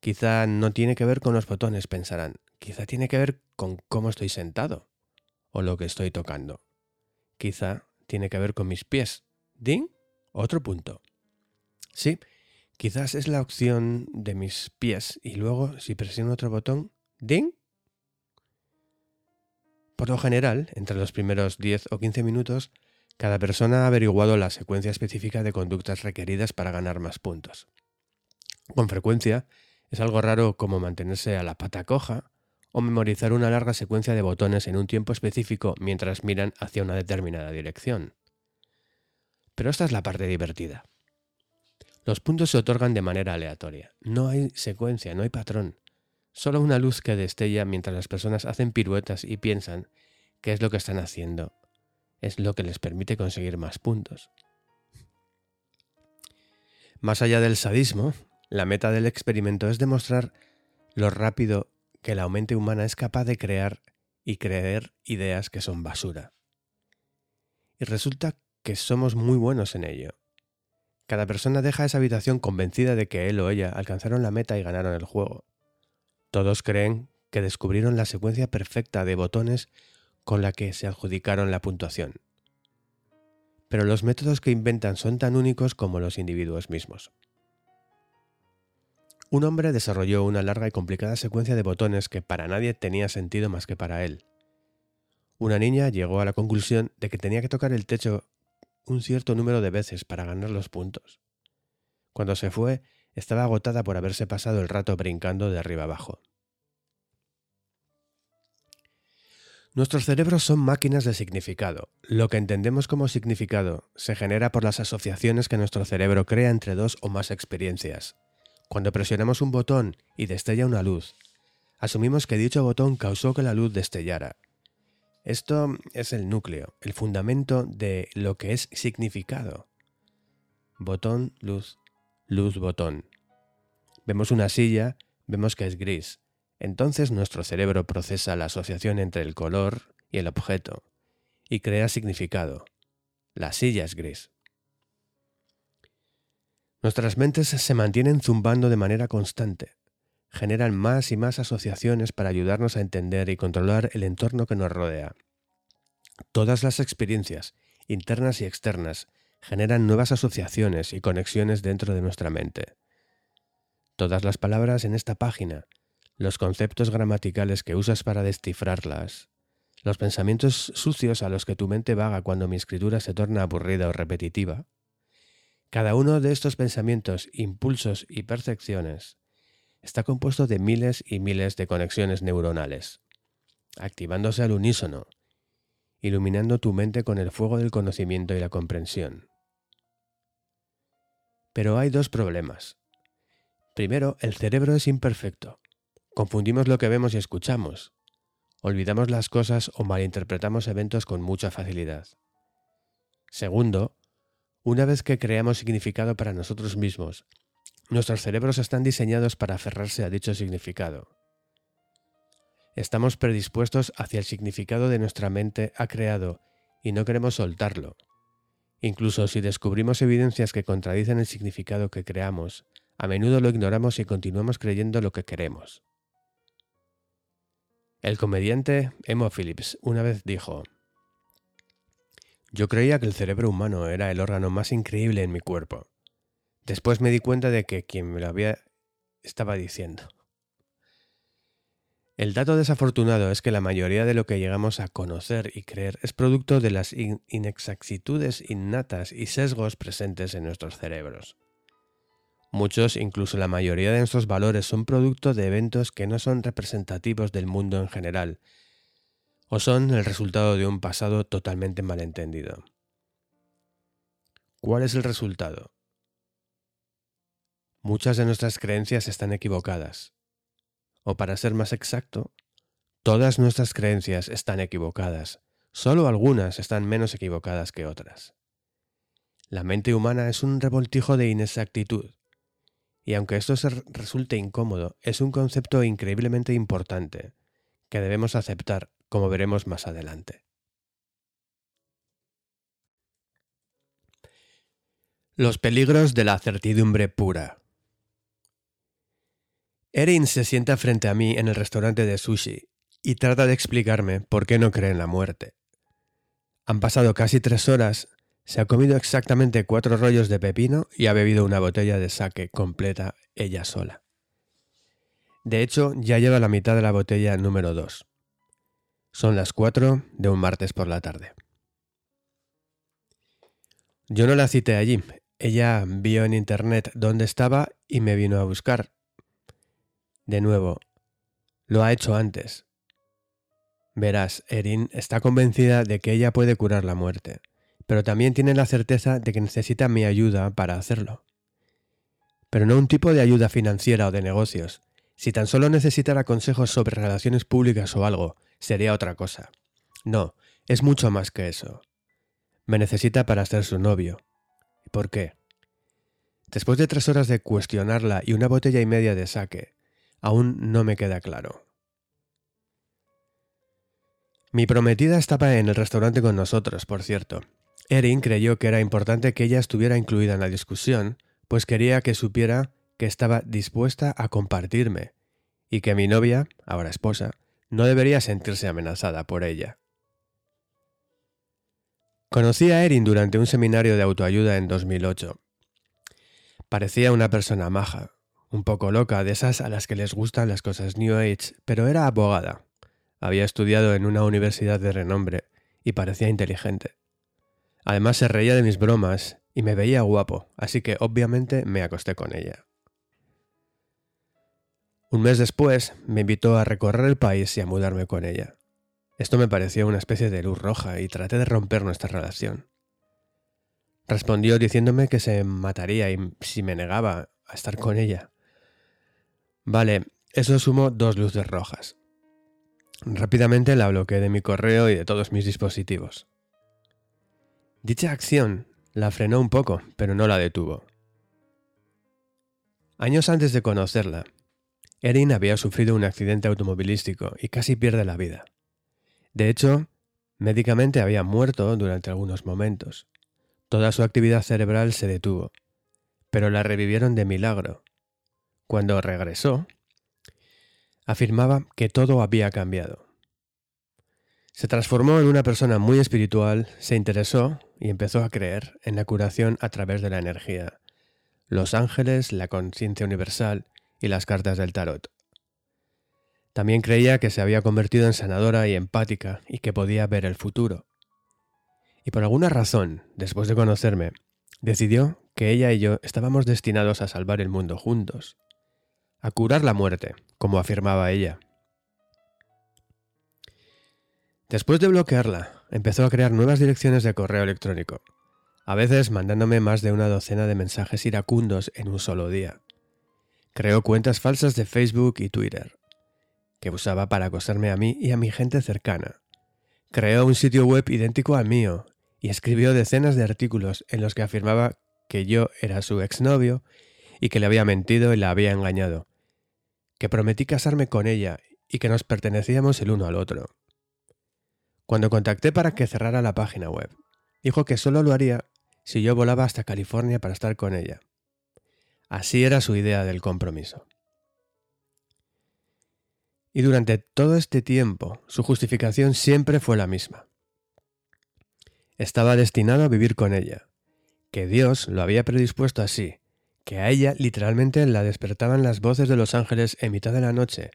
Speaker 1: Quizá no tiene que ver con los botones, pensarán. Quizá tiene que ver con cómo estoy sentado o lo que estoy tocando. Quizá tiene que ver con mis pies. ¿Ding? Otro punto. Sí, quizás es la opción de mis pies y luego si presiono otro botón, ¿ding? Por lo general, entre los primeros 10 o 15 minutos, cada persona ha averiguado la secuencia específica de conductas requeridas para ganar más puntos. Con frecuencia, es algo raro como mantenerse a la pata coja o memorizar una larga secuencia de botones en un tiempo específico mientras miran hacia una determinada dirección. Pero esta es la parte divertida. Los puntos se otorgan de manera aleatoria. No hay secuencia, no hay patrón. Solo una luz que destella mientras las personas hacen piruetas y piensan qué es lo que están haciendo. Es lo que les permite conseguir más puntos. Más allá del sadismo, la meta del experimento es demostrar lo rápido que la mente humana es capaz de crear y creer ideas que son basura. Y resulta que somos muy buenos en ello. Cada persona deja esa habitación convencida de que él o ella alcanzaron la meta y ganaron el juego. Todos creen que descubrieron la secuencia perfecta de botones con la que se adjudicaron la puntuación. Pero los métodos que inventan son tan únicos como los individuos mismos. Un hombre desarrolló una larga y complicada secuencia de botones que para nadie tenía sentido más que para él. Una niña llegó a la conclusión de que tenía que tocar el techo un cierto número de veces para ganar los puntos. Cuando se fue, estaba agotada por haberse pasado el rato brincando de arriba abajo. Nuestros cerebros son máquinas de significado. Lo que entendemos como significado se genera por las asociaciones que nuestro cerebro crea entre dos o más experiencias. Cuando presionamos un botón y destella una luz, asumimos que dicho botón causó que la luz destellara. Esto es el núcleo, el fundamento de lo que es significado. Botón, luz, luz, botón. Vemos una silla, vemos que es gris. Entonces nuestro cerebro procesa la asociación entre el color y el objeto y crea significado. La silla es gris. Nuestras mentes se mantienen zumbando de manera constante. Generan más y más asociaciones para ayudarnos a entender y controlar el entorno que nos rodea. Todas las experiencias, internas y externas, generan nuevas asociaciones y conexiones dentro de nuestra mente. Todas las palabras en esta página, los conceptos gramaticales que usas para descifrarlas, los pensamientos sucios a los que tu mente vaga cuando mi escritura se torna aburrida o repetitiva, cada uno de estos pensamientos, impulsos y percepciones está compuesto de miles y miles de conexiones neuronales, activándose al unísono, iluminando tu mente con el fuego del conocimiento y la comprensión. Pero hay dos problemas. Primero, el cerebro es imperfecto. Confundimos lo que vemos y escuchamos. Olvidamos las cosas o malinterpretamos eventos con mucha facilidad. Segundo, una vez que creamos significado para nosotros mismos, nuestros cerebros están diseñados para aferrarse a dicho significado. Estamos predispuestos hacia el significado de nuestra mente ha creado y no queremos soltarlo. Incluso si descubrimos evidencias que contradicen el significado que creamos, a menudo lo ignoramos y continuamos creyendo lo que queremos. El comediante Emo Phillips una vez dijo, Yo creía que el cerebro humano era el órgano más increíble en mi cuerpo. Después me di cuenta de que quien me lo había estaba diciendo. El dato desafortunado es que la mayoría de lo que llegamos a conocer y creer es producto de las inexactitudes innatas y sesgos presentes en nuestros cerebros. Muchos, incluso la mayoría de nuestros valores, son producto de eventos que no son representativos del mundo en general, o son el resultado de un pasado totalmente malentendido. ¿Cuál es el resultado? Muchas de nuestras creencias están equivocadas o para ser más exacto, todas nuestras creencias están equivocadas, solo algunas están menos equivocadas que otras. La mente humana es un revoltijo de inexactitud, y aunque esto se resulte incómodo, es un concepto increíblemente importante, que debemos aceptar, como veremos más adelante. Los peligros de la certidumbre pura. Erin se sienta frente a mí en el restaurante de sushi y trata de explicarme por qué no cree en la muerte. Han pasado casi tres horas, se ha comido exactamente cuatro rollos de pepino y ha bebido una botella de sake completa ella sola. De hecho, ya lleva la mitad de la botella número dos. Son las cuatro de un martes por la tarde. Yo no la cité allí. Ella vio en internet dónde estaba y me vino a buscar, de nuevo, lo ha hecho antes. Verás, Erin está convencida de que ella puede curar la muerte, pero también tiene la certeza de que necesita mi ayuda para hacerlo. Pero no un tipo de ayuda financiera o de negocios. Si tan solo necesitara consejos sobre relaciones públicas o algo, sería otra cosa. No, es mucho más que eso. Me necesita para ser su novio. ¿Y por qué? Después de tres horas de cuestionarla y una botella y media de saque, aún no me queda claro. Mi prometida estaba en el restaurante con nosotros, por cierto. Erin creyó que era importante que ella estuviera incluida en la discusión, pues quería que supiera que estaba dispuesta a compartirme, y que mi novia, ahora esposa, no debería sentirse amenazada por ella. Conocí a Erin durante un seminario de autoayuda en 2008. Parecía una persona maja, un poco loca, de esas a las que les gustan las cosas New Age, pero era abogada. Había estudiado en una universidad de renombre y parecía inteligente. Además se reía de mis bromas y me veía guapo, así que obviamente me acosté con ella. Un mes después me invitó a recorrer el país y a mudarme con ella. Esto me pareció una especie de luz roja y traté de romper nuestra relación. Respondió diciéndome que se mataría si me negaba a estar con ella. Vale, eso sumó dos luces rojas. Rápidamente la bloqueé de mi correo y de todos mis dispositivos. Dicha acción la frenó un poco, pero no la detuvo. Años antes de conocerla, Erin había sufrido un accidente automovilístico y casi pierde la vida. De hecho, médicamente había muerto durante algunos momentos. Toda su actividad cerebral se detuvo, pero la revivieron de milagro. Cuando regresó, afirmaba que todo había cambiado. Se transformó en una persona muy espiritual, se interesó y empezó a creer en la curación a través de la energía, los ángeles, la conciencia universal y las cartas del tarot. También creía que se había convertido en sanadora y empática y que podía ver el futuro. Y por alguna razón, después de conocerme, decidió que ella y yo estábamos destinados a salvar el mundo juntos, a curar la muerte, como afirmaba ella. Después de bloquearla, empezó a crear nuevas direcciones de correo electrónico, a veces mandándome más de una docena de mensajes iracundos en un solo día. Creó cuentas falsas de Facebook y Twitter, que usaba para acosarme a mí y a mi gente cercana. Creó un sitio web idéntico al mío y escribió decenas de artículos en los que afirmaba que yo era su exnovio y que le había mentido y la había engañado, que prometí casarme con ella y que nos pertenecíamos el uno al otro. Cuando contacté para que cerrara la página web, dijo que solo lo haría si yo volaba hasta California para estar con ella. Así era su idea del compromiso. Y durante todo este tiempo, su justificación siempre fue la misma. Estaba destinado a vivir con ella, que Dios lo había predispuesto así, que a ella literalmente la despertaban las voces de los ángeles en mitad de la noche,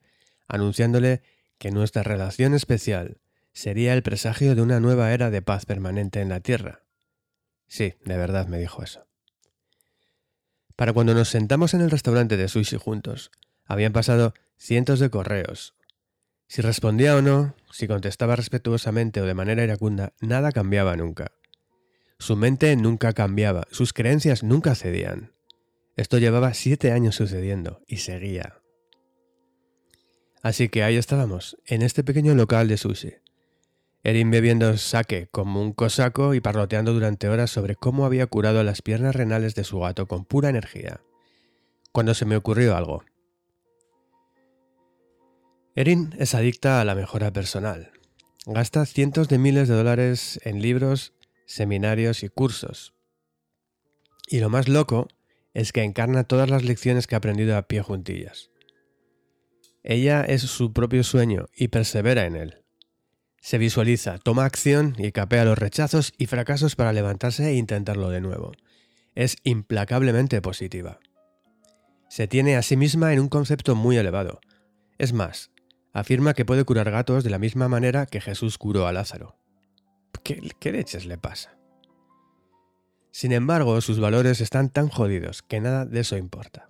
Speaker 1: anunciándole que nuestra relación especial sería el presagio de una nueva era de paz permanente en la tierra. Sí, de verdad me dijo eso. Para cuando nos sentamos en el restaurante de sushi juntos, habían pasado cientos de correos. Si respondía o no, si contestaba respetuosamente o de manera iracunda, nada cambiaba nunca. Su mente nunca cambiaba, sus creencias nunca cedían. Esto llevaba siete años sucediendo y seguía. Así que ahí estábamos, en este pequeño local de sushi. Erin bebiendo sake como un cosaco y parloteando durante horas sobre cómo había curado las piernas renales de su gato con pura energía. Cuando se me ocurrió algo. Erin es adicta a la mejora personal. Gasta cientos de miles de dólares en libros, seminarios y cursos. Y lo más loco es que encarna todas las lecciones que ha aprendido a pie juntillas. Ella es su propio sueño y persevera en él. Se visualiza, toma acción y capea los rechazos y fracasos para levantarse e intentarlo de nuevo. Es implacablemente positiva. Se tiene a sí misma en un concepto muy elevado. Es más, afirma que puede curar gatos de la misma manera que Jesús curó a Lázaro. ¿Qué, leches le pasa? Sin embargo, sus valores están tan jodidos que nada de eso importa.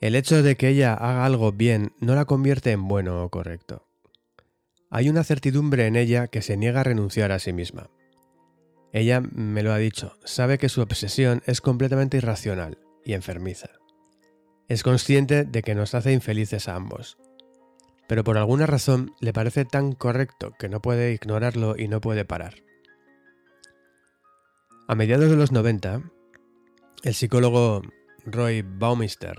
Speaker 1: El hecho de que ella haga algo bien no la convierte en bueno o correcto. Hay una certidumbre en ella que se niega a renunciar a sí misma. Ella me lo ha dicho, sabe que su obsesión es completamente irracional y enfermiza. Es consciente de que nos hace infelices a ambos. Pero por alguna razón le parece tan correcto que no puede ignorarlo y no puede parar. A mediados de los 90, el psicólogo Roy Baumister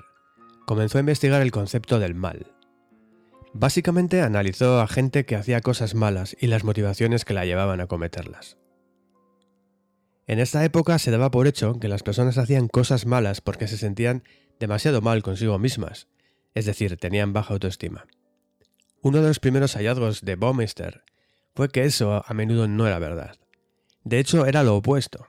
Speaker 1: comenzó a investigar el concepto del mal. Básicamente analizó a gente que hacía cosas malas y las motivaciones que la llevaban a cometerlas. En esta época se daba por hecho que las personas hacían cosas malas porque se sentían demasiado mal consigo mismas, es decir, tenían baja autoestima. Uno de los primeros hallazgos de Baumeister fue que eso a menudo no era verdad. De hecho, era lo opuesto.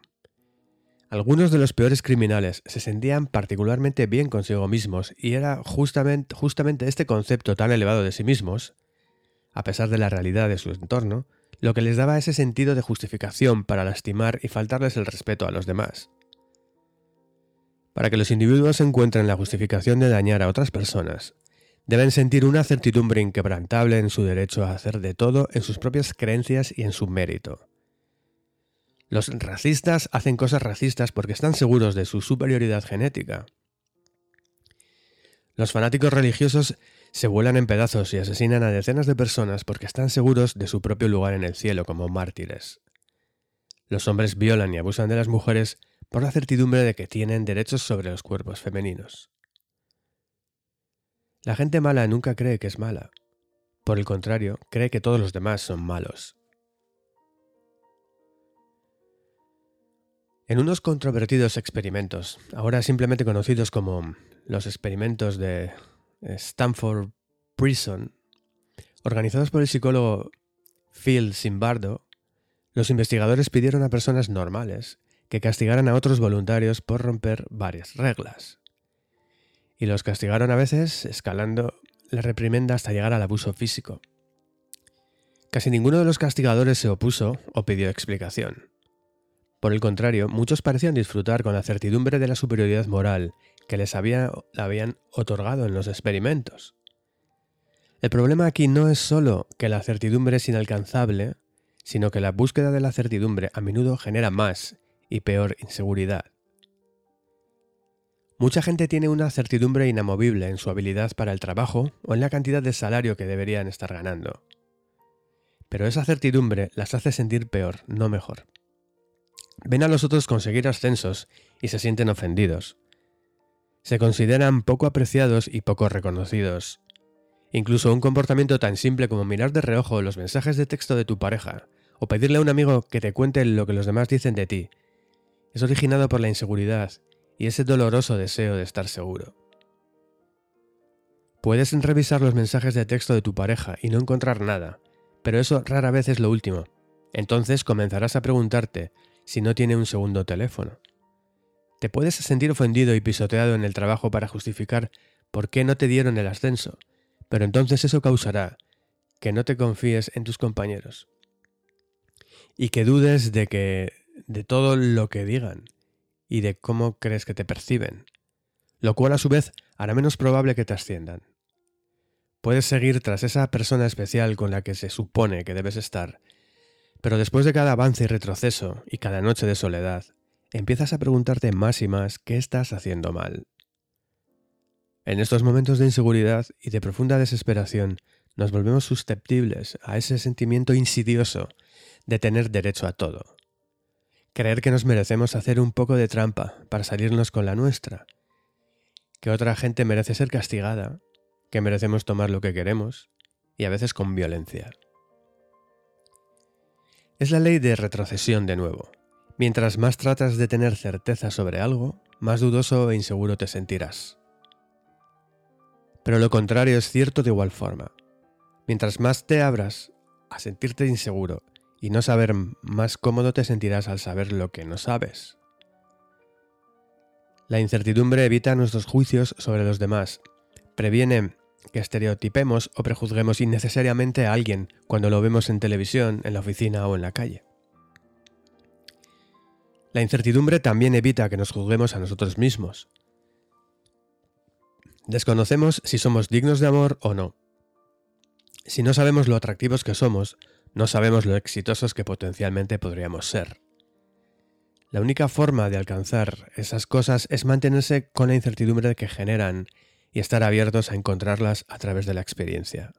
Speaker 1: Algunos de los peores criminales se sentían particularmente bien consigo mismos y era justamente, este concepto tan elevado de sí mismos, a pesar de la realidad de su entorno, lo que les daba ese sentido de justificación para lastimar y faltarles el respeto a los demás. Para que los individuos encuentren la justificación de dañar a otras personas, deben sentir una certidumbre inquebrantable en su derecho a hacer de todo en sus propias creencias y en su mérito. Los racistas hacen cosas racistas porque están seguros de su superioridad genética. Los fanáticos religiosos se vuelan en pedazos y asesinan a decenas de personas porque están seguros de su propio lugar en el cielo como mártires. Los hombres violan y abusan de las mujeres por la certidumbre de que tienen derechos sobre los cuerpos femeninos. La gente mala nunca cree que es mala. Por el contrario, cree que todos los demás son malos. En unos controvertidos experimentos, ahora simplemente conocidos como los experimentos de Stanford Prison, organizados por el psicólogo Phil Zimbardo, los investigadores pidieron a personas normales que castigaran a otros voluntarios por romper varias reglas. Y los castigaron a veces escalando la reprimenda hasta llegar al abuso físico. Casi ninguno de los castigadores se opuso o pidió explicación. Por el contrario, muchos parecían disfrutar con la certidumbre de la superioridad moral que les había, habían otorgado en los experimentos. El problema aquí no es solo que la certidumbre es inalcanzable, sino que la búsqueda de la certidumbre a menudo genera más y peor inseguridad. Mucha gente tiene una certidumbre inamovible en su habilidad para el trabajo o en la cantidad de salario que deberían estar ganando. Pero esa certidumbre las hace sentir peor, no mejor. Ven a los otros conseguir ascensos y se sienten ofendidos. Se consideran poco apreciados y poco reconocidos. Incluso un comportamiento tan simple como mirar de reojo los mensajes de texto de tu pareja o pedirle a un amigo que te cuente lo que los demás dicen de ti es originado por la inseguridad y ese doloroso deseo de estar seguro. Puedes revisar los mensajes de texto de tu pareja y no encontrar nada, pero eso rara vez es lo último. Entonces comenzarás a preguntarte si no tiene un segundo teléfono. Te puedes sentir ofendido y pisoteado en el trabajo para justificar por qué no te dieron el ascenso, pero entonces eso causará que no te confíes en tus compañeros y que dudes de que de todo lo que digan y de cómo crees que te perciben, lo cual a su vez hará menos probable que te asciendan. Puedes seguir tras esa persona especial con la que se supone que debes estar, pero después de cada avance y retroceso y cada noche de soledad, empiezas a preguntarte más y más qué estás haciendo mal. En estos momentos de inseguridad y de profunda desesperación, nos volvemos susceptibles a ese sentimiento insidioso de tener derecho a todo. Creer que nos merecemos hacer un poco de trampa para salirnos con la nuestra, que otra gente merece ser castigada, que merecemos tomar lo que queremos, y a veces con violencia. Es la ley de retrocesión de nuevo. Mientras más tratas de tener certeza sobre algo, más dudoso e inseguro te sentirás. Pero lo contrario es cierto de igual forma. Mientras más te abras a sentirte inseguro y no saber, más cómodo te sentirás al saber lo que no sabes. La incertidumbre evita nuestros juicios sobre los demás, previene que estereotipemos o prejuzguemos innecesariamente a alguien cuando lo vemos en televisión, en la oficina o en la calle. La incertidumbre también evita que nos juzguemos a nosotros mismos, Desconocemos si somos dignos de amor o no. Si no sabemos lo atractivos que somos, no sabemos lo exitosos que potencialmente podríamos ser. La única forma de alcanzar esas cosas es mantenerse con la incertidumbre que generan y estar abiertos a encontrarlas a través de la experiencia.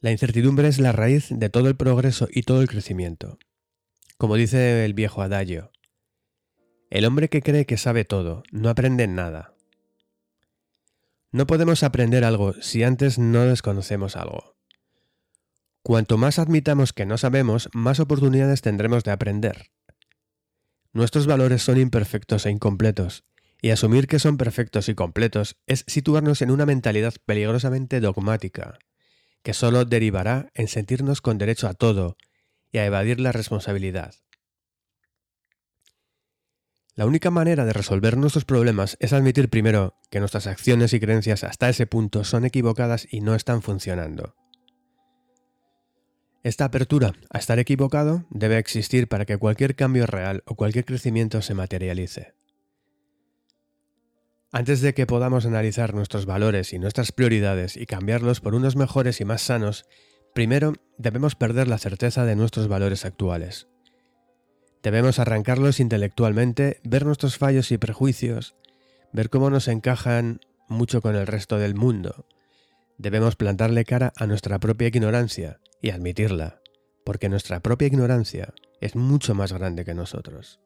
Speaker 1: La incertidumbre es la raíz de todo el progreso y todo el crecimiento. Como dice el viejo adagio, el hombre que cree que sabe todo no aprende nada, no podemos aprender algo si antes no desconocemos algo. Cuanto más admitamos que no sabemos, más oportunidades tendremos de aprender. Nuestros valores son imperfectos e incompletos, y asumir que son perfectos y completos es situarnos en una mentalidad peligrosamente dogmática, que solo derivará en sentirnos con derecho a todo y a evadir la responsabilidad. La única manera de resolver nuestros problemas es admitir primero que nuestras acciones y creencias hasta ese punto son equivocadas y no están funcionando. Esta apertura a estar equivocado debe existir para que cualquier cambio real o cualquier crecimiento se materialice. Antes de que podamos analizar nuestros valores y nuestras prioridades y cambiarlos por unos mejores y más sanos, primero debemos perder la certeza de nuestros valores actuales. Debemos arrancarlos intelectualmente, ver nuestros fallos y prejuicios, ver cómo nos encajan mucho con el resto del mundo. Debemos plantarle cara a nuestra propia ignorancia y admitirla, porque nuestra propia ignorancia es mucho más grande que nosotros.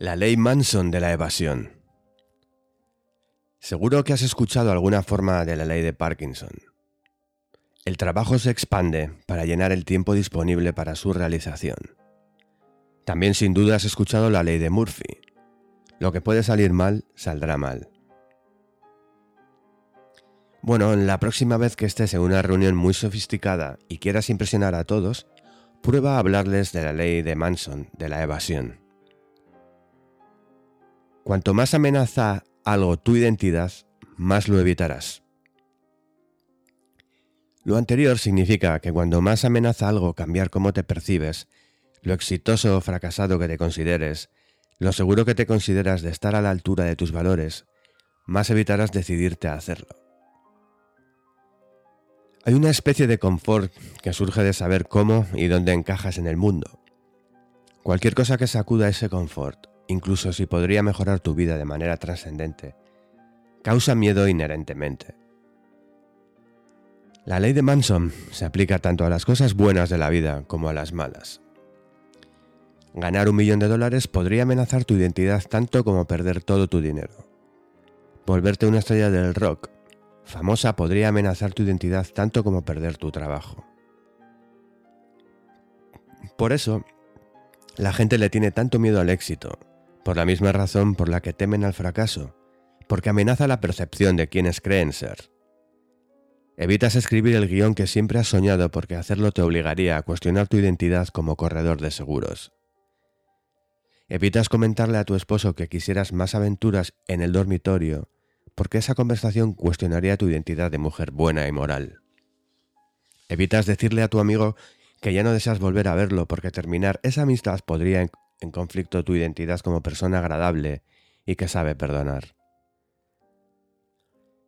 Speaker 1: La ley Manson de la evasión. Seguro que has escuchado alguna forma de la ley de Parkinson. El trabajo se expande para llenar el tiempo disponible para su realización. También sin duda has escuchado la ley de Murphy. Lo que puede salir mal, saldrá mal. Bueno, la próxima vez que estés en una reunión muy sofisticada y quieras impresionar a todos, prueba a hablarles de la ley de Manson, de la evasión. Cuanto más amenaza algo tu identidad, más lo evitarás. Lo anterior significa que cuando más amenaza algo cambiar cómo te percibes, lo exitoso o fracasado que te consideres, lo seguro que te consideras de estar a la altura de tus valores, más evitarás decidirte a hacerlo. Hay una especie de confort que surge de saber cómo y dónde encajas en el mundo. Cualquier cosa que sacuda ese confort incluso si podría mejorar tu vida de manera trascendente, causa miedo inherentemente. La ley de Manson se aplica tanto a las cosas buenas de la vida como a las malas. Ganar un millón de dólares podría amenazar tu identidad tanto como perder todo tu dinero. Volverte una estrella del rock famosa podría amenazar tu identidad tanto como perder tu trabajo. Por eso, la gente le tiene tanto miedo al éxito por la misma razón por la que temen al fracaso, porque amenaza la percepción de quienes creen ser. Evitas escribir el guion que siempre has soñado porque hacerlo te obligaría a cuestionar tu identidad como corredor de seguros. Evitas comentarle a tu esposo que quisieras más aventuras en el dormitorio porque esa conversación cuestionaría tu identidad de mujer buena y moral. Evitas decirle a tu amigo que ya no deseas volver a verlo porque terminar esa amistad podría en conflicto tu identidad como persona agradable y que sabe perdonar.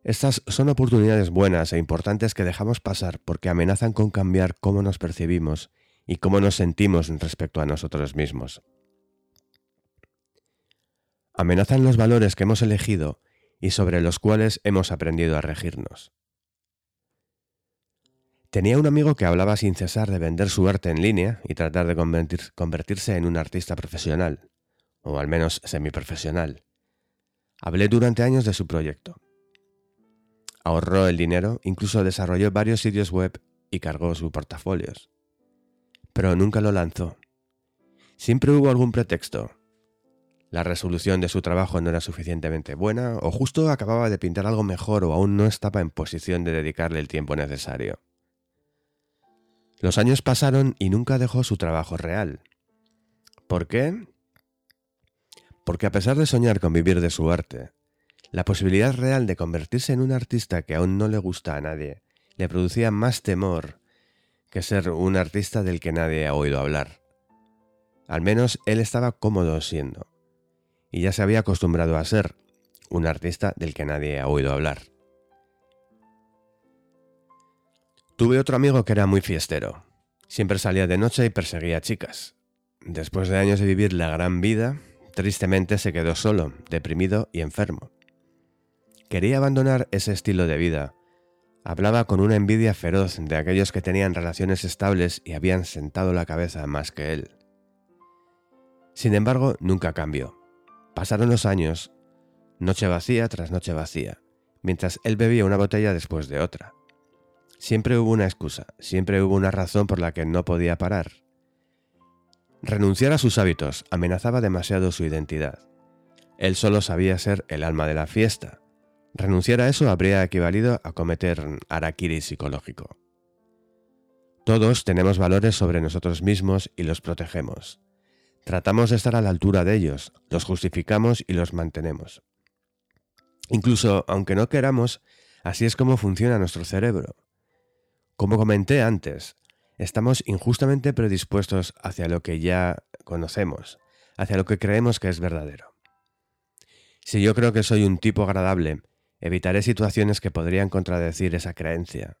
Speaker 1: Estas son oportunidades buenas e importantes que dejamos pasar porque amenazan con cambiar cómo nos percibimos y cómo nos sentimos respecto a nosotros mismos. Amenazan los valores que hemos elegido y sobre los cuales hemos aprendido a regirnos. Tenía un amigo que hablaba sin cesar de vender su arte en línea y tratar de convertirse en un artista profesional, o al menos semiprofesional. Hablé durante años de su proyecto. Ahorró el dinero, incluso desarrolló varios sitios web y cargó sus portafolios. Pero nunca lo lanzó. Siempre hubo algún pretexto. La resolución de su trabajo no era suficientemente buena, o justo acababa de pintar algo mejor, o aún no estaba en posición de dedicarle el tiempo necesario. Los años pasaron y nunca dejó su trabajo real. ¿Por qué? Porque a pesar de soñar con vivir de su arte, la posibilidad real de convertirse en un artista que aún no le gusta a nadie le producía más temor que ser un artista del que nadie ha oído hablar. Al menos él estaba cómodo siendo, y ya se había acostumbrado a ser un artista del que nadie ha oído hablar. Tuve otro amigo que era muy fiestero. Siempre salía de noche y perseguía chicas. Después de años de vivir la gran vida, tristemente se quedó solo, deprimido y enfermo. Quería abandonar ese estilo de vida. Hablaba con una envidia feroz de aquellos que tenían relaciones estables y habían sentado la cabeza más que él. Sin embargo, nunca cambió. Pasaron los años, noche vacía tras noche vacía, mientras él bebía una botella después de otra. Siempre hubo una excusa, siempre hubo una razón por la que no podía parar. Renunciar a sus hábitos amenazaba demasiado su identidad. Él solo sabía ser el alma de la fiesta. Renunciar a eso habría equivalido a cometer araquiri psicológico. Todos tenemos valores sobre nosotros mismos y los protegemos. Tratamos de estar a la altura de ellos, los justificamos y los mantenemos. Incluso aunque no queramos, así es como funciona nuestro cerebro. Como comenté antes, estamos injustamente predispuestos hacia lo que ya conocemos, hacia lo que creemos que es verdadero. Si yo creo que soy un tipo agradable, evitaré situaciones que podrían contradecir esa creencia.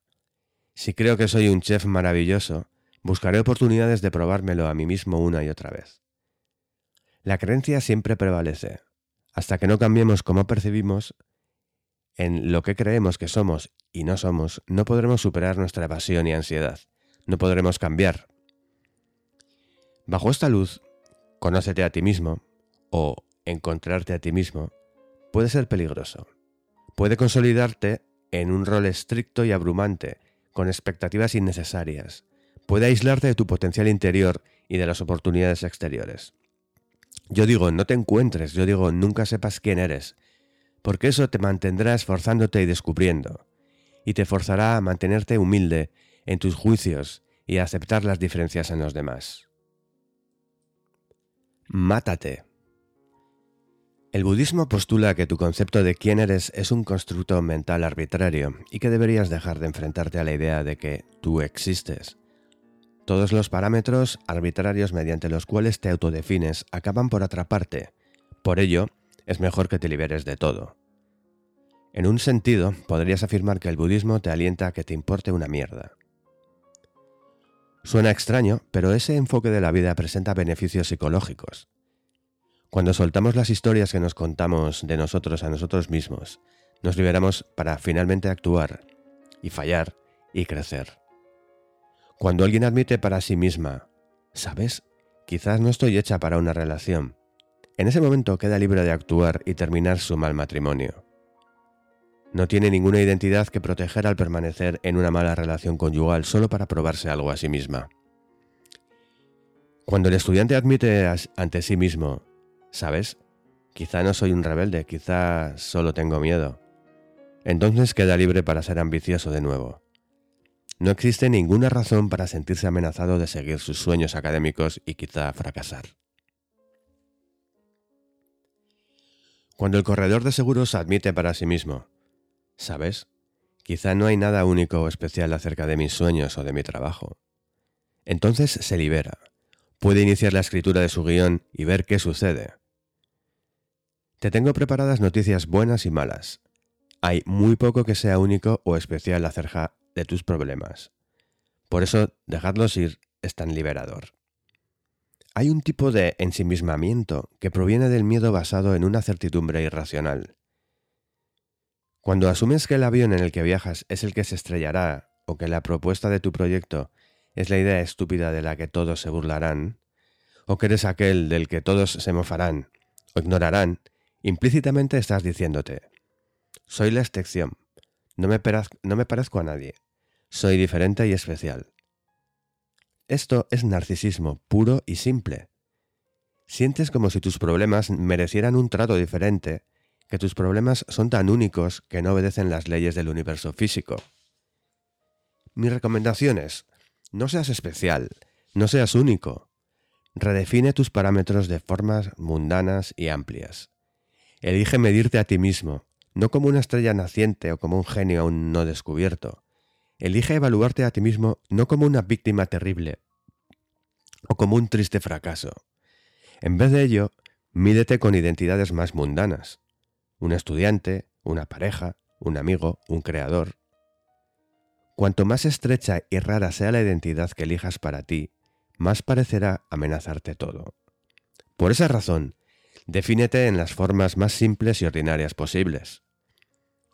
Speaker 1: Si creo que soy un chef maravilloso, buscaré oportunidades de probármelo a mí mismo una y otra vez. La creencia siempre prevalece. Hasta que no cambiemos cómo percibimos, en lo que creemos que somos y no somos, no podremos superar nuestra evasión y ansiedad. No podremos cambiar. Bajo esta luz, conócete a ti mismo, o encontrarte a ti mismo puede ser peligroso. Puede consolidarte en un rol estricto y abrumante, con expectativas innecesarias. Puede aislarte de tu potencial interior y de las oportunidades exteriores. Yo digo, no te encuentres, yo digo, nunca sepas quién eres, porque eso te mantendrá esforzándote y descubriendo, y te forzará a mantenerte humilde en tus juicios y a aceptar las diferencias en los demás. Mátate. El budismo postula que tu concepto de quién eres es un constructo mental arbitrario y que deberías dejar de enfrentarte a la idea de que tú existes. Todos los parámetros arbitrarios mediante los cuales te autodefines acaban por atraparte. Por ello, es mejor que te liberes de todo. En un sentido, podrías afirmar que el budismo te alienta a que te importe una mierda. Suena extraño, pero ese enfoque de la vida presenta beneficios psicológicos. Cuando soltamos las historias que nos contamos de nosotros a nosotros mismos, nos liberamos para finalmente actuar y fallar y crecer. Cuando alguien admite para sí misma, ¿sabes? Quizás no estoy hecha para una relación. En ese momento queda libre de actuar y terminar su mal matrimonio. No tiene ninguna identidad que proteger al permanecer en una mala relación conyugal solo para probarse algo a sí misma. Cuando el estudiante admite ante sí mismo, ¿Sabes? Quizá no soy un rebelde, quizá solo tengo miedo. Entonces queda libre para ser ambicioso de nuevo. No existe ninguna razón para sentirse amenazado de seguir sus sueños académicos y quizá fracasar. Cuando el corredor de seguros admite para sí mismo, ¿sabes? Quizá no hay nada único o especial acerca de mis sueños o de mi trabajo. Entonces se libera, puede iniciar la escritura de su guion y ver qué sucede. Te tengo preparadas noticias buenas y malas. Hay muy poco que sea único o especial acerca de tus problemas. Por eso, dejarlos ir es tan liberador. Hay un tipo de ensimismamiento que proviene del miedo basado en una certidumbre irracional. Cuando asumes que el avión en el que viajas es el que se estrellará o que la propuesta de tu proyecto es la idea estúpida de la que todos se burlarán, o que eres aquel del que todos se mofarán o ignorarán, implícitamente estás diciéndote, soy la excepción, no me, no me parezco a nadie, soy diferente y especial. Esto es narcisismo puro y simple. Sientes como si tus problemas merecieran un trato diferente, que tus problemas son tan únicos que no obedecen las leyes del universo físico. Mi recomendación es, no seas especial, no seas único. Redefine tus parámetros de formas mundanas y amplias. Elige medirte a ti mismo, no como una estrella naciente o como un genio aún no descubierto. Elige evaluarte a ti mismo no como una víctima terrible o como un triste fracaso. En vez de ello, mídete con identidades más mundanas. Un estudiante, una pareja, un amigo, un creador. Cuanto más estrecha y rara sea la identidad que elijas para ti, más parecerá amenazarte todo. Por esa razón, defínete en las formas más simples y ordinarias posibles.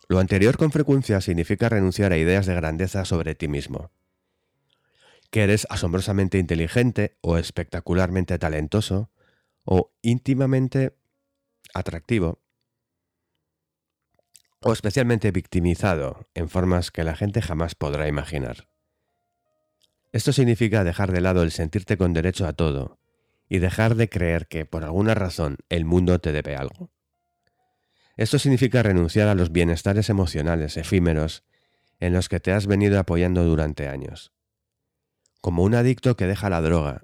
Speaker 1: Lo anterior con frecuencia significa renunciar a ideas de grandeza sobre ti mismo. Que eres asombrosamente inteligente o espectacularmente talentoso o íntimamente atractivo o especialmente victimizado en formas que la gente jamás podrá imaginar. Esto significa dejar de lado el sentirte con derecho a todo y dejar de creer que por alguna razón el mundo te debe algo. Esto significa renunciar a los bienestares emocionales efímeros en los que te has venido apoyando durante años. Como un adicto que deja la droga,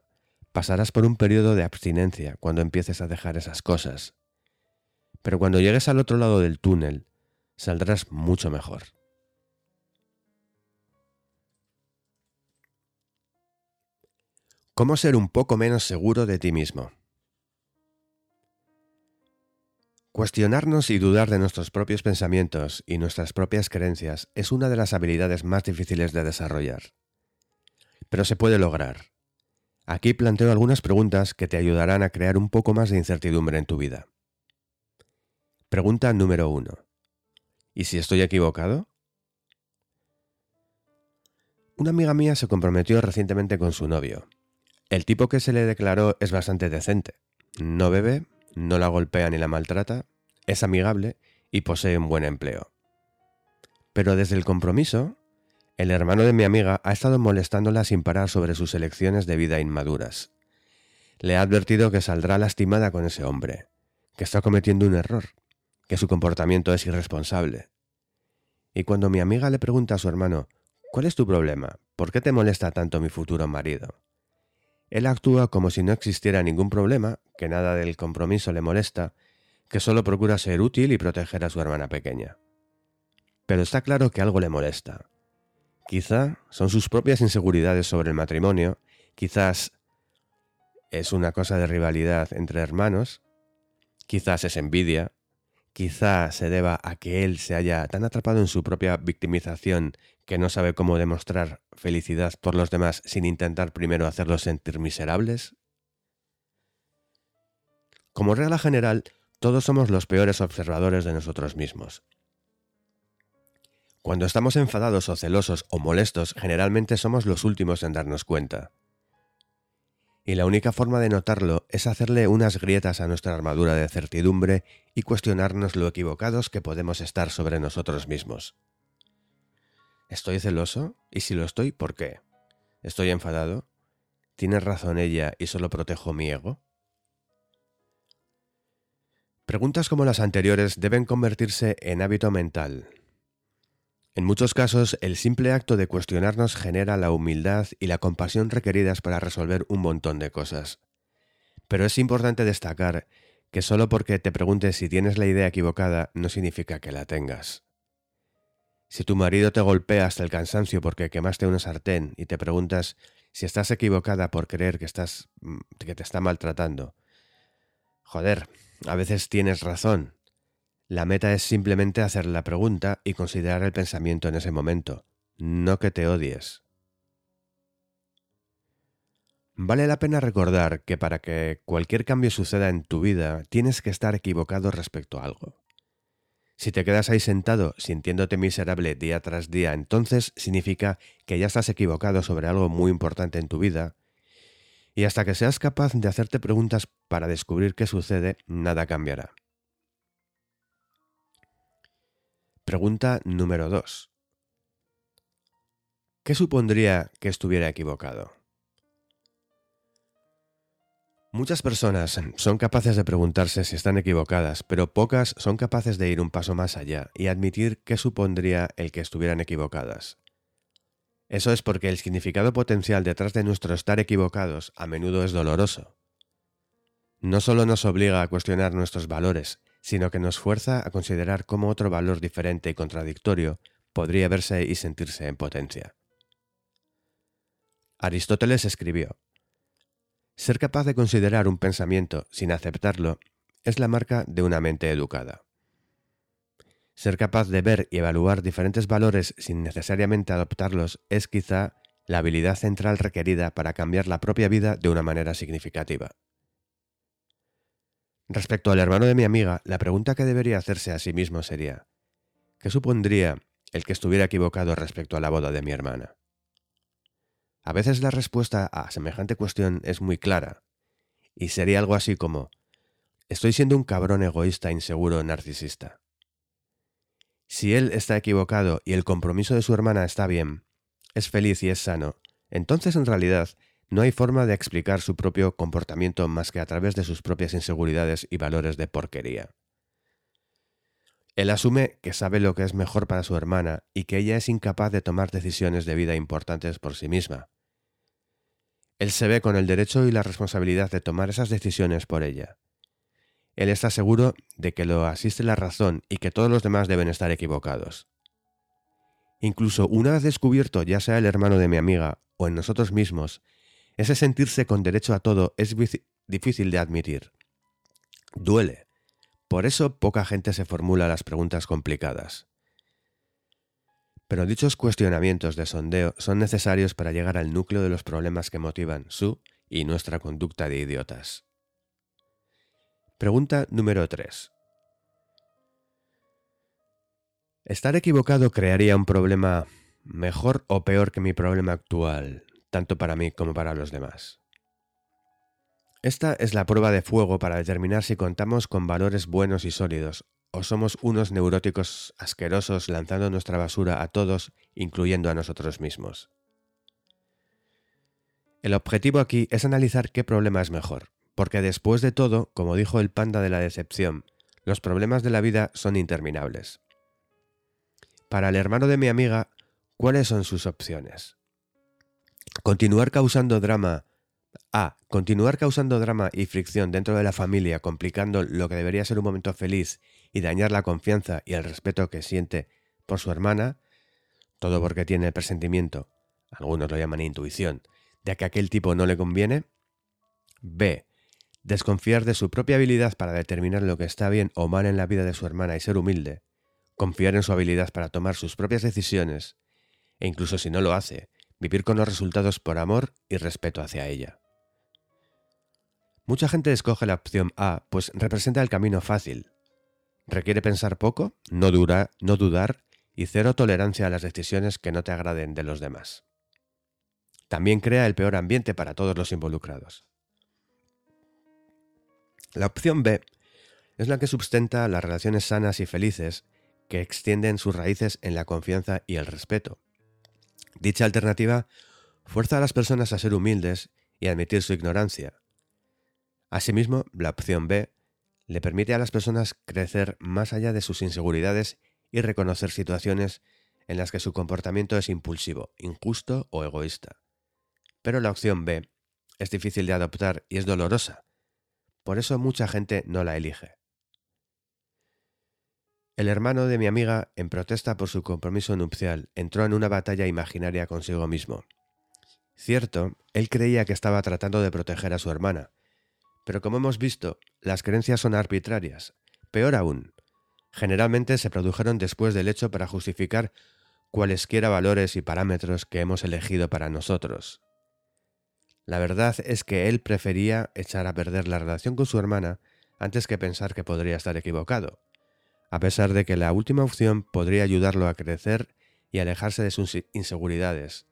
Speaker 1: pasarás por un periodo de abstinencia cuando empieces a dejar esas cosas. Pero cuando llegues al otro lado del túnel, saldrás mucho mejor. ¿Cómo ser un poco menos seguro de ti mismo? Cuestionarnos y dudar de nuestros propios pensamientos y nuestras propias creencias es una de las habilidades más difíciles de desarrollar. Pero se puede lograr. Aquí planteo algunas preguntas que te ayudarán a crear un poco más de incertidumbre en tu vida. Pregunta número 1. ¿Y si estoy equivocado? Una amiga mía se comprometió recientemente con su novio. El tipo que se le declaró es bastante decente. No bebe, no la golpea ni la maltrata, es amigable y posee un buen empleo. Pero desde el compromiso, el hermano de mi amiga ha estado molestándola sin parar sobre sus elecciones de vida inmaduras. Le ha advertido que saldrá lastimada con ese hombre, que está cometiendo un error, que su comportamiento es irresponsable. Y cuando mi amiga le pregunta a su hermano, ¿cuál es tu problema? ¿Por qué te molesta tanto mi futuro marido? Él actúa como si no existiera ningún problema, que nada del compromiso le molesta, que solo procura ser útil y proteger a su hermana pequeña. Pero está claro que algo le molesta. Quizá son sus propias inseguridades sobre el matrimonio, quizás es una cosa de rivalidad entre hermanos, quizás es envidia, quizá se deba a que él se haya tan atrapado en su propia victimización que no sabe cómo demostrar felicidad por los demás sin intentar primero hacerlos sentir miserables. Como regla general, todos somos los peores observadores de nosotros mismos. Cuando estamos enfadados o celosos o molestos, generalmente somos los últimos en darnos cuenta y la única forma de notarlo es hacerle unas grietas a nuestra armadura de certidumbre y cuestionarnos lo equivocados que podemos estar sobre nosotros mismos. ¿Estoy celoso? ¿Y si lo estoy, por qué? ¿Estoy enfadado? ¿Tiene razón ella y solo protejo mi ego? Preguntas como las anteriores deben convertirse en hábito mental, en muchos casos, el simple acto de cuestionarnos genera la humildad y la compasión requeridas para resolver un montón de cosas. Pero es importante destacar que solo porque te preguntes si tienes la idea equivocada no significa que la tengas. Si tu marido te golpea hasta el cansancio porque quemaste una sartén y te preguntas si estás equivocada por creer que estás mm, que te está maltratando. Joder, a veces tienes razón, la meta es simplemente hacer la pregunta y considerar el pensamiento en ese momento, no que te odies. Vale la pena recordar que para que cualquier cambio suceda en tu vida tienes que estar equivocado respecto a algo. Si te quedas ahí sentado sintiéndote miserable día tras día, entonces significa que ya estás equivocado sobre algo muy importante en tu vida, y hasta que seas capaz de hacerte preguntas para descubrir qué sucede, nada cambiará. Pregunta número 2. ¿Qué supondría que estuviera equivocado? Muchas personas son capaces de preguntarse si están equivocadas, pero pocas son capaces de ir un paso más allá y admitir qué supondría el que estuvieran equivocadas. Eso es porque el significado potencial detrás de nuestro estar equivocados a menudo es doloroso. No solo nos obliga a cuestionar nuestros valores, sino que nos fuerza a considerar cómo otro valor diferente y contradictorio podría verse y sentirse en potencia. Aristóteles escribió, Ser capaz de considerar un pensamiento sin aceptarlo es la marca de una mente educada. Ser capaz de ver y evaluar diferentes valores sin necesariamente adoptarlos es quizá la habilidad central requerida para cambiar la propia vida de una manera significativa. Respecto al hermano de mi amiga, la pregunta que debería hacerse a sí mismo sería, ¿qué supondría el que estuviera equivocado respecto a la boda de mi hermana? A veces la respuesta a semejante cuestión es muy clara, y sería algo así como, estoy siendo un cabrón egoísta, inseguro, narcisista. Si él está equivocado y el compromiso de su hermana está bien, es feliz y es sano, entonces en realidad no hay forma de explicar su propio comportamiento más que a través de sus propias inseguridades y valores de porquería. Él asume que sabe lo que es mejor para su hermana y que ella es incapaz de tomar decisiones de vida importantes por sí misma. Él se ve con el derecho y la responsabilidad de tomar esas decisiones por ella. Él está seguro de que lo asiste la razón y que todos los demás deben estar equivocados. Incluso una vez descubierto, ya sea el hermano de mi amiga o en nosotros mismos, ese sentirse con derecho a todo es difícil de admitir. Duele. Por eso poca gente se formula las preguntas complicadas. Pero dichos cuestionamientos de sondeo son necesarios para llegar al núcleo de los problemas que motivan su y nuestra conducta de idiotas. Pregunta número 3. ¿Estar equivocado crearía un problema mejor o peor que mi problema actual? Tanto para mí como para los demás. Esta es la prueba de fuego para determinar si contamos con valores buenos y sólidos, o somos unos neuróticos asquerosos lanzando nuestra basura a todos, incluyendo a nosotros mismos. El objetivo aquí es analizar qué problema es mejor, porque después de todo, como dijo el panda de la decepción, los problemas de la vida son interminables. Para el hermano de mi amiga, ¿cuáles son sus opciones? Continuar causando drama. A. Continuar causando drama y fricción dentro de la familia, complicando lo que debería ser un momento feliz y dañar la confianza y el respeto que siente por su hermana, todo porque tiene el presentimiento, algunos lo llaman intuición, de que aquel tipo no le conviene. B. Desconfiar de su propia habilidad para determinar lo que está bien o mal en la vida de su hermana y ser humilde. Confiar en su habilidad para tomar sus propias decisiones. E incluso si no lo hace, vivir con los resultados por amor y respeto hacia ella. Mucha gente escoge la opción A, pues representa el camino fácil. Requiere pensar poco, no, dura, no dudar y cero tolerancia a las decisiones que no te agraden de los demás. También crea el peor ambiente para todos los involucrados. La opción B es la que sustenta las relaciones sanas y felices que extienden sus raíces en la confianza y el respeto. Dicha alternativa fuerza a las personas a ser humildes y admitir su ignorancia. Asimismo, la opción B le permite a las personas crecer más allá de sus inseguridades y reconocer situaciones en las que su comportamiento es impulsivo, injusto o egoísta. Pero la opción B es difícil de adoptar y es dolorosa. Por eso mucha gente no la elige. El hermano de mi amiga, en protesta por su compromiso nupcial, entró en una batalla imaginaria consigo mismo. Cierto, él creía que estaba tratando de proteger a su hermana, pero como hemos visto, las creencias son arbitrarias. Peor aún, generalmente se produjeron después del hecho para justificar cualesquiera valores y parámetros que hemos elegido para nosotros. La verdad es que él prefería echar a perder la relación con su hermana antes que pensar que podría estar equivocado a pesar de que la última opción podría ayudarlo a crecer y alejarse de sus inseguridades,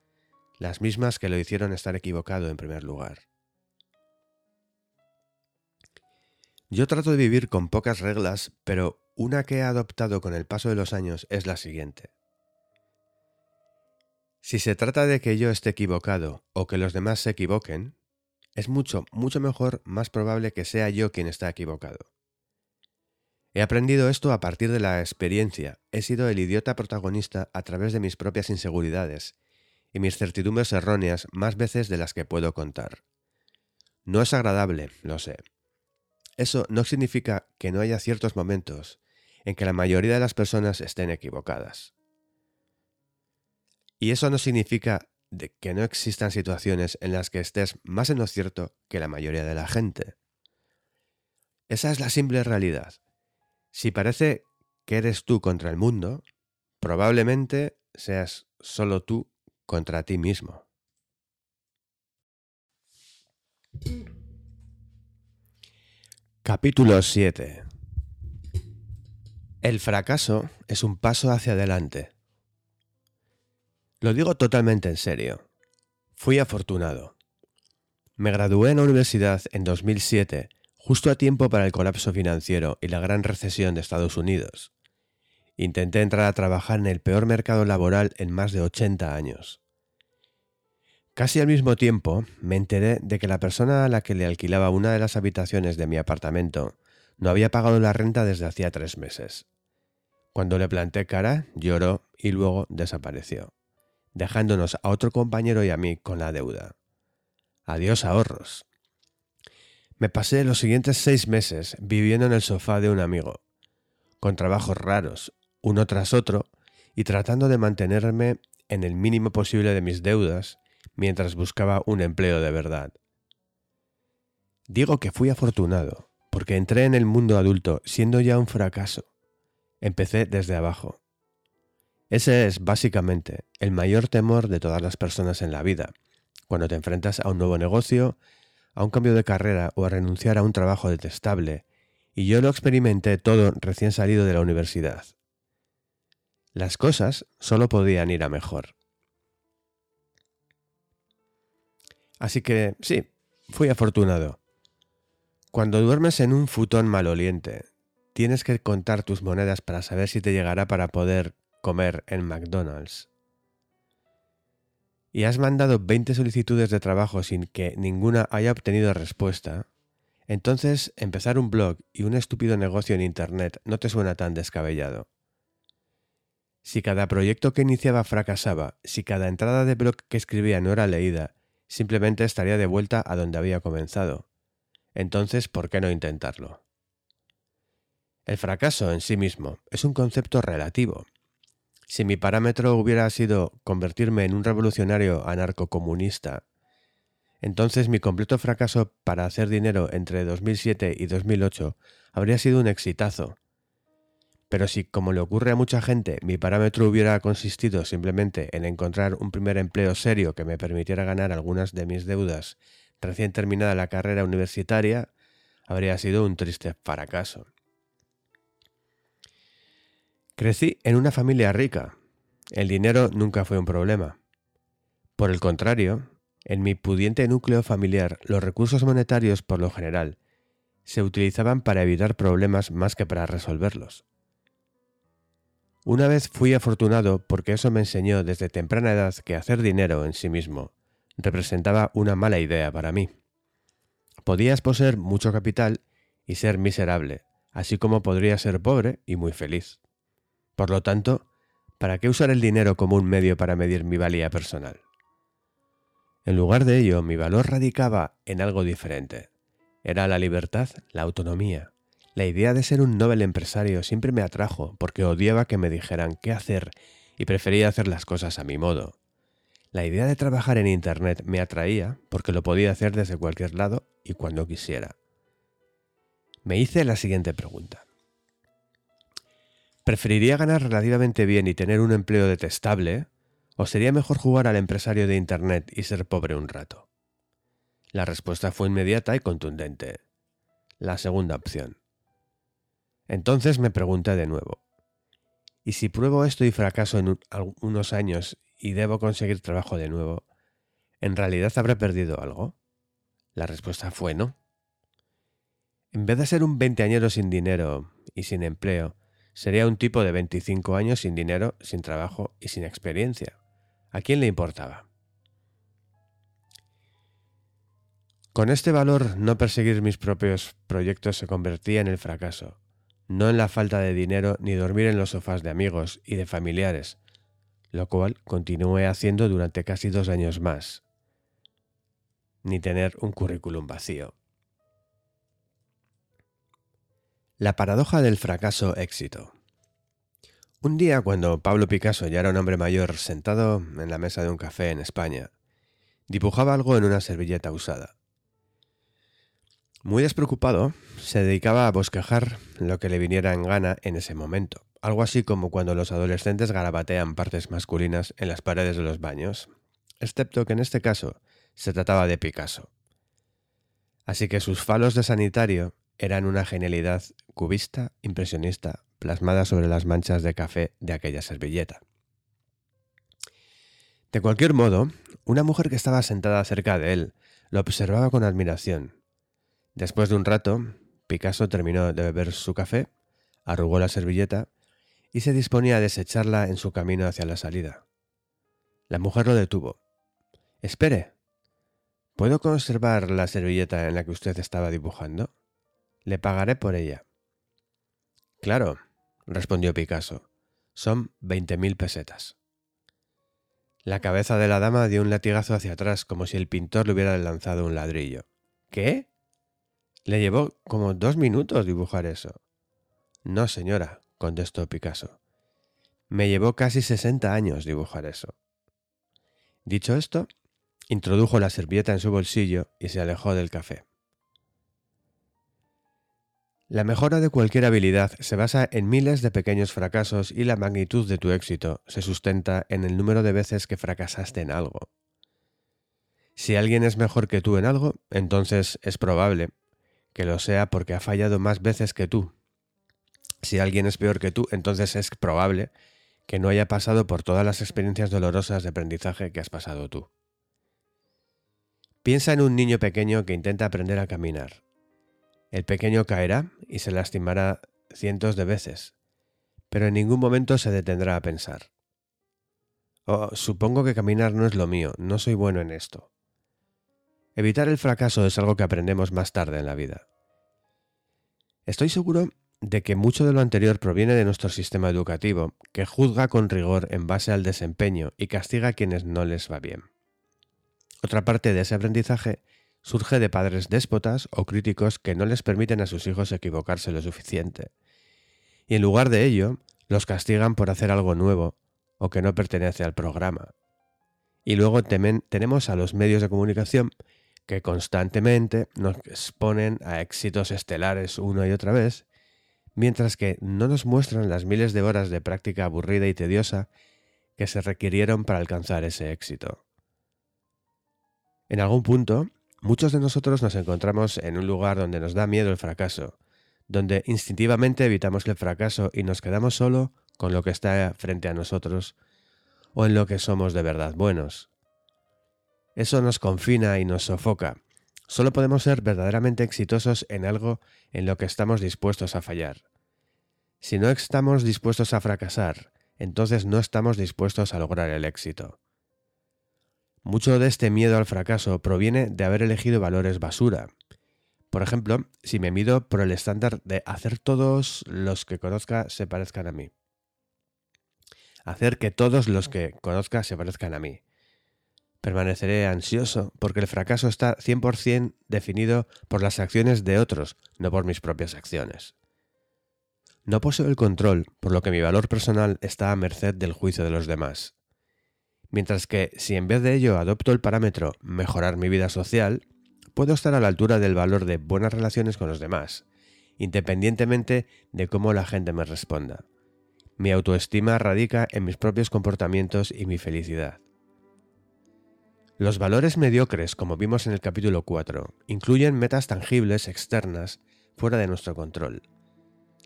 Speaker 1: las mismas que lo hicieron estar equivocado en primer lugar. Yo trato de vivir con pocas reglas, pero una que he adoptado con el paso de los años es la siguiente. Si se trata de que yo esté equivocado o que los demás se equivoquen, es mucho, mucho mejor, más probable que sea yo quien está equivocado. He aprendido esto a partir de la experiencia. He sido el idiota protagonista a través de mis propias inseguridades y mis certidumbres erróneas más veces de las que puedo contar. No es agradable, lo sé. Eso no significa que no haya ciertos momentos en que la mayoría de las personas estén equivocadas. Y eso no significa que no existan situaciones en las que estés más en lo cierto que la mayoría de la gente. Esa es la simple realidad. Si parece que eres tú contra el mundo, probablemente seas solo tú contra ti mismo. Capítulo 7 El fracaso es un paso hacia adelante. Lo digo totalmente en serio. Fui afortunado. Me gradué en la universidad en 2007 justo a tiempo para el colapso financiero y la gran recesión de Estados Unidos. Intenté entrar a trabajar en el peor mercado laboral en más de 80 años. Casi al mismo tiempo me enteré de que la persona a la que le alquilaba una de las habitaciones de mi apartamento no había pagado la renta desde hacía tres meses. Cuando le planté cara, lloró y luego desapareció, dejándonos a otro compañero y a mí con la deuda. Adiós ahorros. Me pasé los siguientes seis meses viviendo en el sofá de un amigo, con trabajos raros, uno tras otro, y tratando de mantenerme en el mínimo posible de mis deudas mientras buscaba un empleo de verdad. Digo que fui afortunado, porque entré en el mundo adulto siendo ya un fracaso. Empecé desde abajo. Ese es, básicamente, el mayor temor de todas las personas en la vida, cuando te enfrentas a un nuevo negocio, a un cambio de carrera o a renunciar a un trabajo detestable, y yo lo experimenté todo recién salido de la universidad. Las cosas solo podían ir a mejor. Así que sí, fui afortunado. Cuando duermes en un futón maloliente, tienes que contar tus monedas para saber si te llegará para poder comer en McDonald's. Y has mandado 20 solicitudes de trabajo sin que ninguna haya obtenido respuesta, entonces empezar un blog y un estúpido negocio en Internet no te suena tan descabellado. Si cada proyecto que iniciaba fracasaba, si cada entrada de blog que escribía no era leída, simplemente estaría de vuelta a donde había comenzado. Entonces, ¿por qué no intentarlo? El fracaso en sí mismo es un concepto relativo. Si mi parámetro hubiera sido convertirme en un revolucionario anarcocomunista, entonces mi completo fracaso para hacer dinero entre 2007 y 2008 habría sido un exitazo. Pero si, como le ocurre a mucha gente, mi parámetro hubiera consistido simplemente en encontrar un primer empleo serio que me permitiera ganar algunas de mis deudas recién terminada la carrera universitaria, habría sido un triste fracaso. Crecí en una familia rica. El dinero nunca fue un problema. Por el contrario, en mi pudiente núcleo familiar, los recursos monetarios, por lo general, se utilizaban para evitar problemas más que para resolverlos. Una vez fui afortunado porque eso me enseñó desde temprana edad que hacer dinero en sí mismo representaba una mala idea para mí. Podías poseer mucho capital y ser miserable, así como podría ser pobre y muy feliz. Por lo tanto, ¿para qué usar el dinero como un medio para medir mi valía personal? En lugar de ello, mi valor radicaba en algo diferente. Era la libertad, la autonomía. La idea de ser un noble empresario siempre me atrajo porque odiaba que me dijeran qué hacer y prefería hacer las cosas a mi modo. La idea de trabajar en Internet me atraía porque lo podía hacer desde cualquier lado y cuando quisiera. Me hice la siguiente pregunta. ¿Preferiría ganar relativamente bien y tener un empleo detestable ¿O sería mejor jugar al empresario de Internet y ser pobre un rato? La respuesta fue inmediata y contundente. La segunda opción. Entonces me pregunté de nuevo. ¿Y si pruebo esto y fracaso en unos años y debo conseguir trabajo de nuevo, ¿en realidad habré perdido algo? La respuesta fue no. En vez de ser un veinteañero sin dinero y sin empleo, sería un tipo de 25 años sin dinero, sin trabajo y sin experiencia. ¿A quién le importaba? Con este valor, no perseguir mis propios proyectos se convertía en el fracaso, no en la falta de dinero ni dormir en los sofás de amigos y de familiares, lo cual continué haciendo durante casi dos años más, ni tener un currículum vacío. La paradoja del fracaso éxito. Un día, cuando Pablo Picasso ya era un hombre mayor sentado en la mesa de un café en España, dibujaba algo en una servilleta usada. Muy despreocupado, se dedicaba a bosquejar lo que le viniera en gana en ese momento, algo así como cuando los adolescentes garabatean partes masculinas en las paredes de los baños, excepto que en este caso se trataba de Picasso. Así que sus falos de sanitario eran una genialidad cubista, impresionista, plasmada sobre las manchas de café de aquella servilleta. De cualquier modo, una mujer que estaba sentada cerca de él lo observaba con admiración. Después de un rato, Picasso terminó de beber su café, arrugó la servilleta y se disponía a desecharla en su camino hacia la salida. La mujer lo detuvo. Espere. ¿Puedo conservar la servilleta en la que usted estaba dibujando? Le pagaré por ella. Claro, respondió Picasso. Son veinte mil pesetas. La cabeza de la dama dio un latigazo hacia atrás como si el pintor le hubiera lanzado un ladrillo. ¿Qué? Le llevó como dos minutos dibujar eso. No, señora, contestó Picasso. Me llevó casi sesenta años dibujar eso. Dicho esto, introdujo la servilleta en su bolsillo y se alejó del café. La mejora de cualquier habilidad se basa en miles de pequeños fracasos y la magnitud de tu éxito se sustenta en el número de veces que fracasaste en algo. Si alguien es mejor que tú en algo, entonces es probable que lo sea porque ha fallado más veces que tú. Si alguien es peor que tú, entonces es probable que no haya pasado por todas las experiencias dolorosas de aprendizaje que has pasado tú. Piensa en un niño pequeño que intenta aprender a caminar El pequeño caerá y se lastimará cientos de veces, pero en ningún momento se detendrá a pensar. Oh, supongo que caminar no es lo mío, no soy bueno en esto. Evitar el fracaso es algo que aprendemos más tarde en la vida. Estoy seguro de que mucho de lo anterior proviene de nuestro sistema educativo, que juzga con rigor en base al desempeño y castiga a quienes no les va bien. Otra parte de ese aprendizaje surge de padres déspotas o críticos que no les permiten a sus hijos equivocarse lo suficiente. Y en lugar de ello, los castigan por hacer algo nuevo o que no pertenece al programa. Y luego tenemos a los medios de comunicación que constantemente nos exponen a éxitos estelares una y otra vez, mientras que no nos muestran las miles de horas de práctica aburrida y tediosa que se requirieron para alcanzar ese éxito. En algún punto, muchos de nosotros nos encontramos en un lugar donde nos da miedo el fracaso, donde instintivamente evitamos el fracaso y nos quedamos solo con lo que está frente a nosotros o en lo que somos de verdad buenos. Eso nos confina y nos sofoca. Solo podemos ser verdaderamente exitosos en algo en lo que estamos dispuestos a fallar. Si no estamos dispuestos a fracasar, entonces no estamos dispuestos a lograr el éxito. Mucho de este miedo al fracaso proviene de haber elegido valores basura. Por ejemplo, si me mido por el estándar de hacer todos los que conozca se parezcan a mí. Hacer que todos los que conozca se parezcan a mí. Permaneceré ansioso porque el fracaso está 100% definido por las acciones de otros, no por mis propias acciones. No poseo el control, por lo que mi valor personal está a merced del juicio de los demás. Mientras que si en vez de ello adopto el parámetro mejorar mi vida social, puedo estar a la altura del valor de buenas relaciones con los demás, independientemente de cómo la gente me responda. Mi autoestima radica en mis propios comportamientos y mi felicidad. Los valores mediocres, como vimos en el capítulo 4, incluyen metas tangibles externas fuera de nuestro control.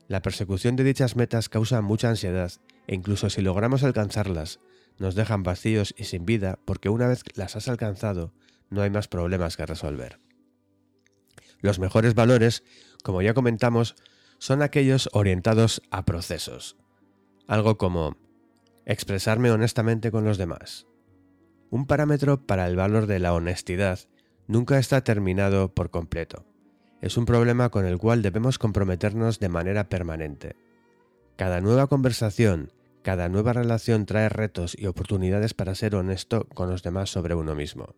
Speaker 1: La persecución de dichas metas causa mucha ansiedad e incluso si logramos alcanzarlas, nos dejan vacíos y sin vida porque una vez las has alcanzado, no hay más problemas que resolver. Los mejores valores, como ya comentamos, son aquellos orientados a procesos. Algo como expresarme honestamente con los demás, un parámetro para el valor de la honestidad nunca está terminado por completo. Es un problema con el cual debemos comprometernos de manera permanente. Cada nueva conversación, cada nueva relación trae retos y oportunidades para ser honesto con los demás sobre uno mismo.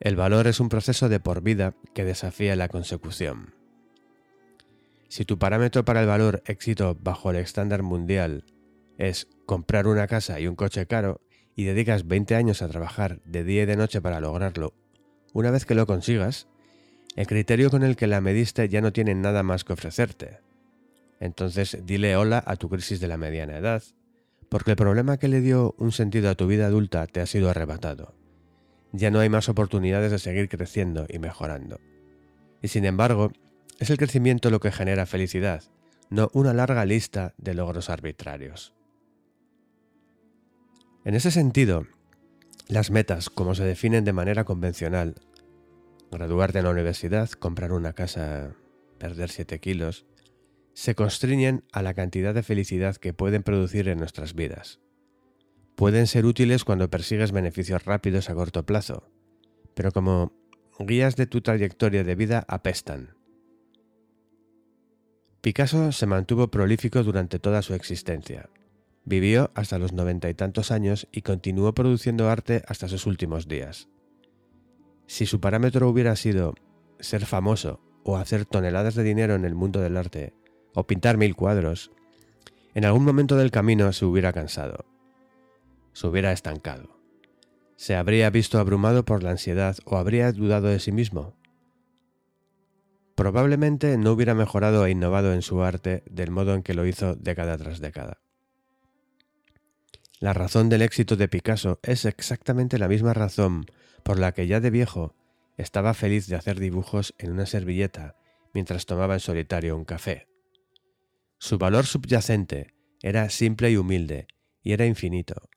Speaker 1: El valor es un proceso de por vida que desafía la consecución. Si tu parámetro para el valor éxito bajo el estándar mundial es comprar una casa y un coche caro, y dedicas 20 años a trabajar de día y de noche para lograrlo, una vez que lo consigas, el criterio con el que la mediste ya no tiene nada más que ofrecerte. Entonces dile hola a tu crisis de la mediana edad, porque el problema que le dio un sentido a tu vida adulta te ha sido arrebatado. Ya no hay más oportunidades de seguir creciendo y mejorando. Y sin embargo, es el crecimiento lo que genera felicidad, no una larga lista de logros arbitrarios. En ese sentido, las metas, como se definen de manera convencional, graduarte en la universidad, comprar una casa, perder 7 kilos, se constriñen a la cantidad de felicidad que pueden producir en nuestras vidas. Pueden ser útiles cuando persigues beneficios rápidos a corto plazo, pero como guías de tu trayectoria de vida apestan. Picasso se mantuvo prolífico durante toda su existencia, Vivió hasta los noventa y tantos años y continuó produciendo arte hasta sus últimos días. Si su parámetro hubiera sido ser famoso o hacer toneladas de dinero en el mundo del arte, o pintar mil cuadros, en algún momento del camino se hubiera cansado, se hubiera estancado, se habría visto abrumado por la ansiedad o habría dudado de sí mismo. Probablemente no hubiera mejorado e innovado en su arte del modo en que lo hizo década tras década. La razón del éxito de Picasso es exactamente la misma razón por la que ya de viejo estaba feliz de hacer dibujos en una servilleta mientras tomaba en solitario un café. Su valor subyacente era simple y humilde, y era infinito.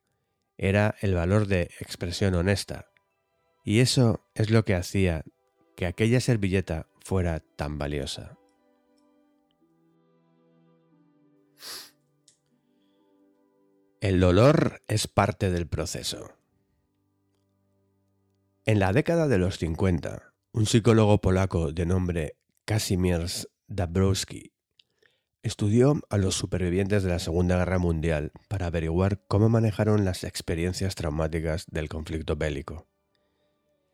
Speaker 1: Era el valor de expresión honesta. Y eso es lo que hacía que aquella servilleta fuera tan valiosa. El dolor es parte del proceso. En la década de los 50, un psicólogo polaco de nombre Kazimierz Dabrowski estudió a los supervivientes de la Segunda Guerra Mundial para averiguar cómo manejaron las experiencias traumáticas del conflicto bélico.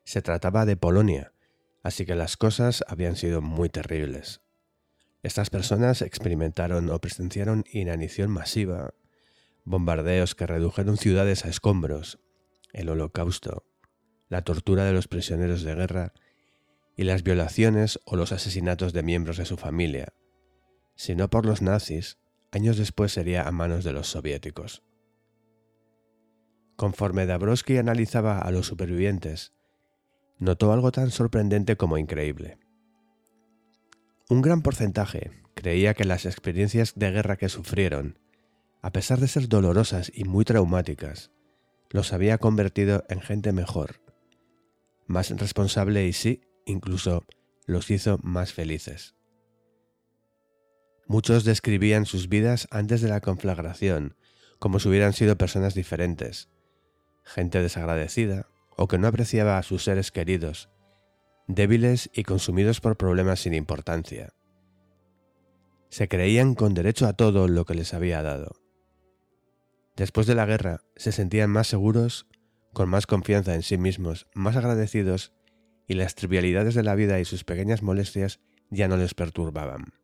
Speaker 1: Se trataba de Polonia, así que las cosas habían sido muy terribles. Estas personas experimentaron o presenciaron inanición masiva, bombardeos que redujeron ciudades a escombros, el holocausto, la tortura de los prisioneros de guerra y las violaciones o los asesinatos de miembros de su familia. Si no por los nazis, años después sería a manos de los soviéticos. Conforme Dabrowski analizaba a los supervivientes, notó algo tan sorprendente como increíble. Un gran porcentaje creía que las experiencias de guerra que sufrieron a pesar de ser dolorosas y muy traumáticas, los había convertido en gente mejor, más responsable y sí, incluso los hizo más felices. Muchos describían sus vidas antes de la conflagración como si hubieran sido personas diferentes, gente desagradecida o que no apreciaba a sus seres queridos, débiles y consumidos por problemas sin importancia. Se creían con derecho a todo lo que les había dado. Después de la guerra, se sentían más seguros, con más confianza en sí mismos, más agradecidos, y las trivialidades de la vida y sus pequeñas molestias ya no les perturbaban.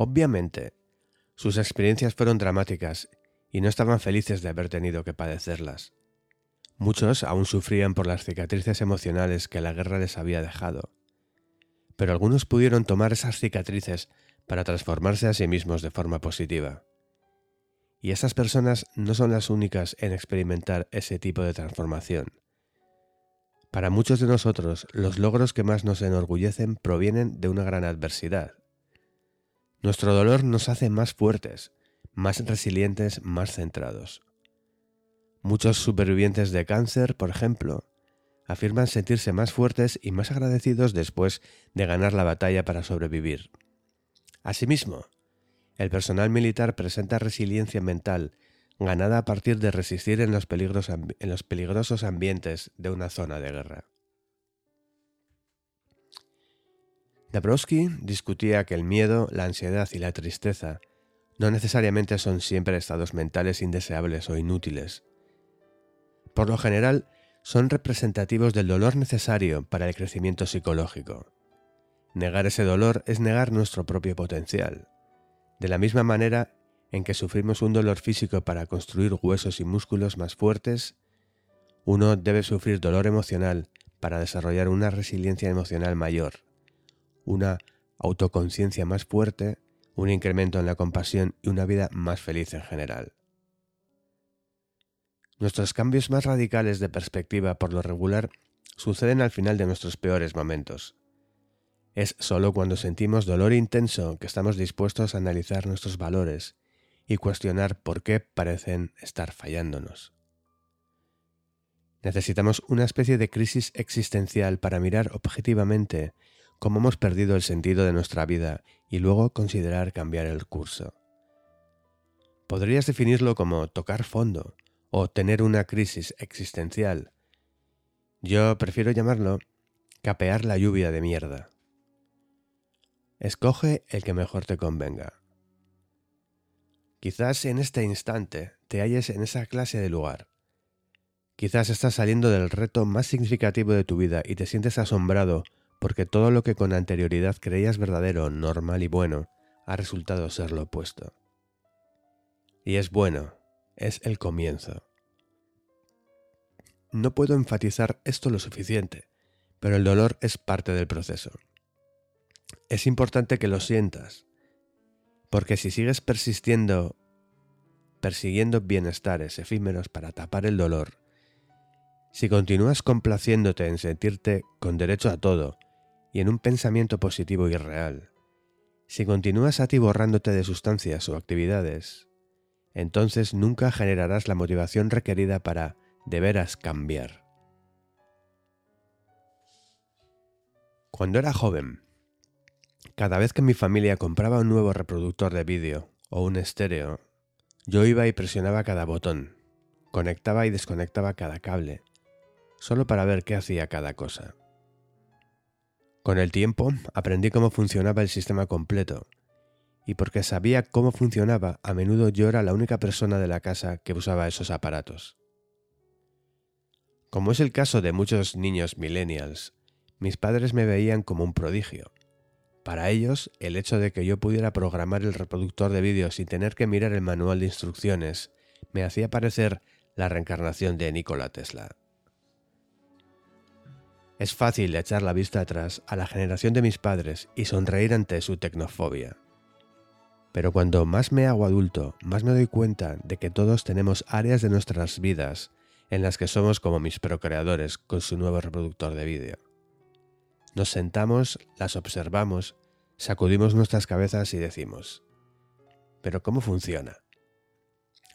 Speaker 1: Obviamente, sus experiencias fueron dramáticas y no estaban felices de haber tenido que padecerlas. Muchos aún sufrían por las cicatrices emocionales que la guerra les había dejado. Pero algunos pudieron tomar esas cicatrices para transformarse a sí mismos de forma positiva. Y esas personas no son las únicas en experimentar ese tipo de transformación. Para muchos de nosotros, los logros que más nos enorgullecen provienen de una gran adversidad. Nuestro dolor nos hace más fuertes, más resilientes, más centrados. Muchos supervivientes de cáncer, por ejemplo, afirman sentirse más fuertes y más agradecidos después de ganar la batalla para sobrevivir. Asimismo, el personal militar presenta resiliencia mental ganada a partir de resistir en los, peligrosos ambientes de una zona de guerra. Dabrowski discutía que el miedo, la ansiedad y la tristeza no necesariamente son siempre estados mentales indeseables o inútiles. Por lo general, son representativos del dolor necesario para el crecimiento psicológico. Negar ese dolor es negar nuestro propio potencial. De la misma manera en que sufrimos un dolor físico para construir huesos y músculos más fuertes, uno debe sufrir dolor emocional para desarrollar una resiliencia emocional mayor, una autoconciencia más fuerte, un incremento en la compasión y una vida más feliz en general. Nuestros cambios más radicales de perspectiva por lo regular suceden al final de nuestros peores momentos, es solo cuando sentimos dolor intenso que estamos dispuestos a analizar nuestros valores y cuestionar por qué parecen estar fallándonos. Necesitamos una especie de crisis existencial para mirar objetivamente cómo hemos perdido el sentido de nuestra vida y luego considerar cambiar el curso. Podrías definirlo como tocar fondo o tener una crisis existencial. Yo prefiero llamarlo capear la lluvia de mierda. Escoge el que mejor te convenga. Quizás en este instante te halles en esa clase de lugar. Quizás estás saliendo del reto más significativo de tu vida y te sientes asombrado porque todo lo que con anterioridad creías verdadero, normal y bueno, ha resultado ser lo opuesto. Y es bueno, es el comienzo. No puedo enfatizar esto lo suficiente, pero el dolor es parte del proceso es importante que lo sientas, porque si sigues persistiendo, persiguiendo bienestares efímeros para tapar el dolor, si continúas complaciéndote en sentirte con derecho a todo y en un pensamiento positivo y real, si continúas atiborrándote de sustancias o actividades, entonces nunca generarás la motivación requerida para de veras cambiar. Cuando era joven, cada vez que mi familia compraba un nuevo reproductor de vídeo o un estéreo, yo iba y presionaba cada botón, conectaba y desconectaba cada cable, solo para ver qué hacía cada cosa. Con el tiempo aprendí cómo funcionaba el sistema completo, y porque sabía cómo funcionaba, a menudo yo era la única persona de la casa que usaba esos aparatos. Como es el caso de muchos niños millennials, mis padres me veían como un prodigio. Para ellos, el hecho de que yo pudiera programar el reproductor de vídeo sin tener que mirar el manual de instrucciones me hacía parecer la reencarnación de Nikola Tesla. Es fácil echar la vista atrás a la generación de mis padres y sonreír ante su tecnofobia. Pero cuando más me hago adulto, más me doy cuenta de que todos tenemos áreas de nuestras vidas en las que somos como mis procreadores con su nuevo reproductor de vídeo. Nos sentamos, las observamos, sacudimos nuestras cabezas y decimos, ¿pero cómo funciona?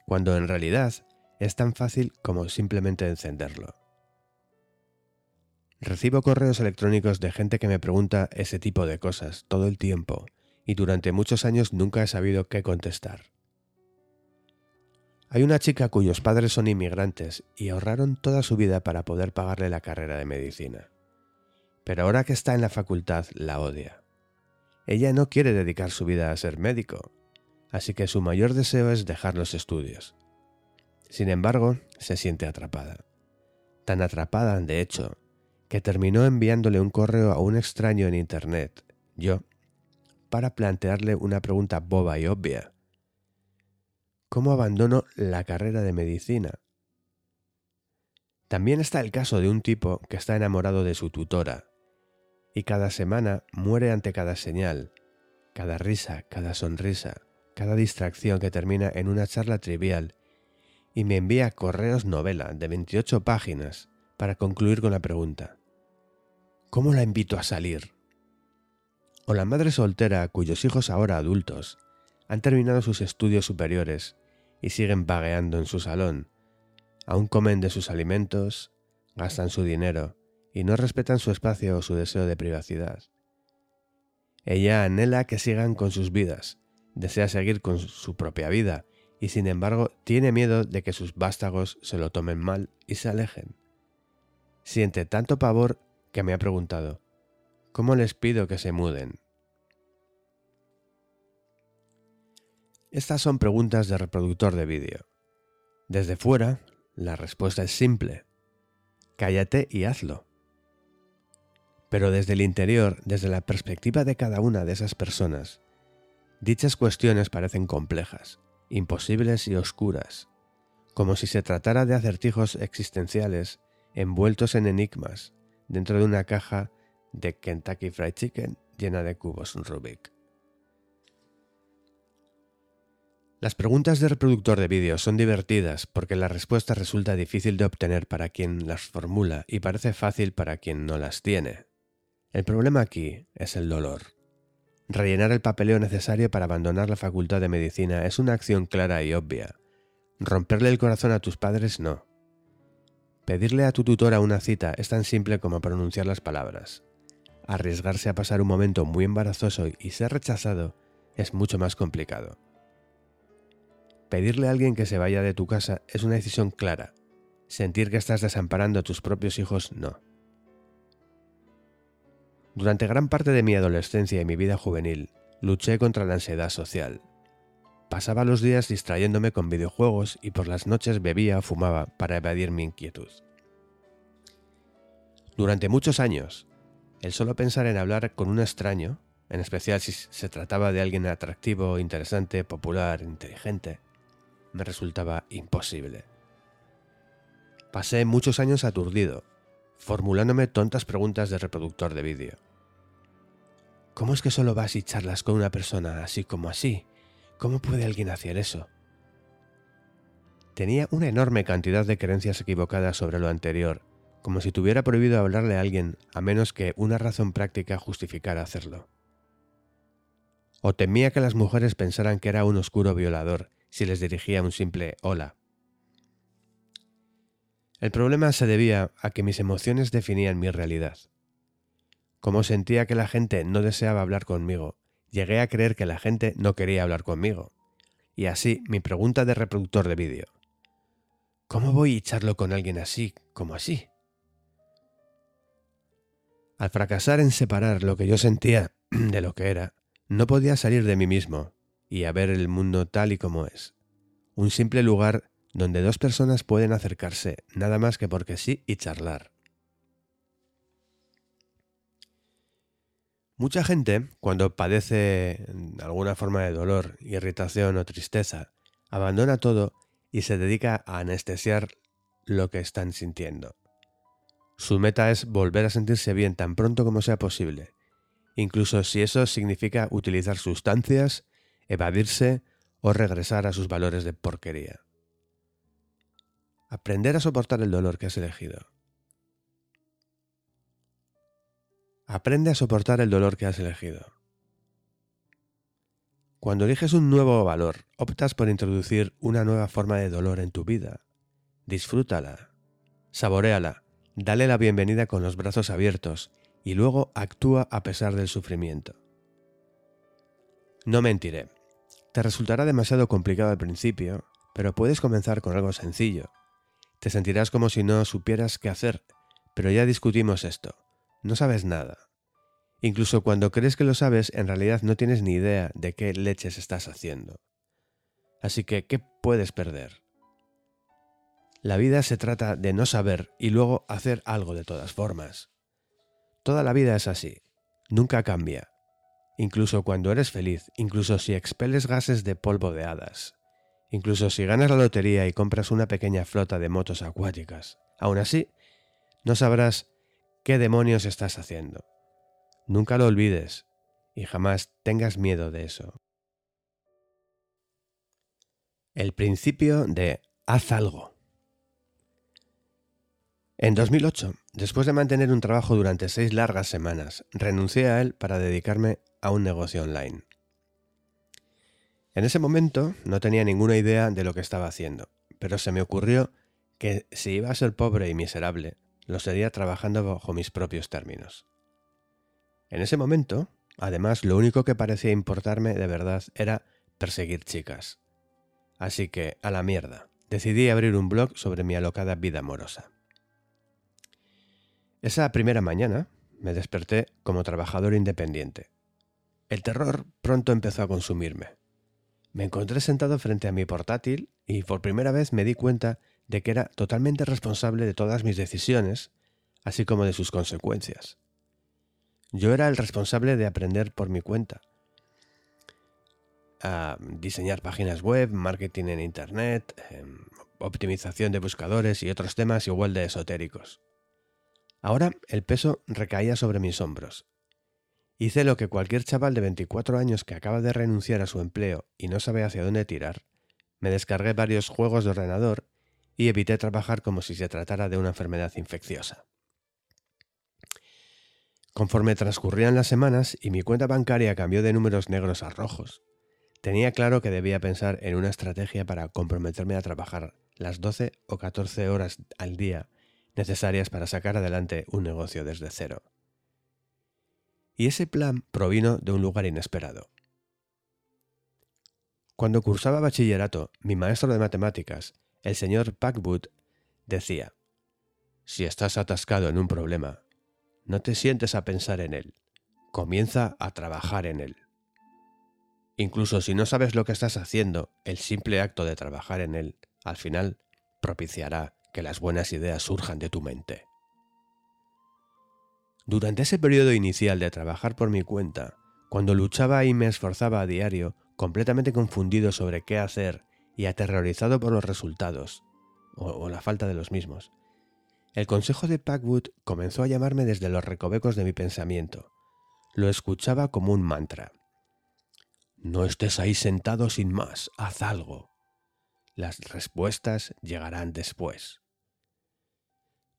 Speaker 1: Cuando en realidad es tan fácil como simplemente encenderlo. Recibo correos electrónicos de gente que me pregunta ese tipo de cosas todo el tiempo y durante muchos años nunca he sabido qué contestar. Hay una chica cuyos padres son inmigrantes y ahorraron toda su vida para poder pagarle la carrera de medicina. Pero ahora que está en la facultad la odia. Ella no quiere dedicar su vida a ser médico, así que su mayor deseo es dejar los estudios. Sin embargo, se siente atrapada. Tan atrapada, de hecho, que terminó enviándole un correo a un extraño en Internet, yo, para plantearle una pregunta boba y obvia cómo abandono la carrera de medicina. También está el caso de un tipo que está enamorado de su tutora y cada semana muere ante cada señal, cada risa, cada sonrisa, cada distracción que termina en una charla trivial y me envía correos novela de 28 páginas para concluir con la pregunta ¿Cómo la invito a salir? O la madre soltera cuyos hijos ahora adultos han terminado sus estudios superiores y siguen vagueando en su salón. Aún comen de sus alimentos, gastan su dinero y no respetan su espacio o su deseo de privacidad. Ella anhela que sigan con sus vidas, desea seguir con su propia vida y sin embargo tiene miedo de que sus vástagos se lo tomen mal y se alejen. Siente tanto pavor que me ha preguntado, ¿cómo les pido que se muden? Estas son preguntas de reproductor de vídeo. Desde fuera, la respuesta es simple. Cállate y hazlo. Pero desde el interior, desde la perspectiva de cada una de esas personas, dichas cuestiones parecen complejas, imposibles y oscuras, como si se tratara de acertijos existenciales envueltos en enigmas dentro de una caja de Kentucky Fried Chicken llena de cubos Rubik. Las preguntas de reproductor de vídeo son divertidas porque la respuesta resulta difícil de obtener para quien las formula y parece fácil para quien no las tiene. El problema aquí es el dolor. Rellenar el papeleo necesario para abandonar la facultad de medicina es una acción clara y obvia. Romperle el corazón a tus padres no. Pedirle a tu tutora una cita es tan simple como pronunciar las palabras. Arriesgarse a pasar un momento muy embarazoso y ser rechazado es mucho más complicado. Pedirle a alguien que se vaya de tu casa es una decisión clara. Sentir que estás desamparando a tus propios hijos no. Durante gran parte de mi adolescencia y mi vida juvenil, luché contra la ansiedad social. Pasaba los días distrayéndome con videojuegos y por las noches bebía o fumaba para evadir mi inquietud. Durante muchos años, el solo pensar en hablar con un extraño, en especial si se trataba de alguien atractivo, interesante, popular, inteligente, me resultaba imposible. Pasé muchos años aturdido, formulándome tontas preguntas de reproductor de vídeo. ¿Cómo es que solo vas y charlas con una persona así como así? ¿Cómo puede alguien hacer eso? Tenía una enorme cantidad de creencias equivocadas sobre lo anterior, como si tuviera prohibido hablarle a alguien a menos que una razón práctica justificara hacerlo. O temía que las mujeres pensaran que era un oscuro violador si les dirigía un simple hola. El problema se debía a que mis emociones definían mi realidad. como sentía que la gente no deseaba hablar conmigo, llegué a creer que la gente no quería hablar conmigo. Y así mi pregunta de reproductor de vídeo. ¿Cómo voy a echarlo con alguien así, como así? Al fracasar en separar lo que yo sentía de lo que era, no podía salir de mí mismo y a ver el mundo tal y como es. Un simple lugar donde dos personas pueden acercarse, nada más que porque sí, y charlar. Mucha gente, cuando padece alguna forma de dolor, irritación o tristeza, abandona todo y se dedica a anestesiar lo que están sintiendo. Su meta es volver a sentirse bien tan pronto como sea posible, incluso si eso significa utilizar sustancias, evadirse o regresar a sus valores de porquería. Aprender a soportar el dolor que has elegido. Aprende a soportar el dolor que has elegido. Cuando eliges un nuevo valor, optas por introducir una nueva forma de dolor en tu vida. Disfrútala, saboreala, dale la bienvenida con los brazos abiertos y luego actúa a pesar del sufrimiento. No mentiré, te resultará demasiado complicado al principio, pero puedes comenzar con algo sencillo. Te sentirás como si no supieras qué hacer, pero ya discutimos esto. No sabes nada. Incluso cuando crees que lo sabes, en realidad no tienes ni idea de qué leches estás haciendo. Así que, ¿qué puedes perder? La vida se trata de no saber y luego hacer algo de todas formas. Toda la vida es así. Nunca cambia. Incluso cuando eres feliz, incluso si expeles gases de polvo de hadas, incluso si ganas la lotería y compras una pequeña flota de motos acuáticas, aún así, no sabrás qué demonios estás haciendo. Nunca lo olvides y jamás tengas miedo de eso. El principio de haz algo. En 2008, después de mantener un trabajo durante seis largas semanas, renuncié a él para dedicarme a un negocio online. En ese momento no tenía ninguna idea de lo que estaba haciendo, pero se me ocurrió que si iba a ser pobre y miserable, lo sería trabajando bajo mis propios términos. En ese momento, además, lo único que parecía importarme de verdad era perseguir chicas. Así que, a la mierda, decidí abrir un blog sobre mi alocada vida amorosa. Esa primera mañana me desperté como trabajador independiente. El terror pronto empezó a consumirme. Me encontré sentado frente a mi portátil y por primera vez me di cuenta de que era totalmente responsable de todas mis decisiones, así como de sus consecuencias. Yo era el responsable de aprender por mi cuenta. A diseñar páginas web, marketing en Internet, em, optimización de buscadores y otros temas igual de esotéricos. Ahora el peso recaía sobre mis hombros. Hice lo que cualquier chaval de 24 años que acaba de renunciar a su empleo y no sabe hacia dónde tirar. Me descargué varios juegos de ordenador y evité trabajar como si se tratara de una enfermedad infecciosa. Conforme transcurrían las semanas y mi cuenta bancaria cambió de números negros a rojos, tenía claro que debía pensar en una estrategia para comprometerme a trabajar las 12 o 14 horas al día necesarias para sacar adelante un negocio desde cero. Y ese plan provino de un lugar inesperado. Cuando cursaba bachillerato, mi maestro de matemáticas, el señor Packwood, decía, Si estás atascado en un problema, no te sientes a pensar en él, comienza a trabajar en él. Incluso si no sabes lo que estás haciendo, el simple acto de trabajar en él, al final, propiciará que las buenas ideas surjan de tu mente. Durante ese periodo inicial de trabajar por mi cuenta, cuando luchaba y me esforzaba a diario, completamente confundido sobre qué hacer y aterrorizado por los resultados, o, la falta de los mismos, el consejo de Packwood comenzó a llamarme desde los recovecos de mi pensamiento. Lo escuchaba como un mantra. No estés ahí sentado sin más, haz algo. Las respuestas llegarán después.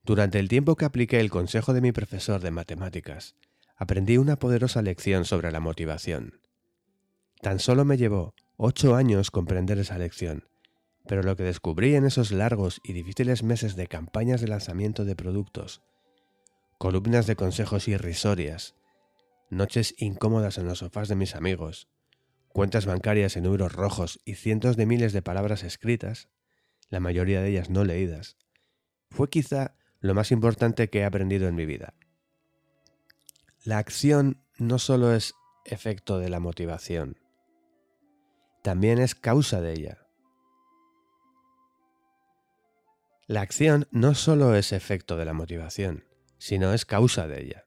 Speaker 1: Durante el tiempo que apliqué el consejo de mi profesor de matemáticas, aprendí una poderosa lección sobre la motivación. Tan solo me llevó ocho años comprender esa lección, pero lo que descubrí en esos largos y difíciles meses de campañas de lanzamiento de productos columnas de consejos irrisorias, noches incómodas en los sofás de mis amigos, cuentas bancarias en euros rojos y cientos de miles de palabras escritas, la mayoría de ellas no leídas, fue quizá lo más importante que he aprendido en mi vida. La acción no solo es efecto de la motivación, también es causa de ella. La acción no solo es efecto de la motivación, sino es causa de ella.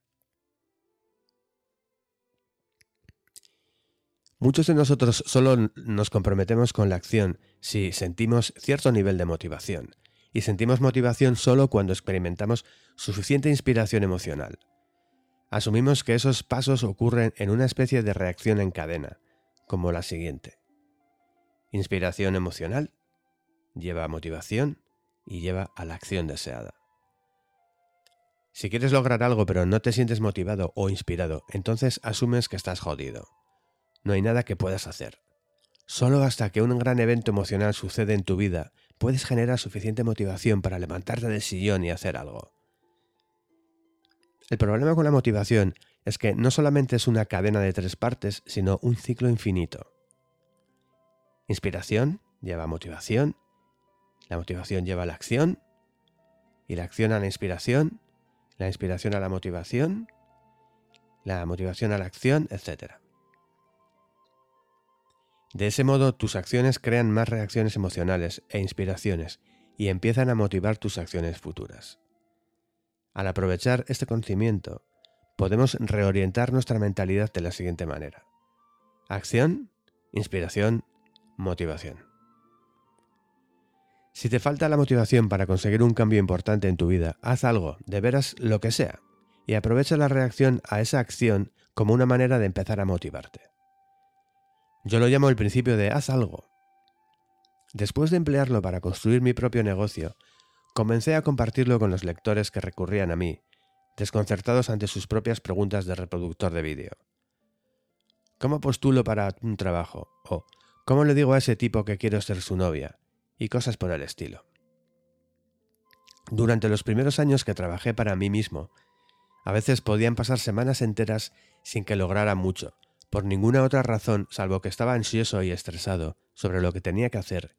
Speaker 1: Muchos de nosotros solo nos comprometemos con la acción si sentimos cierto nivel de motivación, y sentimos motivación solo cuando experimentamos suficiente inspiración emocional. Asumimos que esos pasos ocurren en una especie de reacción en cadena, como la siguiente. Inspiración emocional lleva motivación y lleva a la acción deseada. Si quieres lograr algo pero no te sientes motivado o inspirado, entonces asumes que estás jodido. No hay nada que puedas hacer. Solo hasta que un gran evento emocional sucede en tu vida puedes generar suficiente motivación para levantarte del sillón y hacer algo. El problema con la motivación es que no solamente es una cadena de tres partes, sino un ciclo infinito. Inspiración lleva motivación, la motivación lleva a la acción, y la acción a la inspiración, la inspiración a la motivación, la motivación a la acción, etc. De ese modo, tus acciones crean más reacciones emocionales e inspiraciones y empiezan a motivar tus acciones futuras. Al aprovechar este conocimiento, podemos reorientar nuestra mentalidad de la siguiente manera. Acción, inspiración, motivación. Si te falta la motivación para conseguir un cambio importante en tu vida, haz algo, de veras lo que sea, y aprovecha la reacción a esa acción como una manera de empezar a motivarte. Yo lo llamo el principio de haz algo. Después de emplearlo para construir mi propio negocio, comencé a compartirlo con los lectores que recurrían a mí, desconcertados ante sus propias preguntas de reproductor de vídeo. ¿Cómo postulo para un trabajo? ¿O cómo le digo a ese tipo que quiero ser su novia? Y cosas por el estilo. Durante los primeros años que trabajé para mí mismo, a veces podían pasar semanas enteras sin que lograra mucho, por ninguna otra razón salvo que estaba ansioso y estresado sobre lo que tenía que hacer,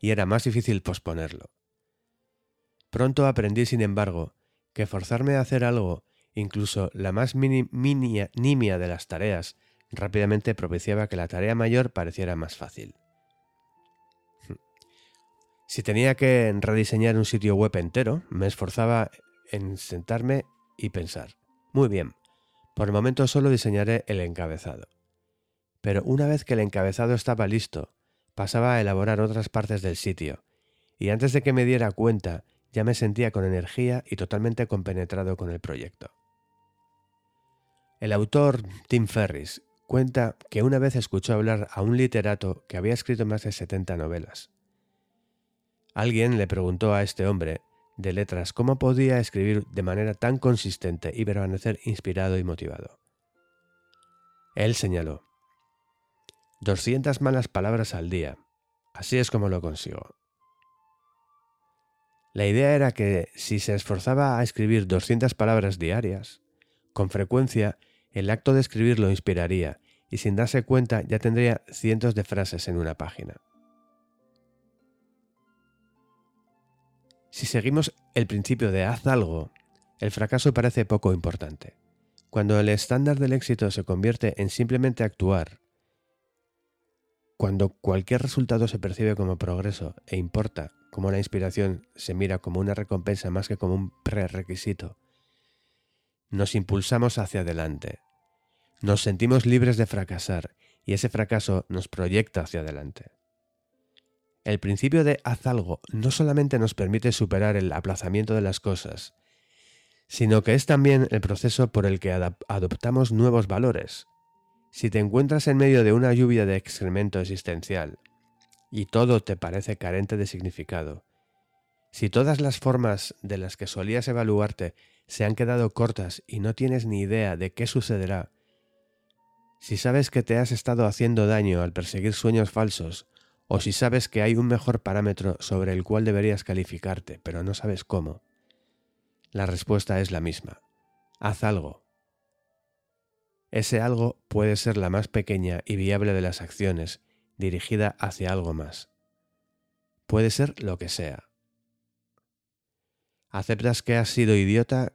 Speaker 1: y era más difícil posponerlo. Pronto aprendí, sin embargo, que forzarme a hacer algo, incluso la más nimia de las tareas, rápidamente propiciaba que la tarea mayor pareciera más fácil. Si tenía que rediseñar un sitio web entero, me esforzaba en sentarme y pensar. Muy bien, por el momento solo diseñaré el encabezado. Pero una vez que el encabezado estaba listo, pasaba a elaborar otras partes del sitio, y antes de que me diera cuenta, ya me sentía con energía y totalmente compenetrado con el proyecto. El autor Tim Ferris cuenta que una vez escuchó hablar a un literato que había escrito más de 70 novelas. Alguien le preguntó a este hombre de letras cómo podía escribir de manera tan consistente y permanecer inspirado y motivado. Él señaló, 200 malas palabras al día, así es como lo consigo. La idea era que si se esforzaba a escribir 200 palabras diarias, con frecuencia el acto de escribir lo inspiraría y sin darse cuenta ya tendría cientos de frases en una página. Si seguimos el principio de haz algo, el fracaso parece poco importante. Cuando el estándar del éxito se convierte en simplemente actuar, cuando cualquier resultado se percibe como progreso e importa, como la inspiración se mira como una recompensa más que como un prerequisito, nos impulsamos hacia adelante. Nos sentimos libres de fracasar y ese fracaso nos proyecta hacia adelante. El principio de haz algo no solamente nos permite superar el aplazamiento de las cosas, sino que es también el proceso por el que adoptamos nuevos valores. Si te encuentras en medio de una lluvia de excremento existencial y todo te parece carente de significado, si todas las formas de las que solías evaluarte se han quedado cortas y no tienes ni idea de qué sucederá, si sabes que te has estado haciendo daño al perseguir sueños falsos o si sabes que hay un mejor parámetro sobre el cual deberías calificarte, pero no sabes cómo. La respuesta es la misma. haz algo. Ese algo puede ser la más pequeña y viable de las acciones dirigida hacia algo más. Puede ser lo que sea. Aceptas que has sido idiota,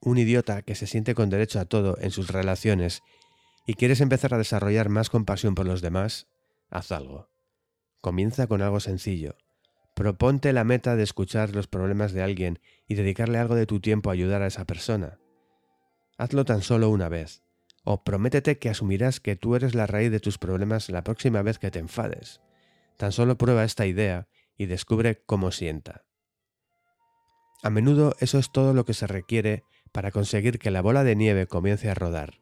Speaker 1: un idiota que se siente con derecho a todo en sus relaciones y quieres empezar a desarrollar más compasión por los demás, haz algo. Comienza con algo sencillo. Proponte la meta de escuchar los problemas de alguien y dedicarle algo de tu tiempo a ayudar a esa persona. Hazlo tan solo una vez, o prométete que asumirás que tú eres la raíz de tus problemas la próxima vez que te enfades. Tan solo prueba esta idea y descubre cómo sienta. A menudo eso es todo lo que se requiere para conseguir que la bola de nieve comience a rodar.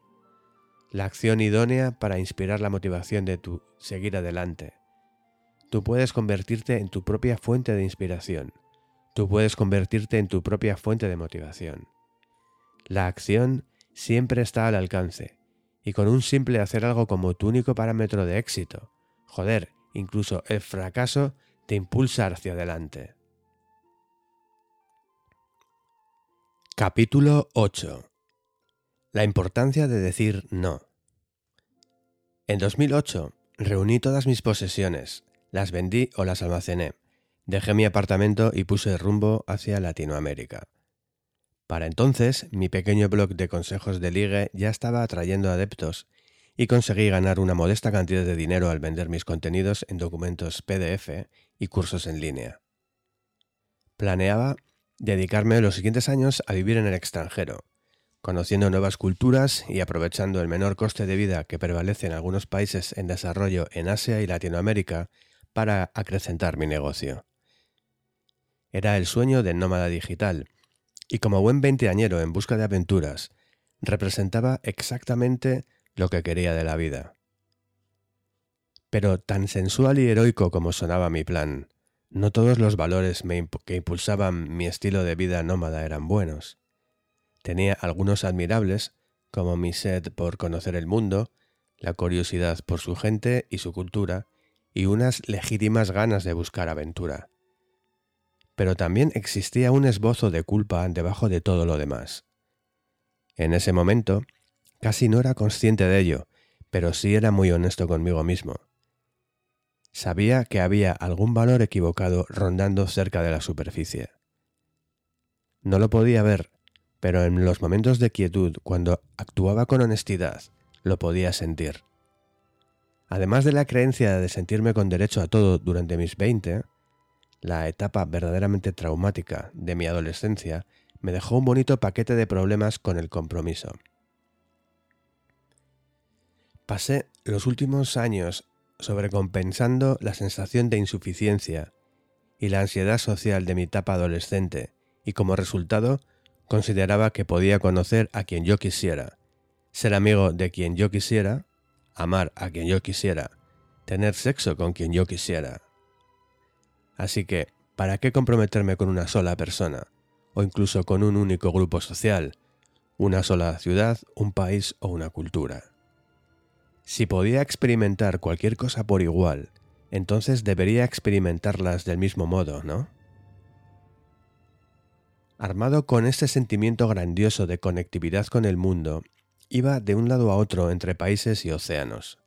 Speaker 1: La acción idónea para inspirar la motivación de tu seguir adelante. Tú puedes convertirte en tu propia fuente de inspiración. Tú puedes convertirte en tu propia fuente de motivación. La acción siempre está al alcance, y con un simple hacer algo como tu único parámetro de éxito, joder, incluso el fracaso te impulsa hacia adelante. Capítulo 8. La importancia de decir no. En 2008 reuní todas mis posesiones, las vendí o las almacené, dejé mi apartamento y puse rumbo hacia Latinoamérica. Para entonces, mi pequeño blog de consejos de ligue ya estaba atrayendo adeptos y conseguí ganar una modesta cantidad de dinero al vender mis contenidos en documentos PDF y cursos en línea. Planeaba dedicarme los siguientes años a vivir en el extranjero, conociendo nuevas culturas y aprovechando el menor coste de vida que prevalece en algunos países en desarrollo en Asia y Latinoamérica para acrecentar mi negocio. Era el sueño del nómada digital, y como buen veinteañero en busca de aventuras, representaba exactamente lo que quería de la vida. Pero tan sensual y heroico como sonaba mi plan, no todos los valores que impulsaban mi estilo de vida nómada eran buenos. Tenía algunos admirables, como mi sed por conocer el mundo, la curiosidad por su gente y su cultura, y unas legítimas ganas de buscar aventura pero también existía un esbozo de culpa debajo de todo lo demás. En ese momento, casi no era consciente de ello, pero sí era muy honesto conmigo mismo. Sabía que había algún valor equivocado rondando cerca de la superficie. No lo podía ver, pero en los momentos de quietud, cuando actuaba con honestidad, lo podía sentir. Además de la creencia de sentirme con derecho a todo durante mis veinte, la etapa verdaderamente traumática de mi adolescencia me dejó un bonito paquete de problemas con el compromiso. Pasé los últimos años sobrecompensando la sensación de insuficiencia y la ansiedad social de mi etapa adolescente y como resultado consideraba que podía conocer a quien yo quisiera, ser amigo de quien yo quisiera, amar a quien yo quisiera, tener sexo con quien yo quisiera, Así que, ¿para qué comprometerme con una sola persona? O incluso con un único grupo social, una sola ciudad, un país o una cultura. Si podía experimentar cualquier cosa por igual, entonces debería experimentarlas del mismo modo, ¿no? Armado con este sentimiento grandioso de conectividad con el mundo, iba de un lado a otro entre países y océanos,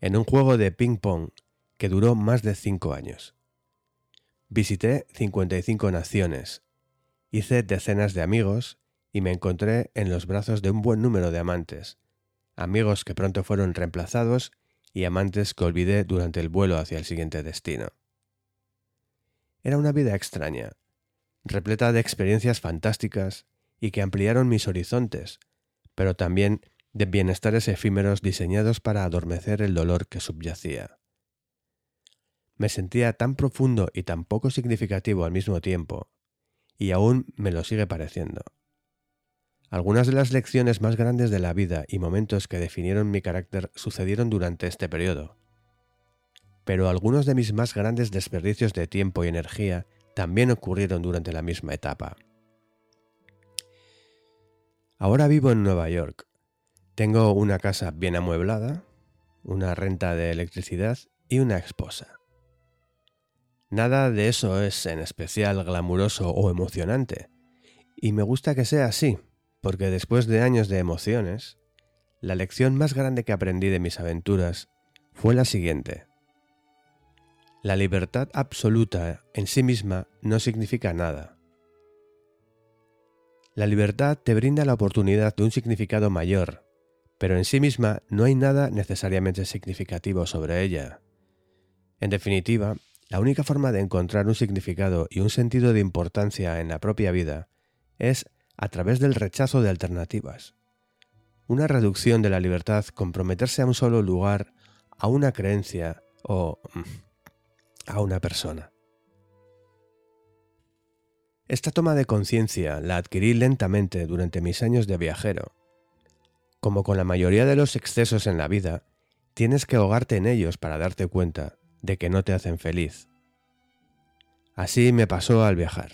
Speaker 1: en un juego de ping-pong que duró más de cinco años. Visité 55 naciones, hice decenas de amigos y me encontré en los brazos de un buen número de amantes, amigos que pronto fueron reemplazados y amantes que olvidé durante el vuelo hacia el siguiente destino. Era una vida extraña, repleta de experiencias fantásticas y que ampliaron mis horizontes, pero también de bienestares efímeros diseñados para adormecer el dolor que subyacía me sentía tan profundo y tan poco significativo al mismo tiempo, y aún me lo sigue pareciendo. Algunas de las lecciones más grandes de la vida y momentos que definieron mi carácter sucedieron durante este periodo. Pero algunos de mis más grandes desperdicios de tiempo y energía también ocurrieron durante la misma etapa. Ahora vivo en Nueva York. Tengo una casa bien amueblada, una renta de electricidad y una esposa. Nada de eso es en especial glamuroso o emocionante, y me gusta que sea así, porque después de años de emociones, la lección más grande que aprendí de mis aventuras fue la siguiente. La libertad absoluta en sí misma no significa nada. La libertad te brinda la oportunidad de un significado mayor, pero en sí misma no hay nada necesariamente significativo sobre ella. En definitiva, la única forma de encontrar un significado y un sentido de importancia en la propia vida es a través del rechazo de alternativas. Una reducción de la libertad comprometerse a un solo lugar, a una creencia o mm, a una persona. Esta toma de conciencia la adquirí lentamente durante mis años de viajero. Como con la mayoría de los excesos en la vida, tienes que ahogarte en ellos para darte cuenta de que no te hacen feliz. Así me pasó al viajar.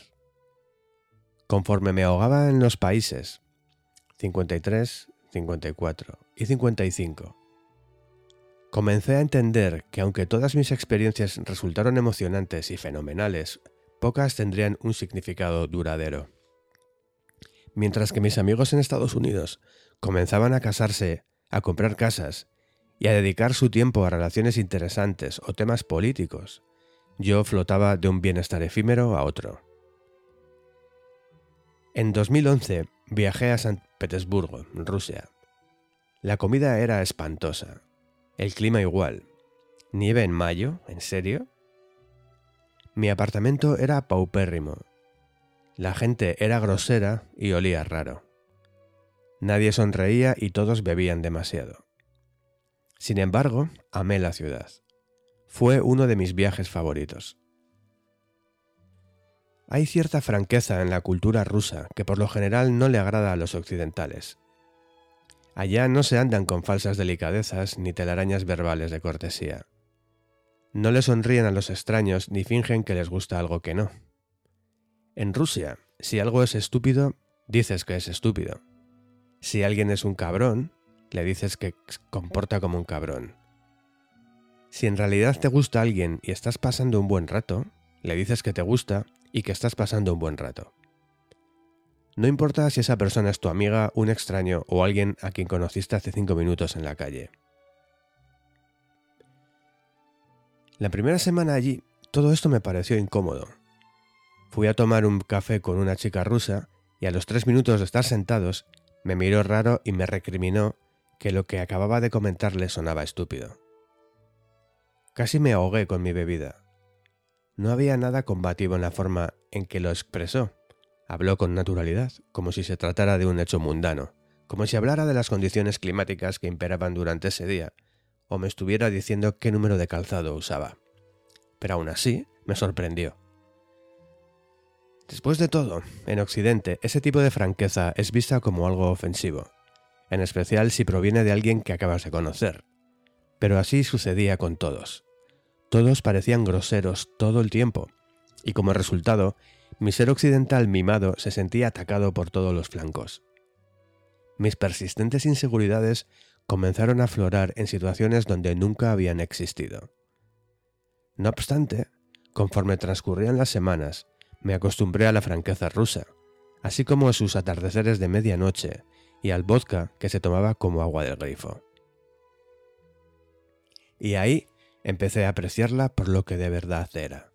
Speaker 1: Conforme me ahogaba en los países 53, 54 y 55, comencé a entender que aunque todas mis experiencias resultaron emocionantes y fenomenales, pocas tendrían un significado duradero. Mientras que mis amigos en Estados Unidos comenzaban a casarse, a comprar casas y a dedicar su tiempo a relaciones interesantes o temas políticos, yo flotaba de un bienestar efímero a otro. En 2011 viajé a San Petersburgo, Rusia. La comida era espantosa. El clima igual. ¿Nieve en mayo? ¿En serio? Mi apartamento era paupérrimo. La gente era grosera y olía raro. Nadie sonreía y todos bebían demasiado. Sin embargo, amé la ciudad. Fue uno de mis viajes favoritos. Hay cierta franqueza en la cultura rusa que por lo general no le agrada a los occidentales. Allá no se andan con falsas delicadezas ni telarañas verbales de cortesía. No le sonríen a los extraños ni fingen que les gusta algo que no. En Rusia, si algo es estúpido, dices que es estúpido. Si alguien es un cabrón, le dices que comporta como un cabrón. Si en realidad te gusta alguien y estás pasando un buen rato, le dices que te gusta y que estás pasando un buen rato. No importa si esa persona es tu amiga, un extraño o alguien a quien conociste hace cinco minutos en la calle. La primera semana allí, todo esto me pareció incómodo. Fui a tomar un café con una chica rusa y a los tres minutos de estar sentados, me miró raro y me recriminó que lo que acababa de comentarle sonaba estúpido. Casi me ahogué con mi bebida. No había nada combativo en la forma en que lo expresó. Habló con naturalidad, como si se tratara de un hecho mundano, como si hablara de las condiciones climáticas que imperaban durante ese día, me estuviera diciendo qué número de calzado usaba. Pero aún así, me sorprendió. Después de todo, en Occidente ese tipo de franqueza es vista como algo ofensivo, en especial si proviene de alguien que acabas de conocer. Pero así sucedía con todos. Todos parecían groseros todo el tiempo, y como resultado, mi ser occidental mimado se sentía atacado por todos los flancos. Mis persistentes inseguridades comenzaron a aflorar en situaciones donde nunca habían existido. No obstante, conforme transcurrían las semanas, me acostumbré a la franqueza rusa, así como a sus atardeceres de medianoche y al vodka que se tomaba como agua del grifo. Y ahí empecé a apreciarla por lo que de verdad era.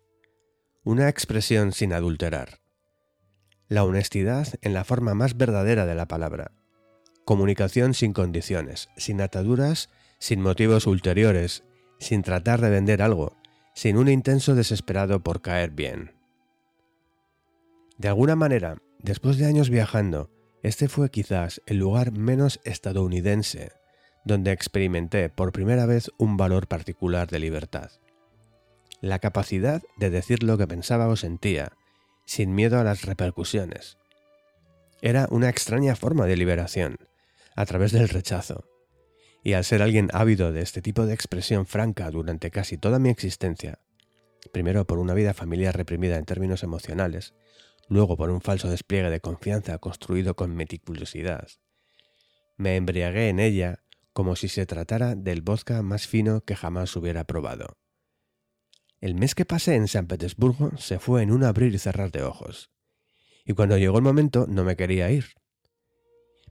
Speaker 1: Una expresión sin adulterar. La honestidad en la forma más verdadera de la palabra. Comunicación sin condiciones, sin ataduras, sin motivos ulteriores, sin tratar de vender algo, sin un intenso desesperado por caer bien. De alguna manera, después de años viajando, este fue quizás el lugar menos estadounidense donde experimenté por primera vez un valor particular de libertad. La capacidad de decir lo que pensaba o sentía, sin miedo a las repercusiones. Era una extraña forma de liberación, a través del rechazo. Y al ser alguien ávido de este tipo de expresión franca durante casi toda mi existencia, primero por una vida familiar reprimida en términos emocionales, luego por un falso despliegue de confianza construido con meticulosidad, me embriagué en ella como si se tratara del vodka más fino que jamás hubiera probado. El mes que pasé en San Petersburgo se fue en un abrir y cerrar de ojos. Y cuando llegó el momento no me quería ir.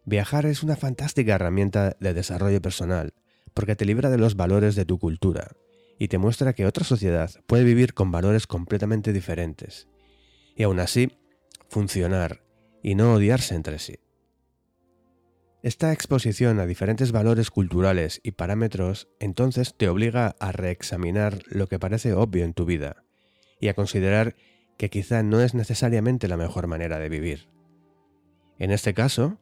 Speaker 1: Viajar es una fantástica herramienta de desarrollo personal, porque te libra de los valores de tu cultura y te muestra que otra sociedad puede vivir con valores completamente diferentes, y aún así funcionar y no odiarse entre sí. Esta exposición a diferentes valores culturales y parámetros entonces te obliga a reexaminar lo que parece obvio en tu vida y a considerar que quizá no es necesariamente la mejor manera de vivir. En este caso,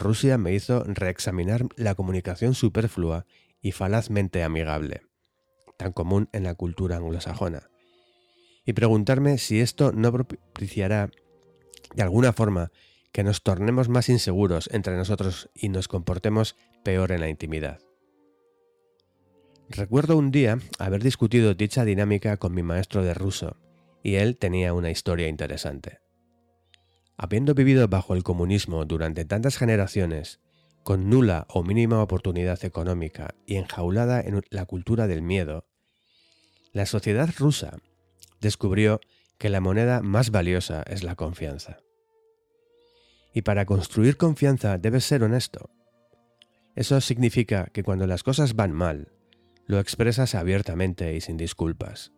Speaker 1: Rusia me hizo reexaminar la comunicación superflua y falazmente amigable, tan común en la cultura anglosajona, y preguntarme si esto no propiciará de alguna forma que nos tornemos más inseguros entre nosotros y nos comportemos peor en la intimidad. Recuerdo un día haber discutido dicha dinámica con mi maestro de ruso, y él tenía una historia interesante. Habiendo vivido bajo el comunismo durante tantas generaciones, con nula o mínima oportunidad económica y enjaulada en la cultura del miedo, la sociedad rusa descubrió que la moneda más valiosa es la confianza. Y para construir confianza debes ser honesto. Eso significa que cuando las cosas van mal, lo expresas abiertamente y sin disculpas.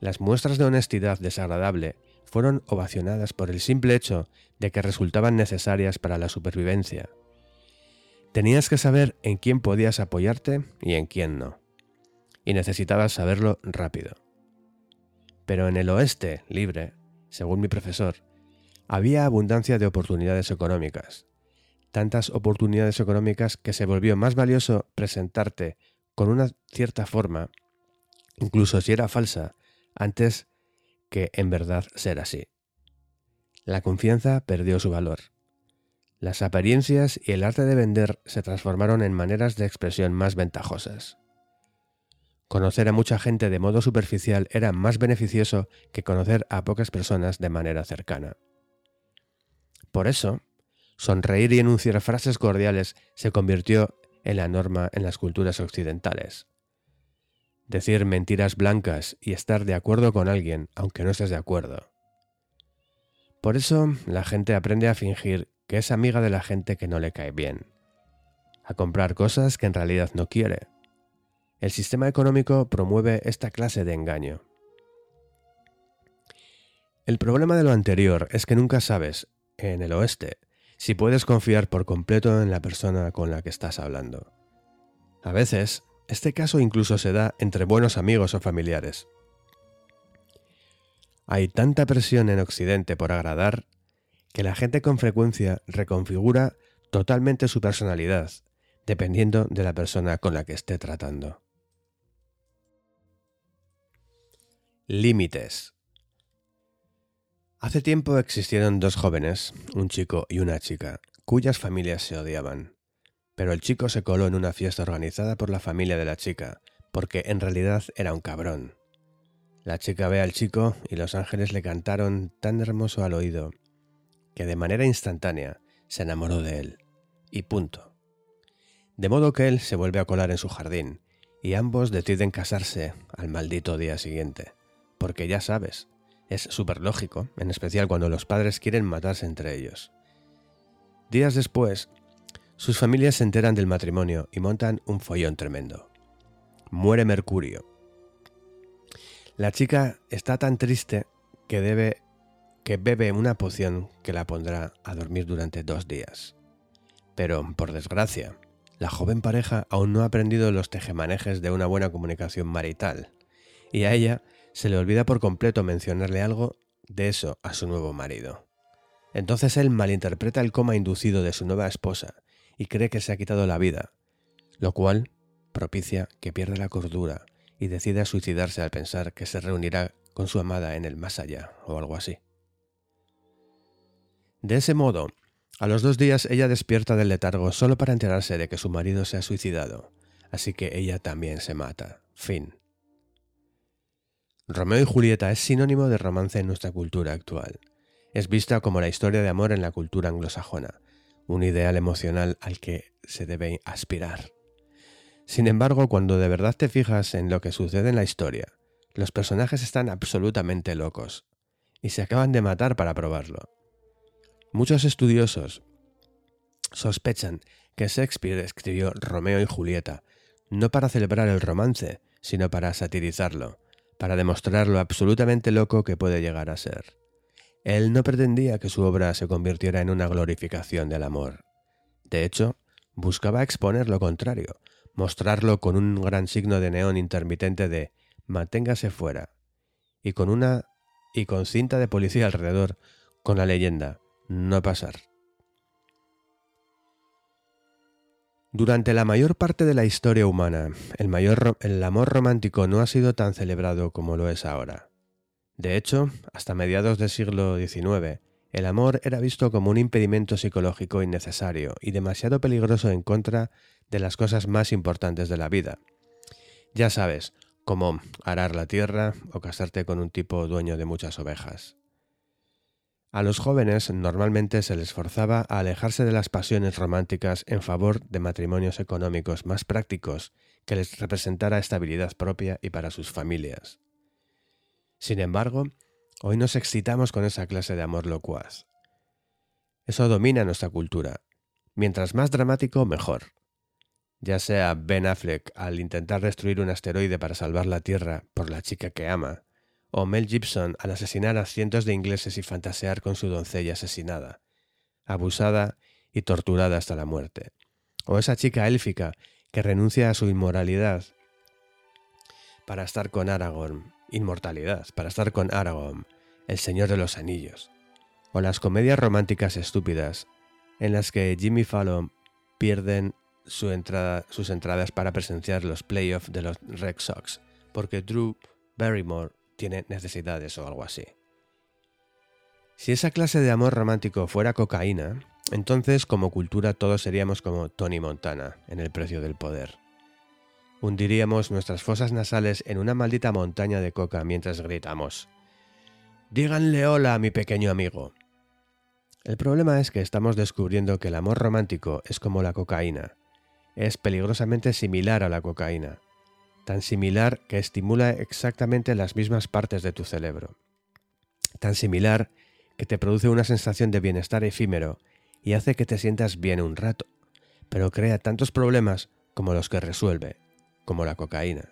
Speaker 1: Las muestras de honestidad desagradable fueron ovacionadas por el simple hecho de que resultaban necesarias para la supervivencia. Tenías que saber en quién podías apoyarte y en quién no. Y necesitabas saberlo rápido. Pero en el oeste libre, según mi profesor, había abundancia de oportunidades económicas. Tantas oportunidades económicas que se volvió más valioso presentarte con una cierta forma, incluso si era falsa, antes que en verdad ser así. La confianza perdió su valor. Las apariencias y el arte de vender se transformaron en maneras de expresión más ventajosas. Conocer a mucha gente de modo superficial era más beneficioso que conocer a pocas personas de manera cercana. Por eso, sonreír y enunciar frases cordiales se convirtió en la norma en las culturas occidentales. Decir mentiras blancas y estar de acuerdo con alguien aunque no estés de acuerdo. Por eso la gente aprende a fingir que es amiga de la gente que no le cae bien, a comprar cosas que en realidad no quiere. El sistema económico promueve esta clase de engaño. El problema de lo anterior es que nunca sabes en el oeste, si puedes confiar por completo en la persona con la que estás hablando. A veces, este caso incluso se da entre buenos amigos o familiares. Hay tanta presión en Occidente por agradar que la gente con frecuencia reconfigura totalmente su personalidad, dependiendo de la persona con la que esté tratando. Límites. Hace tiempo existieron dos jóvenes, un chico y una chica, cuyas familias se odiaban. Pero el chico se coló en una fiesta organizada por la familia de la chica, porque en realidad era un cabrón. La chica ve al chico y los ángeles le cantaron tan hermoso al oído, que de manera instantánea se enamoró de él. Y punto. De modo que él se vuelve a colar en su jardín, y ambos deciden casarse al maldito día siguiente, porque ya sabes, es súper lógico, en especial cuando los padres quieren matarse entre ellos. Días después, sus familias se enteran del matrimonio y montan un follón tremendo. Muere Mercurio. La chica está tan triste que debe que bebe una poción que la pondrá a dormir durante dos días. Pero, por desgracia, la joven pareja aún no ha aprendido los tejemanejes de una buena comunicación marital, y a ella se le olvida por completo mencionarle algo de eso a su nuevo marido. Entonces él malinterpreta el coma inducido de su nueva esposa y cree que se ha quitado la vida, lo cual propicia que pierda la cordura y decida suicidarse al pensar que se reunirá con su amada en el más allá o algo así. De ese modo, a los dos días ella despierta del letargo solo para enterarse de que su marido se ha suicidado, así que ella también se mata. Fin. Romeo y Julieta es sinónimo de romance en nuestra cultura actual. Es vista como la historia de amor en la cultura anglosajona, un ideal emocional al que se debe aspirar. Sin embargo, cuando de verdad te fijas en lo que sucede en la historia, los personajes están absolutamente locos y se acaban de matar para probarlo. Muchos estudiosos Sospechan que Shakespeare escribió Romeo y Julieta no para celebrar el romance, sino para satirizarlo, para demostrar lo absolutamente loco que puede llegar a ser. Él no pretendía que su obra se convirtiera en una glorificación del amor. De hecho, buscaba exponer lo contrario, mostrarlo con un gran signo de neón intermitente de manténgase fuera, y con una y con cinta de policía alrededor, con la leyenda no pasar. Durante la mayor parte de la historia humana, el, mayor, el amor romántico no ha sido tan celebrado como lo es ahora. De hecho, hasta mediados del siglo XIX, el amor era visto como un impedimento psicológico innecesario y demasiado peligroso en contra de las cosas más importantes de la vida. Ya sabes, como arar la tierra o casarte con un tipo dueño de muchas ovejas. A los jóvenes normalmente se les forzaba a alejarse de las pasiones románticas en favor de matrimonios económicos más prácticos que les representara estabilidad propia y para sus familias. Sin embargo, hoy nos excitamos con esa clase de amor locuaz. Eso domina nuestra cultura. Mientras más dramático, mejor. Ya sea Ben Affleck al intentar destruir un asteroide para salvar la Tierra por la chica que ama, o Mel Gibson al asesinar a cientos de ingleses y fantasear con su doncella asesinada, abusada y torturada hasta la muerte, o esa chica élfica que renuncia a su inmoralidad para estar con Aragorn, inmortalidad, para estar con Aragorn, el Señor de los Anillos, o las comedias románticas estúpidas en las que Jimmy Fallon pierden su entrada, sus entradas para presenciar los playoffs de los Red Sox, porque Drew Barrymore tiene necesidades o algo así. Si esa clase de amor romántico fuera cocaína, entonces como cultura todos seríamos como Tony Montana en el precio del poder. Hundiríamos nuestras fosas nasales en una maldita montaña de coca mientras gritamos. Díganle hola a mi pequeño amigo. El problema es que estamos descubriendo que el amor romántico es como la cocaína. Es peligrosamente similar a la cocaína tan similar que estimula exactamente las mismas partes de tu cerebro, tan similar que te produce una sensación de bienestar efímero y hace que te sientas bien un rato, pero crea tantos problemas como los que resuelve, como la cocaína.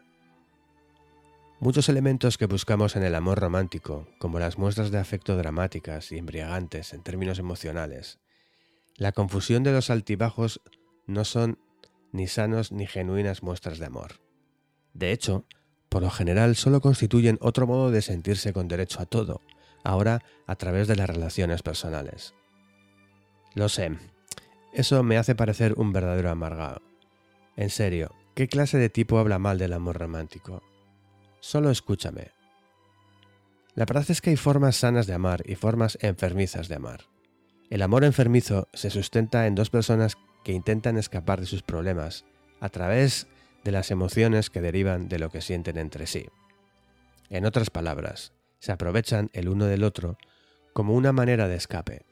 Speaker 1: Muchos elementos que buscamos en el amor romántico, como las muestras de afecto dramáticas y embriagantes en términos emocionales, la confusión de los altibajos no son ni sanos ni genuinas muestras de amor. De hecho, por lo general solo constituyen otro modo de sentirse con derecho a todo, ahora a través de las relaciones personales. Lo sé, eso me hace parecer un verdadero amargado. En serio, ¿qué clase de tipo habla mal del amor romántico? Solo escúchame. La verdad es que hay formas sanas de amar y formas enfermizas de amar. El amor enfermizo se sustenta en dos personas que intentan escapar de sus problemas a través de las emociones que derivan de lo que sienten entre sí. En otras palabras, se aprovechan el uno del otro como una manera de escape.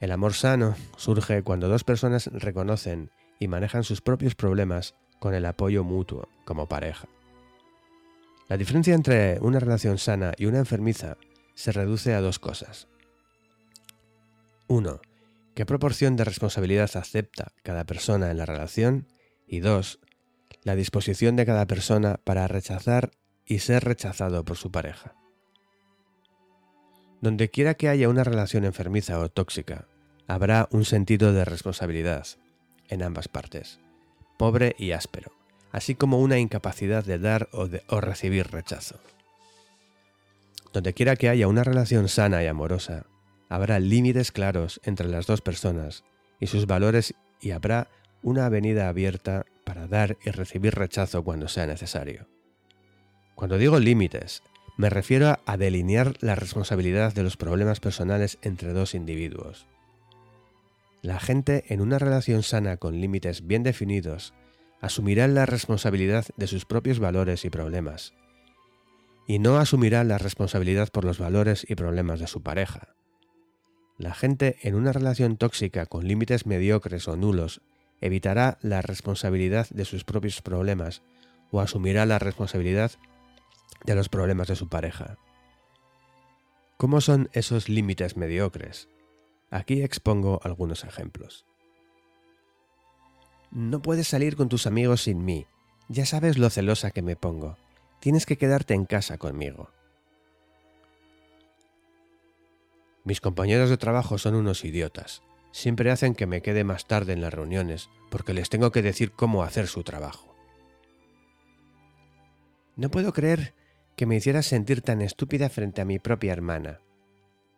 Speaker 1: El amor sano surge cuando dos personas reconocen y manejan sus propios problemas con el apoyo mutuo como pareja. La diferencia entre una relación sana y una enfermiza se reduce a dos cosas. 1. ¿Qué proporción de responsabilidad acepta cada persona en la relación? Y 2 la disposición de cada persona para rechazar y ser rechazado por su pareja. Donde quiera que haya una relación enfermiza o tóxica, habrá un sentido de responsabilidad en ambas partes, pobre y áspero, así como una incapacidad de dar o, o recibir rechazo. Donde quiera que haya una relación sana y amorosa, habrá límites claros entre las dos personas y sus valores y habrá una avenida abierta para dar y recibir rechazo cuando sea necesario. Cuando digo límites, me refiero a delinear la responsabilidad de los problemas personales entre dos individuos. La gente en una relación sana con límites bien definidos asumirá la responsabilidad de sus propios valores y problemas, y no asumirá la responsabilidad por los valores y problemas de su pareja. La gente en una relación tóxica con límites mediocres o nulos evitará la responsabilidad de sus propios problemas o asumirá la responsabilidad de los problemas de su pareja. ¿Cómo son esos límites mediocres? Aquí expongo algunos ejemplos. No puedes salir con tus amigos sin mí. Ya sabes lo celosa que me pongo. Tienes que quedarte en casa conmigo. Mis compañeros de trabajo son unos idiotas. Siempre hacen que me quede más tarde en las reuniones porque les tengo que decir cómo hacer su trabajo. No puedo creer que me hicieras sentir tan estúpida frente a mi propia hermana.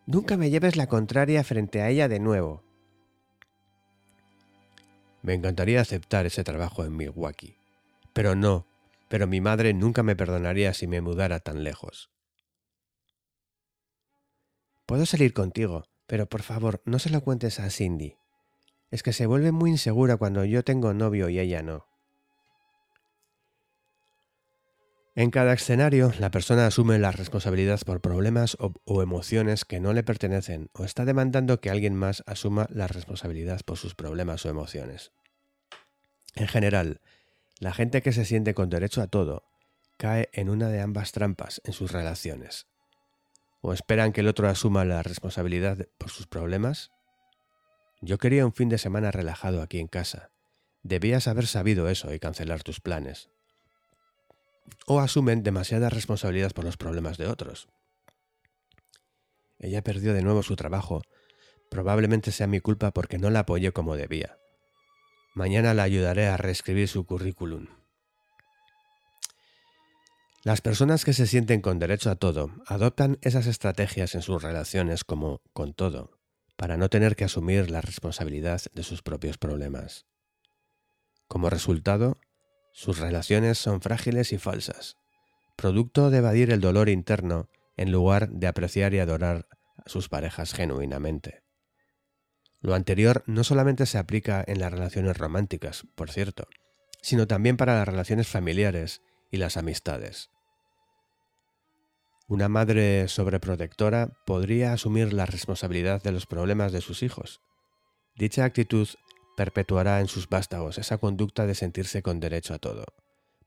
Speaker 1: Nunca me lleves la contraria frente a ella de nuevo. Me encantaría aceptar ese trabajo en Milwaukee. Pero no, pero mi madre nunca me perdonaría si me mudara tan lejos. Puedo salir contigo, pero por favor no se lo cuentes a Cindy. Es que se vuelve muy insegura cuando yo tengo novio y ella no. En cada escenario, la persona asume la responsabilidad por problemas o, emociones que no le pertenecen o está demandando que alguien más asuma la responsabilidad por sus problemas o emociones. En general, la gente que se siente con derecho a todo cae en una de ambas trampas en sus relaciones. O esperan que el otro asuma la responsabilidad por sus problemas. Yo quería un fin de semana relajado aquí en casa. Debías haber sabido eso y cancelar tus planes o asumen demasiada responsabilidad por los problemas de otros. Ella perdió de nuevo su trabajo. Probablemente sea mi culpa porque no la apoyé como debía. Mañana la ayudaré a reescribir su currículum. Las personas que se sienten con derecho a todo adoptan esas estrategias en sus relaciones como con todo, para no tener que asumir la responsabilidad de sus propios problemas. Como resultado, sus relaciones son frágiles y falsas, producto de evadir el dolor interno en lugar de apreciar y adorar a sus parejas genuinamente. Lo anterior no solamente se aplica en las relaciones románticas, por cierto, sino también para las relaciones familiares y las amistades. Una madre sobreprotectora podría asumir la responsabilidad de los problemas de sus hijos. Dicha actitud perpetuará en sus vástagos esa conducta de sentirse con derecho a todo,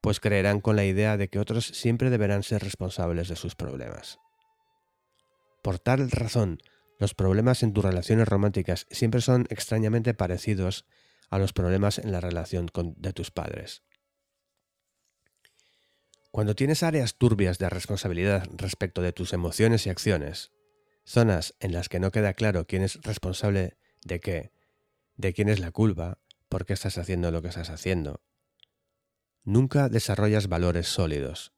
Speaker 1: pues creerán con la idea de que otros siempre deberán ser responsables de sus problemas. Por tal razón, los problemas en tus relaciones románticas siempre son extrañamente parecidos a los problemas en la relación de tus padres. Cuando tienes áreas turbias de responsabilidad respecto de tus emociones y acciones, zonas en las que no queda claro quién es responsable de qué, de quién es la culpa, por qué estás haciendo lo que estás haciendo. Nunca desarrollas valores sólidos.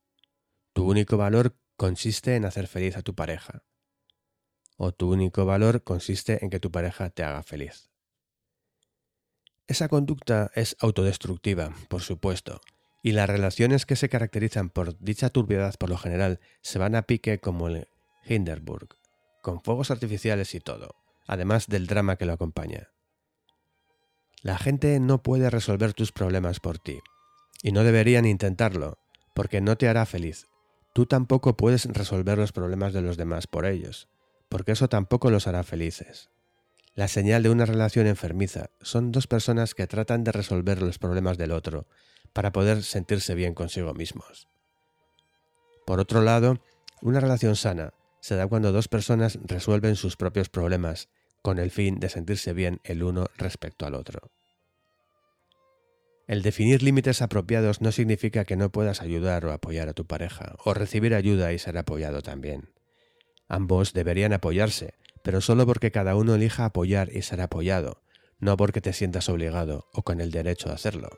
Speaker 1: Tu único valor consiste en hacer feliz a tu pareja. O tu único valor consiste en que tu pareja te haga feliz. Esa conducta es autodestructiva, por supuesto, y las relaciones que se caracterizan por dicha turbiedad por lo general se van a pique como el Hindenburg, con fuegos artificiales y todo, además del drama que lo acompaña. La gente no puede resolver tus problemas por ti, y no deberían intentarlo, porque no te hará feliz. Tú tampoco puedes resolver los problemas de los demás por ellos, porque eso tampoco los hará felices. La señal de una relación enfermiza son dos personas que tratan de resolver los problemas del otro para poder sentirse bien consigo mismos. Por otro lado, una relación sana se da cuando dos personas resuelven sus propios problemas con el fin de sentirse bien el uno respecto al otro. El definir límites apropiados no significa que no puedas ayudar o apoyar a tu pareja, o recibir ayuda y ser apoyado también. Ambos deberían apoyarse, pero solo porque cada uno elija apoyar y ser apoyado, no porque te sientas obligado o con el derecho a hacerlo.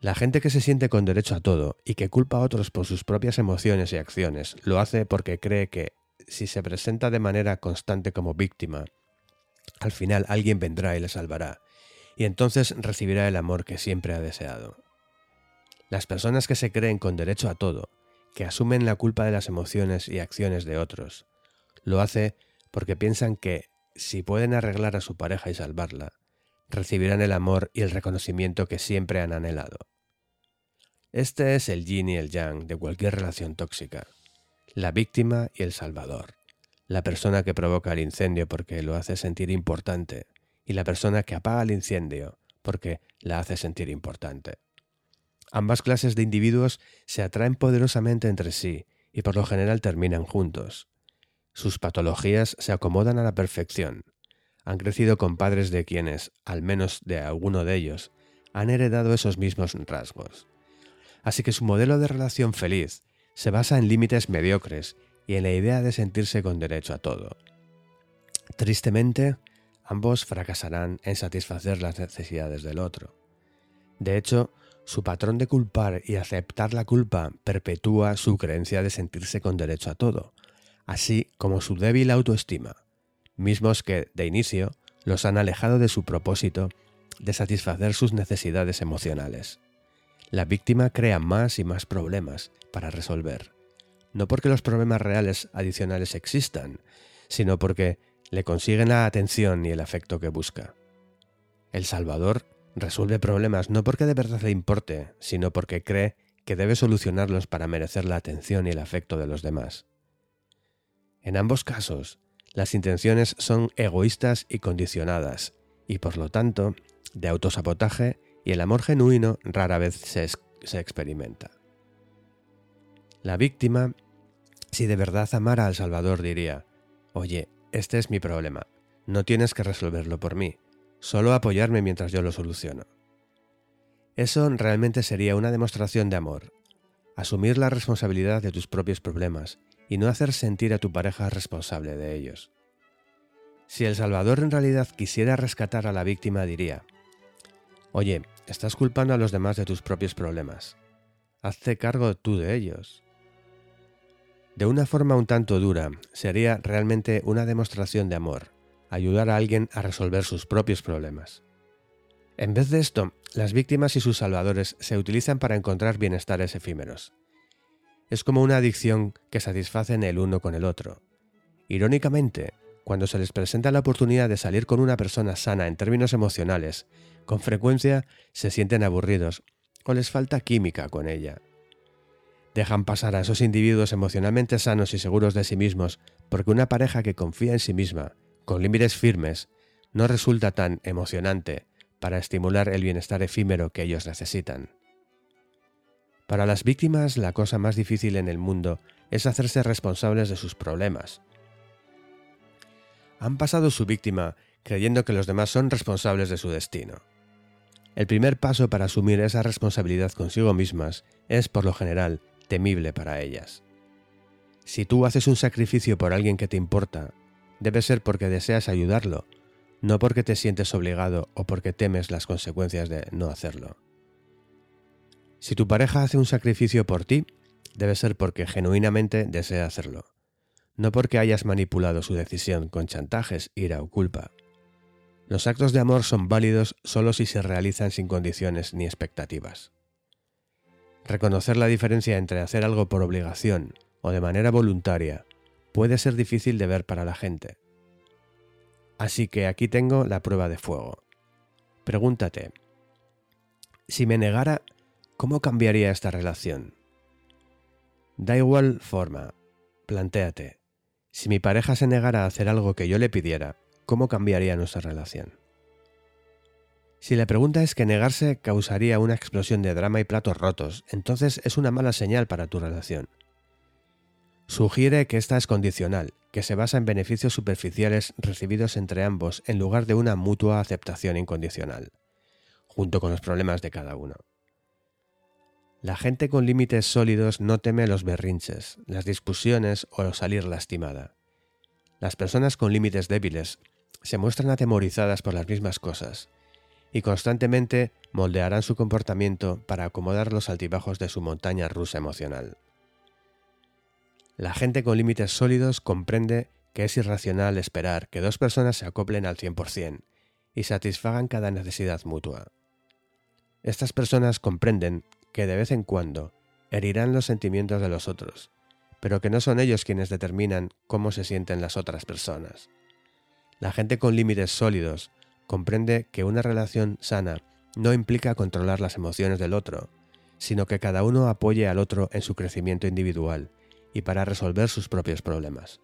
Speaker 1: La gente que se siente con derecho a todo y que culpa a otros por sus propias emociones y acciones lo hace porque cree que si se presenta de manera constante como víctima, al final alguien vendrá y le salvará, y entonces recibirá el amor que siempre ha deseado. Las personas que se creen con derecho a todo, que asumen la culpa de las emociones y acciones de otros, lo hace porque piensan que, si pueden arreglar a su pareja y salvarla, recibirán el amor y el reconocimiento que siempre han anhelado. Este es el yin y el yang de cualquier relación tóxica la víctima y el salvador, la persona que provoca el incendio porque lo hace sentir importante y la persona que apaga el incendio porque la hace sentir importante. Ambas clases de individuos se atraen poderosamente entre sí y por lo general terminan juntos. Sus patologías se acomodan a la perfección. han crecido con padres de quienes, al menos de alguno de ellos, han heredado esos mismos rasgos. Así que su modelo de relación feliz se basa en límites mediocres y en la idea de sentirse con derecho a todo. Tristemente, ambos fracasarán en satisfacer las necesidades del otro. De hecho, su patrón de culpar y aceptar la culpa perpetúa su creencia de sentirse con derecho a todo, así como su débil autoestima, mismos que, de inicio, los han alejado de su propósito de satisfacer sus necesidades emocionales. La víctima crea más y más problemas para resolver, no porque los problemas reales adicionales existan, sino porque le consiguen la atención y el afecto que busca. El Salvador resuelve problemas no porque de verdad le importe, sino porque cree que debe solucionarlos para merecer la atención y el afecto de los demás. En ambos casos, las intenciones son egoístas y condicionadas, y por lo tanto, de autosabotaje y el amor genuino rara vez se, se experimenta. La víctima, si de verdad amara al Salvador, diría, oye, este es mi problema, no tienes que resolverlo por mí, solo apoyarme mientras yo lo soluciono. Eso realmente sería una demostración de amor, asumir la responsabilidad de tus propios problemas y no hacer sentir a tu pareja responsable de ellos. Si el Salvador en realidad quisiera rescatar a la víctima, diría, Oye, estás culpando a los demás de tus propios problemas. Hazte cargo tú de ellos. De una forma un tanto dura, sería realmente una demostración de amor, ayudar a alguien a resolver sus propios problemas. En vez de esto, las víctimas y sus salvadores se utilizan para encontrar bienestares efímeros. Es como una adicción que satisfacen el uno con el otro. Irónicamente, cuando se les presenta la oportunidad de salir con una persona sana en términos emocionales, con frecuencia se sienten aburridos o les falta química con ella. Dejan pasar a esos individuos emocionalmente sanos y seguros de sí mismos porque una pareja que confía en sí misma con límites firmes, no resulta tan emocionante para estimular el bienestar efímero que ellos necesitan. Para las víctimas la cosa más difícil en el mundo es hacerse responsables de sus problemas. Han pasado su víctima creyendo que los demás son responsables de su destino. El primer paso para asumir esa responsabilidad consigo mismas es, por lo general, temible para ellas. Si tú haces un sacrificio por alguien que te importa, debe ser porque deseas ayudarlo, no porque te sientes obligado o porque temes las consecuencias de no hacerlo. Si tu pareja hace un sacrificio por ti, debe ser porque genuinamente desea hacerlo, no porque hayas manipulado su decisión con chantajes, ira o culpa. Los actos de amor son válidos solo si se realizan sin condiciones ni expectativas. Reconocer la diferencia entre hacer algo por obligación o de manera voluntaria puede ser difícil de ver para la gente. Así que aquí tengo la prueba de fuego. Pregúntate, si me negara, ¿cómo cambiaría esta relación? Da igual forma, plantéate, si mi pareja se negara a hacer algo que yo le pidiera, ¿cómo cambiaría nuestra relación? Si la pregunta es que negarse causaría una explosión de drama y platos rotos, entonces es una mala señal para tu relación. Sugiere que esta es condicional, que se basa en beneficios superficiales recibidos entre ambos en lugar de una mutua aceptación incondicional, junto con los problemas de cada uno. La gente con límites sólidos no teme los berrinches, las discusiones o salir lastimada. Las personas con límites débiles se muestran atemorizadas por las mismas cosas y constantemente moldearán su comportamiento para acomodar los altibajos de su montaña rusa emocional. La gente con límites sólidos comprende que es irracional esperar que dos personas se acoplen al 100% y satisfagan cada necesidad mutua. Estas personas comprenden que de vez en cuando herirán los sentimientos de los otros, pero que no son ellos quienes determinan cómo se sienten las otras personas. La gente con límites sólidos comprende que una relación sana no implica controlar las emociones del otro, sino que cada uno apoye al otro en su crecimiento individual y para resolver sus propios problemas.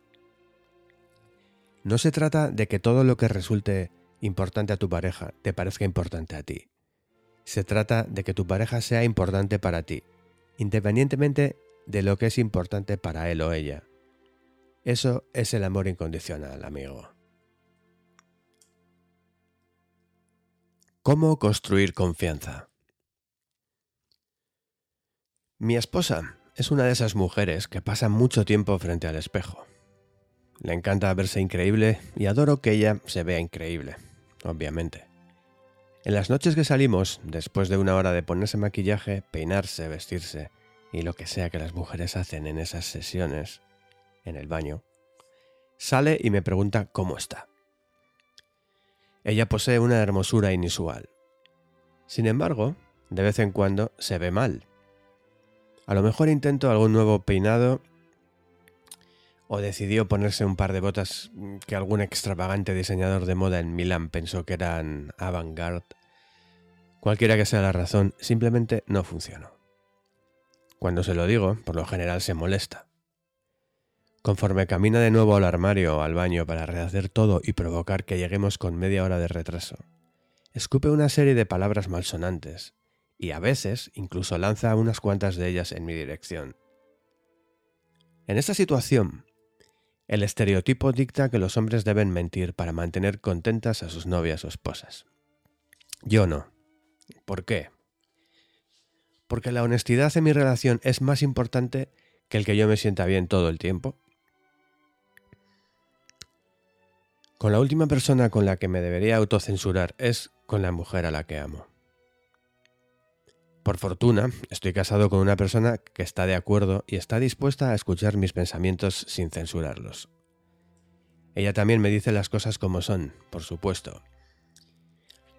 Speaker 1: No se trata de que todo lo que resulte importante a tu pareja te parezca importante a ti. Se trata de que tu pareja sea importante para ti, independientemente de lo que es importante para él o ella. Eso es el amor incondicional, amigo. ¿Cómo construir confianza? Mi esposa es una de esas mujeres que pasa mucho tiempo frente al espejo. Le encanta verse increíble y adoro que ella se vea increíble, obviamente. En las noches que salimos, después de una hora de ponerse maquillaje, peinarse, vestirse y lo que sea que las mujeres hacen en esas sesiones, en el baño, sale y me pregunta cómo está. Ella posee una hermosura inusual. Sin embargo, de vez en cuando se ve mal. A lo mejor intento algún nuevo peinado o decidió ponerse un par de botas que algún extravagante diseñador de moda en Milán pensó que eran avant-garde. Cualquiera que sea la razón, simplemente no funcionó. Cuando se lo digo, por lo general se molesta. Conforme camina de nuevo al armario o al baño para rehacer todo y provocar que lleguemos con media hora de retraso, escupe una serie de palabras malsonantes, y a veces incluso lanza unas cuantas de ellas en mi dirección. En esta situación, el estereotipo dicta que los hombres deben mentir para mantener contentas a sus novias o esposas. Yo no. ¿Por qué? Porque la honestidad en mi relación es más importante que el que yo me sienta bien todo el tiempo. Con la última persona con la que me debería autocensurar es con la mujer a la que amo. Por fortuna, estoy casado con una persona que está de acuerdo y está dispuesta a escuchar mis pensamientos sin censurarlos. Ella también me dice las cosas como son, por supuesto.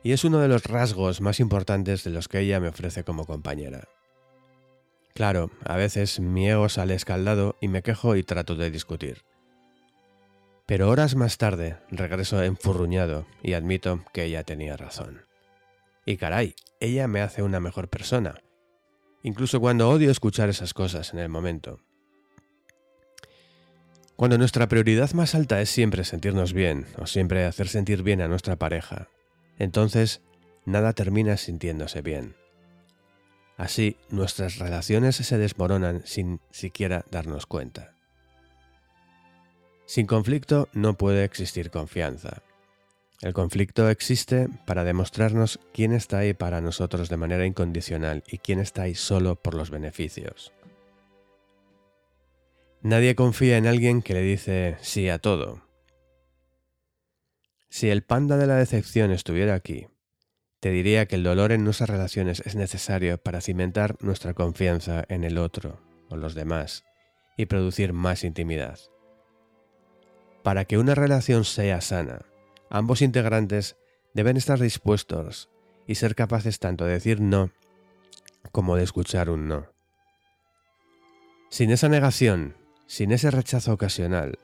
Speaker 1: Y es uno de los rasgos más importantes de los que ella me ofrece como compañera. Claro, a veces mi ego sale escaldado y me quejo y trato de discutir. Pero horas más tarde regreso enfurruñado y admito que ella tenía razón. Y caray, ella me hace una mejor persona, incluso cuando odio escuchar esas cosas en el momento. Cuando nuestra prioridad más alta es siempre sentirnos bien o siempre hacer sentir bien a nuestra pareja, entonces nada termina sintiéndose bien. Así nuestras relaciones se desmoronan sin siquiera darnos cuenta. Sin conflicto no puede existir confianza. El conflicto existe para demostrarnos quién está ahí para nosotros de manera incondicional y quién está ahí solo por los beneficios. Nadie confía en alguien que le dice sí a todo. Si el panda de la decepción estuviera aquí, te diría que el dolor en nuestras relaciones es necesario para cimentar nuestra confianza en el otro o los demás y producir más intimidad. Para que una relación sea sana, ambos integrantes deben estar dispuestos y ser capaces tanto de decir no como de escuchar un no. Sin esa negación, sin ese rechazo ocasional,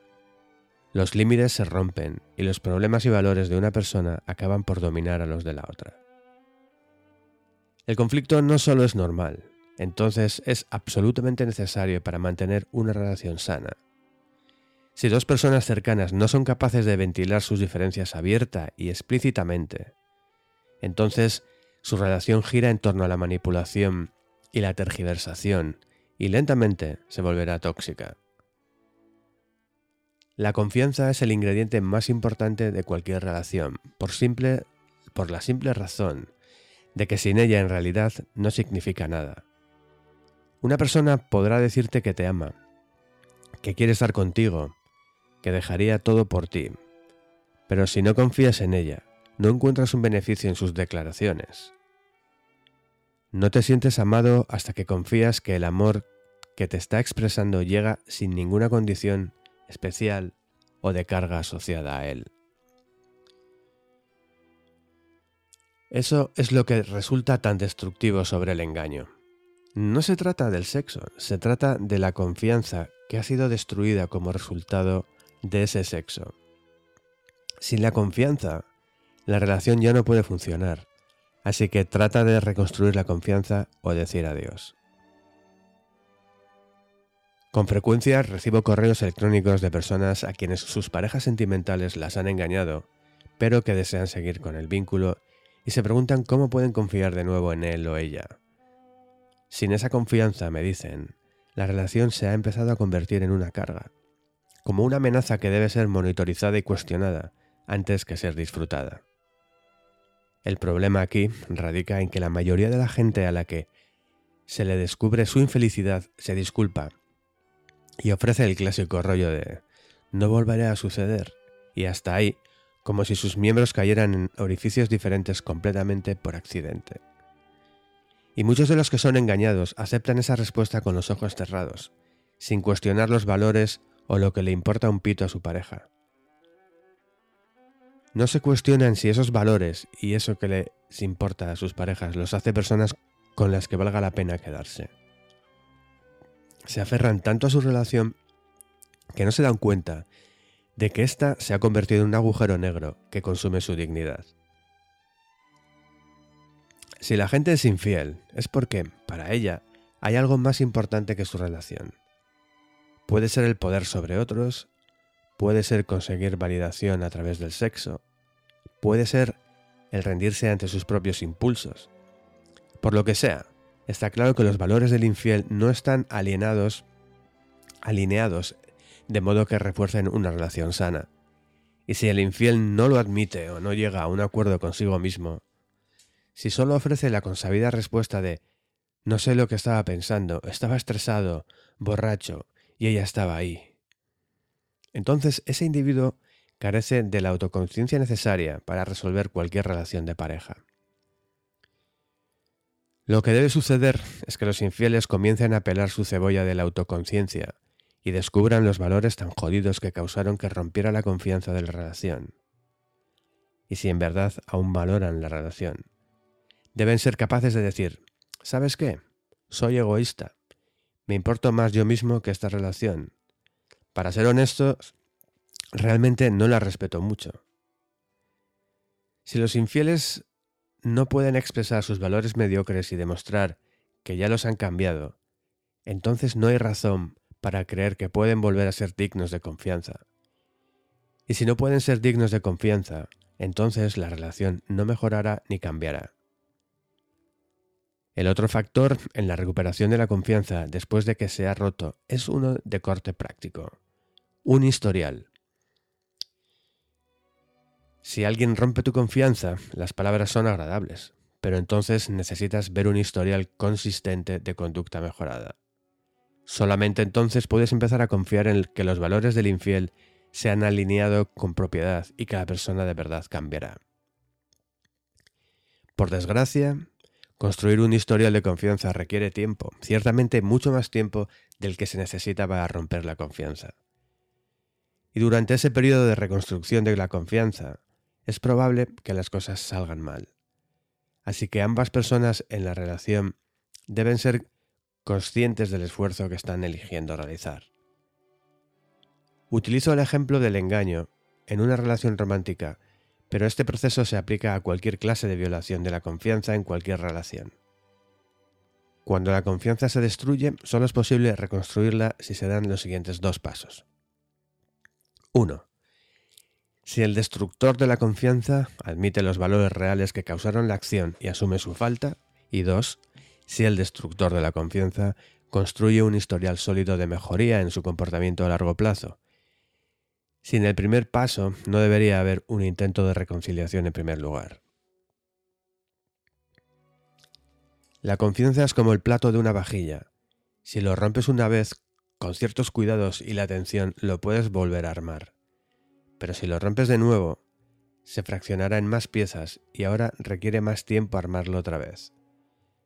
Speaker 1: los límites se rompen y los problemas y valores de una persona acaban por dominar a los de la otra. El conflicto no solo es normal, entonces es absolutamente necesario para mantener una relación sana si dos personas cercanas no son capaces de ventilar sus diferencias abierta y explícitamente, entonces su relación gira en torno a la manipulación y la tergiversación y lentamente se volverá tóxica. La confianza es el ingrediente más importante de cualquier relación, por, simple, por la simple razón de que sin ella en realidad no significa nada. Una persona podrá decirte que te ama, que quiere estar contigo, que dejaría todo por ti. Pero si no confías en ella, no encuentras un beneficio en sus declaraciones. No te sientes amado hasta que confías que el amor que te está expresando llega sin ninguna condición especial o de carga asociada a él. Eso es lo que resulta tan destructivo sobre el engaño. No se trata del sexo, se trata de la confianza que ha sido destruida como resultado de ese sexo. Sin la confianza, la relación ya no puede funcionar, así que trata de reconstruir la confianza o decir adiós. Con frecuencia recibo correos electrónicos de personas a quienes sus parejas sentimentales las han engañado, pero que desean seguir con el vínculo y se preguntan cómo pueden confiar de nuevo en él o ella. Sin esa confianza, me dicen, la relación se ha empezado a convertir en una carga como una amenaza que debe ser monitorizada y cuestionada antes que ser disfrutada. El problema aquí radica en que la mayoría de la gente a la que se le descubre su infelicidad se disculpa y ofrece el clásico rollo de no volveré a suceder y hasta ahí como si sus miembros cayeran en orificios diferentes completamente por accidente. Y muchos de los que son engañados aceptan esa respuesta con los ojos cerrados, sin cuestionar los valores o lo que le importa un pito a su pareja. No se cuestionan si esos valores y eso que les importa a sus parejas los hace personas con las que valga la pena quedarse. Se aferran tanto a su relación que no se dan cuenta de que ésta se ha convertido en un agujero negro que consume su dignidad. Si la gente es infiel, es porque, para ella, hay algo más importante que su relación. Puede ser el poder sobre otros, puede ser conseguir validación a través del sexo, puede ser el rendirse ante sus propios impulsos. Por lo que sea, está claro que los valores del infiel no están alienados, alineados de modo que refuercen una relación sana. Y si el infiel no lo admite o no llega a un acuerdo consigo mismo, si solo ofrece la consabida respuesta de no sé lo que estaba pensando, estaba estresado, borracho, y ella estaba ahí. Entonces ese individuo carece de la autoconciencia necesaria para resolver cualquier relación de pareja. Lo que debe suceder es que los infieles comiencen a pelar su cebolla de la autoconciencia y descubran los valores tan jodidos que causaron que rompiera la confianza de la relación. Y si en verdad aún valoran la relación, deben ser capaces de decir, ¿sabes qué? Soy egoísta. Me importo más yo mismo que esta relación. Para ser honestos, realmente no la respeto mucho. Si los infieles no pueden expresar sus valores mediocres y demostrar que ya los han cambiado, entonces no hay razón para creer que pueden volver a ser dignos de confianza. Y si no pueden ser dignos de confianza, entonces la relación no mejorará ni cambiará. El otro factor en la recuperación de la confianza después de que se ha roto es uno de corte práctico, un historial. Si alguien rompe tu confianza, las palabras son agradables, pero entonces necesitas ver un historial consistente de conducta mejorada. Solamente entonces puedes empezar a confiar en que los valores del infiel se han alineado con propiedad y que la persona de verdad cambiará. Por desgracia, construir un historial de confianza requiere tiempo, ciertamente mucho más tiempo del que se necesita para romper la confianza. Y durante ese periodo de reconstrucción de la confianza, es probable que las cosas salgan mal. Así que ambas personas en la relación deben ser conscientes del esfuerzo que están eligiendo realizar. Utilizo el ejemplo del engaño en una relación romántica, pero este proceso se aplica a cualquier clase de violación de la confianza en cualquier relación. Cuando la confianza se destruye, solo es posible reconstruirla si se dan los siguientes dos pasos. 1. Si el destructor de la confianza admite los valores reales que causaron la acción y asume su falta. Y 2 si el destructor de la confianza construye un historial sólido de mejoría en su comportamiento a largo plazo. Sin el primer paso, no debería haber un intento de reconciliación en primer lugar. La confianza es como el plato de una vajilla. Si lo rompes una vez, con ciertos cuidados y la atención, lo puedes volver a armar. Pero si lo rompes de nuevo, se fraccionará en más piezas y ahora requiere más tiempo armarlo otra vez.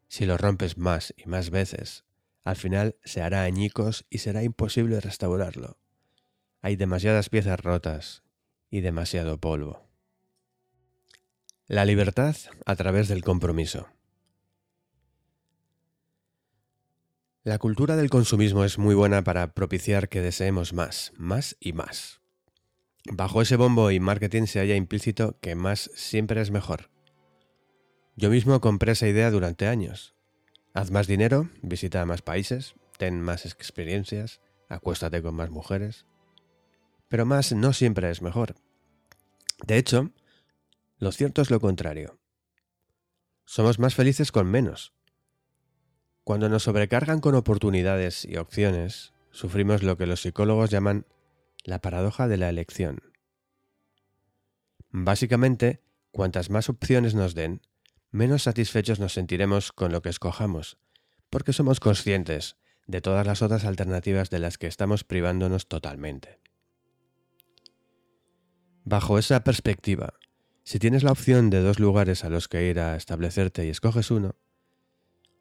Speaker 1: Si lo rompes más y más veces, al final se hará añicos y será imposible restaurarlo. Hay demasiadas piezas rotas y demasiado polvo. La libertad a través del compromiso. La cultura del consumismo es muy buena para propiciar que deseemos más, más y más. Bajo ese bombo y marketing se halla implícito que más siempre es mejor. Yo mismo compré esa idea durante años. Haz más dinero, visita más países, ten más experiencias, acuéstate con más mujeres. Pero más no siempre es mejor. De hecho, lo cierto es lo contrario. Somos más felices con menos. Cuando nos sobrecargan con oportunidades y opciones, sufrimos lo que los psicólogos llaman la paradoja de la elección. Básicamente, cuantas más opciones nos den, menos satisfechos nos sentiremos con lo que escojamos, porque somos conscientes de todas las otras alternativas de las que estamos privándonos totalmente. Bajo esa perspectiva, si tienes la opción de dos lugares a los que ir a establecerte y escoges uno,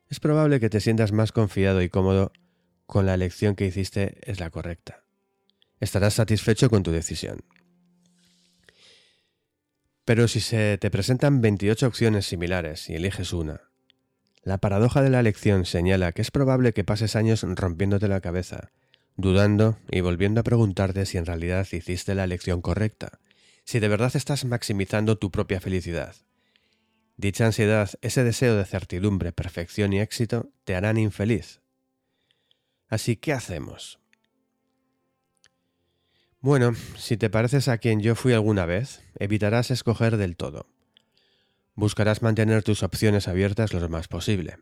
Speaker 1: es probable que te sientas más confiado y cómodo con la elección que hiciste es la correcta. Estarás satisfecho con tu decisión. Pero si se te presentan 28 opciones similares y eliges una, la paradoja de la elección señala que es probable que pases años rompiéndote la cabeza, dudando y volviendo a preguntarte si en realidad hiciste la elección correcta, si de verdad estás maximizando tu propia felicidad. Dicha ansiedad, ese deseo de certidumbre, perfección y éxito te harán infeliz. Así, ¿qué hacemos? Bueno, si te pareces a quien yo fui alguna vez, evitarás escoger del todo. Buscarás mantener tus opciones abiertas lo más posible.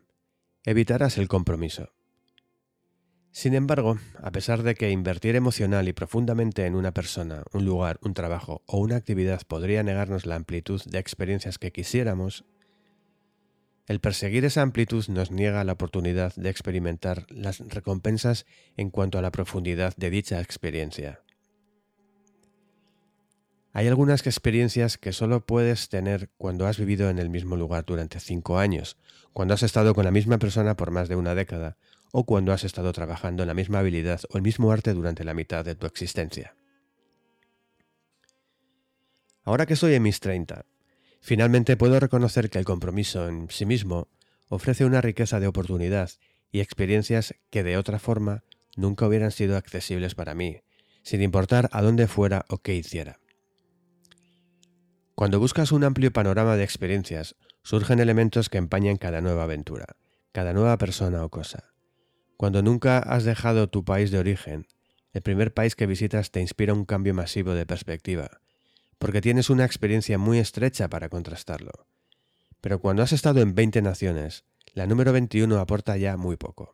Speaker 1: Evitarás el compromiso. Sin embargo, a pesar de que invertir emocional y profundamente en una persona, un lugar, un trabajo o una actividad podría negarnos la amplitud de experiencias que quisiéramos, el perseguir esa amplitud nos niega la oportunidad de experimentar las recompensas en cuanto a la profundidad de dicha experiencia. Hay algunas experiencias que solo puedes tener cuando has vivido en el mismo lugar durante cinco años, cuando has estado con la misma persona por más de una década, o cuando has estado trabajando en la misma habilidad o el mismo arte durante la mitad de tu existencia. Ahora que soy en mis 30, finalmente puedo reconocer que el compromiso en sí mismo ofrece una riqueza de oportunidad y experiencias que de otra forma nunca hubieran sido accesibles para mí, sin importar a dónde fuera o qué hiciera. Cuando buscas un amplio panorama de experiencias, surgen elementos que empañan cada nueva aventura, cada nueva persona o cosa. Cuando nunca has dejado tu país de origen, el primer país que visitas te inspira un cambio masivo de perspectiva, porque tienes una experiencia muy estrecha para contrastarlo. Pero cuando has estado en 20 naciones, la número 21 aporta ya muy poco.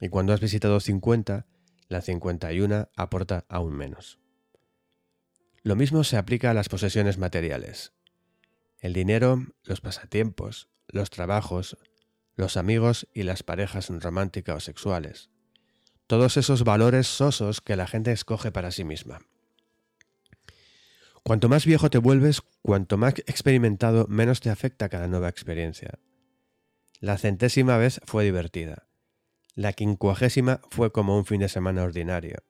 Speaker 1: Y cuando has visitado 50, la 51 aporta aún menos. Lo mismo se aplica a las posesiones materiales. El dinero, los pasatiempos, los trabajos, los amigos y las parejas románticas o sexuales. Todos esos valores sosos que la gente escoge para sí misma. Cuanto más viejo te vuelves, cuanto más experimentado, menos te afecta cada nueva experiencia. La centésima vez fue divertida. La quincuagésima fue como un fin de semana ordinario.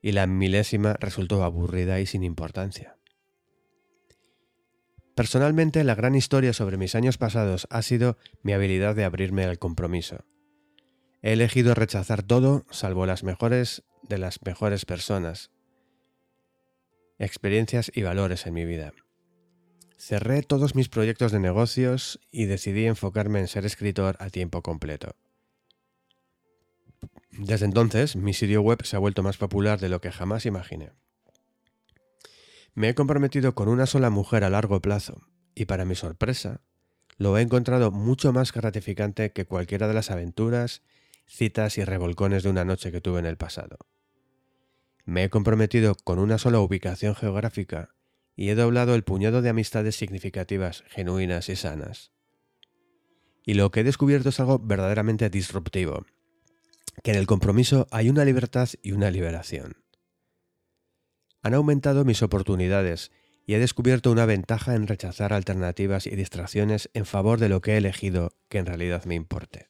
Speaker 1: Y la milésima resultó aburrida y sin importancia. Personalmente, la gran historia sobre mis años pasados ha sido mi habilidad de abrirme al compromiso. He elegido rechazar todo salvo las mejores de las mejores personas, experiencias y valores en mi vida. Cerré todos mis proyectos de negocios y decidí enfocarme en ser escritor a tiempo completo. Desde entonces, mi sitio web se ha vuelto más popular de lo que jamás imaginé. Me he comprometido con una sola mujer a largo plazo, y para mi sorpresa, lo he encontrado mucho más gratificante que cualquiera de las aventuras, citas y revolcones de una noche que tuve en el pasado. Me he comprometido con una sola ubicación geográfica y he doblado el puñado de amistades significativas, genuinas y sanas. Y lo que he descubierto es algo verdaderamente disruptivo, que en el compromiso hay una libertad y una liberación. Han aumentado mis oportunidades y he descubierto una ventaja en rechazar alternativas y distracciones en favor de lo que he elegido que en realidad me importe.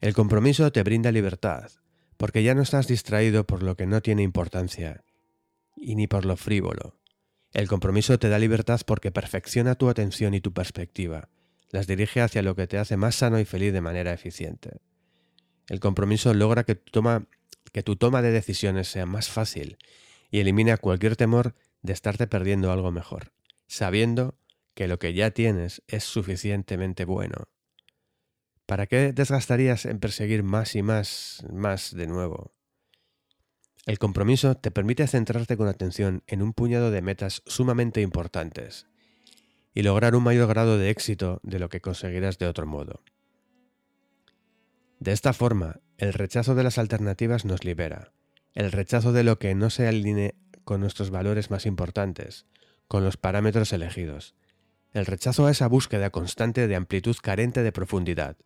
Speaker 1: El compromiso te brinda libertad, porque ya no estás distraído por lo que no tiene importancia, y ni por lo frívolo. El compromiso te da libertad porque perfecciona tu atención y tu perspectiva, las dirige hacia lo que te hace más sano y feliz de manera eficiente. El compromiso logra que toma que tu toma de decisiones sea más fácil y elimina cualquier temor de estarte perdiendo algo mejor, sabiendo que lo que ya tienes es suficientemente bueno. ¿Para qué desgastarías en perseguir más y más, más de nuevo? El compromiso te permite centrarte con atención en un puñado de metas sumamente importantes y lograr un mayor grado de éxito de lo que conseguirás de otro modo. De esta forma, el rechazo de las alternativas nos libera. El rechazo de lo que no se alinee con nuestros valores más importantes, con los parámetros elegidos. El rechazo a esa búsqueda constante de amplitud carente de profundidad.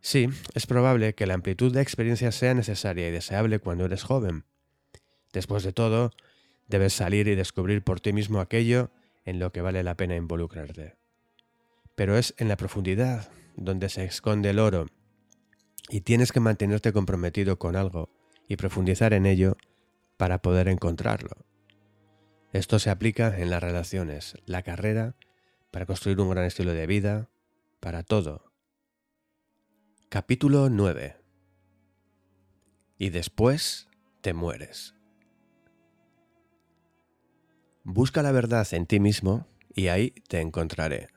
Speaker 1: Sí, es probable que la amplitud de experiencia sea necesaria y deseable cuando eres joven. Después de todo, debes salir y descubrir por ti mismo aquello en lo que vale la pena involucrarte. Pero es en la profundidad donde se esconde el oro y tienes que mantenerte comprometido con algo y profundizar en ello para poder encontrarlo. Esto se aplica en las relaciones, la carrera, para construir un gran estilo de vida, para todo. Capítulo 9. Y después te mueres. Busca la verdad en ti mismo y ahí te encontraré.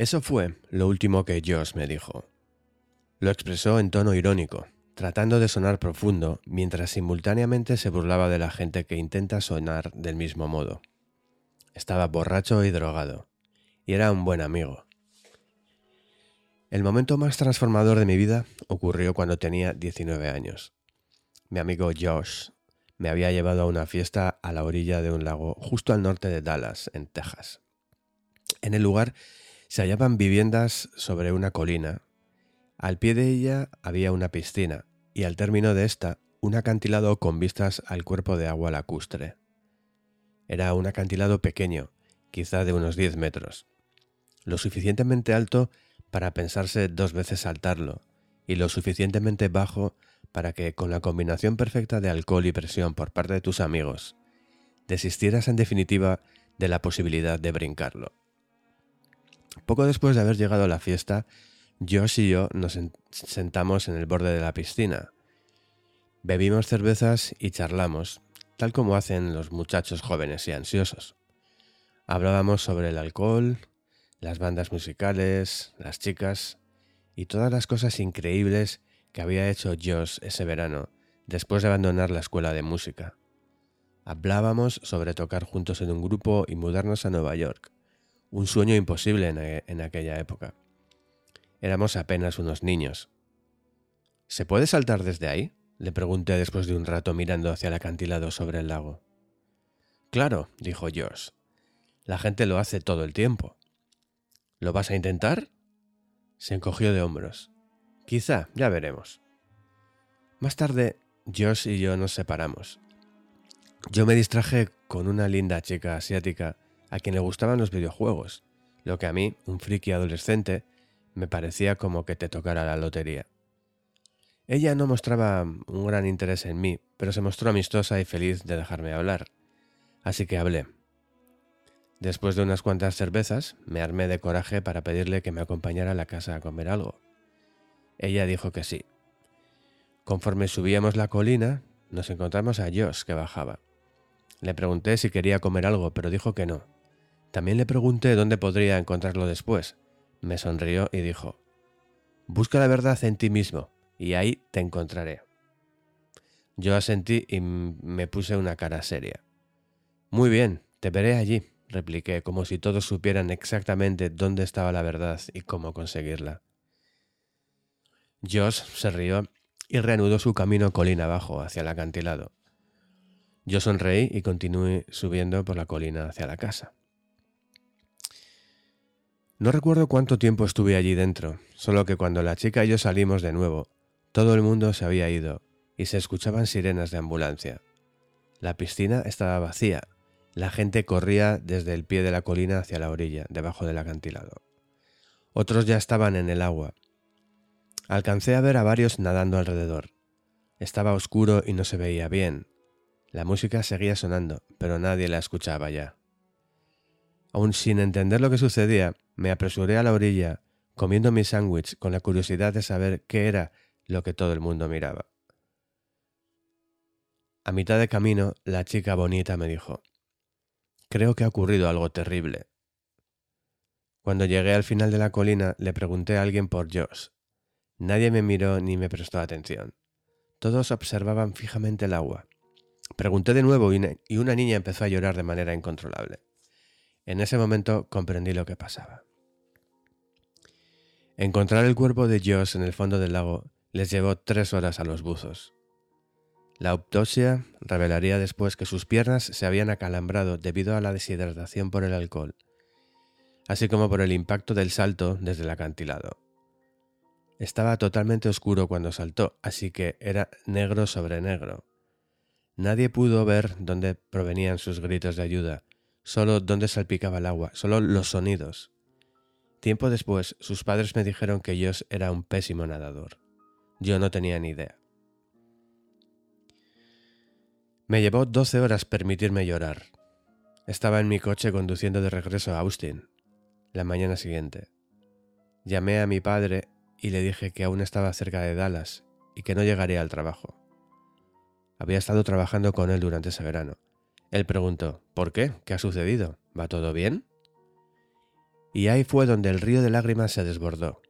Speaker 1: Eso fue lo último que Josh me dijo. Lo expresó en tono irónico, tratando de sonar profundo, mientras simultáneamente se burlaba de la gente que intenta sonar del mismo modo. Estaba borracho y drogado, y era un buen amigo. El momento más transformador de mi vida ocurrió cuando tenía 19 años. Mi amigo Josh me había llevado a una fiesta a la orilla de un lago justo al norte de Dallas, en Texas. En el lugar se hallaban viviendas sobre una colina. Al pie de ella había una piscina y al término de esta un acantilado con vistas al cuerpo de agua lacustre. Era un acantilado pequeño, quizá de unos 10 metros, lo suficientemente alto para pensarse dos veces saltarlo, y lo suficientemente bajo para que, con la combinación perfecta de alcohol y presión por parte de tus amigos, desistieras en definitiva de la posibilidad de brincarlo. Poco después de haber llegado a la fiesta, Josh y yo nos sentamos en el borde de la piscina. Bebimos cervezas y charlamos, tal como hacen los muchachos jóvenes y ansiosos. Hablábamos sobre el alcohol, las bandas musicales, las chicas y todas las cosas increíbles que había hecho Josh ese verano, después de abandonar la escuela de música. Hablábamos sobre tocar juntos en un grupo y mudarnos a Nueva York un sueño imposible en, aquella época. Éramos apenas unos niños. ¿Se puede saltar desde ahí? le pregunté después de un rato mirando hacia el acantilado sobre el lago. Claro, dijo George. La gente lo hace todo el tiempo. ¿Lo vas a intentar? Se encogió de hombros. Quizá, ya veremos. Más tarde, Josh y yo nos separamos. Yo me distraje con una linda chica asiática a quien le gustaban los videojuegos, lo que a mí, un friki adolescente, me parecía como que te tocara la lotería. Ella no mostraba un gran interés en mí, pero se mostró amistosa y feliz de dejarme hablar, así que hablé. Después de unas cuantas cervezas, me armé de coraje para pedirle que me acompañara a la casa a comer algo. Ella dijo que sí. Conforme subíamos la colina, nos encontramos a Josh que bajaba. Le pregunté si quería comer algo, pero dijo que no, también le pregunté dónde podría encontrarlo después. Me sonrió y dijo, Busca la verdad en ti mismo, y ahí te encontraré. Yo asentí y me puse una cara seria. Muy bien, te veré allí, repliqué, como si todos supieran exactamente dónde estaba la verdad y cómo conseguirla. Josh se rió y reanudó su camino colina abajo hacia el acantilado. Yo sonreí y continué subiendo por la colina hacia la casa. No recuerdo cuánto tiempo estuve allí dentro, solo que cuando la chica y yo salimos de nuevo, todo el mundo se había ido y se escuchaban sirenas de ambulancia. La piscina estaba vacía, la gente corría desde el pie de la colina hacia la orilla, debajo del acantilado. Otros ya estaban en el agua. Alcancé a ver a varios nadando alrededor. Estaba oscuro y no se veía bien. La música seguía sonando, pero nadie la escuchaba ya. Aún sin entender lo que sucedía, me apresuré a la orilla, comiendo mi sándwich con la curiosidad de saber qué era lo que todo el mundo miraba. A mitad de camino, la chica bonita me dijo, Creo que ha ocurrido algo terrible. Cuando llegué al final de la colina, le pregunté a alguien por Josh. Nadie me miró ni me prestó atención. Todos observaban fijamente el agua. Pregunté de nuevo y una niña empezó a llorar de manera incontrolable. En ese momento comprendí lo que pasaba. Encontrar el cuerpo de Josh en el fondo del lago les llevó tres horas a los buzos. La autopsia revelaría después que sus piernas se habían acalambrado debido a la deshidratación por el alcohol, así como por el impacto del salto desde el acantilado. Estaba totalmente oscuro cuando saltó, así que era negro sobre negro. Nadie pudo ver dónde provenían sus gritos de ayuda, solo dónde salpicaba el agua, solo los sonidos. Tiempo después, sus padres me dijeron que Josh era un pésimo nadador. Yo no tenía ni idea. Me llevó 12 horas permitirme llorar. Estaba en mi coche conduciendo de regreso a Austin, la mañana siguiente. Llamé a mi padre y le dije que aún estaba cerca de Dallas y que no llegaría al trabajo. Había estado trabajando con él durante ese verano. Él preguntó, ¿por qué? ¿Qué ha sucedido? ¿Va todo bien? Y ahí fue donde el río de lágrimas se desbordó.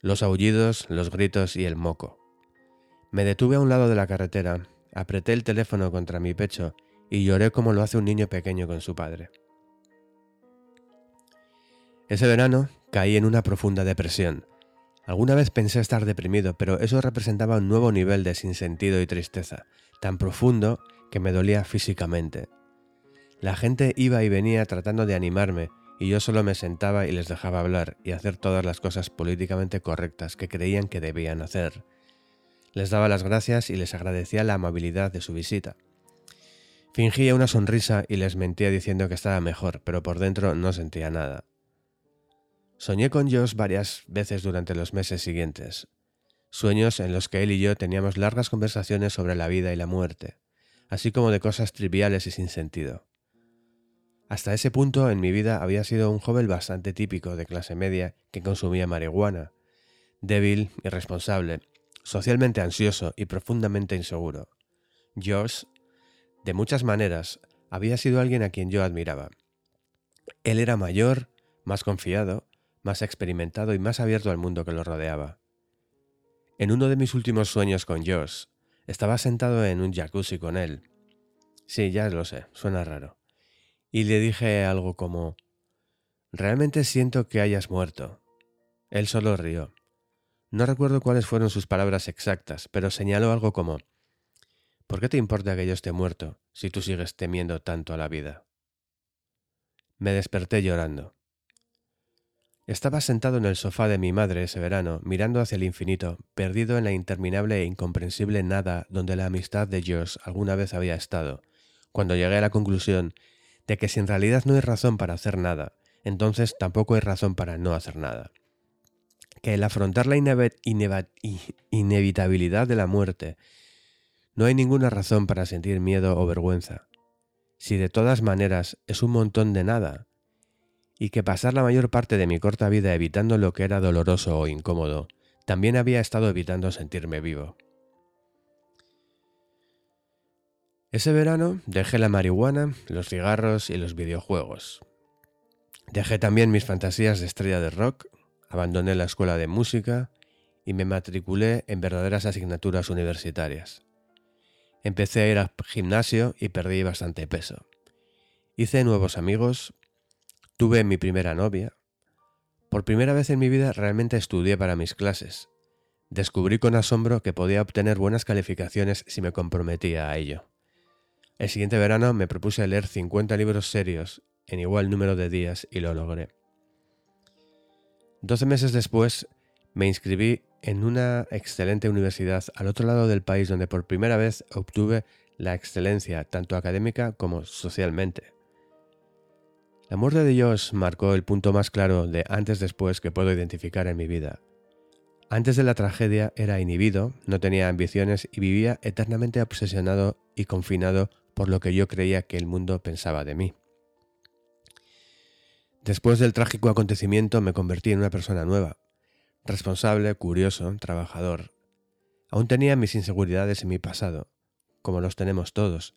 Speaker 1: Los aullidos, los gritos y el moco. Me detuve a un lado de la carretera Apreté el teléfono contra mi pecho y lloré como lo hace un niño pequeño con su padre. Ese verano caí en una profunda depresión. Alguna vez pensé estar deprimido, pero eso representaba un nuevo nivel de sinsentido y tristeza, tan profundo que me dolía físicamente. La gente iba y venía tratando de animarme, y yo solo me sentaba y les dejaba hablar y hacer todas las cosas políticamente correctas que creían que debían hacer. Les daba las gracias y les agradecía la amabilidad de su visita. Fingía una sonrisa y les mentía diciendo que estaba mejor, pero por dentro no sentía nada. Soñé con Josh varias veces durante los meses siguientes, sueños en los que él y yo teníamos largas conversaciones sobre la vida y la muerte, así como de cosas triviales y sin sentido. Hasta ese punto en mi vida había sido un joven bastante típico de clase media que consumía marihuana, débil, irresponsable socialmente ansioso y profundamente inseguro. Josh, de muchas maneras, había sido alguien a quien yo admiraba. Él era mayor, más confiado, más experimentado y más abierto al mundo que lo rodeaba. En uno de mis últimos sueños con Josh, estaba sentado en un jacuzzi con él. Sí, ya lo sé, suena raro. Y le dije algo como, Realmente siento que hayas muerto. Él solo rió. No recuerdo cuáles fueron sus palabras exactas, pero señaló algo como ¿Por qué te importa que yo esté muerto si tú sigues temiendo tanto a la vida? Me desperté llorando. Estaba sentado en el sofá de mi madre ese verano, mirando hacia el infinito, perdido en la interminable e incomprensible nada donde la amistad de Josh alguna vez había estado, cuando llegué a la conclusión de que si en realidad no hay razón para hacer nada, entonces tampoco hay razón para no hacer nada que el afrontar la inevitabilidad de la muerte no hay ninguna razón para sentir miedo o vergüenza, si de todas maneras es un montón de nada, y que pasar la mayor parte de mi corta vida evitando lo que era doloroso o incómodo, también había estado evitando sentirme vivo. Ese verano dejé la marihuana, los cigarros y los videojuegos. Dejé también mis fantasías de estrella de rock Abandoné la escuela de música y me matriculé en verdaderas asignaturas universitarias. Empecé a ir al gimnasio y perdí bastante peso. Hice nuevos amigos, tuve mi primera novia. Por primera vez en mi vida realmente estudié para mis clases. Descubrí con asombro que podía obtener buenas calificaciones si me comprometía a ello. El siguiente verano me propuse leer 50 libros serios en igual número de días y lo logré. Doce meses después me inscribí en una excelente universidad al otro lado del país donde por primera vez obtuve la excelencia tanto académica como socialmente. La muerte de Josh marcó el punto más claro de antes-después que puedo identificar en mi vida. Antes de la tragedia era inhibido, no tenía ambiciones y vivía eternamente obsesionado y confinado por lo que yo creía que el mundo pensaba de mí. Después del trágico acontecimiento me convertí en una persona nueva, responsable, curioso, trabajador. Aún tenía mis inseguridades en mi pasado, como los tenemos todos,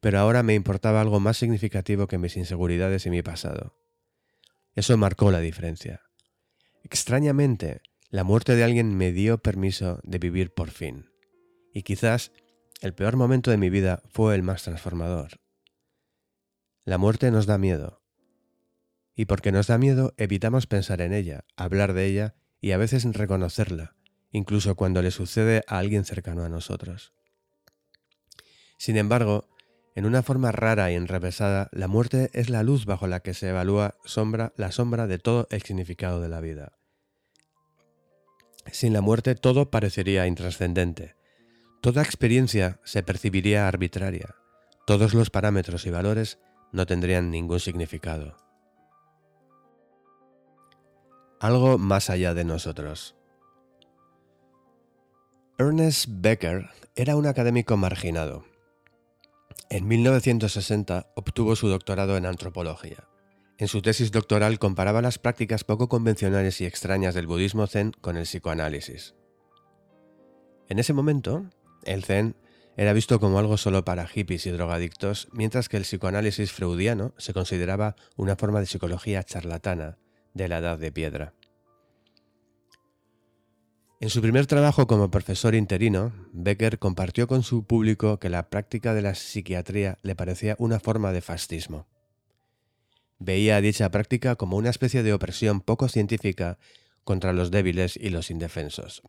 Speaker 1: pero ahora me importaba algo más significativo que mis inseguridades en mi pasado. Eso marcó la diferencia. Extrañamente, la muerte de alguien me dio permiso de vivir por fin. Y quizás el peor momento de mi vida fue el más transformador. La muerte nos da miedo, y porque nos da miedo evitamos pensar en ella, hablar de ella y a veces reconocerla, incluso cuando le sucede a alguien cercano a nosotros. Sin embargo, en una forma rara y enrevesada, la muerte es la luz bajo la que se evalúa sombra, la sombra de todo el significado de la vida. Sin la muerte todo parecería intrascendente. Toda experiencia se percibiría arbitraria. Todos los parámetros y valores no tendrían ningún significado. Algo más allá de nosotros. Ernest Becker era un académico marginado. En 1960 obtuvo su doctorado en antropología. En su tesis doctoral comparaba las prácticas poco convencionales y extrañas del budismo zen con el psicoanálisis. En ese momento, el zen era visto como algo solo para hippies y drogadictos, mientras que el psicoanálisis freudiano se consideraba una forma de psicología charlatana de la edad de piedra. En su primer trabajo como profesor interino, Becker compartió con su público que la práctica de la psiquiatría le parecía una forma de fascismo. Veía dicha práctica como una especie de opresión poco científica contra los débiles y los indefensos.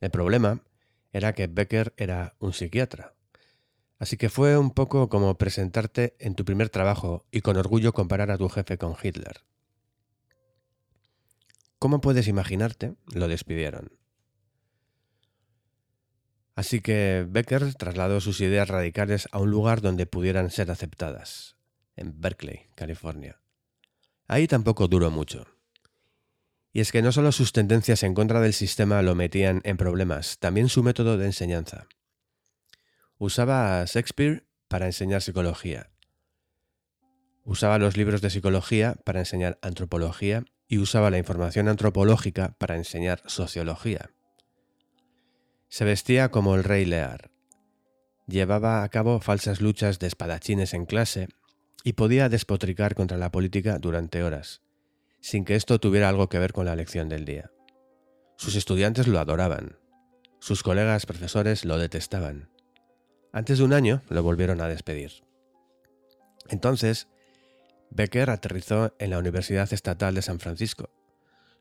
Speaker 1: El problema era que Becker era un psiquiatra. Así que fue un poco como presentarte en tu primer trabajo y con orgullo comparar a tu jefe con Hitler. ¿Cómo puedes imaginarte? Lo despidieron. Así que Becker trasladó sus ideas radicales a un lugar donde pudieran ser aceptadas, en Berkeley, California. Ahí tampoco duró mucho. Y es que no solo sus tendencias en contra del sistema lo metían en problemas, también su método de enseñanza. Usaba a Shakespeare para enseñar psicología. Usaba los libros de psicología para enseñar antropología y usaba la información antropológica para enseñar sociología. Se vestía como el rey Lear. Llevaba a cabo falsas luchas de espadachines en clase y podía despotricar contra la política durante horas, sin que esto tuviera algo que ver con la lección del día. Sus estudiantes lo adoraban, sus colegas profesores lo detestaban. Antes de un año lo volvieron a despedir. Entonces, Becker aterrizó en la Universidad Estatal de San Francisco,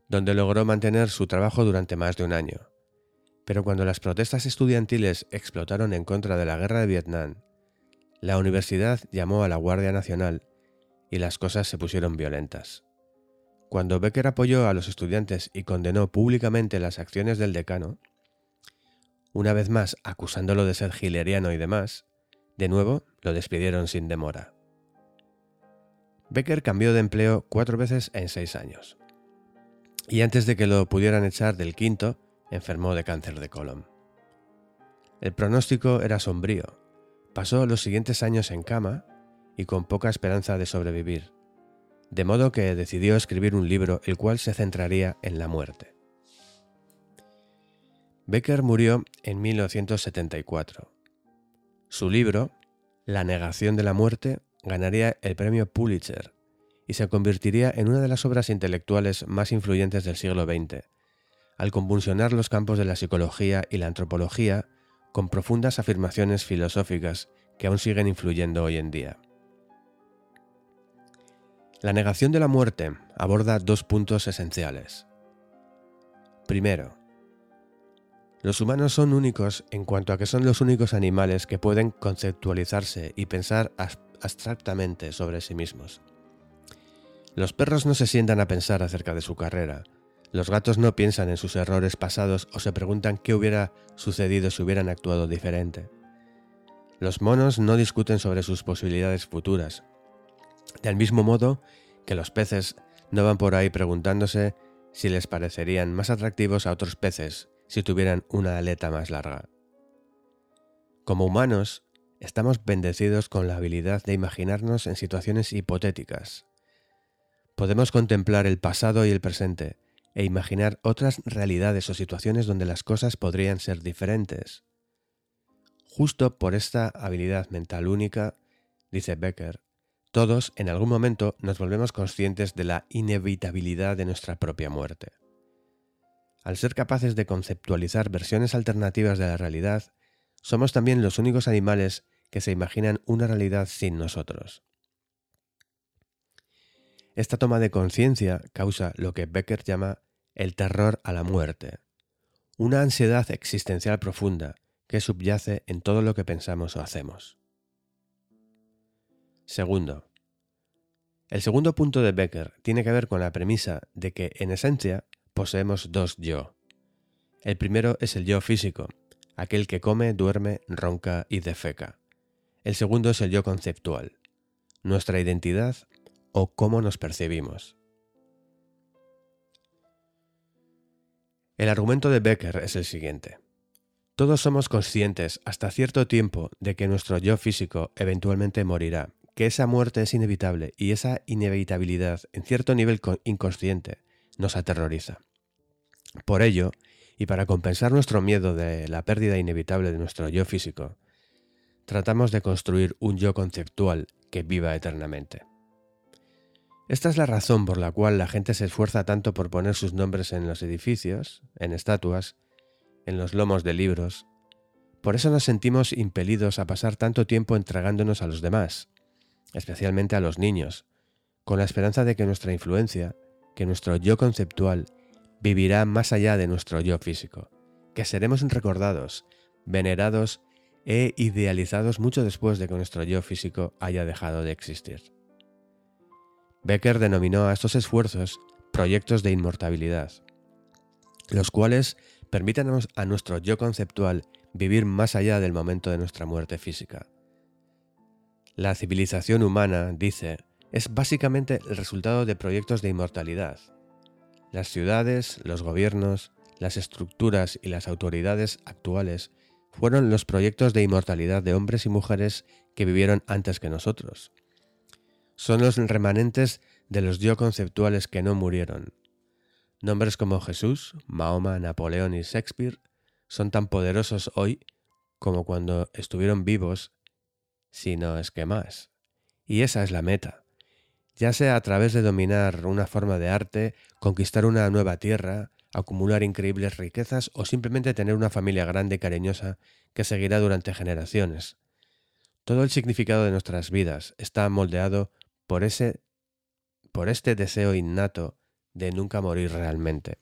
Speaker 1: donde logró mantener su trabajo durante más de un año. Pero cuando las protestas estudiantiles explotaron en contra de la guerra de Vietnam la universidad llamó a la Guardia Nacional y las cosas se pusieron violentas. Cuando Becker apoyó a los estudiantes y condenó públicamente las acciones del decano, una vez más acusándolo de ser gileriano y demás, de nuevo lo despidieron sin demora. Becker cambió de empleo cuatro veces en seis años. Y antes de que lo pudieran echar del quinto, enfermó de cáncer de colon. El pronóstico era sombrío, Pasó los siguientes años en cama y con poca esperanza de sobrevivir, de modo que decidió escribir un libro el cual se centraría en la muerte. Becker murió en 1974. Su libro, La negación de la muerte, ganaría el premio Pulitzer y se convertiría en una de las obras intelectuales más influyentes del siglo XX, al convulsionar los campos de la psicología y la antropología con profundas afirmaciones filosóficas que aún siguen influyendo hoy en día. La negación de la muerte aborda dos puntos esenciales. Primero, los humanos son únicos en cuanto a que son los únicos animales que pueden conceptualizarse y pensar abstractamente sobre sí mismos. Los perros no se sientan a pensar acerca de su carrera, los gatos no piensan en sus errores pasados o se preguntan qué hubiera sucedido si hubieran actuado diferente. Los monos no discuten sobre sus posibilidades futuras. Del mismo modo que los peces no van por ahí preguntándose si les parecerían más atractivos a otros peces si tuvieran una aleta más larga. Como humanos, estamos bendecidos con la habilidad de imaginarnos en situaciones hipotéticas. Podemos contemplar el pasado y el presente, e imaginar otras realidades o situaciones donde las cosas podrían ser diferentes. Justo por esta habilidad mental única, dice Becker, todos en algún momento nos volvemos conscientes de la inevitabilidad de nuestra propia muerte. Al ser capaces de conceptualizar versiones alternativas de la realidad, somos también los únicos animales que se imaginan una realidad sin nosotros. Esta toma de conciencia causa lo que Becker llama el terror a la muerte, una ansiedad existencial profunda que subyace en todo lo que pensamos o hacemos. Segundo, el segundo punto de Becker tiene que ver con la premisa de que, en esencia, poseemos dos yo. El primero es el yo físico, aquel que come, duerme, ronca y defeca. El segundo es el yo conceptual, nuestra identidad o cómo nos percibimos. El argumento de Becker es el siguiente. Todos somos conscientes hasta cierto tiempo de que nuestro yo físico eventualmente morirá, que esa muerte es inevitable y esa inevitabilidad en cierto nivel inconsciente nos aterroriza. Por ello, y para compensar nuestro miedo de la pérdida inevitable de nuestro yo físico, tratamos de construir un yo conceptual que viva eternamente. Esta es la razón por la cual la gente se esfuerza tanto por poner sus nombres en los edificios, en estatuas, en los lomos de libros. Por eso nos sentimos impelidos a pasar tanto tiempo entregándonos a los demás, especialmente a los niños, con la esperanza de que nuestra influencia, que nuestro yo conceptual, vivirá más allá de nuestro yo físico, que seremos recordados, venerados e idealizados mucho después de que nuestro yo físico haya dejado de existir. Becker denominó a estos esfuerzos proyectos de inmortabilidad, los cuales permiten a nuestro yo conceptual vivir más allá del momento de nuestra muerte física, la civilización humana, dice, es básicamente el resultado de proyectos de inmortalidad. Las ciudades, los gobiernos, las estructuras y las autoridades actuales fueron los proyectos de inmortalidad de hombres y mujeres que vivieron antes que nosotros. Son los remanentes de los yo conceptuales que no murieron. Nombres como Jesús, Mahoma, Napoleón y Shakespeare son tan poderosos hoy como cuando estuvieron vivos sino es que más. Y esa es la meta. Ya sea a través de dominar una forma de arte, conquistar una nueva tierra, acumular increíbles riquezas o simplemente tener una familia grande y cariñosa que seguirá durante generaciones. Todo el significado de nuestras vidas está moldeado por ese por este deseo innato de nunca morir realmente.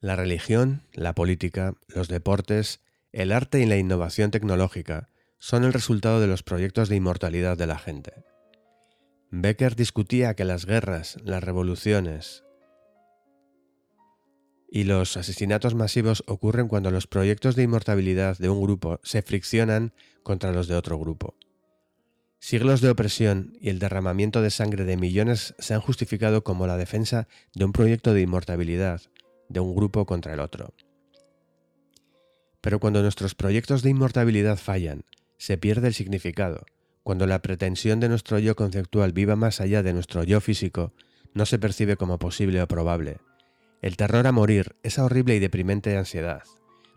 Speaker 1: La religión, la política, los deportes, el arte y la innovación tecnológica son el resultado de los proyectos de inmortalidad de la gente. Becker discutía que las guerras, las revoluciones y los asesinatos masivos ocurren cuando los proyectos de inmortalidad de un grupo se friccionan contra los de otro grupo. Siglos de opresión y el derramamiento de sangre de millones se han justificado como la defensa de un proyecto de inmortalidad de un grupo contra el otro. Pero cuando nuestros proyectos de inmortabilidad fallan, se pierde el significado. Cuando la pretensión de nuestro yo conceptual viva más allá de nuestro yo físico, no se percibe como posible o probable. El terror a morir, esa horrible y deprimente ansiedad,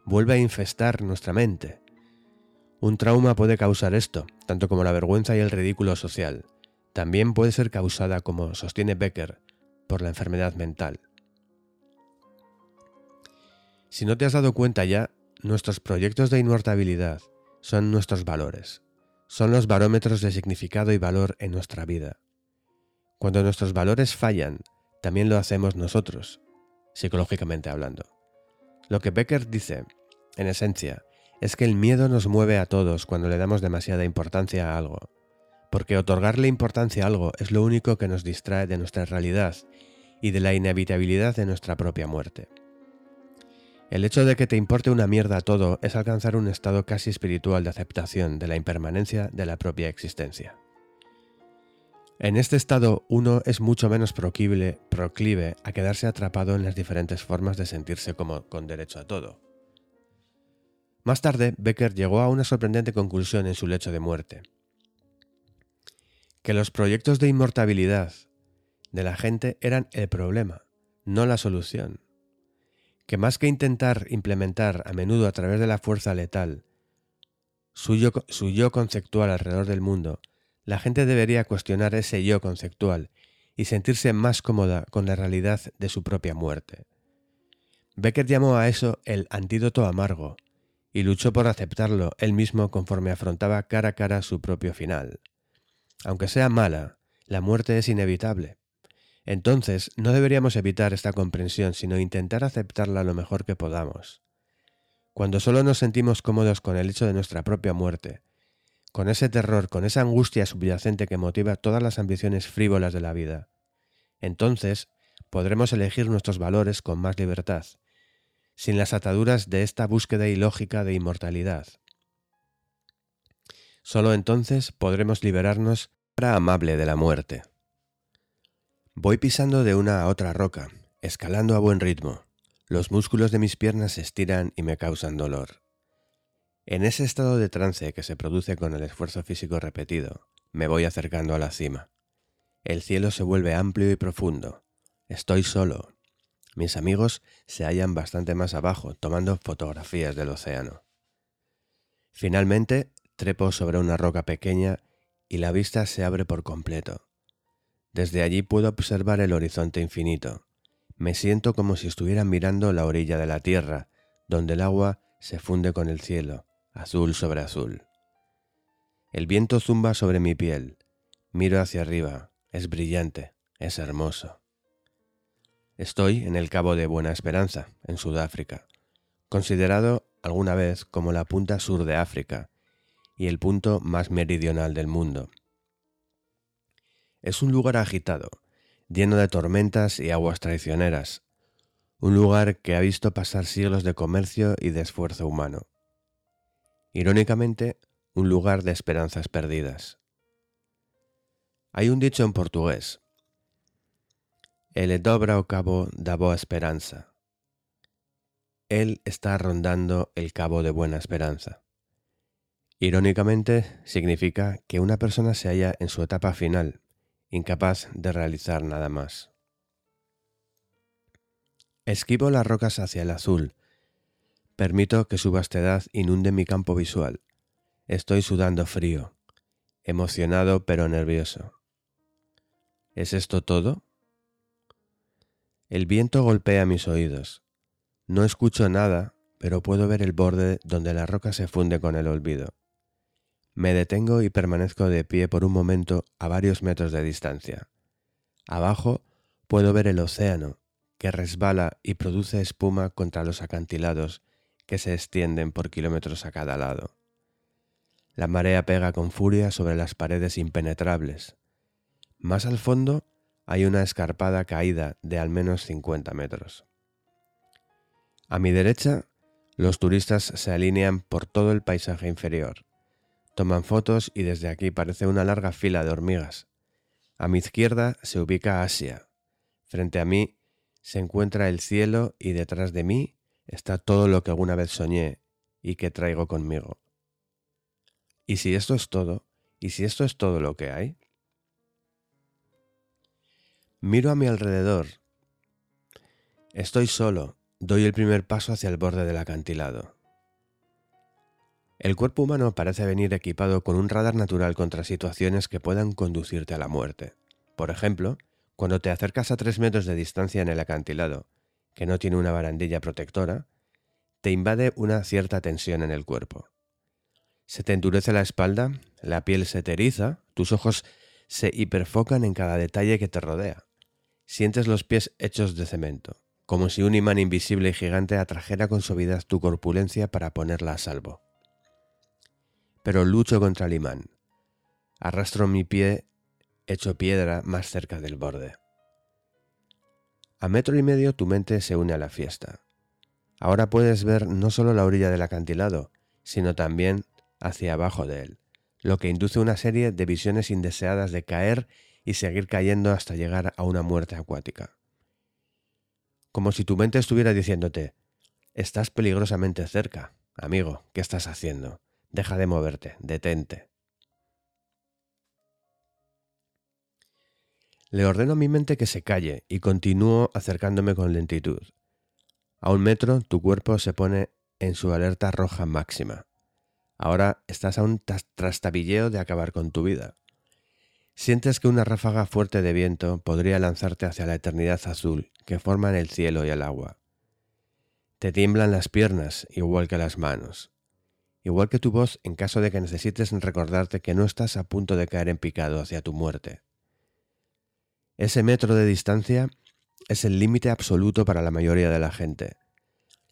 Speaker 1: vuelve a infestar nuestra mente. Un trauma puede causar esto, tanto como la vergüenza y el ridículo social. También puede ser causada, como sostiene Becker, por la enfermedad mental. Si no te has dado cuenta ya, Nuestros proyectos de inmortabilidad son nuestros valores, son los barómetros de significado y valor en nuestra vida. Cuando nuestros valores fallan, también lo hacemos nosotros, psicológicamente hablando. Lo que Becker dice, en esencia, es que el miedo nos mueve a todos cuando le damos demasiada importancia a algo, porque otorgarle importancia a algo es lo único que nos distrae de nuestra realidad y de la inevitabilidad de nuestra propia muerte. El hecho de que te importe una mierda todo es alcanzar un estado casi espiritual de aceptación de la impermanencia de la propia existencia. En este estado uno es mucho menos proclive, proclive a quedarse atrapado en las diferentes formas de sentirse como con derecho a todo. Más tarde, Becker llegó a una sorprendente conclusión en su lecho de muerte. Que los proyectos de inmortabilidad de la gente eran el problema, no la solución que más que intentar implementar a menudo a través de la fuerza letal su yo, conceptual alrededor del mundo, la gente debería cuestionar ese yo conceptual y sentirse más cómoda con la realidad de su propia muerte. Becker llamó a eso el antídoto amargo y luchó por aceptarlo él mismo conforme afrontaba cara a cara su propio final. Aunque sea mala, la muerte es inevitable. Entonces, no deberíamos evitar esta comprensión, sino intentar aceptarla lo mejor que podamos. Cuando solo nos sentimos cómodos con el hecho de nuestra propia muerte, con ese terror, con esa angustia subyacente que motiva todas las ambiciones frívolas de la vida, entonces podremos elegir nuestros valores con más libertad, sin las ataduras de esta búsqueda ilógica de inmortalidad. Solo entonces podremos liberarnos para amable de la muerte. Voy pisando de una a otra roca, escalando a buen ritmo. Los músculos de mis piernas se estiran y me causan dolor. En ese estado de trance que se produce con el esfuerzo físico repetido, me voy acercando a la cima. El cielo se vuelve amplio y profundo. Estoy solo. Mis amigos se hallan bastante más abajo, tomando fotografías del océano. Finalmente, trepo sobre una roca pequeña y la vista se abre por completo. Desde allí puedo observar el horizonte infinito. Me siento como si estuviera mirando la orilla de la tierra, donde el agua se funde con el cielo, azul sobre azul. El viento zumba sobre mi piel. Miro hacia arriba. Es brillante, es hermoso. Estoy en el Cabo de Buena Esperanza, en Sudáfrica, considerado alguna vez como la punta sur de África y el punto más meridional del mundo. Es un lugar agitado, lleno de tormentas y aguas traicioneras, un lugar que ha visto pasar siglos de comercio y de esfuerzo humano. Irónicamente, un lugar de esperanzas perdidas. Hay un dicho en portugués. Ele dobra o cabo da boa esperanza. Él está rondando el cabo de buena esperanza. Irónicamente, significa que una persona se halla en su etapa final, incapaz de realizar nada más. Esquivo las rocas hacia el azul. Permito que su vastedad inunde mi campo visual. Estoy sudando frío, emocionado pero nervioso. ¿Es esto todo? El viento golpea mis oídos. No escucho nada, pero puedo ver el borde donde la roca se funde con el olvido. Me detengo y permanezco de pie por un momento a varios metros de distancia. Abajo puedo ver el océano, que resbala y produce espuma contra los acantilados que se extienden por kilómetros a cada lado. La marea pega con furia sobre las paredes impenetrables. Más al fondo hay una escarpada caída de al menos 50 metros. A mi derecha, los turistas se alinean por todo el paisaje inferior. Toman fotos y desde aquí parece una larga fila de hormigas. A mi izquierda se ubica Asia. Frente a mí se encuentra el cielo y detrás de mí está todo lo que alguna vez soñé y que traigo conmigo. ¿Y si esto es todo? ¿Y si esto es todo lo que hay? Miro a mi alrededor. Estoy solo. Doy el primer paso hacia el borde del acantilado. El cuerpo humano parece venir equipado con un radar natural contra situaciones que puedan conducirte a la muerte. Por ejemplo, cuando te acercas a tres metros de distancia en el acantilado, que no tiene una barandilla protectora, te invade una cierta tensión en el cuerpo. Se te endurece la espalda, la piel se te tus ojos se hiperfocan en cada detalle que te rodea. Sientes los pies hechos de cemento, como si un imán invisible y gigante atrajera con suavidad tu corpulencia para ponerla a salvo pero lucho contra el imán. Arrastro mi pie hecho piedra más cerca del borde. A metro y medio tu mente se une a la fiesta. Ahora puedes ver no solo la orilla del acantilado, sino también hacia abajo de él, lo que induce una serie de visiones indeseadas de caer y seguir cayendo hasta llegar a una muerte acuática. Como si tu mente estuviera diciéndote, estás peligrosamente cerca, amigo, ¿qué estás haciendo? Deja de moverte, detente. Le ordeno a mi mente que se calle y continúo acercándome con lentitud. A un metro tu cuerpo se pone en su alerta roja máxima. Ahora estás a un trastabilleo de acabar con tu vida. Sientes que una ráfaga fuerte de viento podría lanzarte hacia la eternidad azul que forman el cielo y el agua. Te tiemblan las piernas igual que las manos igual que tu voz en caso de que necesites recordarte que no estás a punto de caer en picado hacia tu muerte. Ese metro de distancia es el límite absoluto para la mayoría de la gente.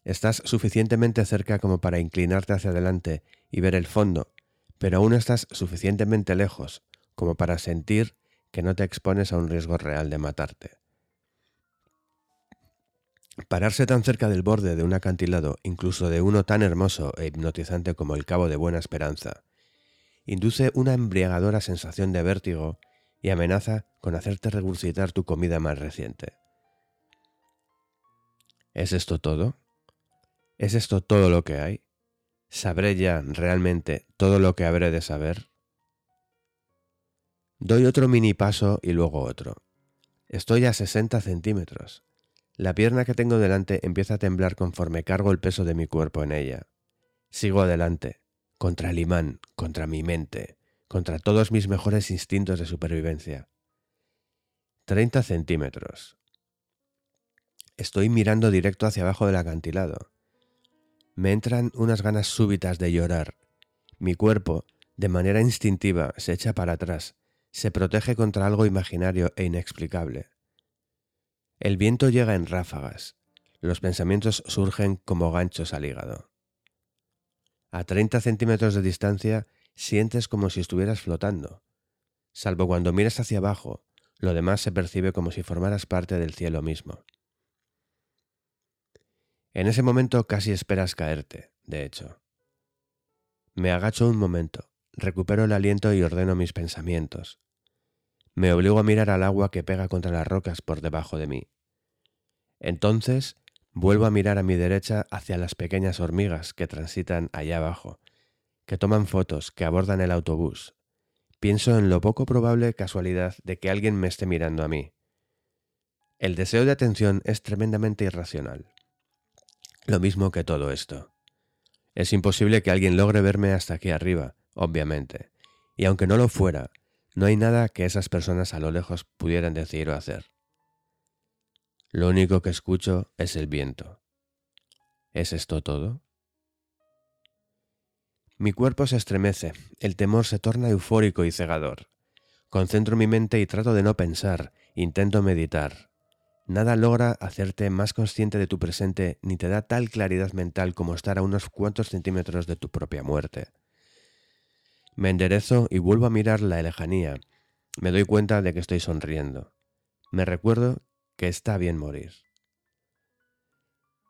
Speaker 1: Estás suficientemente cerca como para inclinarte hacia adelante y ver el fondo, pero aún estás suficientemente lejos como para sentir que no te expones a un riesgo real de matarte. Pararse tan cerca del borde de un acantilado, incluso de uno tan hermoso e hipnotizante como el Cabo de Buena Esperanza, induce una embriagadora sensación de vértigo y amenaza con hacerte regurgitar tu comida más reciente. ¿Es esto todo? ¿Es esto todo lo que hay? ¿Sabré ya realmente todo lo que habré de saber? Doy otro mini paso y luego otro. Estoy a 60 centímetros. La pierna que tengo delante empieza a temblar conforme cargo el peso de mi cuerpo en ella. Sigo adelante, contra el imán, contra mi mente, contra todos mis mejores instintos de supervivencia. 30 centímetros. Estoy mirando directo hacia abajo del acantilado. Me entran unas ganas súbitas de llorar. Mi cuerpo, de manera instintiva, se echa para atrás, se protege contra algo imaginario e inexplicable. El viento llega en ráfagas. Los pensamientos surgen como ganchos al hígado. A 30 centímetros de distancia sientes como si estuvieras flotando. Salvo cuando miras hacia abajo, lo demás se percibe como si formaras parte del cielo mismo. En ese momento casi esperas caerte, de hecho. Me agacho un momento, recupero el aliento y ordeno mis pensamientos. Me obligo a mirar al agua que pega contra las rocas por debajo de mí. Entonces vuelvo a mirar a mi derecha hacia las pequeñas hormigas que transitan allá abajo, que toman fotos, que abordan el autobús. Pienso en lo poco probable casualidad de que alguien me esté mirando a mí. El deseo de atención es tremendamente irracional. Lo mismo que todo esto. Es imposible que alguien logre verme hasta aquí arriba, obviamente, y aunque no lo fuera, no hay nada que esas personas a lo lejos pudieran decir o hacer. Lo único que escucho es el viento. ¿Es esto todo? Mi cuerpo se estremece, el temor se torna eufórico y cegador. Concentro mi mente y trato de no pensar, intento meditar. Nada logra hacerte más consciente de tu presente ni te da tal claridad mental como estar a unos cuantos centímetros de tu propia muerte. Me enderezo y vuelvo a mirar la lejanía. Me doy cuenta de que estoy sonriendo. Me recuerdo que está bien morir.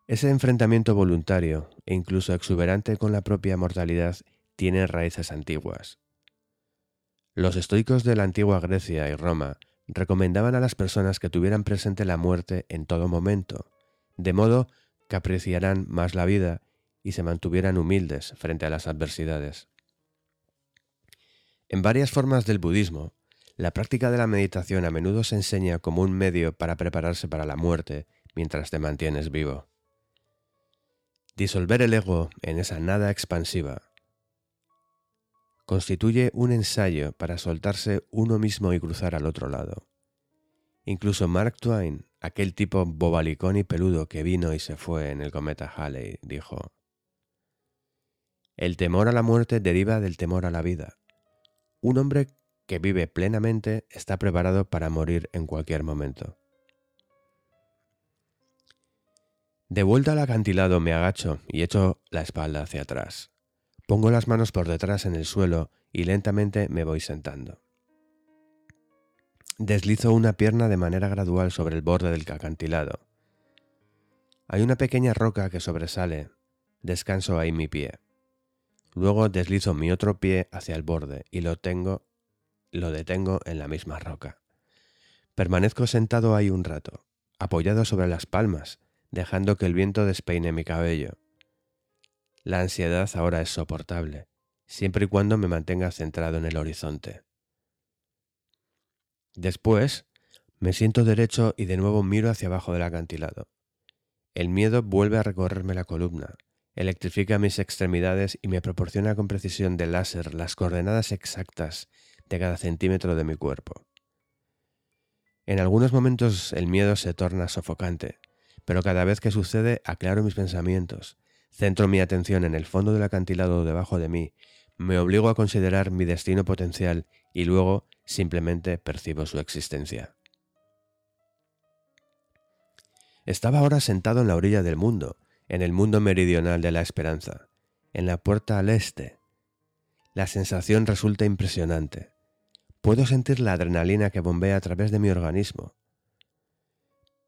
Speaker 1: Ese enfrentamiento voluntario e incluso exuberante con la propia mortalidad tiene raíces antiguas. Los estoicos de la antigua Grecia y Roma recomendaban a las personas que tuvieran presente la muerte en todo momento, de modo que apreciaran más la vida y se mantuvieran humildes frente a las adversidades. En varias formas del budismo, la práctica de la meditación a menudo se enseña como un medio para prepararse para la muerte mientras te mantienes vivo. Disolver el ego en esa nada expansiva constituye un ensayo para soltarse uno mismo y cruzar al otro lado. Incluso Mark Twain, aquel tipo bobalicón y peludo que vino y se fue en el cometa Halley, dijo, El temor a la muerte deriva del temor a la vida. Un hombre que vive plenamente está preparado para morir en cualquier momento. De vuelta al acantilado me agacho y echo la espalda hacia atrás. Pongo las manos por detrás en el suelo y lentamente me voy sentando. Deslizo una pierna de manera gradual sobre el borde del acantilado. Hay una pequeña roca que sobresale. Descanso ahí mi pie. Luego deslizo mi otro pie hacia el borde y lo tengo, lo detengo en la misma roca. Permanezco sentado ahí un rato, apoyado sobre las palmas, dejando que el viento despeine mi cabello. La ansiedad ahora es soportable, siempre y cuando me mantenga centrado en el horizonte. Después, me siento derecho y de nuevo miro hacia abajo del acantilado. El miedo vuelve a recorrerme la columna, electrifica mis extremidades y me proporciona con precisión de láser las coordenadas exactas de cada centímetro de mi cuerpo. En algunos momentos el miedo se torna sofocante, pero cada vez que sucede aclaro mis pensamientos, centro mi atención en el fondo del acantilado debajo de mí, me obligo a considerar mi destino potencial y luego simplemente percibo su existencia. Estaba ahora sentado en la orilla del mundo, en el mundo meridional de la esperanza, en la puerta al este. La sensación resulta impresionante. Puedo sentir la adrenalina que bombea a través de mi organismo.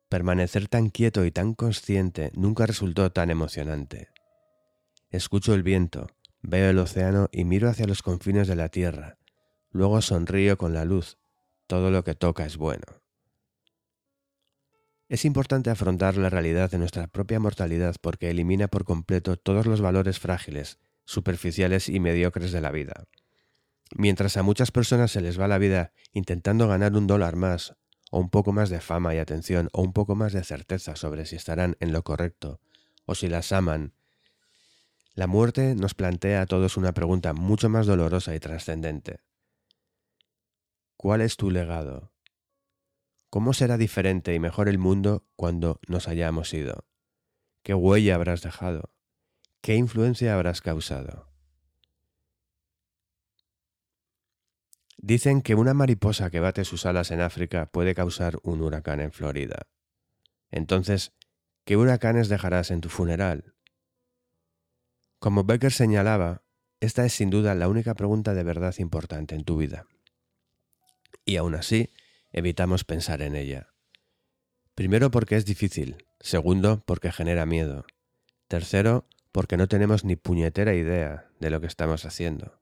Speaker 1: Permanecer tan quieto y tan consciente nunca resultó tan emocionante. Escucho el viento, veo el océano y miro hacia los confines de la tierra. Luego sonrío con la luz. Todo lo que toca es bueno. Es importante afrontar la realidad de nuestra propia mortalidad porque elimina por completo todos los valores frágiles, superficiales y mediocres de la vida. Mientras a muchas personas se les va la vida intentando ganar un dólar más o un poco más de fama y atención, o un poco más de certeza sobre si estarán en lo correcto, o si las aman. La muerte nos plantea a todos una pregunta mucho más dolorosa y trascendente. ¿Cuál es tu legado? ¿Cómo será diferente y mejor el mundo cuando nos hayamos ido? ¿Qué huella habrás dejado? ¿Qué influencia habrás causado? Dicen que una mariposa que bate sus alas en África puede causar un huracán en Florida. Entonces, ¿qué huracanes dejarás en tu funeral? Como Becker señalaba, esta es sin duda la única pregunta de verdad importante en tu vida. Y aún así, evitamos pensar en ella. Primero porque es difícil, segundo porque genera miedo, tercero porque no tenemos ni puñetera idea de lo que estamos haciendo.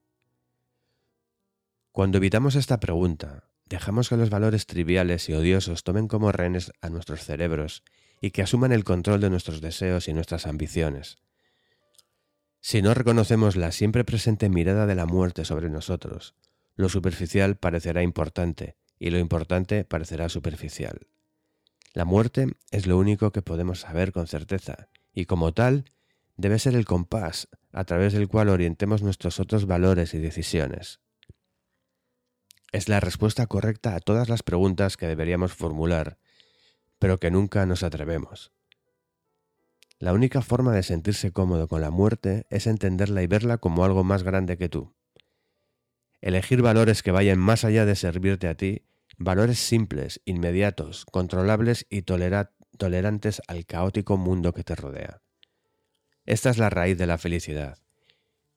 Speaker 1: Cuando evitamos esta pregunta, dejamos que los valores triviales y odiosos tomen como rehenes a nuestros cerebros y que asuman el control de nuestros deseos y nuestras ambiciones. Si no reconocemos la siempre presente mirada de la muerte sobre nosotros, lo superficial parecerá importante y lo importante parecerá superficial. La muerte es lo único que podemos saber con certeza y como tal debe ser el compás a través del cual orientemos nuestros otros valores y decisiones. Es la respuesta correcta a todas las preguntas que deberíamos formular, pero que nunca nos atrevemos. La única forma de sentirse cómodo con la muerte es entenderla y verla como algo más grande que tú. Elegir valores que vayan más allá de servirte a ti, valores simples, inmediatos, controlables y tolerantes al caótico mundo que te rodea. Esta es la raíz de la felicidad.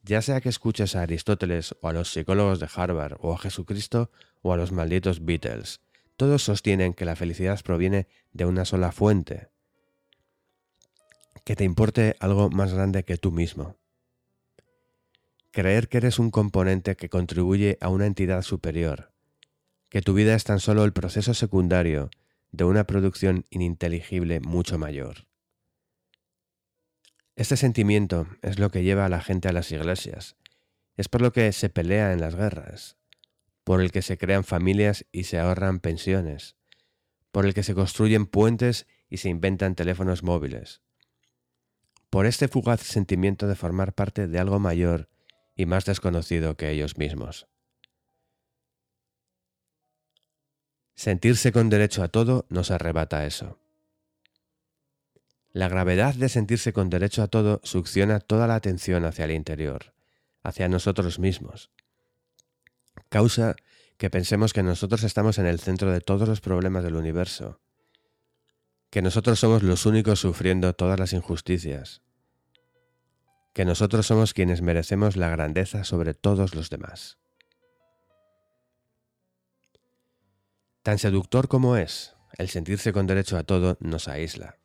Speaker 1: Ya sea que escuches a Aristóteles o a los psicólogos de Harvard o a Jesucristo o a los malditos Beatles, todos sostienen que la felicidad proviene de una sola fuente, que te importe algo más grande que tú mismo. Creer que eres un componente que contribuye a una entidad superior, que tu vida es tan solo el proceso secundario de una producción ininteligible mucho mayor. Este sentimiento es lo que lleva a la gente a las iglesias. Es por lo que se pelea en las guerras, por el que se crean familias y se ahorran pensiones, por el que se construyen puentes y se inventan teléfonos móviles, por este fugaz sentimiento de formar parte de algo mayor y más desconocido que ellos mismos. Sentirse con derecho a todo nos arrebata eso. La gravedad de sentirse con derecho a todo succiona toda la atención hacia el interior, hacia nosotros mismos. Causa que pensemos que nosotros estamos en el centro de todos los problemas del universo, que nosotros somos los únicos sufriendo todas las injusticias, que nosotros somos quienes merecemos la grandeza sobre todos los demás. Tan seductor como es, el sentirse con derecho a todo nos aísla.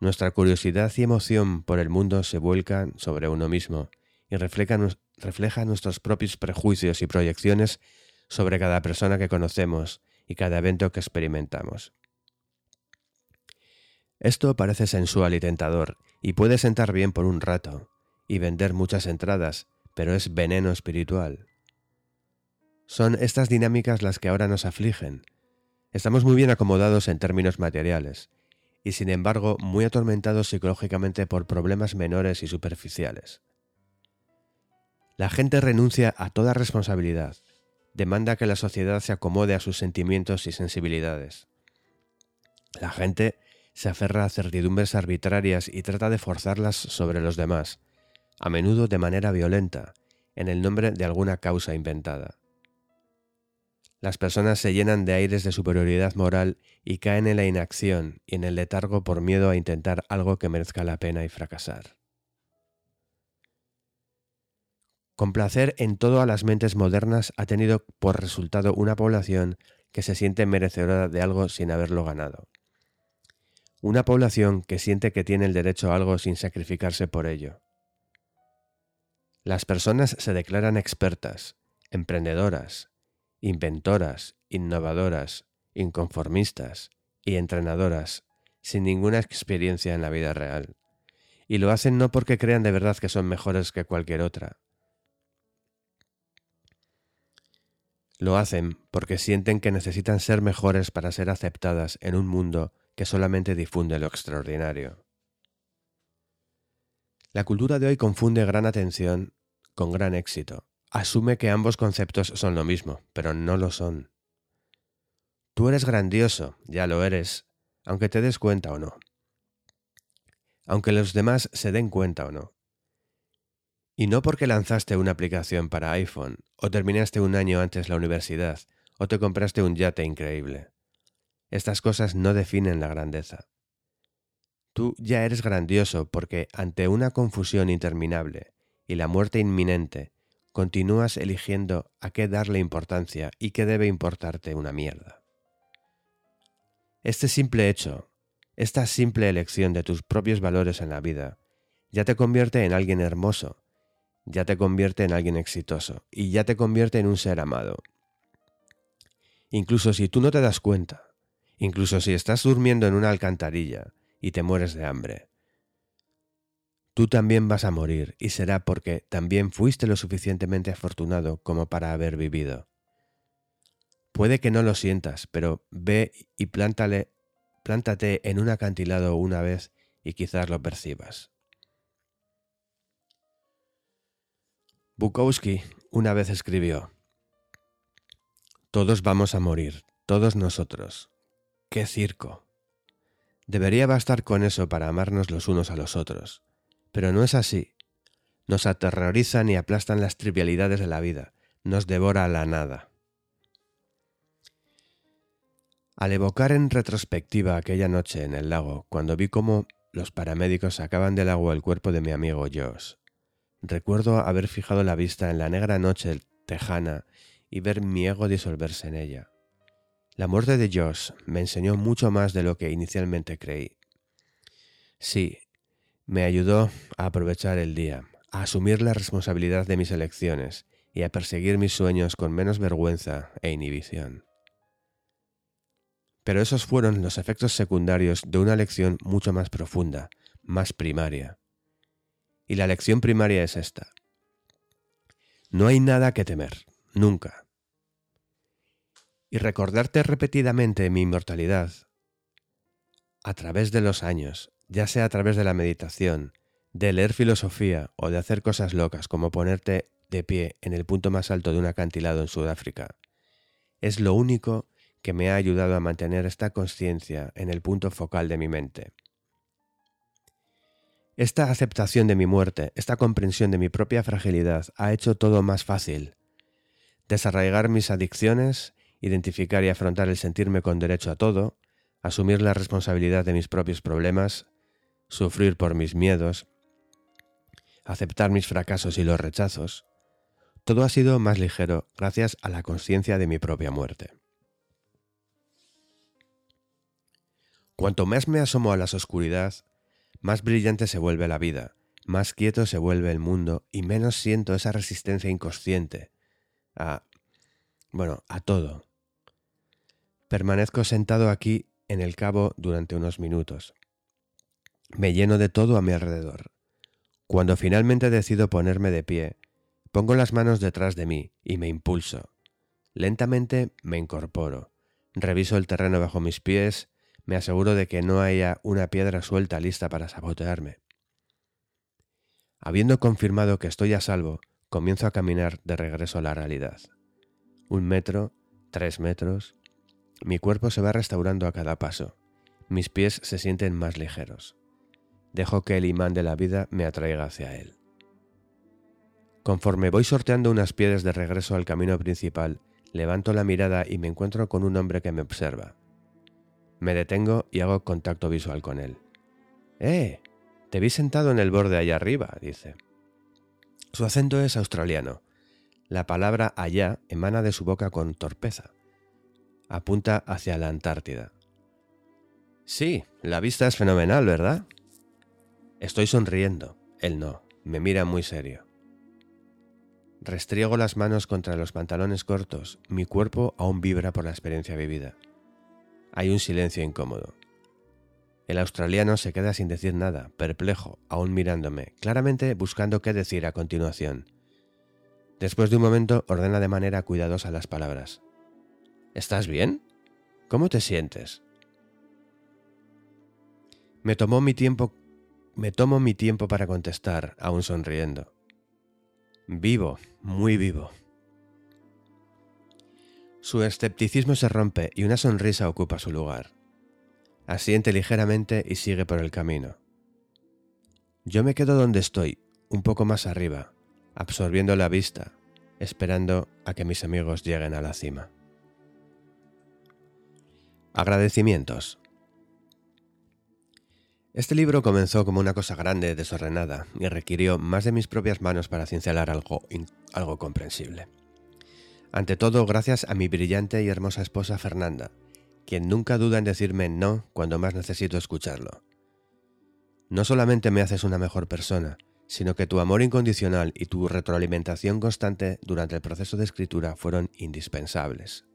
Speaker 1: Nuestra curiosidad y emoción por el mundo se vuelcan sobre uno mismo y refleja, nuestros propios prejuicios y proyecciones sobre cada persona que conocemos y cada evento que experimentamos. Esto parece sensual y tentador y puede sentar bien por un rato y vender muchas entradas, pero es veneno espiritual. Son estas dinámicas las que ahora nos afligen. Estamos muy bien acomodados en términos materiales, y sin embargo muy atormentados psicológicamente por problemas menores y superficiales. La gente renuncia a toda responsabilidad, demanda que la sociedad se acomode a sus sentimientos y sensibilidades. La gente se aferra a certidumbres arbitrarias y trata de forzarlas sobre los demás, a menudo de manera violenta, en el nombre de alguna causa inventada. Las personas se llenan de aires de superioridad moral y caen en la inacción y en el letargo por miedo a intentar algo que merezca la pena y fracasar. Complacer en todo a las mentes modernas ha tenido por resultado una población que se siente merecedora de algo sin haberlo ganado. Una población que siente que tiene el derecho a algo sin sacrificarse por ello. Las personas se declaran expertas, emprendedoras, inventoras, innovadoras, inconformistas y entrenadoras, sin ninguna experiencia en la vida real. Y lo hacen no porque crean de verdad que son mejores que cualquier otra. Lo hacen porque sienten que necesitan ser mejores para ser aceptadas en un mundo que solamente difunde lo extraordinario. La cultura de hoy confunde gran atención con gran éxito, asume que ambos conceptos son lo mismo, pero no lo son. Tú eres grandioso, ya lo eres, aunque te des cuenta o no. Aunque los demás se den cuenta o no. Y no porque lanzaste una aplicación para iPhone, o terminaste un año antes la universidad, o te compraste un yate increíble. Estas cosas no definen la grandeza. Tú ya eres grandioso porque ante una confusión interminable y la muerte inminente, continúas eligiendo a qué darle importancia y qué debe importarte una mierda. Este simple hecho, esta simple elección de tus propios valores en la vida, ya te convierte en alguien hermoso, ya te convierte en alguien exitoso y ya te convierte en un ser amado. Incluso si tú no te das cuenta, incluso si estás durmiendo en una alcantarilla y te mueres de hambre, Tú también vas a morir y será porque también fuiste lo suficientemente afortunado como para haber vivido. Puede que no lo sientas, pero ve y plántale, plántate en un acantilado una vez y quizás lo percibas. Bukowski una vez escribió, Todos vamos a morir, todos nosotros. ¡Qué circo! Debería bastar con eso para amarnos los unos a los otros pero no es así. Nos aterrorizan y aplastan las trivialidades de la vida, nos devora la nada. Al evocar en retrospectiva aquella noche en el lago, cuando vi cómo los paramédicos sacaban del agua el cuerpo de mi amigo Josh, recuerdo haber fijado la vista en la negra noche tejana y ver mi ego disolverse en ella. La muerte de Josh me enseñó mucho más de lo que inicialmente creí. Sí, me ayudó a aprovechar el día, a asumir la responsabilidad de mis elecciones y a perseguir mis sueños con menos vergüenza e inhibición. Pero esos fueron los efectos secundarios de una lección mucho más profunda, más primaria. Y la lección primaria es esta. No hay nada que temer, nunca. Y recordarte repetidamente mi inmortalidad, a través de los años, ya sea a través de la meditación, de leer filosofía o de hacer cosas locas como ponerte de pie en el punto más alto de un acantilado en Sudáfrica, es lo único que me ha ayudado a mantener esta conciencia en el punto focal de mi mente. Esta aceptación de mi muerte, esta comprensión de mi propia fragilidad ha hecho todo más fácil. Desarraigar mis adicciones, identificar y afrontar el sentirme con derecho a todo, asumir la responsabilidad de mis propios problemas, sufrir por mis miedos, aceptar mis fracasos y los rechazos, todo ha sido más ligero gracias a la conciencia de mi propia muerte. Cuanto más me asomo a la oscuridad, más brillante se vuelve la vida, más quieto se vuelve el mundo y menos siento esa resistencia inconsciente a... bueno, a todo. Permanezco sentado aquí en el cabo durante unos minutos, me lleno de todo a mi alrededor. Cuando finalmente decido ponerme de pie, pongo las manos detrás de mí y me impulso. Lentamente me incorporo, reviso el terreno bajo mis pies, me aseguro de que no haya una piedra suelta lista para sabotearme. Habiendo confirmado que estoy a salvo, comienzo a caminar de regreso a la realidad. Un metro, tres metros. Mi cuerpo se va restaurando a cada paso. Mis pies se sienten más ligeros dejo que el imán de la vida me atraiga hacia él. Conforme voy sorteando unas piedras de regreso al camino principal, Levanto la mirada y me encuentro con un hombre que me observa. Me detengo y hago contacto visual con él. ¡Eh! Te vi sentado en el borde allá arriba, dice. Su acento es australiano. La palabra allá emana de su boca con torpeza. Apunta hacia la Antártida. Sí, la vista es fenomenal, ¿verdad? Estoy sonriendo. Él no. Me mira muy serio. Restriego las manos contra los pantalones cortos. Mi cuerpo aún vibra por la experiencia vivida. Hay un silencio incómodo. El australiano se queda sin decir nada, perplejo, aún mirándome, claramente buscando qué decir a continuación. Después de un momento ordena de manera cuidadosa las palabras. ¿Estás bien? ¿Cómo te sientes? Me tomó mi tiempo me tomo mi tiempo para contestar, aún sonriendo. Vivo, muy vivo. Su escepticismo se rompe y una sonrisa ocupa su lugar. Asiente ligeramente y sigue por el camino. Yo me quedo donde estoy, un poco más arriba, absorbiendo la vista, esperando a que mis amigos lleguen a la cima. Agradecimientos. Este libro comenzó como una cosa grande, desordenada, y requirió más de mis propias manos para cincelar algo, algo comprensible. Ante todo, gracias a mi brillante y hermosa esposa Fernanda, quien nunca duda en decirme no cuando más necesito escucharlo. No solamente me haces una mejor persona, sino que tu amor incondicional y tu retroalimentación constante durante el proceso de escritura fueron indispensables.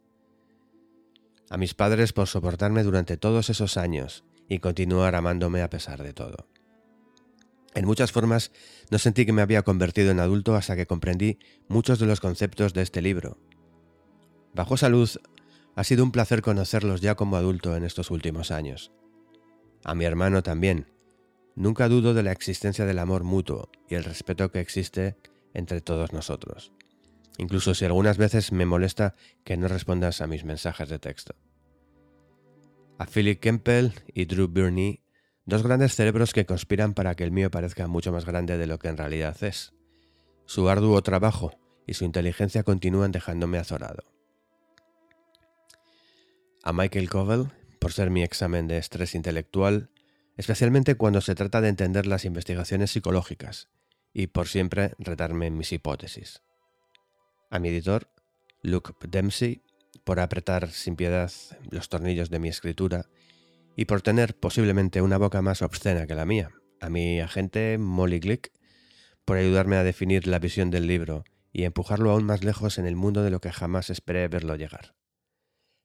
Speaker 1: A mis padres por soportarme durante todos esos años y continuar amándome a pesar de todo. En muchas formas no sentí que me había convertido en adulto hasta que comprendí muchos de los conceptos de este libro. Bajo salud ha sido un placer conocerlos ya como adulto en estos últimos años. A mi hermano también. Nunca dudo de la existencia del amor mutuo y el respeto que existe entre todos nosotros. Incluso si algunas veces me molesta que no respondas a mis mensajes de texto. A Philip Kempel y Drew Birney, dos grandes cerebros que conspiran para que el mío parezca mucho más grande de lo que en realidad es. Su arduo trabajo y su inteligencia continúan dejándome azorado a Michael Covell por ser mi examen de estrés intelectual, especialmente cuando se trata de entender las investigaciones psicológicas y por siempre retarme mis hipótesis. A mi editor, Luke Dempsey, por apretar sin piedad los tornillos de mi escritura y por tener posiblemente una boca más obscena que la mía. A mi agente Molly Glick, por ayudarme a definir la visión del libro y empujarlo aún más lejos en el mundo de lo que jamás esperé verlo llegar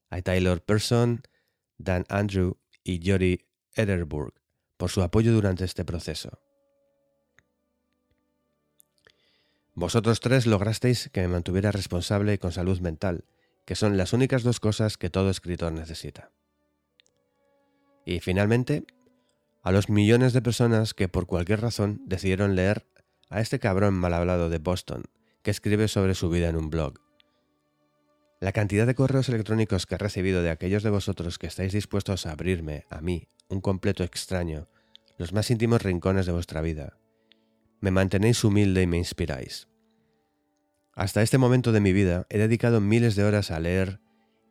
Speaker 1: a Taylor Person, Dan Andrew y Jody Ederburg por su apoyo durante este proceso. Vosotros tres lograsteis que me mantuviera responsable y con salud mental, que son las únicas dos cosas que todo escritor necesita. Y finalmente, a los millones de personas que por cualquier razón decidieron leer a este cabrón mal hablado de Boston, que escribe sobre su vida en un blog, la cantidad de correos electrónicos que he recibido de aquellos de vosotros que estáis dispuestos a abrirme, a mí, un completo extraño, los más íntimos rincones de vuestra vida. Me mantenéis humilde y me inspiráis. Hasta este momento de mi vida he dedicado miles de horas a leer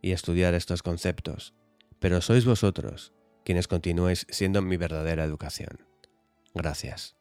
Speaker 1: y estudiar estos conceptos, pero sois vosotros quienes continuáis siendo mi verdadera educación. Gracias.